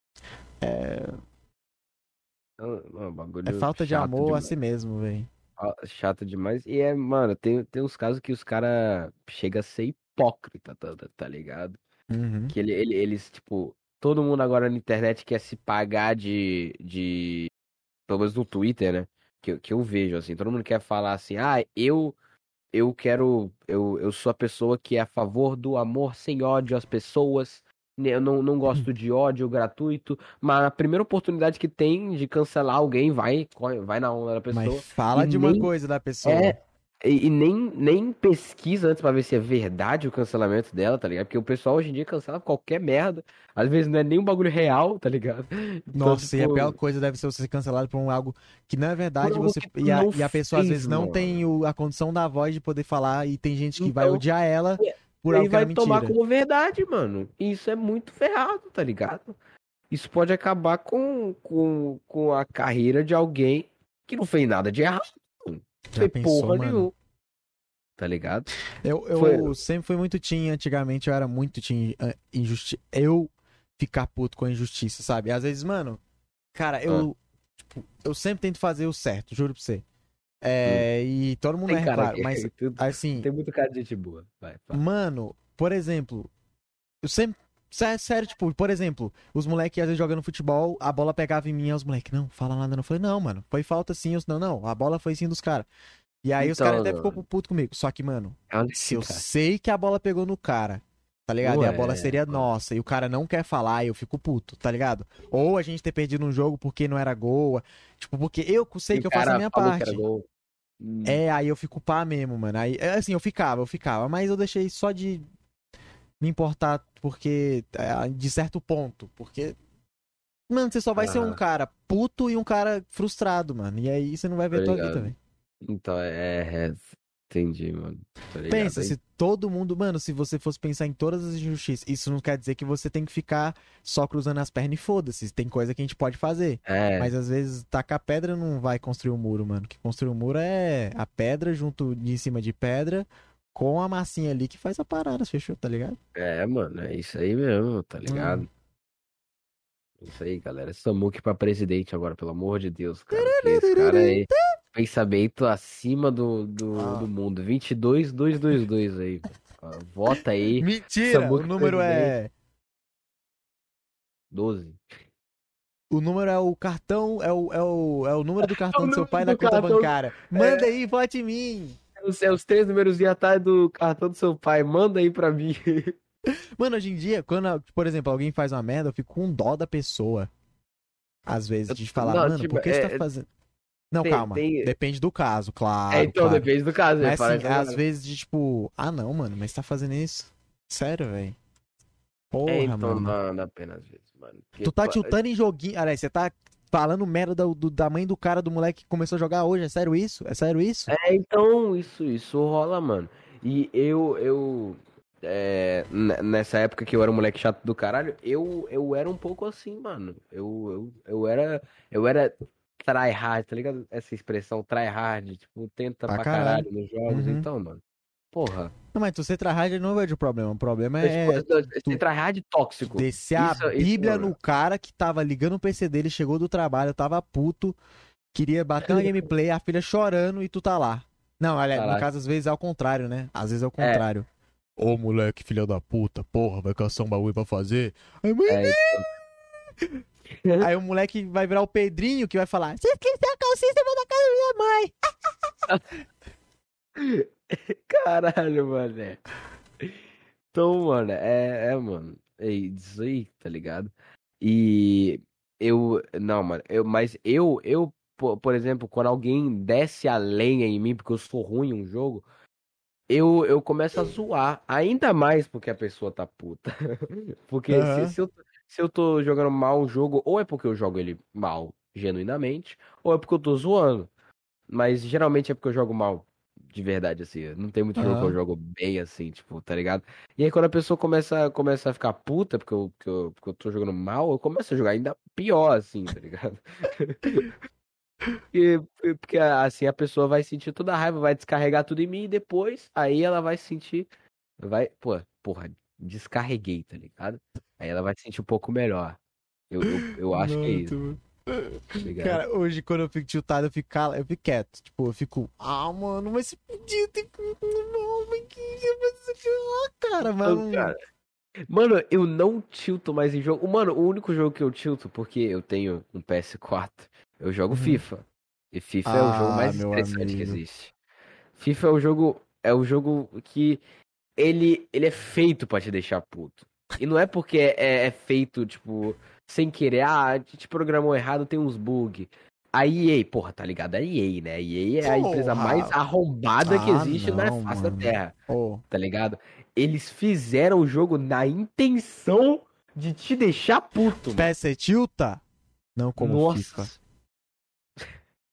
Não, não, bagulho É falta de amor demais. a si mesmo, velho. Chato demais. E é, mano, tem, tem uns casos que os caras chegam a ser hipócrita, tá, tá- tá ligado? Uhum. Que ele, ele- eles, tipo, todo mundo agora na internet quer se pagar de, de. Pelo menos no Twitter, né? Que, eu- que eu vejo, assim, todo mundo quer falar assim, ah, eu. Eu quero. Eu, eu sou a pessoa que é a favor do amor sem ódio às pessoas. Né, Eu não, não gosto de ódio gratuito. Mas a primeira oportunidade que tem de cancelar alguém, vai, vai na onda da pessoa. Mas fala de uma nem- coisa da pessoa. É, e, e nem, nem pesquisa antes pra ver se é verdade o cancelamento dela, tá ligado? Porque o pessoal hoje em dia cancela qualquer merda. Às vezes não é nem um bagulho real, tá ligado? Então, Nossa, e a tipo, pior coisa deve ser você ser cancelado por um algo que não é verdade. Você, e, a, não e a pessoa às fez, vezes não mano. tem o- a condição da voz de poder falar. E tem gente que vai Então, odiar ela por algo que vai tomar mentira. como verdade, mano. E isso é muito ferrado, tá ligado? Isso pode acabar com, com, com a carreira de alguém que não fez nada de errado. Não Já fez pensou, porra nenhuma. Tá ligado? Eu, eu Foi- sempre fui muito teen, antigamente eu era muito teen ah, injusti... Eu ficar puto com a injustiça, sabe? Às vezes, mano, cara, eu, tipo, eu sempre tento fazer o certo, juro pra você. É, e todo mundo Tem é claro, que- mas tu- assim, tem muito cara de gente boa. Vai, vai. mano, por exemplo, eu sempre. sé- Sério, tipo, por exemplo, os moleques às vezes jogando futebol, a bola pegava em mim, aí os moleques, não, fala nada, não. Eu falei, não, mano, foi falta sim. Eu, não, não, a bola foi sim dos caras. E aí os Então, caras até ficou puto comigo. Só que, mano, se eu cara. sei que a bola pegou no cara Tá ligado? e a bola Ué, seria nossa. E o cara não quer falar e eu fico puto, tá ligado? Ou a gente ter perdido um jogo porque não era gol. Tipo, porque eu sei E que eu faço a minha parte. Hum, É, aí eu fico pá mesmo, mano. Aí, é, assim, eu ficava, eu ficava, mas eu deixei só de me importar porque é, de certo ponto, porque mano, você só vai ser um cara puto e um cara frustrado, mano. E aí você não vai ver a tua vida, velho. Então, é, é, Entendi, mano. Pensa, se todo mundo, mano, se você fosse pensar em todas as injustiças, isso não quer dizer que você tem que ficar só cruzando as pernas e foda-se. Tem coisa que a gente pode fazer. É, Mas às vezes tacar pedra não vai construir um muro, mano. Que construir um muro é a pedra junto de em cima de pedra com a massinha ali que faz a parada, fechou, tá ligado? é, mano, é isso aí mesmo, tá ligado? Isso aí, galera. Samuque pra presidente agora, pelo amor de Deus, cara. Esse cara aí, pensamento acima do, do, Ah. do mundo. 22-222 aí. Vota aí, Mentira! Samuca o número é. 12. O número é o cartão. É o, é o, é o número do cartão do seu pai na conta cartão. bancária. Manda aí, vote em mim! Os, é os três números de atrás do cartão do seu pai. Manda aí pra mim. Mano, hoje em dia, quando, por exemplo, alguém faz uma merda, eu fico com dó da pessoa. Às vezes, de falar, Não, mano, tipo, por que você é- tá fazendo. Não, tem- calma. tem- Depende do caso, claro. é, então, claro. depende do caso. Mas Fala assim, às vezes de tipo, ah não, mano, mas você tá fazendo isso? Sério, velho? Porra, É, então mano. não, não apenas às vezes, mano. Porque, Tu tá pô, tiltando em joguinho. Aliás, você tá falando merda do, do- da mãe do cara, do moleque que começou a jogar hoje. É sério isso? É sério isso? É, então, isso, isso rola, mano. E eu, eu, é, nessa época que eu era um moleque chato do caralho, eu, eu era um pouco assim, mano. Eu, eu, eu era, eu era tryhard, tá ligado? Essa expressão tryhard, tipo, tenta Pra pra, caralho. caralho nos jogos, Uhum. então, mano. Porra. Não, mas tu ser tryhard não é o problema. O problema É, é tipo, esse tryhard tóxico. descer a Isso- isso, bíblia mano. no cara que tava ligando o PC dele, chegou do trabalho, tava puto, queria bater uma gameplay, a filha chorando e tu tá lá. Não, olha, no Caraca. caso, às vezes é ao contrário, né? Às vezes é o contrário. Ô, moleque, filha da puta, porra, vai caçar um bagulho pra fazer. Aí, mãe, É, Aí o moleque vai virar o Pedrinho que vai falar: Se quiser a calcinha, você vai na casa da minha mãe. Caralho, mano. Então, mano, é, é, mano. É isso aí, tá ligado? E eu. Não, mano. Eu, mas eu, eu, po- por exemplo, quando alguém desce a lenha em mim porque eu sou ruim em um jogo, eu, eu começo a zoar. Ainda mais porque a pessoa tá puta. Porque Aham. se, se eu, se eu tô jogando mal um jogo, ou é porque eu jogo ele mal, genuinamente, ou é porque eu tô zoando. Mas geralmente é porque eu jogo mal, de verdade, assim. Não tem muito jogo que eu jogo bem, assim, tipo, tá ligado? E aí quando a pessoa começa, começa a ficar puta porque eu, porque eu, porque eu tô jogando mal, eu começo a jogar ainda pior, assim, tá ligado? E, porque assim a pessoa vai sentir toda a raiva, vai descarregar tudo em mim e depois aí ela vai sentir. Vai, pô, porra, descarreguei, tá ligado? Aí ela vai se sentir um pouco melhor. Eu, eu, eu acho que é isso, tá? Cara, hoje quando eu fico tiltado, eu fico, cala, eu fico quieto. Tipo, eu fico, ah, mano, mas se podia ter. Não, mas que. Ah, cara, mano. Cara, Mano, eu não tilto mais em jogo. Mano, o único jogo que eu tilto, porque eu tenho um PS4, eu jogo Uhum. FIFA. E FIFA é o jogo Ah, mais meu estressante que amigo. existe. FIFA é o jogo, é o jogo que ele, ele é feito pra te deixar puto. E não é porque é, é feito, tipo, sem querer, ah, a gente programou errado, tem uns bug. A EA, porra, tá ligado? A EA, né? A EA é a empresa mais arrombada que Ah, existe na não, face mano. da Terra Ô, tá ligado? Eles fizeram o jogo na intenção de te deixar puto. PS você tilta? Não como Nossa. FIFA.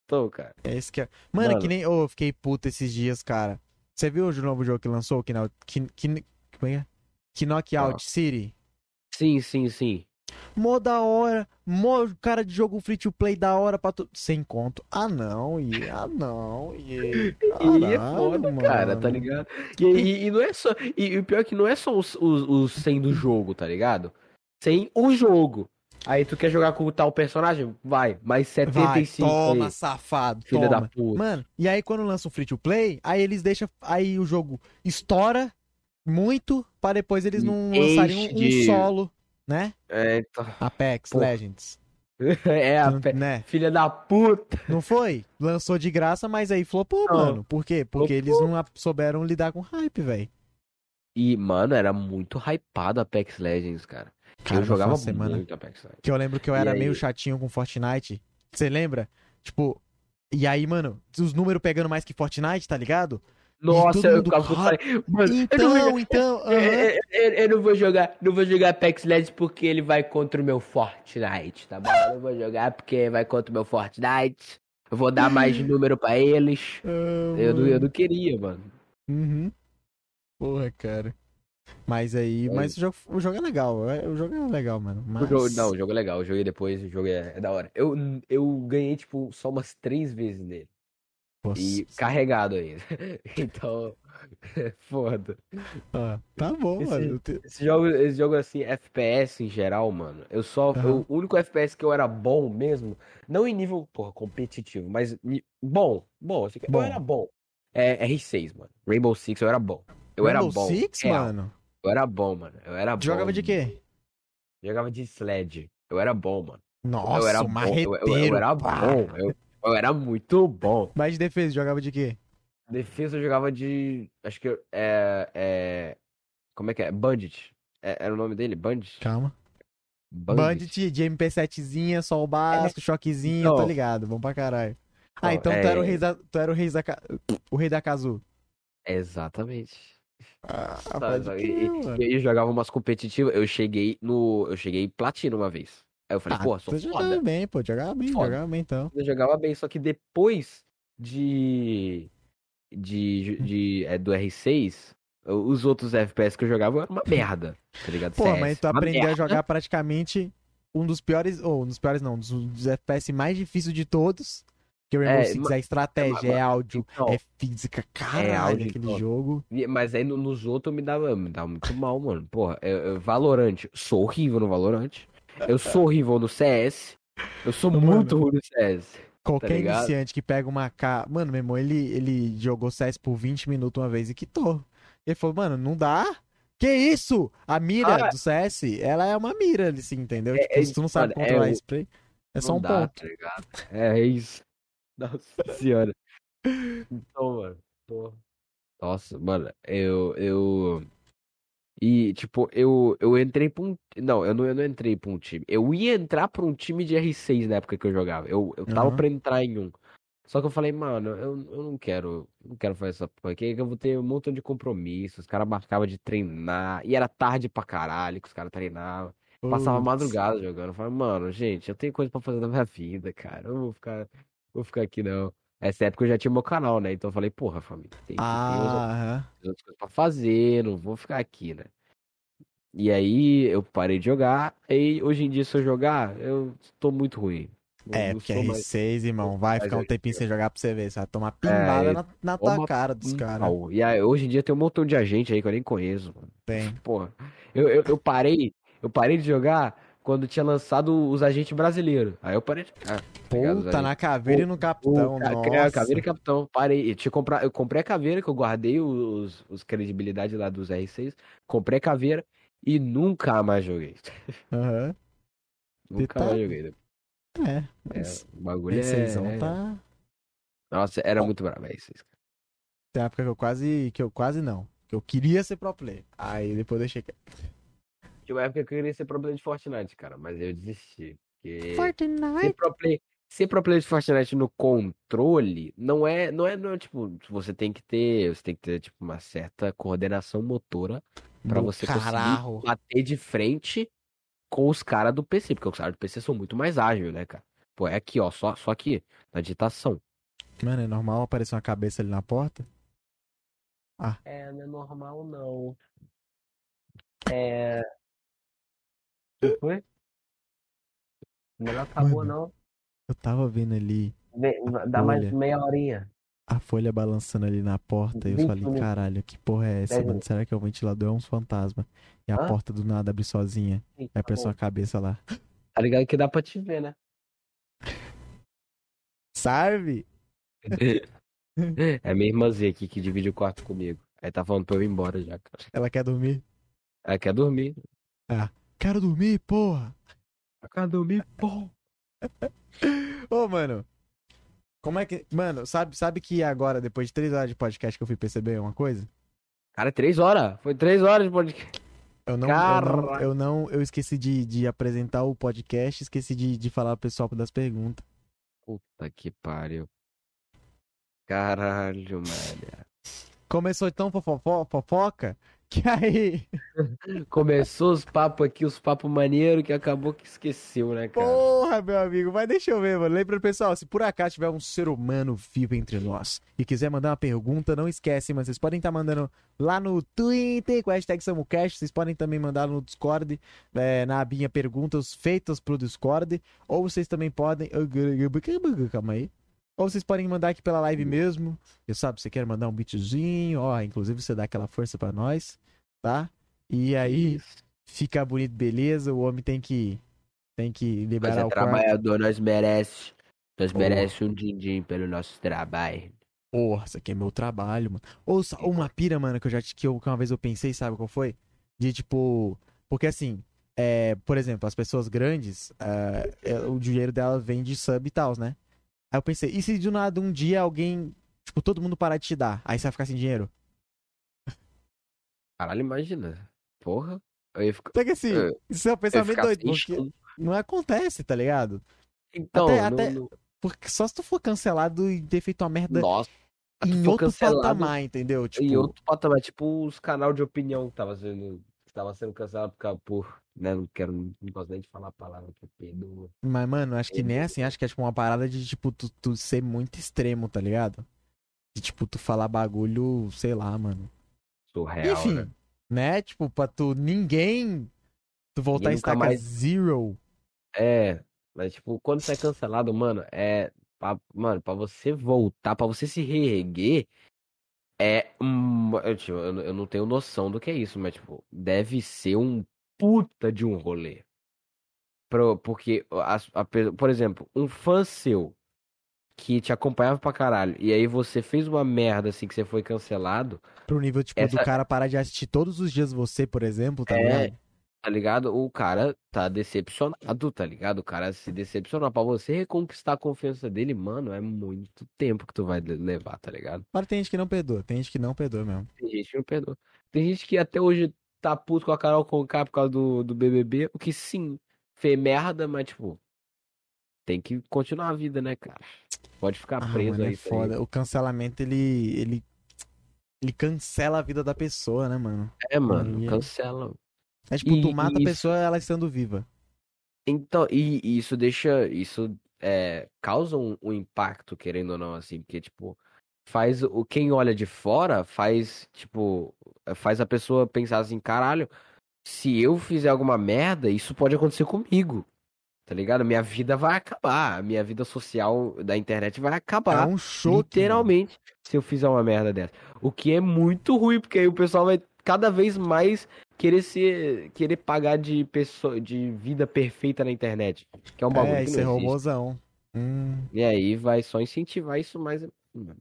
Então, cara. É esse que é. Mano, Mano. que nem. Ô, eu fiquei puto esses dias, cara. Você viu o novo jogo que lançou? Que, que, que, como é? Que Knockout Ah. City? Sim, sim, sim. Mó da hora, mó cara de jogo free to play da hora pra tu. Sem conto. Ah não, e ah não, e e é foda, cara, tá ligado? E, e- e não é só. E, o pior é que não é só os, os, os 100 do jogo, tá ligado? Sem o jogo. Aí tu quer jogar com o tal personagem? Vai, mais Vai, 75 toma, aí, safado, filha toma. da puta. Mano, e aí quando lança um free to play, aí eles deixam. Aí o jogo estoura muito pra depois eles não lançarem um, um solo, né? É, então, Apex Porra. Legends. é a pe- Né? filha da puta. Não foi? Lançou de graça, mas aí flopou, Não. mano. Por quê? Porque Flopou. eles não souberam lidar com hype, velho. E, mano, era muito hypado Apex Legends, cara. Cara, eu jogava semana muito Apex Legends. que eu lembro que eu era aí? meio chatinho com Fortnite. Você lembra? Tipo, e aí, mano, os números pegando mais que Fortnite, tá ligado? Nossa, eu ficava com "Cara, falei, mano, eu não vou Então, então, Eu, aham. eu- eu- eu não vou jogar, não vou jogar Apex Legends porque ele vai contra o meu Fortnite, tá bom? Eu não vou jogar porque vai contra o meu Fortnite. Eu vou dar mais número pra eles. Ah, Eu não, eu não queria, mano. Uhum. Porra, cara. Mas aí, Aí. mas o jogo, o jogo é legal, é- o jogo é legal, mano. O Mas... jogo, não, o jogo é legal. Eu joguei depois, o jogo é, é da hora. Eu, eu ganhei, tipo, só umas três vezes nele. Nossa, E carregado ainda. Então, foda. ah, tá bom, Esse- mano. Esse jogo, esse jogo assim, FPS em geral, mano. Eu só. O único FPS que eu era bom mesmo, não em nível, porra, competitivo, mas bom, bom, assim, Bom. eu era bom. É R6, mano. Rainbow Six eu era bom. Eu era Rainbow bom. Six, real. mano? Eu era bom, mano. Eu era bom. Jogava de quê? Jogava de Sled. Eu era bom, mano. Nossa, eu era o bom. Eu, eu- eu marreteiro. era bom. Eu, eu era muito bom. Mas de defesa, jogava de quê? Defesa eu jogava de. Acho que é. é como é que é? Bandit. É- era o nome dele? Bandit? Calma. Bandit. Bandit de MP7zinha, sol basco, choquezinho, Então. tô ligado, bom pra caralho. Ah, então tu era o é- rei da, tu era o rei da, o rei da Kazu. Exatamente. Ah, Sabe, E, e eu jogava umas competitivas, eu cheguei no. Eu cheguei platino uma vez. Aí eu falei, Ah, pô, sou jogava foda. bem, pô, jogava bem, Foda. jogava bem então. Eu jogava bem, só que depois de. De. de é, do R6, os outros FPS que eu jogava eram uma merda, tá ligado? Pô, CS, mas tu aprendeu a merda. jogar praticamente um dos piores, ou um dos piores não, um dos, dos FPS mais difíceis de todos. Que o Rainbow É, Six ma- é estratégia, é áudio, então, é física, caralho, áudio, aquele então. jogo. Mas aí no- nos outros me dava, me dava muito mal, mano. Porra, eu, eu, Valorant, sou horrível no Valorant. Eu sou horrível no CS. Eu sou Mano. muito ruim no CS. Qualquer Tá iniciante que pega uma K. Mano, meu irmão, ele, ele jogou CS por 20 minutos uma vez e quitou. Ele falou, mano, não dá? Que isso? A mira Ah. do CS, ela é uma mira ali, sim, entendeu? É- tipo, é- se tu não sabe mano, é controlar o- spray, é só um dá, ponto. tá? É, é isso. Nossa senhora. Então, mano, porra. Nossa, mano, eu, eu... E, tipo, eu, eu entrei pra um... Não, eu não, eu não entrei pra um time. Eu ia entrar pra um time de R6 na época que eu jogava. Eu, eu tava Aham. pra entrar em um. Só que eu falei, mano, eu, eu não quero, não quero fazer essa porra aqui, que eu vou ter um montão de compromissos. Os caras marcavam de treinar, e era tarde pra caralho que os caras treinavam. Passava madrugada jogando. Eu falei, mano, gente, eu tenho coisa pra fazer na minha vida, cara. Eu não vou ficar, vou ficar aqui não. Essa época eu já tinha meu canal, né? Então eu falei, porra, família, tem, Ah, tem outras coisas pra fazer, não vou ficar aqui, né? E aí eu parei de jogar, e hoje em dia se eu jogar, eu tô muito ruim. É, porque sou mais- R6, irmão, vai ficar um tempinho sem jogar pra você ver. Você vai tomar pimbada É, na, na tua cara dos caras. E aí, hoje em dia tem um montão de agente aí que eu nem conheço, mano. Tem. Porra, eu, eu, eu parei, eu parei de jogar quando tinha lançado os agentes brasileiros. Aí eu parei? Os Puta, na caveira e no capitão, O ca- nossa. é, caveira e capitão. Parei. Eu, tinha comprar, eu comprei a caveira, que eu guardei os, os credibilidade lá dos R6. Comprei a caveira e nunca mais joguei. Aham. Nunca tá- mais joguei. É, É, mas o bagulho R6 é... tá... Nossa, era muito bravo, R6. Tem época que eu quase, que eu quase não. Que eu queria ser pro player. Aí depois deixei quieto. Tinha uma época que eu queria ser problema de Fortnite, cara, mas eu desisti. Porque ser Fortnite? pro play, ser pro player de Fortnite no controle não é, não é, não é, tipo, você tem que ter, você tem que ter tipo uma certa coordenação motora pra Do você caralho. conseguir bater de frente com os caras do PC, porque os caras do PC são muito mais ágeis, né, cara? Pô, é aqui, ó, só, só aqui, na digitação. Mano, é normal aparecer uma cabeça ali na porta? É, não é normal, não. É. Foi? Não acabou, Mano. não. Eu tava vendo ali Dá mais Olha. meia horinha. a folha balançando ali na porta e eu falei, minutos. caralho, que porra é essa, mano? Será que é o ventilador é uns fantasma? E a Hã? porta do nada abre sozinha. Sim, tá bom. uma cabeça lá. Tá ligado que dá pra te ver, né? Sabe? É minha irmãzinha aqui que divide o quarto comigo. Aí tá falando pra eu ir embora já, cara. Ela quer dormir? Ela quer dormir. Quero dormir, porra! Ela quer dormir, pô. Ô, mano. Como é que. Mano, sabe, sabe que agora, depois de três horas de podcast, que eu fui perceber uma coisa? Cara, três horas. Foi três horas de podcast. Eu não, eu não, eu não, eu esqueci de, de apresentar o podcast, esqueci de, de falar pro pessoal das perguntas. Puta que pariu. Caralho, mano. Começou tão fofofo- fofoca que aí, Começou os papos aqui, os papos maneiros, que acabou que esqueceu, né, cara? porra, meu amigo, mas deixa eu ver, mano. Lembra, pessoal, se por acaso tiver um ser humano vivo entre nós e quiser mandar uma pergunta, não esquece, mano. Vocês podem estar mandando lá no Twitter com a hashtag SamuCast, vocês podem também mandar no Discord, é, na abinha perguntas feitas pro Discord, ou vocês também podem. Calma aí. Ou vocês podem mandar aqui pela live mesmo. Eu sabe, você quer mandar um beatzinho, ó, inclusive você dá aquela força pra nós, tá? E aí fica bonito, beleza? O homem tem que tem que liberar é o quarto. trabalhador, nós merece. Nós Porra. merece um din-din pelo nosso trabalho. Porra, isso aqui é meu trabalho, mano. Ou sa- uma pira, mano, que eu já que, eu, que uma vez eu pensei, sabe qual foi? De tipo, porque assim, é, por exemplo, as pessoas grandes, é, é, o dinheiro dela vem de sub e tal, né? Aí eu pensei, e se do nada um dia alguém, tipo, todo mundo parar de te dar, aí você vai ficar sem dinheiro? Caralho, imagina. Porra. Eu ia ficar, Só que assim, É, isso é um eu pensamento doido, porque não acontece, tá ligado? Então, até- não- até- não- Porque só se tu for cancelado e ter feito uma merda nossa. em outro patamar, entendeu? Tipo, Em outro patamar, tipo os canal de opinião que tava sendo, que tava sendo cancelado por né, não quero, não gosto nem de falar a palavra que perdoa. Mas, mano, acho que nem assim, acho que é tipo uma parada de, tipo, tu, tu ser muito extremo, tá ligado? De, tipo, tu falar bagulho, sei lá, mano. Surreal, Enfim, né? né? Tipo, pra tu ninguém. Tu voltar a estaca mais- zero. É, mas tipo, quando você é cancelado, mano, é. Pra, mano, pra você voltar, pra você se reerguer, é. Um, eu, tipo, eu, eu não tenho noção do que é isso, mas, tipo, deve ser um puta de um rolê. Pro, porque, a pe- por exemplo, um fã seu que te acompanhava pra caralho, e aí você fez uma merda assim que você foi cancelado, Pro nível, tipo, do Essa- cara parar de assistir todos os dias você, por exemplo, tá É, ligado? tá ligado? O cara tá decepcionado, tá ligado? O cara se decepcionar pra você reconquistar a confiança dele, mano, é muito tempo que tu vai le- levar, tá ligado? Claro, tem gente que não perdoa, tem gente que não perdoa mesmo. Tem gente que não perdoa. Tem gente que até hoje tá puto com a Carol Conká por causa do, do BBB, o que sim, fez merda, mas tipo, tem que continuar a vida, né, cara? Pode ficar Ah, preso mano, é aí. aí. foda. O cancelamento, ele, ele. Ele cancela a vida da pessoa, né, mano? É, mano, Aí é- cancela. É tipo, tu E- mata a isso- pessoa ela estando viva. Então, e, e isso deixa, isso é, causa um, um impacto, querendo ou não, assim, porque, tipo, faz o quem olha de fora, faz, tipo, faz a pessoa pensar assim, caralho, se eu fizer alguma merda, isso pode acontecer comigo, tá ligado? Minha vida vai acabar, a minha vida social da internet vai É acabar, um choque. mano. literalmente, se eu fizer uma merda dessa. O que é muito ruim, porque aí o pessoal vai cada vez mais querer ser, querer pagar de pessoa, de vida perfeita na internet, que é um bagulho É, que isso é não robôzão. Hum. E aí vai só incentivar isso mais. mano,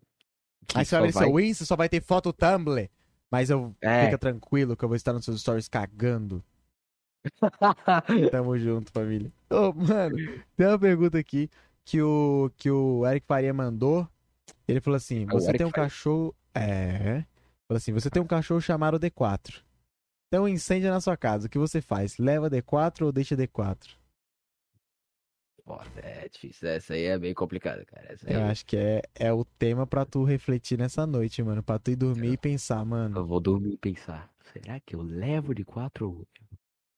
Aí você vai ver só seu Insta, só vai ter foto Tumblr. Mas eu É. fica tranquilo que eu vou estar nos seus stories cagando. Tamo junto, família. Ô, mano, tem uma pergunta aqui que o, que o Eric Faria mandou. Ele falou assim: o Você tem um Faria. cachorro. É. Falou assim: Você tem um cachorro chamado D4. Tem um incêndio na sua casa. O que você faz? Leva D4 ou deixa D4? Foda, é difícil. Essa aí é bem complicada, cara. Essa aí Eu acho que é, é o tema pra tu refletir nessa noite, mano. Pra tu ir dormir e pensar, mano. eu vou dormir e pensar. Será que eu levo de quatro.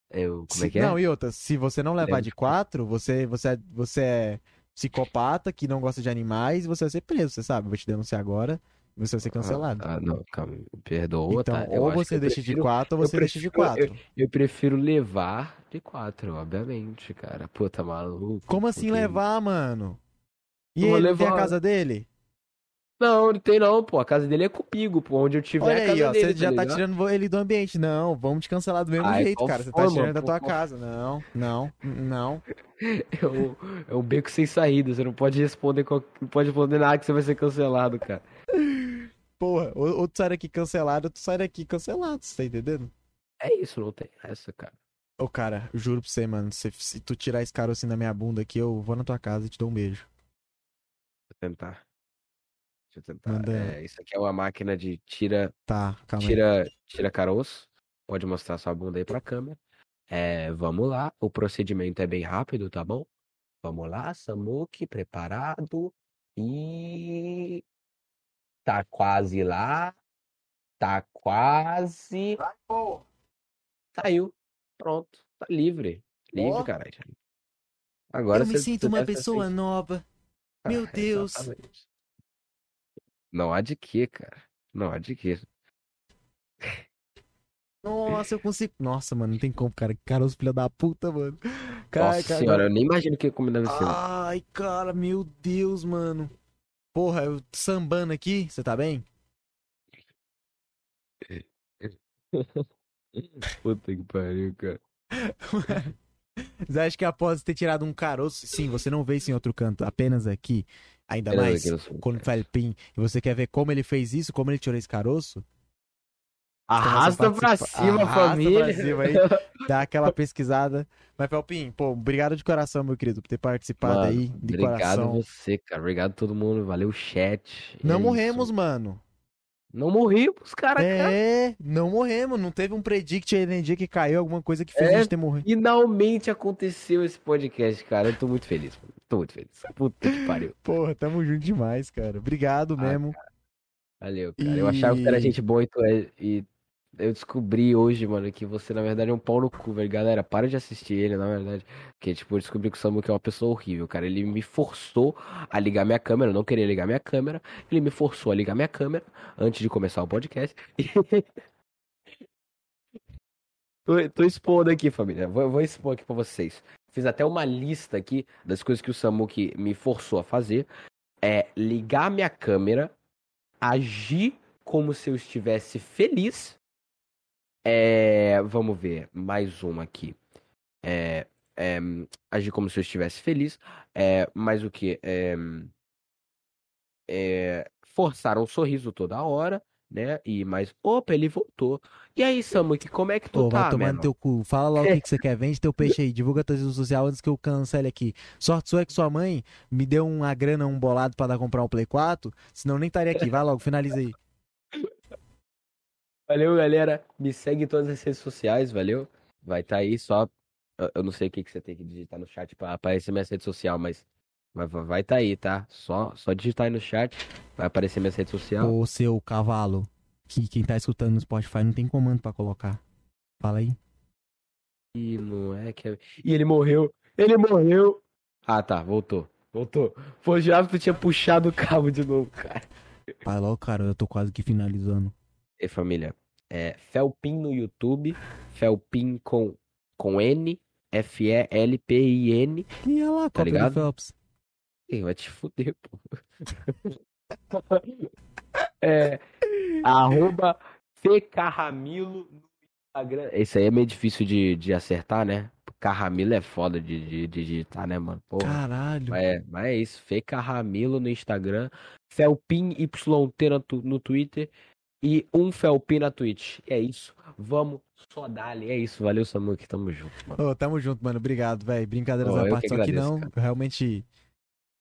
Eu. Como Se- é que é? Não, e outra, se você não levar Leva de quatro, você, você, é- você é psicopata que não gosta de animais e você vai ser preso, você sabe? Vou te denunciar agora você vai ser cancelado. Ah, não, calma. Perdoa, então, tá? Eu ou você eu deixa de prefiro- quatro ou eu você deixa de prefiro- quatro. Eu prefiro levar de quatro, obviamente, cara. Pô, tá maluco? Como assim Porque- levar, mano? E Eu ele não tem a levar- casa dele? Não, não tem não, pô. A casa dele é comigo, pô. Onde eu tiver Olha a casa aí, ó, dele, você já tá tirando ele do ambiente. Não, vamos te cancelar do mesmo Ai, jeito, qual cara. Você tá mano? tirando da tua Por- casa. Não, não, não. É um, é um beco sem saída. Você não pode responder, não pode responder nada que você vai ser cancelado, cara. Porra, ou, ou tu sai daqui cancelado, ou tu sai daqui cancelado, você tá entendendo? É isso, não tem essa, cara. Ô, cara, juro pra você, mano, se, se tu tirar esse carocinho da minha bunda aqui, eu vou na tua casa e te dou um beijo. Vou tentar. Deixa eu tentar. Manda. É, isso aqui é uma máquina de tira, Tá, calma aí. tira, tira caroço. Pode mostrar sua bunda aí pra câmera. É, vamos lá. O procedimento é bem rápido, tá bom? Vamos lá, Samuque, preparado. E tá quase lá. Tá quase. Saiu. Pronto. Tá livre. Livre, Ó. caralho. Agora eu me sinto uma pessoa feito. nova. Meu Ah, Deus. exatamente. Não há de quê, cara. Não há de quê. Nossa, eu consigo. Nossa, mano, não tem como, cara. Caroço, filho da puta, mano. Cai, Nossa cai, senhora, eu nem imagino que como deve ser. Ai, cara, meu Deus, mano. Porra, eu sambando aqui, você tá bem? Puta que pariu, cara. Você acha que após ter tirado um caroço, sim, você não vê isso em outro canto, apenas aqui, ainda mais quando faz pin, e você quer ver como ele fez isso, como ele tirou esse caroço? Arrasta pra cima, Arrasta família. pra cima aí. Dá aquela pesquisada. Mas, Felpin, pô, obrigado de coração, meu querido, por ter participado Mano, aí, de obrigado coração. você, cara. Obrigado a todo mundo. Valeu o chat. Não É morremos, isso. mano. Não morrimos, cara. cara. É, não morremos. Não teve um predict aí nem dia que caiu, alguma coisa que fez É. a gente ter morrido. Finalmente aconteceu esse podcast, cara. Eu tô muito feliz. mano. Tô muito feliz. Puta que pariu. Porra, tamo junto demais, cara. Obrigado Ah, mesmo. Valeu, cara. Eu achava que era E- gente boa e tu é. E eu descobri hoje, mano, que você, na verdade, é um pau no cu, velho. Galera, para de assistir ele, na verdade. Porque, tipo, eu descobri que o Samuel é uma pessoa horrível, cara. Ele me forçou a ligar minha câmera. Eu não queria ligar minha câmera. Ele me forçou a ligar minha câmera antes de começar o podcast. tô, tô expondo aqui, família. Vou, vou expor aqui pra vocês. Fiz até uma lista aqui das coisas que o Samuki me forçou a fazer. É ligar minha câmera, agir como se eu estivesse feliz. É, vamos ver, mais uma aqui. É, é, agir como se eu estivesse feliz. É, mais o que? É, é, forçar um sorriso toda hora, né? E mais, opa, ele voltou. E aí, Samuki, como é que tu Pô, tá, vai tomar meu no teu cu. Fala logo o que, que você quer. Vende teu peixe aí. Divulga tua rede social antes que eu cancele aqui. Sorte sua é que sua mãe me deu uma grana, um bolado pra dar comprar um Play 4. Senão nem estaria aqui. Vai logo, finaliza aí. Valeu, galera. Me segue em todas as redes sociais, valeu? Vai estar aí só. eu- não sei o que, que você tem que digitar no chat pra aparecer minha rede social, mas vai estar vai tá aí, tá? Só, só digitar aí no chat, vai aparecer minha rede social. Ô, seu cavalo. Que quem tá escutando no Spotify não tem comando pra colocar. Fala aí. E não é que. E ele morreu! Ele morreu! Ah, tá, voltou. Voltou. Pô, já tu tinha puxado o cabo de novo, cara. Vai logo, cara. Eu tô quase que finalizando. E família, é Felpin no YouTube, Felpin com, com N, F-E-L-P-I-N. E olha lá, Tá ligado? Phelps. Ih, vai te fuder, pô. é, arroba Fcarramilo no Instagram. Esse aí é meio difícil de, de acertar, né? Carramilo é foda de, de, de digitar, né, mano? Porra. Caralho. Mas é, mas é isso. Fecarramilo no Instagram. Felpin YT no, no Twitter. E um Felpin na Twitch. É isso. Vamos só dar-lhe. É isso. Valeu, Samuque. Tamo junto, mano. Ô, tamo junto, mano. Obrigado, velho. Brincadeiras Ô, à parte. que Só que agradeço, não, cara. eu realmente.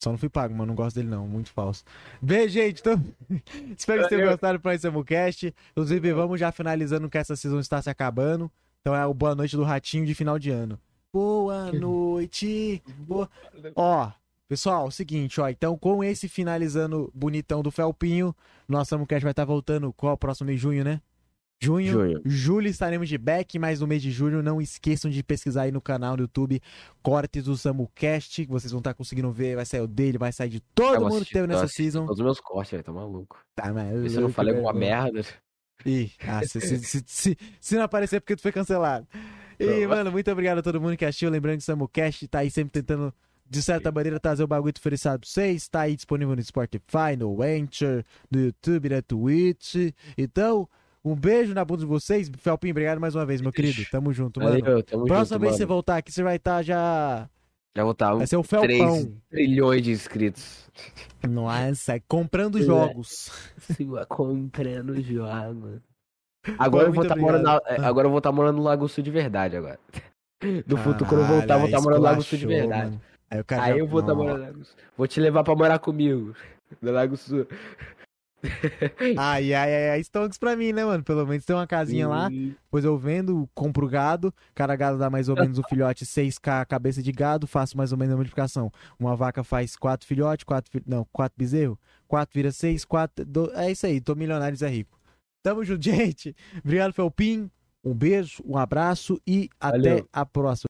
Só não fui pago, mano. Não gosto dele, não. Muito falso. Beijo, gente. Então... Espero que vocês tenham gostado do Price Samucast. Inclusive, vamos já finalizando que essa season está se acabando. Então é o boa noite do ratinho de final de ano. Boa noite. Boa... Ó, pessoal, é o seguinte, ó. Então, com esse finalizando bonitão do Felpinho, nosso Samucast vai estar voltando qual? Próximo mês, junho, né? Junho. Junho. Julho estaremos de back, mas no mês de julho não esqueçam de pesquisar aí no canal do YouTube Cortes do SamuCast, que vocês vão estar conseguindo ver, vai sair o dele, vai sair de todo Eu mundo que teve nessa assisti season. Todos os meus cortes, velho. Tá maluco. Tá, Vê se eu não falei alguma merda. Ih, ah, se, se, se, se- não aparecer é porque tu foi cancelado. E, mano, muito obrigado a todo mundo que assistiu. Lembrando que o SamuCast tá aí sempre tentando, de certa maneira, trazer o bagulho diferenciado pra vocês. Tá aí disponível no Spotify, no Anchor, no YouTube, na Twitch. Então, um beijo na bunda de vocês. Felpinho, obrigado mais uma vez, meu querido. Tamo junto, mano. Valeu, tamo Próxima junto, vez que você voltar aqui, você vai estar já. Já vou estar Vai ser o 3 Felpão. trilhões de inscritos. Nossa, é comprando É. jogos. Sigo comprando jogo. Agora eu vou estar morando, na- é, agora eu vou estar morando no Lago Sul de verdade agora. No futuro, quando eu voltar, vou estar aí morando no Lago Sul de verdade. mano. Aí, Aí já- eu vou Sul. Vou te levar pra morar comigo. No Lago Sul. Ai, ai, ai, ai, Stonks pra mim, né, mano? Pelo menos tem uma casinha lá. Sim. Depois eu vendo, compro gado. Cada gado dá mais ou menos um filhote 6k cabeça de gado. Faço mais ou menos a multiplicação. Uma vaca faz quatro filhotes, quatro, fi- não, quatro bezerros. Quatro vira seis, quatro. do- É isso aí, tô milionário, Zé Rico. Tamo junto, gente. Obrigado, Felpim. Um beijo, um abraço e até Valeu. a próxima.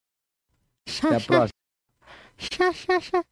Até a próxima. 杀杀杀